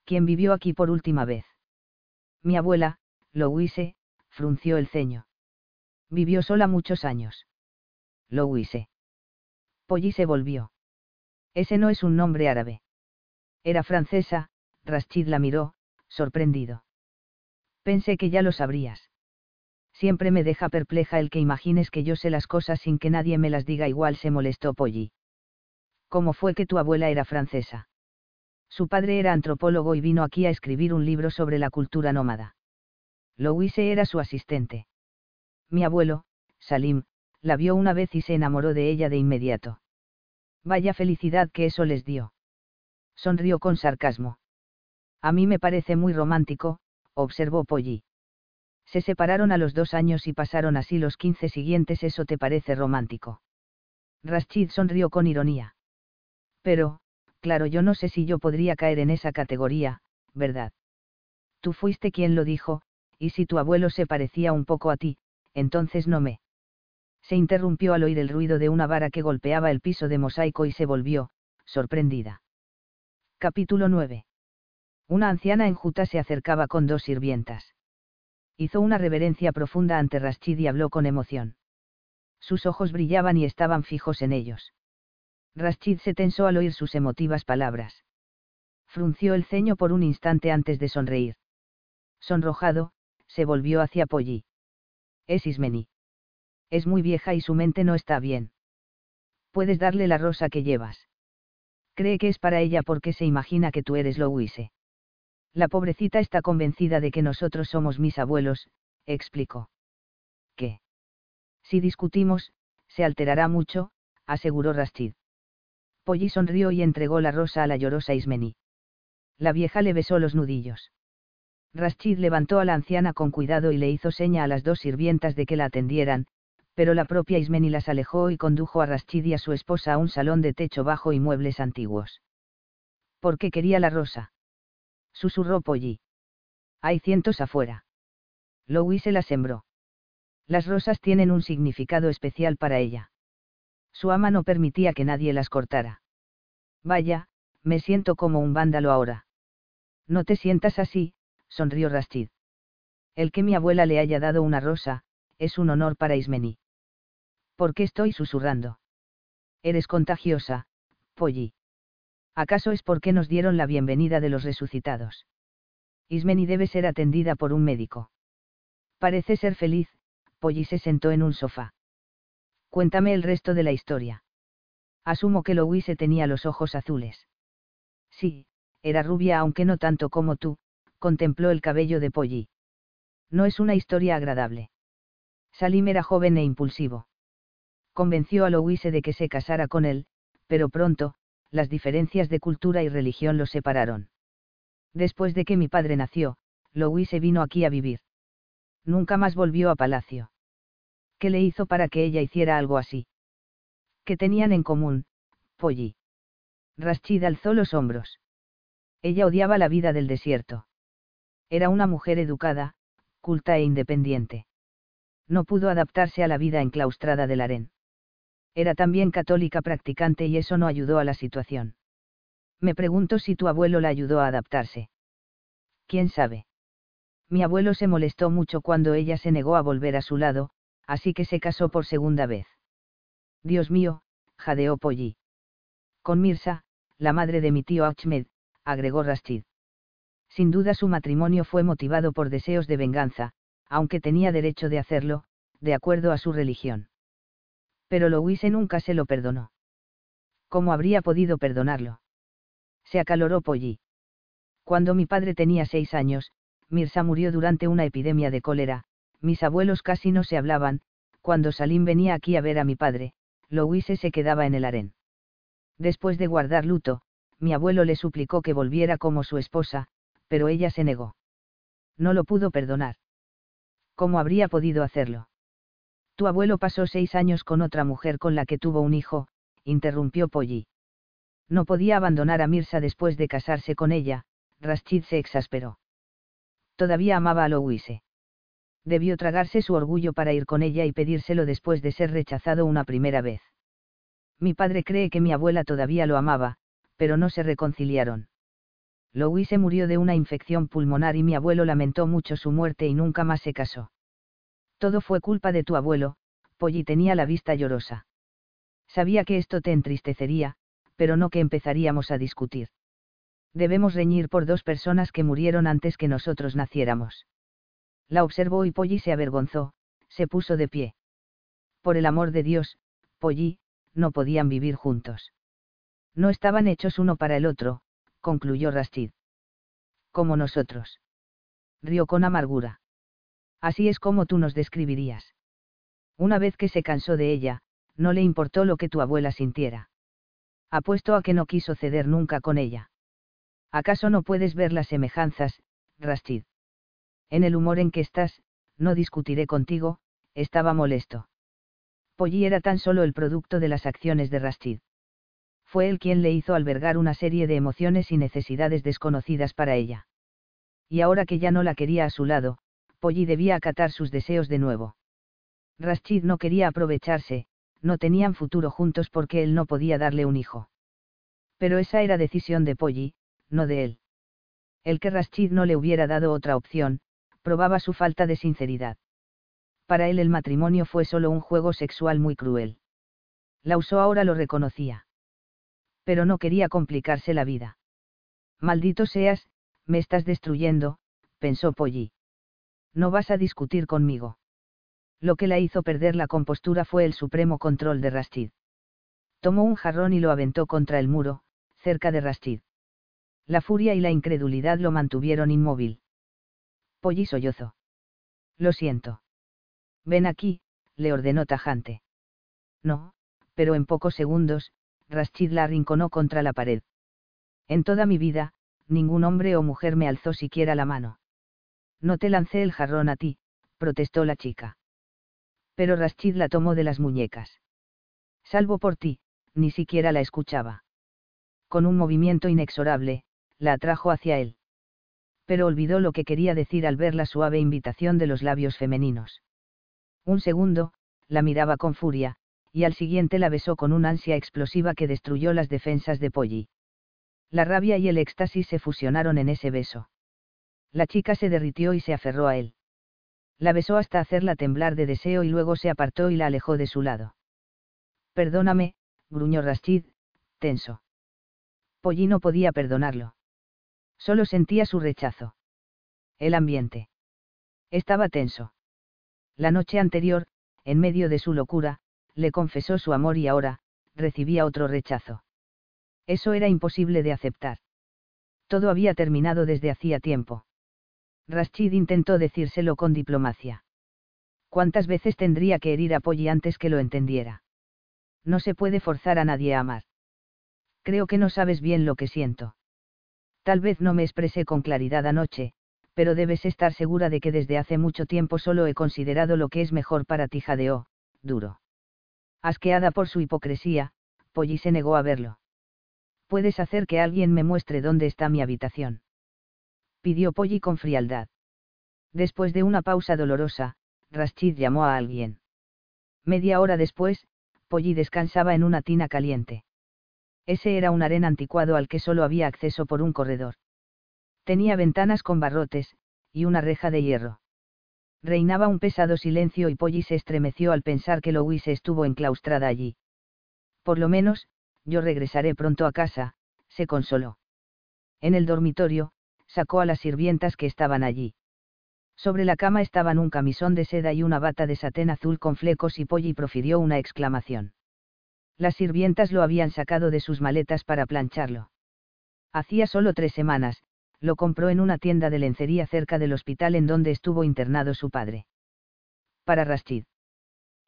¿Quién vivió aquí por última vez? Mi abuela, Louise, frunció el ceño. Vivió sola muchos años. Louise. Polly se volvió. Ese no es un nombre árabe. Era francesa, Rashid la miró, sorprendido. Pensé que ya lo sabrías. Siempre me deja perpleja el que imagines que yo sé las cosas sin que nadie me las diga igual se molestó Polly. ¿Cómo fue que tu abuela era francesa? Su padre era antropólogo y vino aquí a escribir un libro sobre la cultura nómada. Louise era su asistente. Mi abuelo, Salim, la vio una vez y se enamoró de ella de inmediato. Vaya felicidad que eso les dio. Sonrió con sarcasmo. A mí me parece muy romántico, observó Polly. Se separaron a los dos años y pasaron así los quince siguientes. ¿Eso te parece romántico? Rashid sonrió con ironía. Pero, claro, yo no sé si yo podría caer en esa categoría, ¿verdad? Tú fuiste quien lo dijo, y si tu abuelo se parecía un poco a ti, entonces no me. Se interrumpió al oír el ruido de una vara que golpeaba el piso de mosaico y se volvió, sorprendida. Capítulo 9. Una anciana enjuta se acercaba con dos sirvientas. Hizo una reverencia profunda ante Rashid y habló con emoción. Sus ojos brillaban y estaban fijos en ellos. Rashid se tensó al oír sus emotivas palabras. Frunció el ceño por un instante antes de sonreír. Sonrojado, se volvió hacia Polly. Es Ismeni. Es muy vieja y su mente no está bien. Puedes darle la rosa que llevas. Cree que es para ella porque se imagina que tú eres Louise. La pobrecita está convencida de que nosotros somos mis abuelos, explicó. ¿Qué? Si discutimos, se alterará mucho, aseguró Rastid. Polly sonrió y entregó la rosa a la llorosa Ismeni. La vieja le besó los nudillos. Rashid levantó a la anciana con cuidado y le hizo seña a las dos sirvientas de que la atendieran, pero la propia Ismeni las alejó y condujo a Rashid y a su esposa a un salón de techo bajo y muebles antiguos. ¿Por qué quería la rosa? susurró Polly. Hay cientos afuera. Louis se la sembró. Las rosas tienen un significado especial para ella. Su ama no permitía que nadie las cortara. Vaya, me siento como un vándalo ahora. No te sientas así, sonrió Rastid. El que mi abuela le haya dado una rosa, es un honor para Ismeni. ¿Por qué estoy susurrando? Eres contagiosa, Polly. ¿Acaso es porque nos dieron la bienvenida de los resucitados? Ismeni debe ser atendida por un médico. Parece ser feliz, Polly se sentó en un sofá. Cuéntame el resto de la historia. Asumo que Louise tenía los ojos azules. Sí, era rubia aunque no tanto como tú, contempló el cabello de Polly. No es una historia agradable. Salim era joven e impulsivo. Convenció a Louise de que se casara con él, pero pronto, las diferencias de cultura y religión los separaron. Después de que mi padre nació, Louise vino aquí a vivir. Nunca más volvió a palacio. ¿Qué le hizo para que ella hiciera algo así? ¿Qué tenían en común, Polly? Rashid alzó los hombros. Ella odiaba la vida del desierto. Era una mujer educada, culta e independiente. No pudo adaptarse a la vida enclaustrada del harén. Era también católica practicante y eso no ayudó a la situación. Me pregunto si tu abuelo la ayudó a adaptarse. ¿Quién sabe? Mi abuelo se molestó mucho cuando ella se negó a volver a su lado, así que se casó por segunda vez. Dios mío, jadeó Polly. Con Mirsa, la madre de mi tío Ahmed, agregó Rashid. Sin duda su matrimonio fue motivado por deseos de venganza, aunque tenía derecho de hacerlo, de acuerdo a su religión pero Louise nunca se lo perdonó. ¿Cómo habría podido perdonarlo? Se acaloró Polly. Cuando mi padre tenía seis años, Mirza murió durante una epidemia de cólera, mis abuelos casi no se hablaban, cuando Salim venía aquí a ver a mi padre, Louise se quedaba en el harén. Después de guardar luto, mi abuelo le suplicó que volviera como su esposa, pero ella se negó. No lo pudo perdonar. ¿Cómo habría podido hacerlo? Tu abuelo pasó seis años con otra mujer con la que tuvo un hijo, interrumpió Polly. No podía abandonar a Mirsa después de casarse con ella, Rashid se exasperó. Todavía amaba a Louise. Debió tragarse su orgullo para ir con ella y pedírselo después de ser rechazado una primera vez. Mi padre cree que mi abuela todavía lo amaba, pero no se reconciliaron. Louise murió de una infección pulmonar y mi abuelo lamentó mucho su muerte y nunca más se casó. Todo fue culpa de tu abuelo, Polly tenía la vista llorosa. Sabía que esto te entristecería, pero no que empezaríamos a discutir. Debemos reñir por dos personas que murieron antes que nosotros naciéramos. La observó y Polly se avergonzó, se puso de pie. Por el amor de Dios, Polly, no podían vivir juntos. No estaban hechos uno para el otro, concluyó Rastid. Como nosotros. Rió con amargura. Así es como tú nos describirías. Una vez que se cansó de ella, no le importó lo que tu abuela sintiera. Apuesto a que no quiso ceder nunca con ella. ¿Acaso no puedes ver las semejanzas, Rastid? En el humor en que estás, no discutiré contigo, estaba molesto. Polly era tan solo el producto de las acciones de Rastid. Fue él quien le hizo albergar una serie de emociones y necesidades desconocidas para ella. Y ahora que ya no la quería a su lado, Polly debía acatar sus deseos de nuevo. Rastid no quería aprovecharse, no tenían futuro juntos porque él no podía darle un hijo. Pero esa era decisión de Polly, no de él. El que Rashid no le hubiera dado otra opción, probaba su falta de sinceridad. Para él el matrimonio fue solo un juego sexual muy cruel. La usó ahora lo reconocía. Pero no quería complicarse la vida. Maldito seas, me estás destruyendo, pensó Polly. No vas a discutir conmigo. Lo que la hizo perder la compostura fue el supremo control de Rastid. Tomó un jarrón y lo aventó contra el muro, cerca de Rastid. La furia y la incredulidad lo mantuvieron inmóvil. Polly sollozó. Lo siento. Ven aquí, le ordenó tajante. No, pero en pocos segundos, Rashid la arrinconó contra la pared. En toda mi vida, ningún hombre o mujer me alzó siquiera la mano. No te lancé el jarrón a ti, protestó la chica. Pero Rashid la tomó de las muñecas. Salvo por ti, ni siquiera la escuchaba. Con un movimiento inexorable, la atrajo hacia él. Pero olvidó lo que quería decir al ver la suave invitación de los labios femeninos. Un segundo, la miraba con furia, y al siguiente la besó con una ansia explosiva que destruyó las defensas de Polly. La rabia y el éxtasis se fusionaron en ese beso. La chica se derritió y se aferró a él. La besó hasta hacerla temblar de deseo y luego se apartó y la alejó de su lado. Perdóname, gruñó Rashid, tenso. Polly no podía perdonarlo. Solo sentía su rechazo. El ambiente. Estaba tenso. La noche anterior, en medio de su locura, le confesó su amor y ahora, recibía otro rechazo. Eso era imposible de aceptar. Todo había terminado desde hacía tiempo. Rashid intentó decírselo con diplomacia. ¿Cuántas veces tendría que herir a Polly antes que lo entendiera? No se puede forzar a nadie a amar. Creo que no sabes bien lo que siento. Tal vez no me expresé con claridad anoche, pero debes estar segura de que desde hace mucho tiempo solo he considerado lo que es mejor para ti, jadeó, duro. Asqueada por su hipocresía, Polly se negó a verlo. Puedes hacer que alguien me muestre dónde está mi habitación. Pidió Polly con frialdad. Después de una pausa dolorosa, Rashid llamó a alguien. Media hora después, Polly descansaba en una tina caliente. Ese era un harén anticuado al que solo había acceso por un corredor. Tenía ventanas con barrotes, y una reja de hierro. Reinaba un pesado silencio y Polly se estremeció al pensar que Louise estuvo enclaustrada allí. Por lo menos, yo regresaré pronto a casa, se consoló. En el dormitorio, sacó a las sirvientas que estaban allí. Sobre la cama estaban un camisón de seda y una bata de satén azul con flecos y Polly profirió una exclamación. Las sirvientas lo habían sacado de sus maletas para plancharlo. Hacía solo tres semanas, lo compró en una tienda de lencería cerca del hospital en donde estuvo internado su padre. Para Rashid.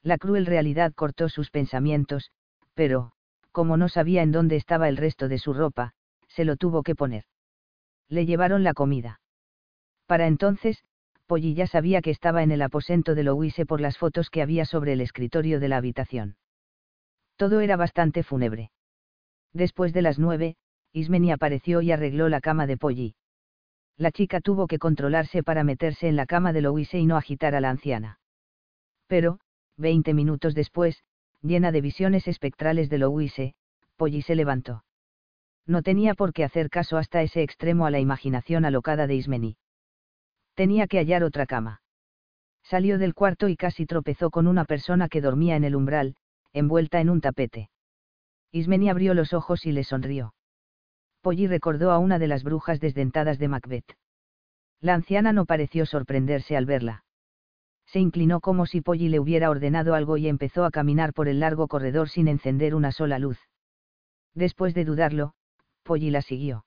La cruel realidad cortó sus pensamientos, pero, como no sabía en dónde estaba el resto de su ropa, se lo tuvo que poner. Le llevaron la comida. Para entonces, Polly ya sabía que estaba en el aposento de Louise por las fotos que había sobre el escritorio de la habitación. Todo era bastante fúnebre. Después de las nueve, Ismeni apareció y arregló la cama de Polly. La chica tuvo que controlarse para meterse en la cama de Louise y no agitar a la anciana. Pero, veinte minutos después, llena de visiones espectrales de Louise, Polly se levantó. No tenía por qué hacer caso hasta ese extremo a la imaginación alocada de Ismeni. Tenía que hallar otra cama. Salió del cuarto y casi tropezó con una persona que dormía en el umbral, envuelta en un tapete. Ismeni abrió los ojos y le sonrió. Polly recordó a una de las brujas desdentadas de Macbeth. La anciana no pareció sorprenderse al verla. Se inclinó como si Polly le hubiera ordenado algo y empezó a caminar por el largo corredor sin encender una sola luz. Después de dudarlo, Polly la siguió.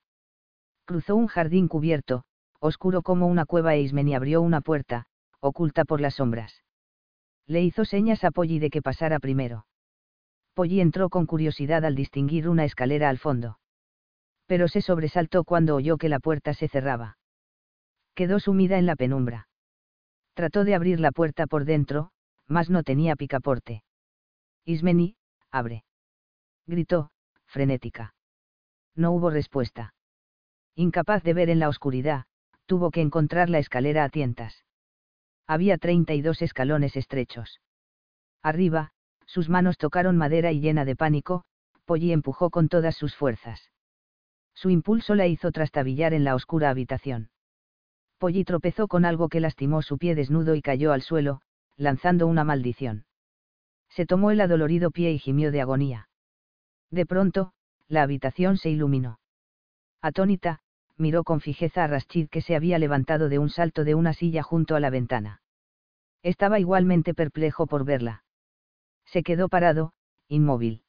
Cruzó un jardín cubierto, oscuro como una cueva e Ismeni abrió una puerta, oculta por las sombras. Le hizo señas a Polly de que pasara primero. Polly entró con curiosidad al distinguir una escalera al fondo. Pero se sobresaltó cuando oyó que la puerta se cerraba. Quedó sumida en la penumbra. Trató de abrir la puerta por dentro, mas no tenía picaporte. Ismeni, abre. Gritó, frenética. No hubo respuesta. Incapaz de ver en la oscuridad, tuvo que encontrar la escalera a tientas. Había 32 escalones estrechos. Arriba, sus manos tocaron madera y llena de pánico, Polly empujó con todas sus fuerzas. Su impulso la hizo trastabillar en la oscura habitación. Polly tropezó con algo que lastimó su pie desnudo y cayó al suelo, lanzando una maldición. Se tomó el adolorido pie y gimió de agonía. De pronto, la habitación se iluminó. Atónita, miró con fijeza a Rashid que se había levantado de un salto de una silla junto a la ventana. Estaba igualmente perplejo por verla. Se quedó parado, inmóvil.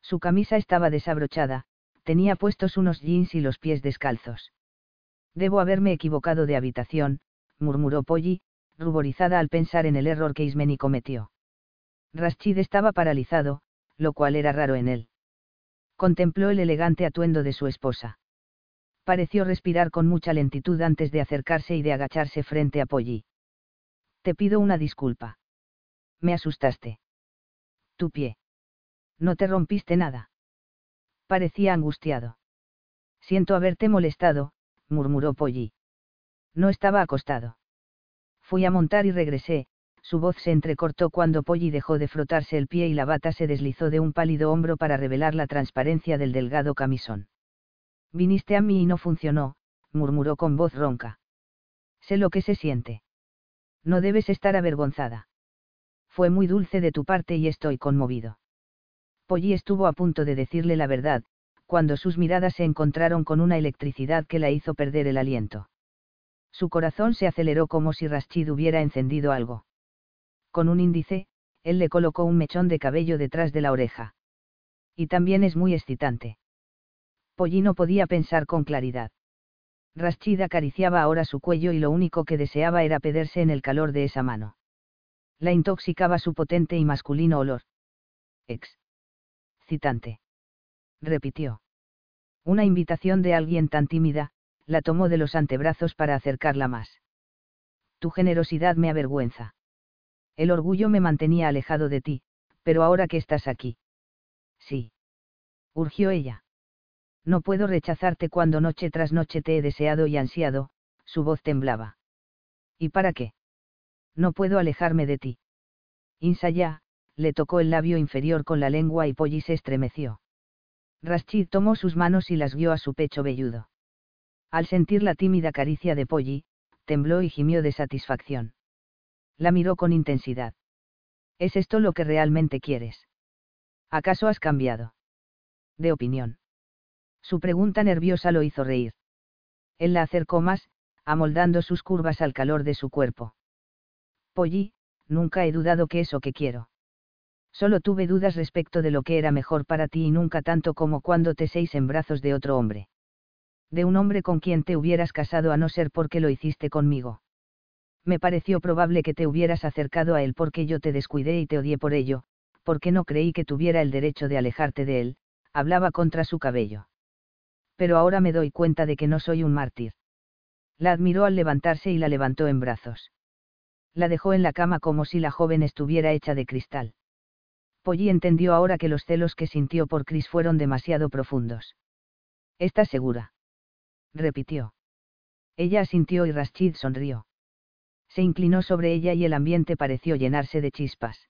Su camisa estaba desabrochada, tenía puestos unos jeans y los pies descalzos. Debo haberme equivocado de habitación, murmuró Polly, ruborizada al pensar en el error que Ismeni cometió. Rashid estaba paralizado, lo cual era raro en él. Contempló el elegante atuendo de su esposa. Pareció respirar con mucha lentitud antes de acercarse y de agacharse frente a Polly. Te pido una disculpa. Me asustaste. Tu pie. No te rompiste nada. Parecía angustiado. Siento haberte molestado, murmuró Polly. No estaba acostado. Fui a montar y regresé, su voz se entrecortó cuando Polly dejó de frotarse el pie y la bata se deslizó de un pálido hombro para revelar la transparencia del delgado camisón. Viniste a mí y no funcionó, murmuró con voz ronca. Sé lo que se siente. No debes estar avergonzada fue muy dulce de tu parte y estoy conmovido. Polly estuvo a punto de decirle la verdad, cuando sus miradas se encontraron con una electricidad que la hizo perder el aliento. Su corazón se aceleró como si Rashid hubiera encendido algo. Con un índice, él le colocó un mechón de cabello detrás de la oreja. Y también es muy excitante. Polly no podía pensar con claridad. Rashid acariciaba ahora su cuello y lo único que deseaba era pederse en el calor de esa mano la intoxicaba su potente y masculino olor. Ex. Citante. Repitió. Una invitación de alguien tan tímida, la tomó de los antebrazos para acercarla más. Tu generosidad me avergüenza. El orgullo me mantenía alejado de ti, pero ahora que estás aquí. Sí. Urgió ella. No puedo rechazarte cuando noche tras noche te he deseado y ansiado, su voz temblaba. ¿Y para qué? No puedo alejarme de ti. Insaya, le tocó el labio inferior con la lengua y Polly se estremeció. Rashid tomó sus manos y las guió a su pecho velludo. Al sentir la tímida caricia de Polly, tembló y gimió de satisfacción. La miró con intensidad. ¿Es esto lo que realmente quieres? ¿Acaso has cambiado? De opinión. Su pregunta nerviosa lo hizo reír. Él la acercó más, amoldando sus curvas al calor de su cuerpo. Polly, nunca he dudado que eso que quiero. Solo tuve dudas respecto de lo que era mejor para ti y nunca tanto como cuando te seis en brazos de otro hombre. De un hombre con quien te hubieras casado a no ser porque lo hiciste conmigo. Me pareció probable que te hubieras acercado a él porque yo te descuidé y te odié por ello, porque no creí que tuviera el derecho de alejarte de él, hablaba contra su cabello. Pero ahora me doy cuenta de que no soy un mártir. La admiró al levantarse y la levantó en brazos la dejó en la cama como si la joven estuviera hecha de cristal. Polly entendió ahora que los celos que sintió por Chris fueron demasiado profundos. ¿Estás segura? repitió. Ella asintió y Rashid sonrió. Se inclinó sobre ella y el ambiente pareció llenarse de chispas.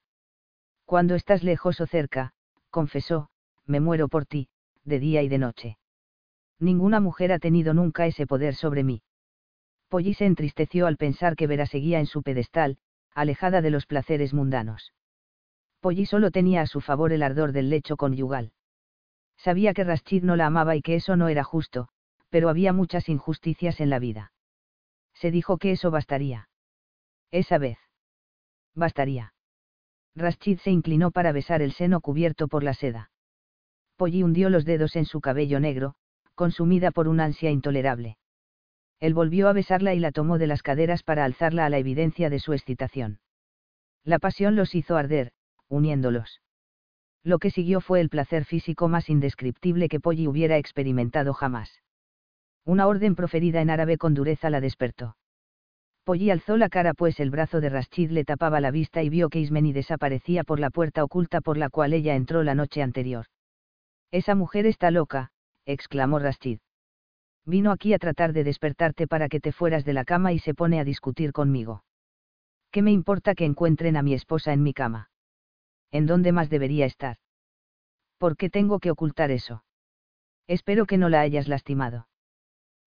Cuando estás lejos o cerca, confesó, me muero por ti, de día y de noche. Ninguna mujer ha tenido nunca ese poder sobre mí. Polly se entristeció al pensar que Vera seguía en su pedestal, alejada de los placeres mundanos. Polly solo tenía a su favor el ardor del lecho conyugal. Sabía que Rashid no la amaba y que eso no era justo, pero había muchas injusticias en la vida. Se dijo que eso bastaría. Esa vez. Bastaría. Rashid se inclinó para besar el seno cubierto por la seda. Polly hundió los dedos en su cabello negro, consumida por un ansia intolerable. Él volvió a besarla y la tomó de las caderas para alzarla a la evidencia de su excitación. La pasión los hizo arder, uniéndolos. Lo que siguió fue el placer físico más indescriptible que Polly hubiera experimentado jamás. Una orden proferida en árabe con dureza la despertó. Polly alzó la cara pues el brazo de Rashid le tapaba la vista y vio que Ismeni desaparecía por la puerta oculta por la cual ella entró la noche anterior. Esa mujer está loca, exclamó Rashid. Vino aquí a tratar de despertarte para que te fueras de la cama y se pone a discutir conmigo. ¿Qué me importa que encuentren a mi esposa en mi cama? ¿En dónde más debería estar? ¿Por qué tengo que ocultar eso? Espero que no la hayas lastimado.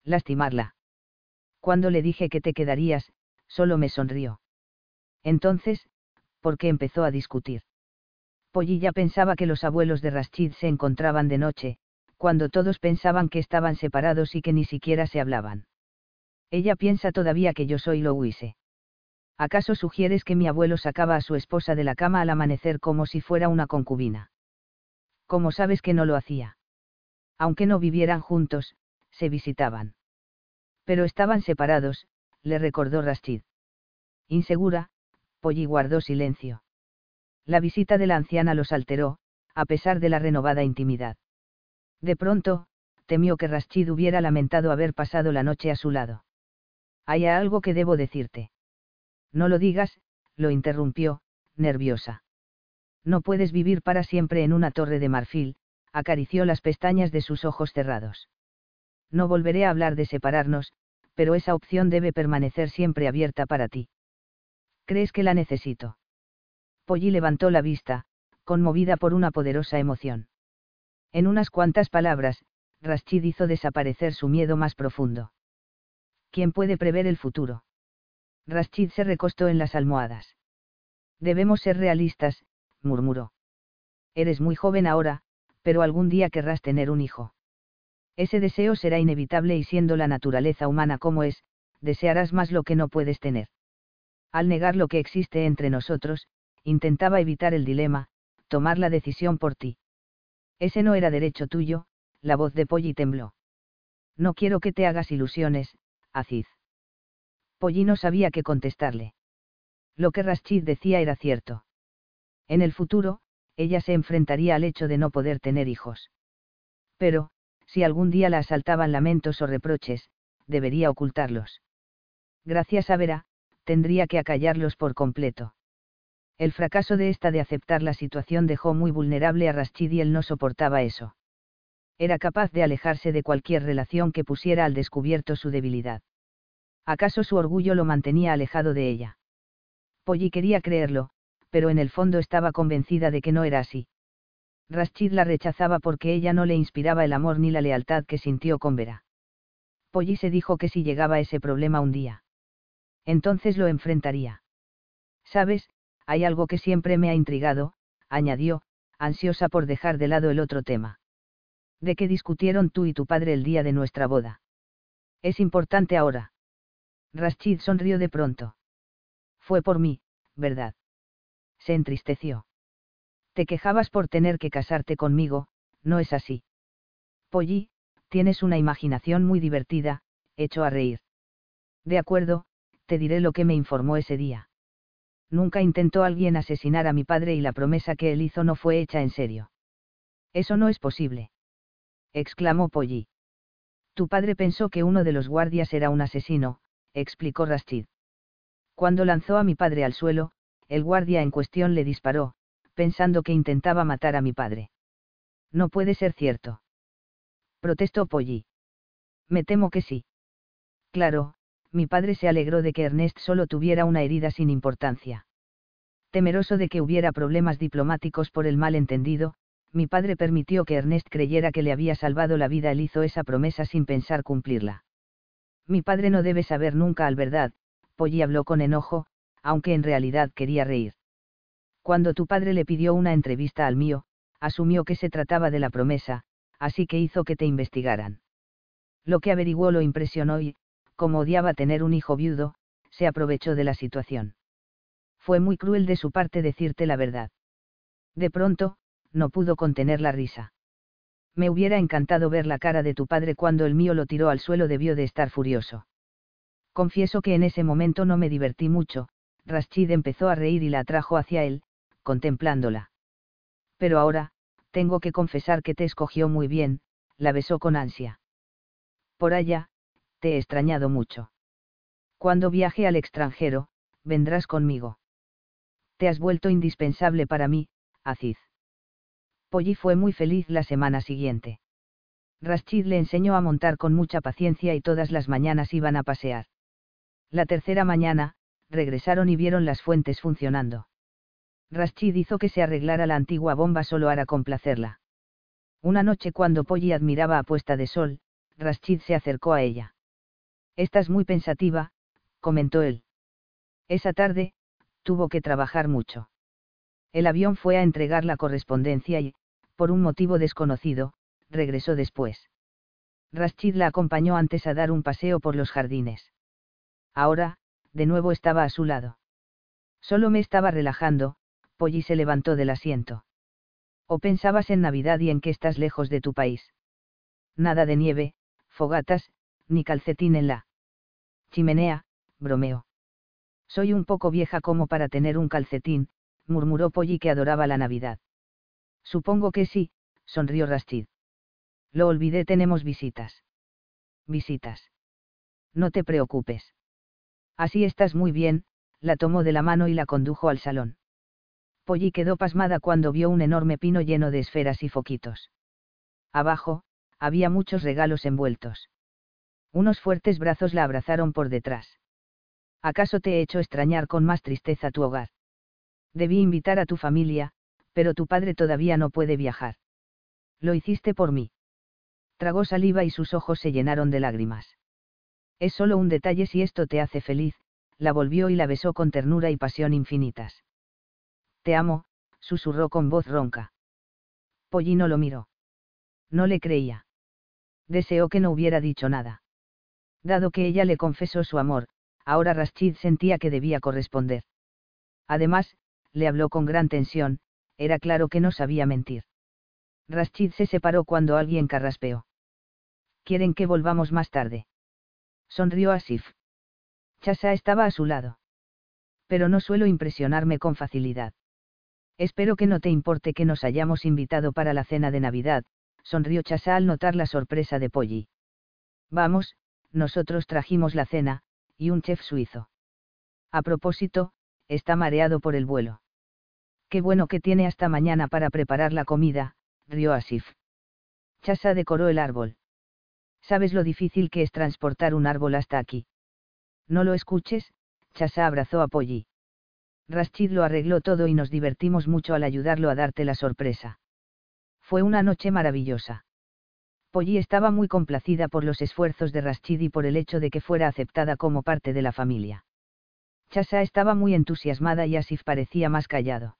Lastimarla. Cuando le dije que te quedarías, solo me sonrió. Entonces, ¿por qué empezó a discutir? Pollilla pensaba que los abuelos de Rashid se encontraban de noche, cuando todos pensaban que estaban separados y que ni siquiera se hablaban. Ella piensa todavía que yo soy Louise. ¿Acaso sugieres que mi abuelo sacaba a su esposa de la cama al amanecer como si fuera una concubina? ¿Cómo sabes que no lo hacía? Aunque no vivieran juntos, se visitaban. Pero estaban separados, le recordó Rashid. Insegura, Polly guardó silencio. La visita de la anciana los alteró, a pesar de la renovada intimidad. De pronto, temió que Rashid hubiera lamentado haber pasado la noche a su lado. Hay algo que debo decirte. No lo digas, lo interrumpió, nerviosa. No puedes vivir para siempre en una torre de marfil, acarició las pestañas de sus ojos cerrados. No volveré a hablar de separarnos, pero esa opción debe permanecer siempre abierta para ti. ¿Crees que la necesito? Polly levantó la vista, conmovida por una poderosa emoción. En unas cuantas palabras, Rashid hizo desaparecer su miedo más profundo. ¿Quién puede prever el futuro? Rashid se recostó en las almohadas. Debemos ser realistas, murmuró. Eres muy joven ahora, pero algún día querrás tener un hijo. Ese deseo será inevitable y siendo la naturaleza humana como es, desearás más lo que no puedes tener. Al negar lo que existe entre nosotros, intentaba evitar el dilema, tomar la decisión por ti. Ese no era derecho tuyo, la voz de Polly tembló. No quiero que te hagas ilusiones, Aziz. Polly no sabía qué contestarle. Lo que Rashid decía era cierto. En el futuro, ella se enfrentaría al hecho de no poder tener hijos. Pero, si algún día la asaltaban lamentos o reproches, debería ocultarlos. Gracias a Vera, tendría que acallarlos por completo. El fracaso de esta de aceptar la situación dejó muy vulnerable a Rashid y él no soportaba eso. Era capaz de alejarse de cualquier relación que pusiera al descubierto su debilidad. ¿Acaso su orgullo lo mantenía alejado de ella? Polly quería creerlo, pero en el fondo estaba convencida de que no era así. Rashid la rechazaba porque ella no le inspiraba el amor ni la lealtad que sintió con Vera. Polly se dijo que si llegaba ese problema un día. Entonces lo enfrentaría. Sabes, hay algo que siempre me ha intrigado, añadió, ansiosa por dejar de lado el otro tema. ¿De qué discutieron tú y tu padre el día de nuestra boda? Es importante ahora. Rashid sonrió de pronto. Fue por mí, ¿verdad? Se entristeció. Te quejabas por tener que casarte conmigo, ¿no es así? Polly, tienes una imaginación muy divertida, hecho a reír. De acuerdo, te diré lo que me informó ese día. Nunca intentó alguien asesinar a mi padre y la promesa que él hizo no fue hecha en serio. Eso no es posible. exclamó Polly. Tu padre pensó que uno de los guardias era un asesino, explicó Rashid. Cuando lanzó a mi padre al suelo, el guardia en cuestión le disparó, pensando que intentaba matar a mi padre. No puede ser cierto. Protestó Polly. Me temo que sí. Claro, mi padre se alegró de que Ernest solo tuviera una herida sin importancia. Temeroso de que hubiera problemas diplomáticos por el malentendido, mi padre permitió que Ernest creyera que le había salvado la vida. Él hizo esa promesa sin pensar cumplirla. Mi padre no debe saber nunca al verdad, Polly habló con enojo, aunque en realidad quería reír. Cuando tu padre le pidió una entrevista al mío, asumió que se trataba de la promesa, así que hizo que te investigaran. Lo que averiguó lo impresionó y, como odiaba tener un hijo viudo, se aprovechó de la situación. Fue muy cruel de su parte decirte la verdad. De pronto, no pudo contener la risa. Me hubiera encantado ver la cara de tu padre cuando el mío lo tiró al suelo, debió de estar furioso. Confieso que en ese momento no me divertí mucho, Rashid empezó a reír y la atrajo hacia él, contemplándola. Pero ahora, tengo que confesar que te escogió muy bien, la besó con ansia. Por allá, te he extrañado mucho. Cuando viaje al extranjero, vendrás conmigo. Te has vuelto indispensable para mí, Aziz. Polly fue muy feliz la semana siguiente. Rashid le enseñó a montar con mucha paciencia y todas las mañanas iban a pasear. La tercera mañana, regresaron y vieron las fuentes funcionando. Rashid hizo que se arreglara la antigua bomba solo para complacerla. Una noche cuando Polly admiraba a puesta de sol, Rashid se acercó a ella. Estás muy pensativa, comentó él. Esa tarde, tuvo que trabajar mucho. El avión fue a entregar la correspondencia y, por un motivo desconocido, regresó después. Rashid la acompañó antes a dar un paseo por los jardines. Ahora, de nuevo estaba a su lado. Solo me estaba relajando, Polly se levantó del asiento. ¿O pensabas en Navidad y en que estás lejos de tu país? Nada de nieve, fogatas, ni calcetín en la chimenea, bromeó. Soy un poco vieja como para tener un calcetín, murmuró Polly que adoraba la Navidad. Supongo que sí, sonrió Rashid. Lo olvidé, tenemos visitas. Visitas. No te preocupes. Así estás muy bien, la tomó de la mano y la condujo al salón. Polly quedó pasmada cuando vio un enorme pino lleno de esferas y foquitos. Abajo, había muchos regalos envueltos. Unos fuertes brazos la abrazaron por detrás. ¿Acaso te he hecho extrañar con más tristeza tu hogar? Debí invitar a tu familia, pero tu padre todavía no puede viajar. Lo hiciste por mí. Tragó saliva y sus ojos se llenaron de lágrimas. Es solo un detalle si esto te hace feliz, la volvió y la besó con ternura y pasión infinitas. Te amo, susurró con voz ronca. Pollino lo miró. No le creía. Deseó que no hubiera dicho nada. Dado que ella le confesó su amor, ahora Rashid sentía que debía corresponder. Además, le habló con gran tensión, era claro que no sabía mentir. Rashid se separó cuando alguien carraspeó. ¿Quieren que volvamos más tarde? Sonrió Asif. Chasa estaba a su lado. Pero no suelo impresionarme con facilidad. Espero que no te importe que nos hayamos invitado para la cena de Navidad, sonrió Chasa al notar la sorpresa de Polly. Vamos, nosotros trajimos la cena, y un chef suizo. A propósito, está mareado por el vuelo. Qué bueno que tiene hasta mañana para preparar la comida, rió Asif. Chasa decoró el árbol. ¿Sabes lo difícil que es transportar un árbol hasta aquí? No lo escuches, Chasa abrazó a Polly. Rashid lo arregló todo y nos divertimos mucho al ayudarlo a darte la sorpresa. Fue una noche maravillosa. Polly estaba muy complacida por los esfuerzos de Rashid y por el hecho de que fuera aceptada como parte de la familia. Chasa estaba muy entusiasmada y Asif parecía más callado.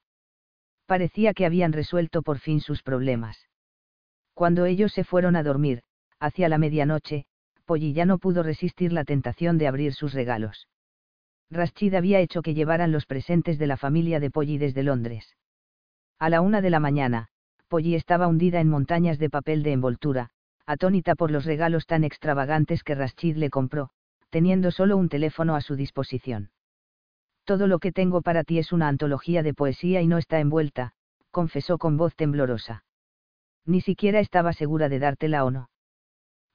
Parecía que habían resuelto por fin sus problemas. Cuando ellos se fueron a dormir, hacia la medianoche, Polly ya no pudo resistir la tentación de abrir sus regalos. Rashid había hecho que llevaran los presentes de la familia de Polly desde Londres. A la una de la mañana, Polly estaba hundida en montañas de papel de envoltura, atónita por los regalos tan extravagantes que Rashid le compró, teniendo solo un teléfono a su disposición. Todo lo que tengo para ti es una antología de poesía y no está envuelta, confesó con voz temblorosa. Ni siquiera estaba segura de dártela o no.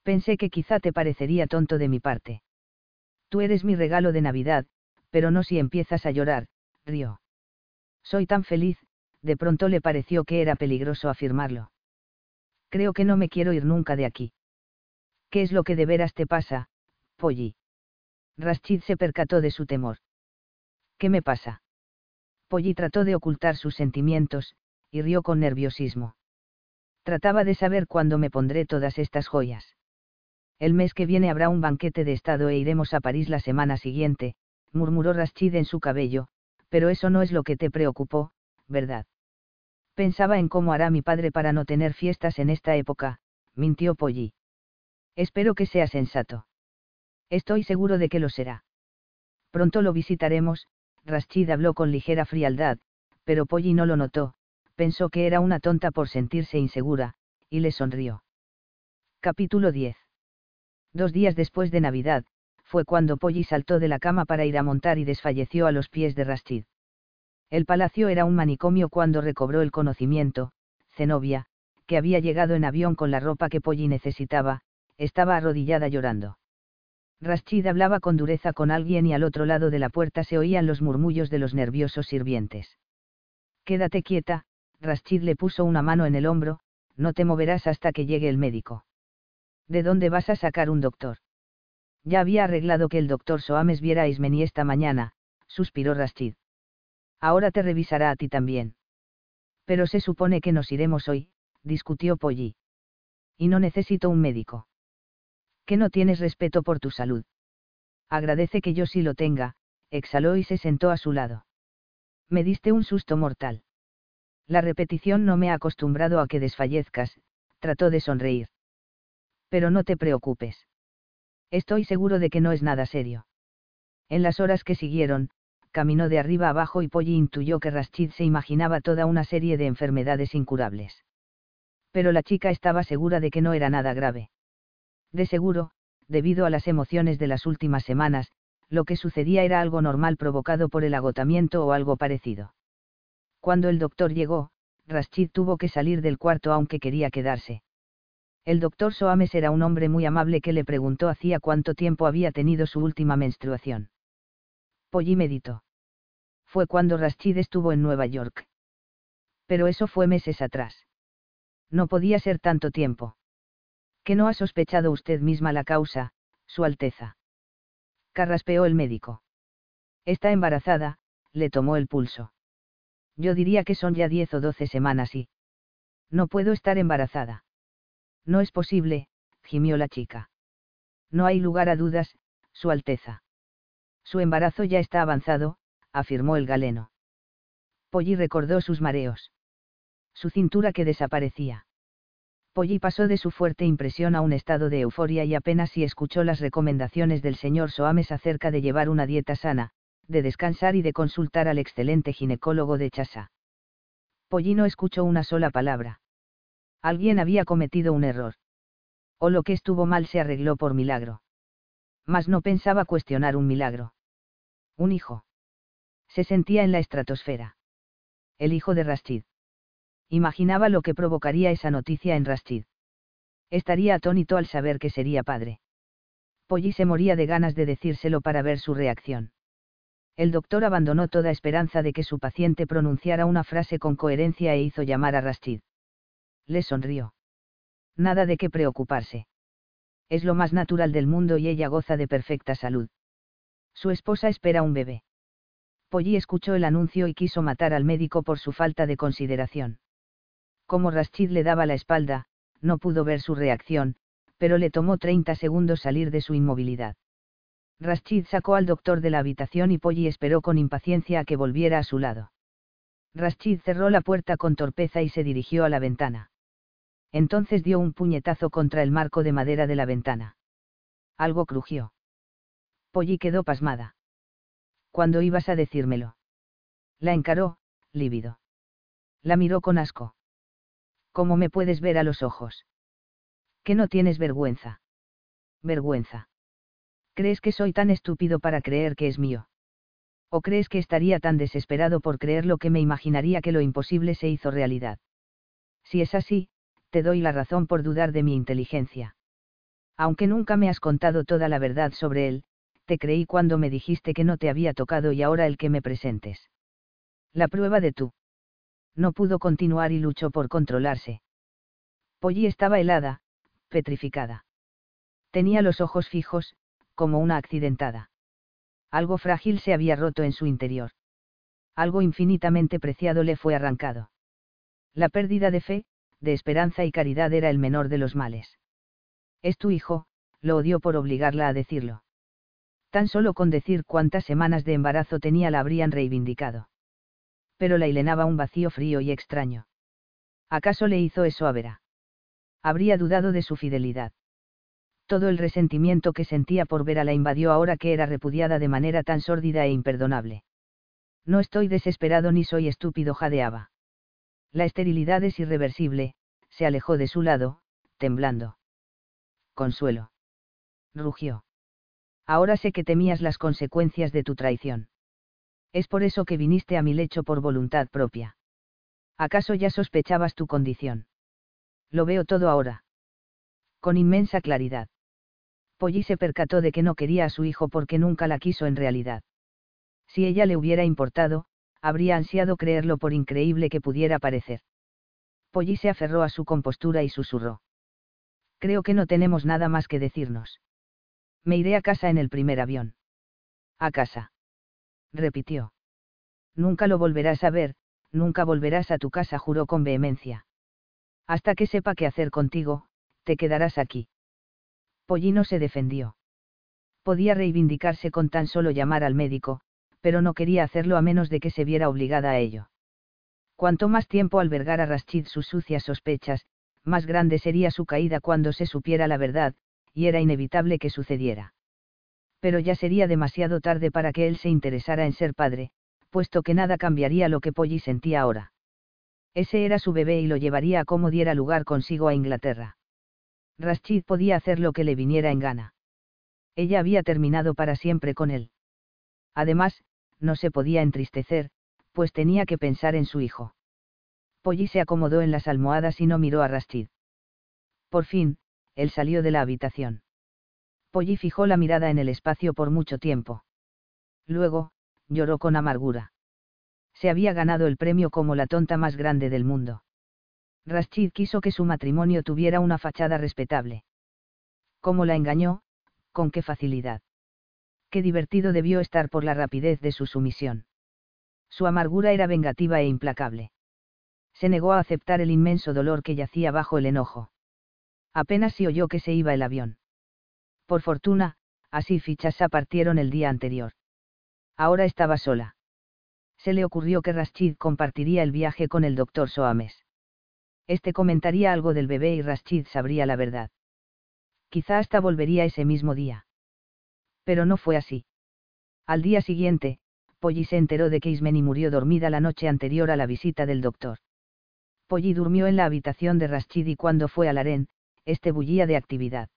Pensé que quizá te parecería tonto de mi parte. Tú eres mi regalo de Navidad, pero no si empiezas a llorar, rió. Soy tan feliz, de pronto le pareció que era peligroso afirmarlo. Creo que no me quiero ir nunca de aquí. ¿Qué es lo que de veras te pasa, Polly? Rashid se percató de su temor. ¿Qué me pasa? Polly trató de ocultar sus sentimientos, y rió con nerviosismo. Trataba de saber cuándo me pondré todas estas joyas. El mes que viene habrá un banquete de Estado e iremos a París la semana siguiente, murmuró Rashid en su cabello, pero eso no es lo que te preocupó, ¿verdad? Pensaba en cómo hará mi padre para no tener fiestas en esta época, mintió Polly. Espero que sea sensato. Estoy seguro de que lo será. Pronto lo visitaremos, Rashid habló con ligera frialdad, pero Polly no lo notó, pensó que era una tonta por sentirse insegura, y le sonrió. Capítulo 10 Dos días después de Navidad, fue cuando Polly saltó de la cama para ir a montar y desfalleció a los pies de Rashid. El palacio era un manicomio cuando recobró el conocimiento, Zenobia, que había llegado en avión con la ropa que Polly necesitaba, estaba arrodillada llorando. Rashid hablaba con dureza con alguien y al otro lado de la puerta se oían los murmullos de los nerviosos sirvientes. Quédate quieta, Rashid le puso una mano en el hombro, no te moverás hasta que llegue el médico. ¿De dónde vas a sacar un doctor? Ya había arreglado que el doctor Soames viera a Ismeni esta mañana, suspiró Rashid. Ahora te revisará a ti también. Pero se supone que nos iremos hoy, discutió Polly. Y no necesito un médico. Que no tienes respeto por tu salud. Agradece que yo sí lo tenga, exhaló y se sentó a su lado. Me diste un susto mortal. La repetición no me ha acostumbrado a que desfallezcas, trató de sonreír. Pero no te preocupes. Estoy seguro de que no es nada serio. En las horas que siguieron, caminó de arriba abajo y Polly intuyó que Rashid se imaginaba toda una serie de enfermedades incurables. Pero la chica estaba segura de que no era nada grave. De seguro, debido a las emociones de las últimas semanas, lo que sucedía era algo normal provocado por el agotamiento o algo parecido. Cuando el doctor llegó, Rashid tuvo que salir del cuarto aunque quería quedarse. El doctor Soames era un hombre muy amable que le preguntó hacía cuánto tiempo había tenido su última menstruación. Polly meditó. Fue cuando Rashid estuvo en Nueva York. Pero eso fue meses atrás. No podía ser tanto tiempo. ¿Que no ha sospechado usted misma la causa, Su Alteza? Carraspeó el médico. Está embarazada, le tomó el pulso. Yo diría que son ya diez o doce semanas y... No puedo estar embarazada. No es posible, gimió la chica. No hay lugar a dudas, Su Alteza. Su embarazo ya está avanzado, afirmó el galeno. Polly recordó sus mareos. Su cintura que desaparecía. Polly pasó de su fuerte impresión a un estado de euforia y apenas si escuchó las recomendaciones del señor Soames acerca de llevar una dieta sana, de descansar y de consultar al excelente ginecólogo de Chasa. Polly no escuchó una sola palabra. Alguien había cometido un error. O lo que estuvo mal se arregló por milagro. Mas no pensaba cuestionar un milagro. Un hijo. Se sentía en la estratosfera. El hijo de Rashid. Imaginaba lo que provocaría esa noticia en Rashid. Estaría atónito al saber que sería padre. Polly se moría de ganas de decírselo para ver su reacción el doctor abandonó toda esperanza de que su paciente pronunciara una frase con coherencia e hizo llamar a Rashid. Le sonrió. Nada de qué preocuparse. Es lo más natural del mundo y ella goza de perfecta salud. Su esposa espera un bebé. Polly escuchó el anuncio y quiso matar al médico por su falta de consideración. Como Rashid le daba la espalda, no pudo ver su reacción, pero le tomó 30 segundos salir de su inmovilidad. Rashid sacó al doctor de la habitación y Polly esperó con impaciencia a que volviera a su lado. Rashid cerró la puerta con torpeza y se dirigió a la ventana. Entonces dio un puñetazo contra el marco de madera de la ventana. Algo crujió. Polly quedó pasmada. ¿Cuándo ibas a decírmelo? La encaró, lívido. La miró con asco. ¿Cómo me puedes ver a los ojos? Que no tienes vergüenza. Vergüenza. ¿Crees que soy tan estúpido para creer que es mío? ¿O crees que estaría tan desesperado por creer lo que me imaginaría que lo imposible se hizo realidad? Si es así, te doy la razón por dudar de mi inteligencia. Aunque nunca me has contado toda la verdad sobre él, te creí cuando me dijiste que no te había tocado y ahora el que me presentes. La prueba de tú. No pudo continuar y luchó por controlarse. Polly estaba helada, petrificada. Tenía los ojos fijos, como una accidentada. Algo frágil se había roto en su interior. Algo infinitamente preciado le fue arrancado. La pérdida de fe, de esperanza y caridad era el menor de los males. Es tu hijo, lo odió por obligarla a decirlo. Tan solo con decir cuántas semanas de embarazo tenía la habrían reivindicado. Pero la hilenaba un vacío frío y extraño. ¿Acaso le hizo eso a Vera? Habría dudado de su fidelidad todo el resentimiento que sentía por Vera la invadió ahora que era repudiada de manera tan sórdida e imperdonable. No estoy desesperado ni soy estúpido, jadeaba. La esterilidad es irreversible, se alejó de su lado, temblando. Consuelo. Rugió. Ahora sé que temías las consecuencias de tu traición. Es por eso que viniste a mi lecho por voluntad propia. ¿Acaso ya sospechabas tu condición? Lo veo todo ahora. Con inmensa claridad. Polly se percató de que no quería a su hijo porque nunca la quiso en realidad. Si ella le hubiera importado, habría ansiado creerlo por increíble que pudiera parecer. Polly se aferró a su compostura y susurró. Creo que no tenemos nada más que decirnos. Me iré a casa en el primer avión. A casa. Repitió. Nunca lo volverás a ver, nunca volverás a tu casa, juró con vehemencia. Hasta que sepa qué hacer contigo, te quedarás aquí. Pollino se defendió. Podía reivindicarse con tan solo llamar al médico, pero no quería hacerlo a menos de que se viera obligada a ello. Cuanto más tiempo albergara Rashid sus sucias sospechas, más grande sería su caída cuando se supiera la verdad, y era inevitable que sucediera. Pero ya sería demasiado tarde para que él se interesara en ser padre, puesto que nada cambiaría lo que Polly sentía ahora. Ese era su bebé y lo llevaría a como diera lugar consigo a Inglaterra. Rashid podía hacer lo que le viniera en gana. Ella había terminado para siempre con él. Además, no se podía entristecer, pues tenía que pensar en su hijo. Polly se acomodó en las almohadas y no miró a Rashid. Por fin, él salió de la habitación. Polly fijó la mirada en el espacio por mucho tiempo. Luego, lloró con amargura. Se había ganado el premio como la tonta más grande del mundo. Rashid quiso que su matrimonio tuviera una fachada respetable. ¿Cómo la engañó? ¿Con qué facilidad? Qué divertido debió estar por la rapidez de su sumisión. Su amargura era vengativa e implacable. Se negó a aceptar el inmenso dolor que yacía bajo el enojo. Apenas si oyó que se iba el avión. Por fortuna, Asif y Chasa partieron el día anterior. Ahora estaba sola. Se le ocurrió que Rashid compartiría el viaje con el doctor Soames. Este comentaría algo del bebé y Rashid sabría la verdad. Quizá hasta volvería ese mismo día. Pero no fue así. Al día siguiente, Polly se enteró de que Ismeni murió dormida la noche anterior a la visita del doctor. Polly durmió en la habitación de Rashid y cuando fue al harén, este bullía de actividad.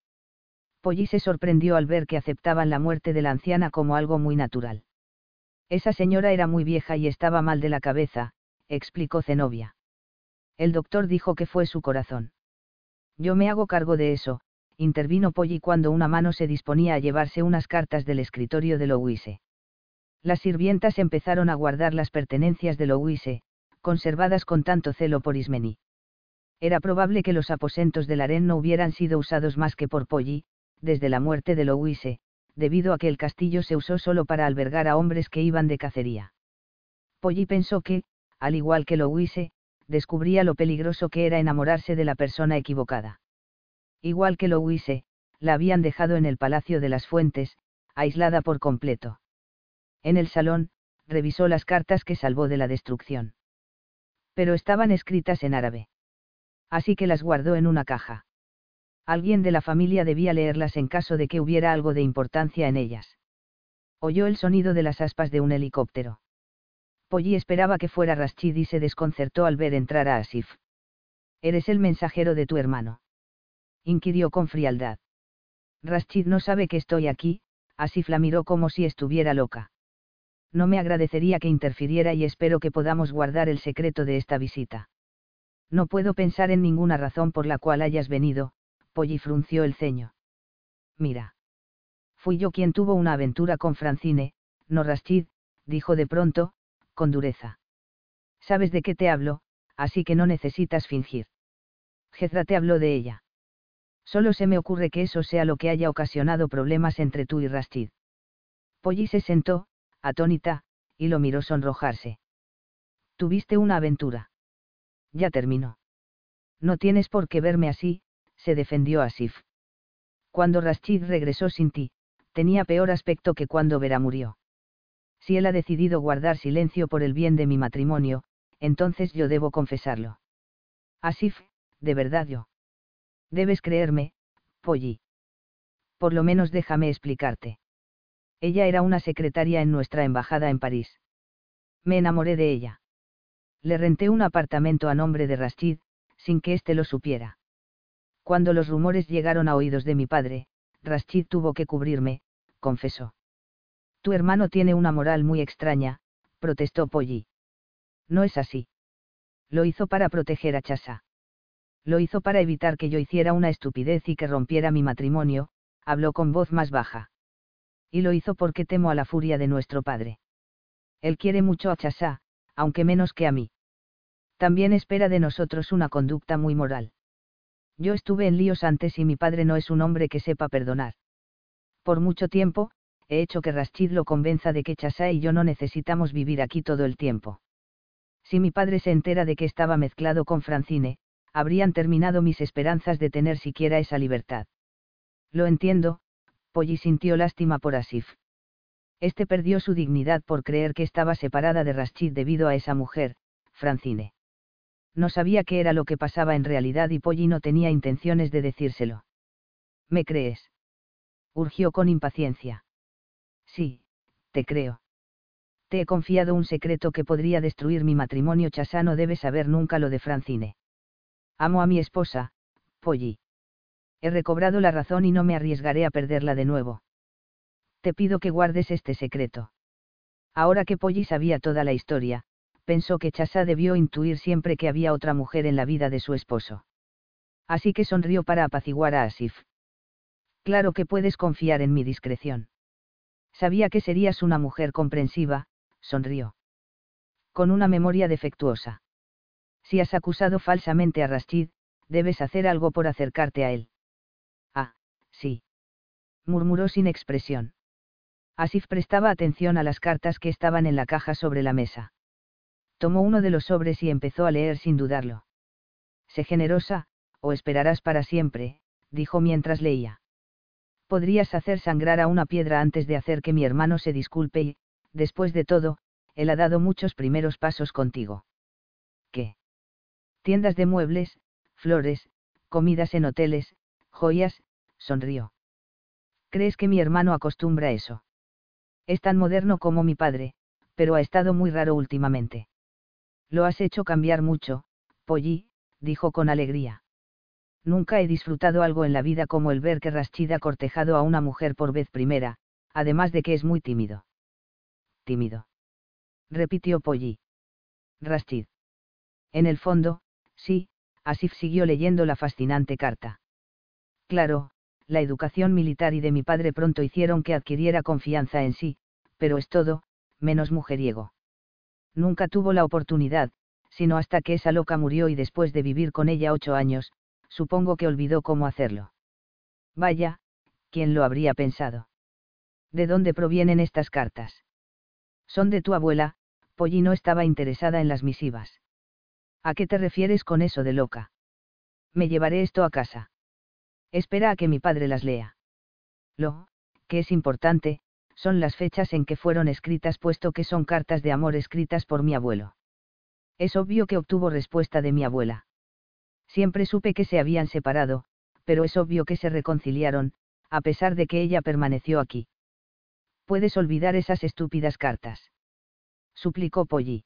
Polly se sorprendió al ver que aceptaban la muerte de la anciana como algo muy natural. Esa señora era muy vieja y estaba mal de la cabeza, explicó Zenobia. El doctor dijo que fue su corazón. Yo me hago cargo de eso, intervino Polly cuando una mano se disponía a llevarse unas cartas del escritorio de Louise. Las sirvientas empezaron a guardar las pertenencias de Louise, conservadas con tanto celo por Ismeni. Era probable que los aposentos del harén no hubieran sido usados más que por Polly, desde la muerte de Louise, debido a que el castillo se usó solo para albergar a hombres que iban de cacería. Polly pensó que, al igual que Louise, descubría lo peligroso que era enamorarse de la persona equivocada. Igual que Louise, la habían dejado en el Palacio de las Fuentes, aislada por completo. En el salón, revisó las cartas que salvó de la destrucción. Pero estaban escritas en árabe. Así que las guardó en una caja. Alguien de la familia debía leerlas en caso de que hubiera algo de importancia en ellas. Oyó el sonido de las aspas de un helicóptero. Polly esperaba que fuera Rashid y se desconcertó al ver entrar a Asif. Eres el mensajero de tu hermano. Inquirió con frialdad. Rashid no sabe que estoy aquí, Asif la miró como si estuviera loca no me agradecería que interfiriera y espero que podamos guardar el secreto de esta visita. No puedo pensar en ninguna razón por la cual hayas venido, Polly frunció el ceño. Mira. Fui yo quien tuvo una aventura con Francine, no Rashid, dijo de pronto, con dureza. Sabes de qué te hablo, así que no necesitas fingir. Jezra te habló de ella. Solo se me ocurre que eso sea lo que haya ocasionado problemas entre tú y Rashid. Polly se sentó, atónita, y lo miró sonrojarse. Tuviste una aventura. Ya terminó. No tienes por qué verme así, se defendió Asif. Cuando Rashid regresó sin ti, tenía peor aspecto que cuando Vera murió. Si él ha decidido guardar silencio por el bien de mi matrimonio, entonces yo debo confesarlo. Asif, de verdad yo. Debes creerme, Polly. Por lo menos déjame explicarte. Ella era una secretaria en nuestra embajada en París. Me enamoré de ella. Le renté un apartamento a nombre de Rashid, sin que éste lo supiera. Cuando los rumores llegaron a oídos de mi padre, Rashid tuvo que cubrirme, confesó. Tu hermano tiene una moral muy extraña, protestó Polly. No es así. Lo hizo para proteger a Chasa. Lo hizo para evitar que yo hiciera una estupidez y que rompiera mi matrimonio, habló con voz más baja. Y lo hizo porque temo a la furia de nuestro padre. Él quiere mucho a Chasá, aunque menos que a mí. También espera de nosotros una conducta muy moral. Yo estuve en líos antes y mi padre no es un hombre que sepa perdonar. Por mucho tiempo, he hecho que Rashid lo convenza de que Chasá y yo no necesitamos vivir aquí todo el tiempo. Si mi padre se entera de que estaba mezclado con Francine, habrían terminado mis esperanzas de tener siquiera esa libertad. Lo entiendo, Polly sintió lástima por Asif. Este perdió su dignidad por creer que estaba separada de Rashid debido a esa mujer, Francine. No sabía qué era lo que pasaba en realidad y Polly no tenía intenciones de decírselo. ¿Me crees? urgió con impaciencia. Sí, te creo. Te he confiado un secreto que podría destruir mi matrimonio. Chasá no debe saber nunca lo de Francine. Amo a mi esposa, Polly. He recobrado la razón y no me arriesgaré a perderla de nuevo. Te pido que guardes este secreto. Ahora que Polly sabía toda la historia, pensó que Chasá debió intuir siempre que había otra mujer en la vida de su esposo. Así que sonrió para apaciguar a Asif. Claro que puedes confiar en mi discreción. Sabía que serías una mujer comprensiva, sonrió. Con una memoria defectuosa. Si has acusado falsamente a Rashid, debes hacer algo por acercarte a él. Ah, sí. Murmuró sin expresión. Asif prestaba atención a las cartas que estaban en la caja sobre la mesa. Tomó uno de los sobres y empezó a leer sin dudarlo. Sé generosa, o esperarás para siempre, dijo mientras leía. Podrías hacer sangrar a una piedra antes de hacer que mi hermano se disculpe y, después de todo, él ha dado muchos primeros pasos contigo. Tiendas de muebles, flores, comidas en hoteles, joyas, sonrió. ¿Crees que mi hermano acostumbra eso? Es tan moderno como mi padre, pero ha estado muy raro últimamente. Lo has hecho cambiar mucho, Polly, dijo con alegría. Nunca he disfrutado algo en la vida como el ver que Rashid ha cortejado a una mujer por vez primera, además de que es muy tímido. Tímido repitió Polly. Rashid. En el fondo, sí, Asif siguió leyendo la fascinante carta. Claro, la educación militar y de mi padre pronto hicieron que adquiriera confianza en sí, pero es todo, menos mujeriego. Nunca tuvo la oportunidad, sino hasta que esa loca murió y después de vivir con ella ocho años, supongo que olvidó cómo hacerlo. Vaya, ¿quién lo habría pensado? ¿De dónde provienen estas cartas? Son de tu abuela, Polly no estaba interesada en las misivas. ¿A qué te refieres con eso de loca? Me llevaré esto a casa. Espera a que mi padre las lea. Lo, que es importante, son las fechas en que fueron escritas puesto que son cartas de amor escritas por mi abuelo. Es obvio que obtuvo respuesta de mi abuela. Siempre supe que se habían separado, pero es obvio que se reconciliaron, a pesar de que ella permaneció aquí. Puedes olvidar esas estúpidas cartas. Suplicó Polly.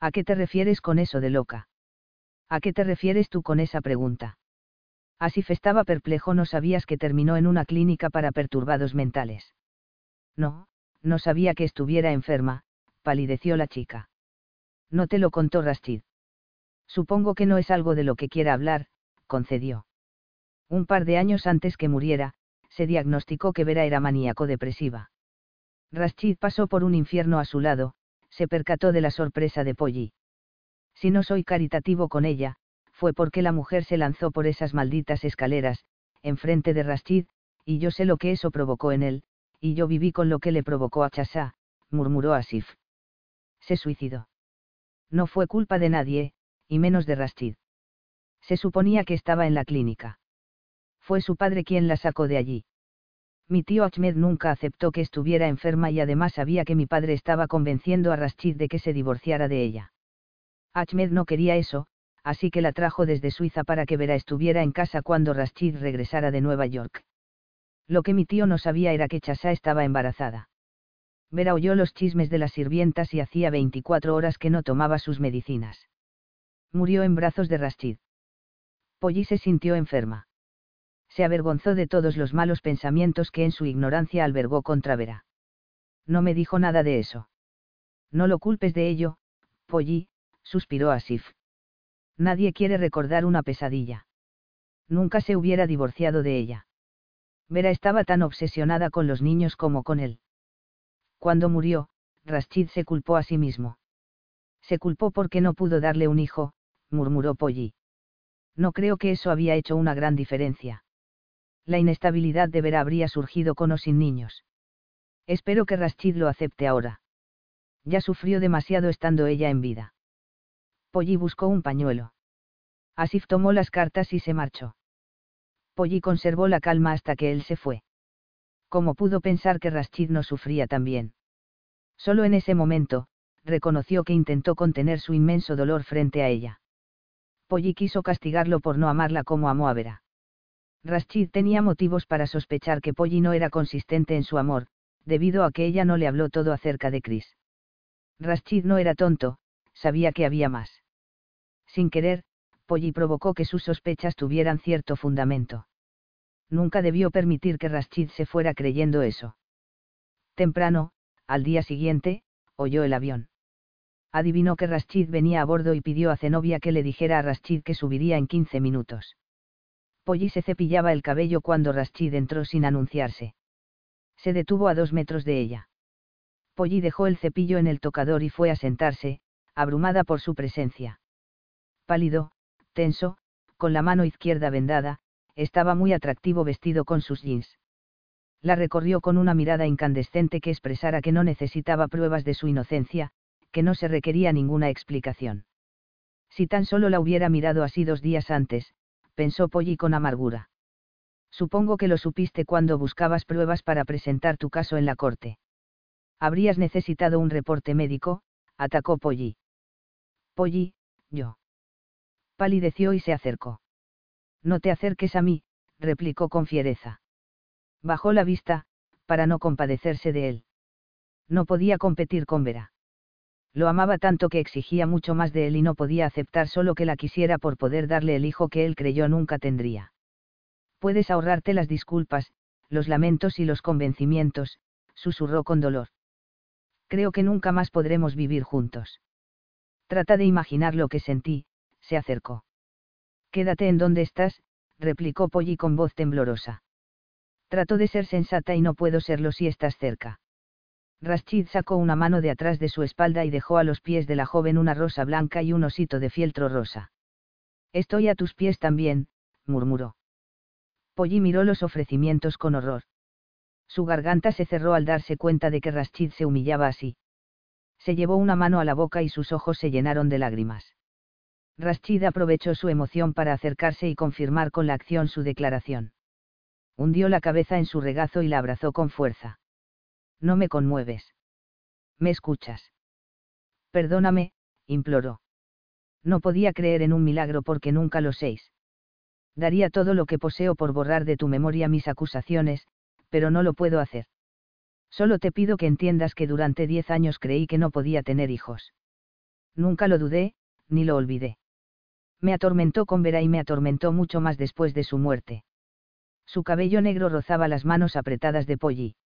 ¿A qué te refieres con eso de loca? ¿A qué te refieres tú con esa pregunta? Asif estaba perplejo, no sabías que terminó en una clínica para perturbados mentales. No, no sabía que estuviera enferma, palideció la chica. No te lo contó Rashid. Supongo que no es algo de lo que quiera hablar, concedió. Un par de años antes que muriera, se diagnosticó que Vera era maníaco depresiva. Rashid pasó por un infierno a su lado, se percató de la sorpresa de Polly. Si no soy caritativo con ella, fue porque la mujer se lanzó por esas malditas escaleras, enfrente de Rashid, y yo sé lo que eso provocó en él, y yo viví con lo que le provocó a Chasá, murmuró Asif. Se suicidó. No fue culpa de nadie, y menos de Rashid. Se suponía que estaba en la clínica. Fue su padre quien la sacó de allí. Mi tío Ahmed nunca aceptó que estuviera enferma y además sabía que mi padre estaba convenciendo a Rashid de que se divorciara de ella. Ahmed no quería eso, así que la trajo desde Suiza para que Vera estuviera en casa cuando Rashid regresara de Nueva York. Lo que mi tío no sabía era que Chasa estaba embarazada. Vera oyó los chismes de las sirvientas y hacía 24 horas que no tomaba sus medicinas. Murió en brazos de Rashid. Polly se sintió enferma se avergonzó de todos los malos pensamientos que en su ignorancia albergó contra Vera. No me dijo nada de eso. No lo culpes de ello, Polly, suspiró Asif. Nadie quiere recordar una pesadilla. Nunca se hubiera divorciado de ella. Vera estaba tan obsesionada con los niños como con él. Cuando murió, Rashid se culpó a sí mismo. Se culpó porque no pudo darle un hijo, murmuró Polly. No creo que eso había hecho una gran diferencia. La inestabilidad de Vera habría surgido con o sin niños. Espero que Rashid lo acepte ahora. Ya sufrió demasiado estando ella en vida. Polly buscó un pañuelo. Asif tomó las cartas y se marchó. Polly conservó la calma hasta que él se fue. ¿Cómo pudo pensar que Rashid no sufría también? Solo en ese momento, reconoció que intentó contener su inmenso dolor frente a ella. Polly quiso castigarlo por no amarla como amó a Vera. Rashid tenía motivos para sospechar que Polly no era consistente en su amor, debido a que ella no le habló todo acerca de Chris. Rashid no era tonto, sabía que había más. Sin querer, Polly provocó que sus sospechas tuvieran cierto fundamento. Nunca debió permitir que Rashid se fuera creyendo eso. Temprano, al día siguiente, oyó el avión. Adivinó que Rashid venía a bordo y pidió a Zenobia que le dijera a Rashid que subiría en 15 minutos. Polly se cepillaba el cabello cuando Rashid entró sin anunciarse. Se detuvo a dos metros de ella. Polly dejó el cepillo en el tocador y fue a sentarse, abrumada por su presencia. Pálido, tenso, con la mano izquierda vendada, estaba muy atractivo vestido con sus jeans. La recorrió con una mirada incandescente que expresara que no necesitaba pruebas de su inocencia, que no se requería ninguna explicación. Si tan solo la hubiera mirado así dos días antes, pensó Polly con amargura. Supongo que lo supiste cuando buscabas pruebas para presentar tu caso en la corte. Habrías necesitado un reporte médico, atacó Polly. Polly, yo. Palideció y se acercó. No te acerques a mí, replicó con fiereza. Bajó la vista, para no compadecerse de él. No podía competir con Vera. Lo amaba tanto que exigía mucho más de él y no podía aceptar solo que la quisiera por poder darle el hijo que él creyó nunca tendría. Puedes ahorrarte las disculpas, los lamentos y los convencimientos, susurró con dolor creo que nunca más podremos vivir juntos. Trata de imaginar lo que sentí, se acercó. Quédate en donde estás, replicó Polly con voz temblorosa. Trato de ser sensata y no puedo serlo si estás cerca. Rashid sacó una mano de atrás de su espalda y dejó a los pies de la joven una rosa blanca y un osito de fieltro rosa. Estoy a tus pies también, murmuró. Polly miró los ofrecimientos con horror. Su garganta se cerró al darse cuenta de que Rashid se humillaba así. Se llevó una mano a la boca y sus ojos se llenaron de lágrimas. Rashid aprovechó su emoción para acercarse y confirmar con la acción su declaración. Hundió la cabeza en su regazo y la abrazó con fuerza. No me conmueves. ¿Me escuchas? Perdóname, imploró. No podía creer en un milagro porque nunca lo séis. Daría todo lo que poseo por borrar de tu memoria mis acusaciones, pero no lo puedo hacer. Solo te pido que entiendas que durante diez años creí que no podía tener hijos. Nunca lo dudé, ni lo olvidé. Me atormentó con Vera y me atormentó mucho más después de su muerte. Su cabello negro rozaba las manos apretadas de Polly.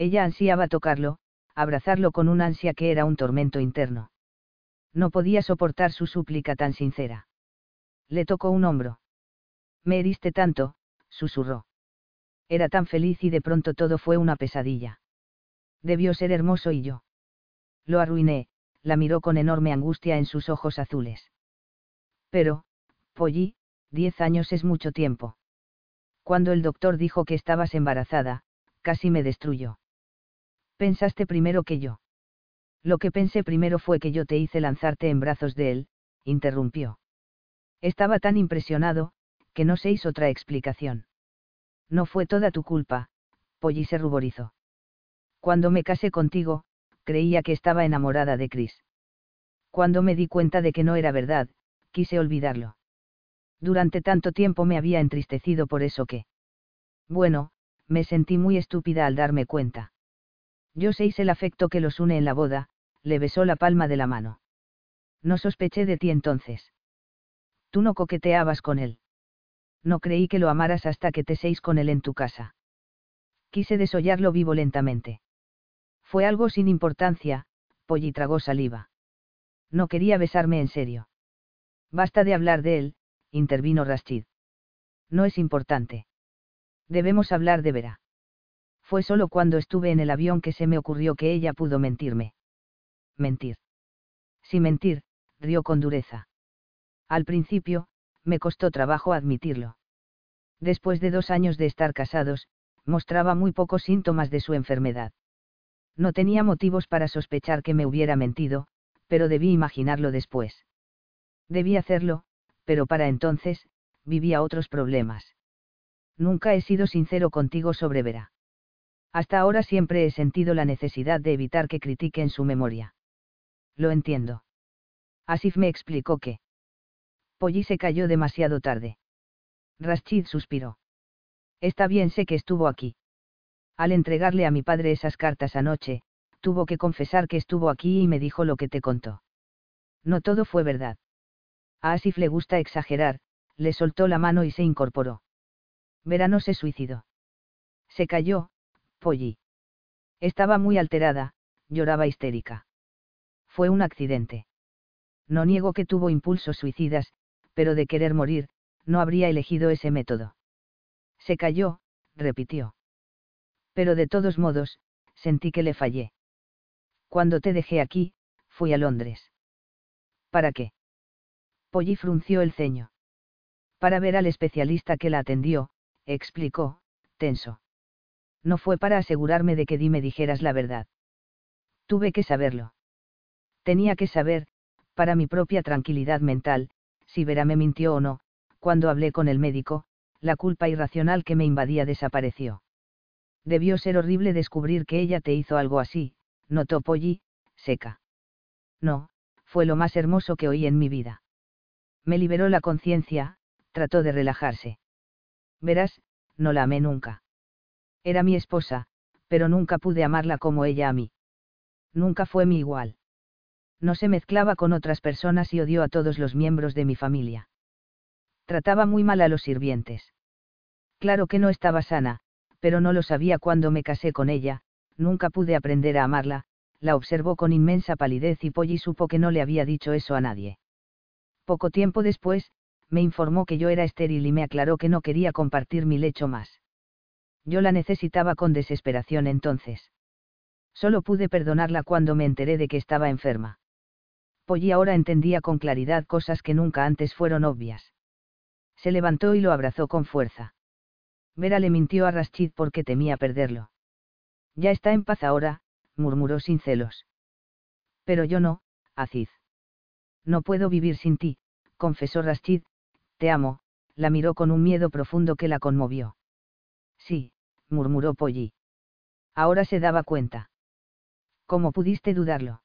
Ella ansiaba tocarlo, abrazarlo con un ansia que era un tormento interno. No podía soportar su súplica tan sincera. Le tocó un hombro. Me heriste tanto, susurró era tan feliz y de pronto todo fue una pesadilla. Debió ser hermoso y yo. Lo arruiné, la miró con enorme angustia en sus ojos azules. Pero, Polly, diez años es mucho tiempo. Cuando el doctor dijo que estabas embarazada, casi me destruyó. Pensaste primero que yo. Lo que pensé primero fue que yo te hice lanzarte en brazos de él, interrumpió. Estaba tan impresionado, que no se hizo otra explicación. No fue toda tu culpa, Polly se ruborizó. Cuando me casé contigo, creía que estaba enamorada de Chris. Cuando me di cuenta de que no era verdad, quise olvidarlo. Durante tanto tiempo me había entristecido por eso que... Bueno, me sentí muy estúpida al darme cuenta. Yo sé el afecto que los une en la boda, le besó la palma de la mano. No sospeché de ti entonces. Tú no coqueteabas con él no creí que lo amaras hasta que te seis con él en tu casa. Quise desollarlo vivo lentamente. Fue algo sin importancia, Polly tragó saliva. No quería besarme en serio. Basta de hablar de él, intervino Rashid. No es importante. Debemos hablar de Vera. Fue solo cuando estuve en el avión que se me ocurrió que ella pudo mentirme. Mentir. Sí mentir, rió con dureza. Al principio, me costó trabajo admitirlo. Después de dos años de estar casados, mostraba muy pocos síntomas de su enfermedad. No tenía motivos para sospechar que me hubiera mentido, pero debí imaginarlo después. Debí hacerlo, pero para entonces, vivía otros problemas. Nunca he sido sincero contigo sobre Vera. Hasta ahora siempre he sentido la necesidad de evitar que critiquen su memoria. Lo entiendo. Asif me explicó que. Polly se cayó demasiado tarde. Rashid suspiró. Está bien, sé que estuvo aquí. Al entregarle a mi padre esas cartas anoche, tuvo que confesar que estuvo aquí y me dijo lo que te contó. No todo fue verdad. A Asif le gusta exagerar, le soltó la mano y se incorporó. Verano se suicidó. Se cayó, Polly. Estaba muy alterada, lloraba histérica. Fue un accidente. No niego que tuvo impulsos suicidas, pero de querer morir, no habría elegido ese método. Se cayó, repitió. Pero de todos modos, sentí que le fallé. Cuando te dejé aquí, fui a Londres. ¿Para qué? Polly frunció el ceño. Para ver al especialista que la atendió, explicó, tenso no fue para asegurarme de que di me dijeras la verdad. Tuve que saberlo. Tenía que saber, para mi propia tranquilidad mental, si Vera me mintió o no, cuando hablé con el médico, la culpa irracional que me invadía desapareció. Debió ser horrible descubrir que ella te hizo algo así, notó Polly, seca. No, fue lo más hermoso que oí en mi vida. Me liberó la conciencia, trató de relajarse. Verás, no la amé nunca. Era mi esposa, pero nunca pude amarla como ella a mí. Nunca fue mi igual. No se mezclaba con otras personas y odió a todos los miembros de mi familia. Trataba muy mal a los sirvientes. Claro que no estaba sana, pero no lo sabía cuando me casé con ella, nunca pude aprender a amarla, la observó con inmensa palidez y Polly supo que no le había dicho eso a nadie. Poco tiempo después, me informó que yo era estéril y me aclaró que no quería compartir mi lecho más yo la necesitaba con desesperación entonces. Solo pude perdonarla cuando me enteré de que estaba enferma. Polly ahora entendía con claridad cosas que nunca antes fueron obvias. Se levantó y lo abrazó con fuerza. Vera le mintió a Rashid porque temía perderlo. Ya está en paz ahora, murmuró sin celos. Pero yo no, Aziz. No puedo vivir sin ti, confesó Rashid, te amo, la miró con un miedo profundo que la conmovió. Sí, murmuró Polly. Ahora se daba cuenta. ¿Cómo pudiste dudarlo?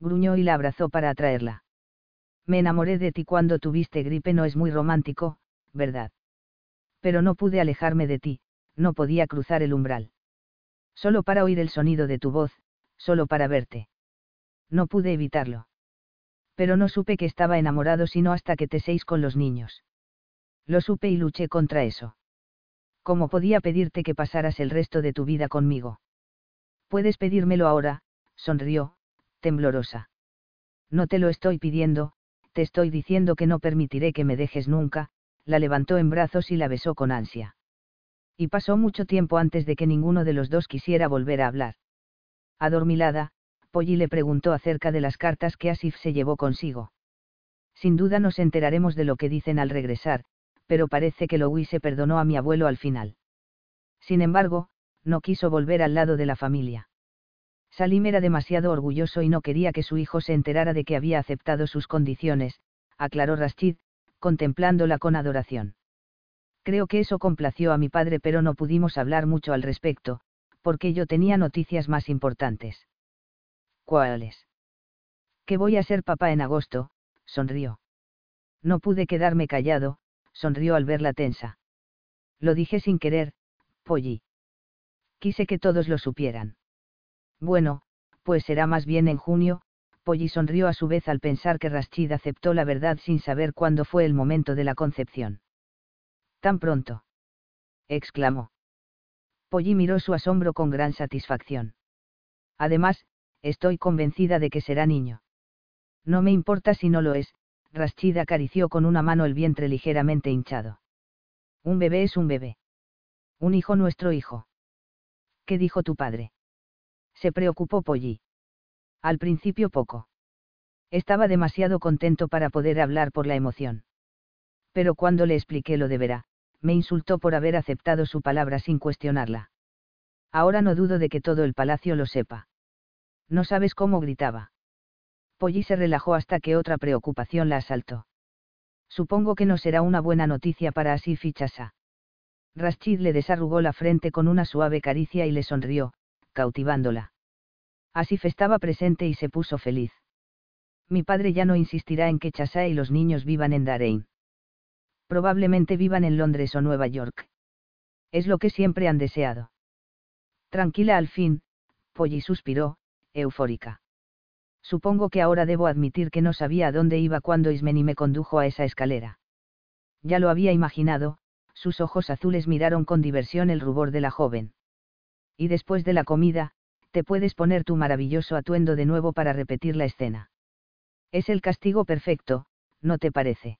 Gruñó y la abrazó para atraerla. Me enamoré de ti cuando tuviste gripe, no es muy romántico, ¿verdad? Pero no pude alejarme de ti, no podía cruzar el umbral. Solo para oír el sonido de tu voz, solo para verte. No pude evitarlo. Pero no supe que estaba enamorado sino hasta que te seis con los niños. Lo supe y luché contra eso. ¿Cómo podía pedirte que pasaras el resto de tu vida conmigo? Puedes pedírmelo ahora, sonrió, temblorosa. No te lo estoy pidiendo, te estoy diciendo que no permitiré que me dejes nunca, la levantó en brazos y la besó con ansia. Y pasó mucho tiempo antes de que ninguno de los dos quisiera volver a hablar. Adormilada, Polly le preguntó acerca de las cartas que Asif se llevó consigo. Sin duda nos enteraremos de lo que dicen al regresar, pero parece que Louis se perdonó a mi abuelo al final. Sin embargo, no quiso volver al lado de la familia. Salim era demasiado orgulloso y no quería que su hijo se enterara de que había aceptado sus condiciones, aclaró Rashid, contemplándola con adoración. Creo que eso complació a mi padre pero no pudimos hablar mucho al respecto, porque yo tenía noticias más importantes. ¿Cuáles? Que voy a ser papá en agosto, sonrió. No pude quedarme callado, sonrió al verla tensa. Lo dije sin querer, Polly. Quise que todos lo supieran. Bueno, pues será más bien en junio, Polly sonrió a su vez al pensar que Rashid aceptó la verdad sin saber cuándo fue el momento de la concepción. Tan pronto. exclamó. Polly miró su asombro con gran satisfacción. Además, estoy convencida de que será niño. No me importa si no lo es, Rashid acarició con una mano el vientre ligeramente hinchado. Un bebé es un bebé. Un hijo nuestro hijo. ¿Qué dijo tu padre? Se preocupó Polly. Al principio poco. Estaba demasiado contento para poder hablar por la emoción. Pero cuando le expliqué lo de Vera, me insultó por haber aceptado su palabra sin cuestionarla. Ahora no dudo de que todo el palacio lo sepa. No sabes cómo gritaba. Polly se relajó hasta que otra preocupación la asaltó. Supongo que no será una buena noticia para así fichasa. Rashid le desarrugó la frente con una suave caricia y le sonrió, cautivándola. Asif estaba presente y se puso feliz. Mi padre ya no insistirá en que Chasa y los niños vivan en Darein. Probablemente vivan en Londres o Nueva York. Es lo que siempre han deseado. Tranquila al fin, Polly suspiró, eufórica. Supongo que ahora debo admitir que no sabía a dónde iba cuando Ismeni me condujo a esa escalera. Ya lo había imaginado, sus ojos azules miraron con diversión el rubor de la joven. Y después de la comida, te puedes poner tu maravilloso atuendo de nuevo para repetir la escena. Es el castigo perfecto, ¿no te parece?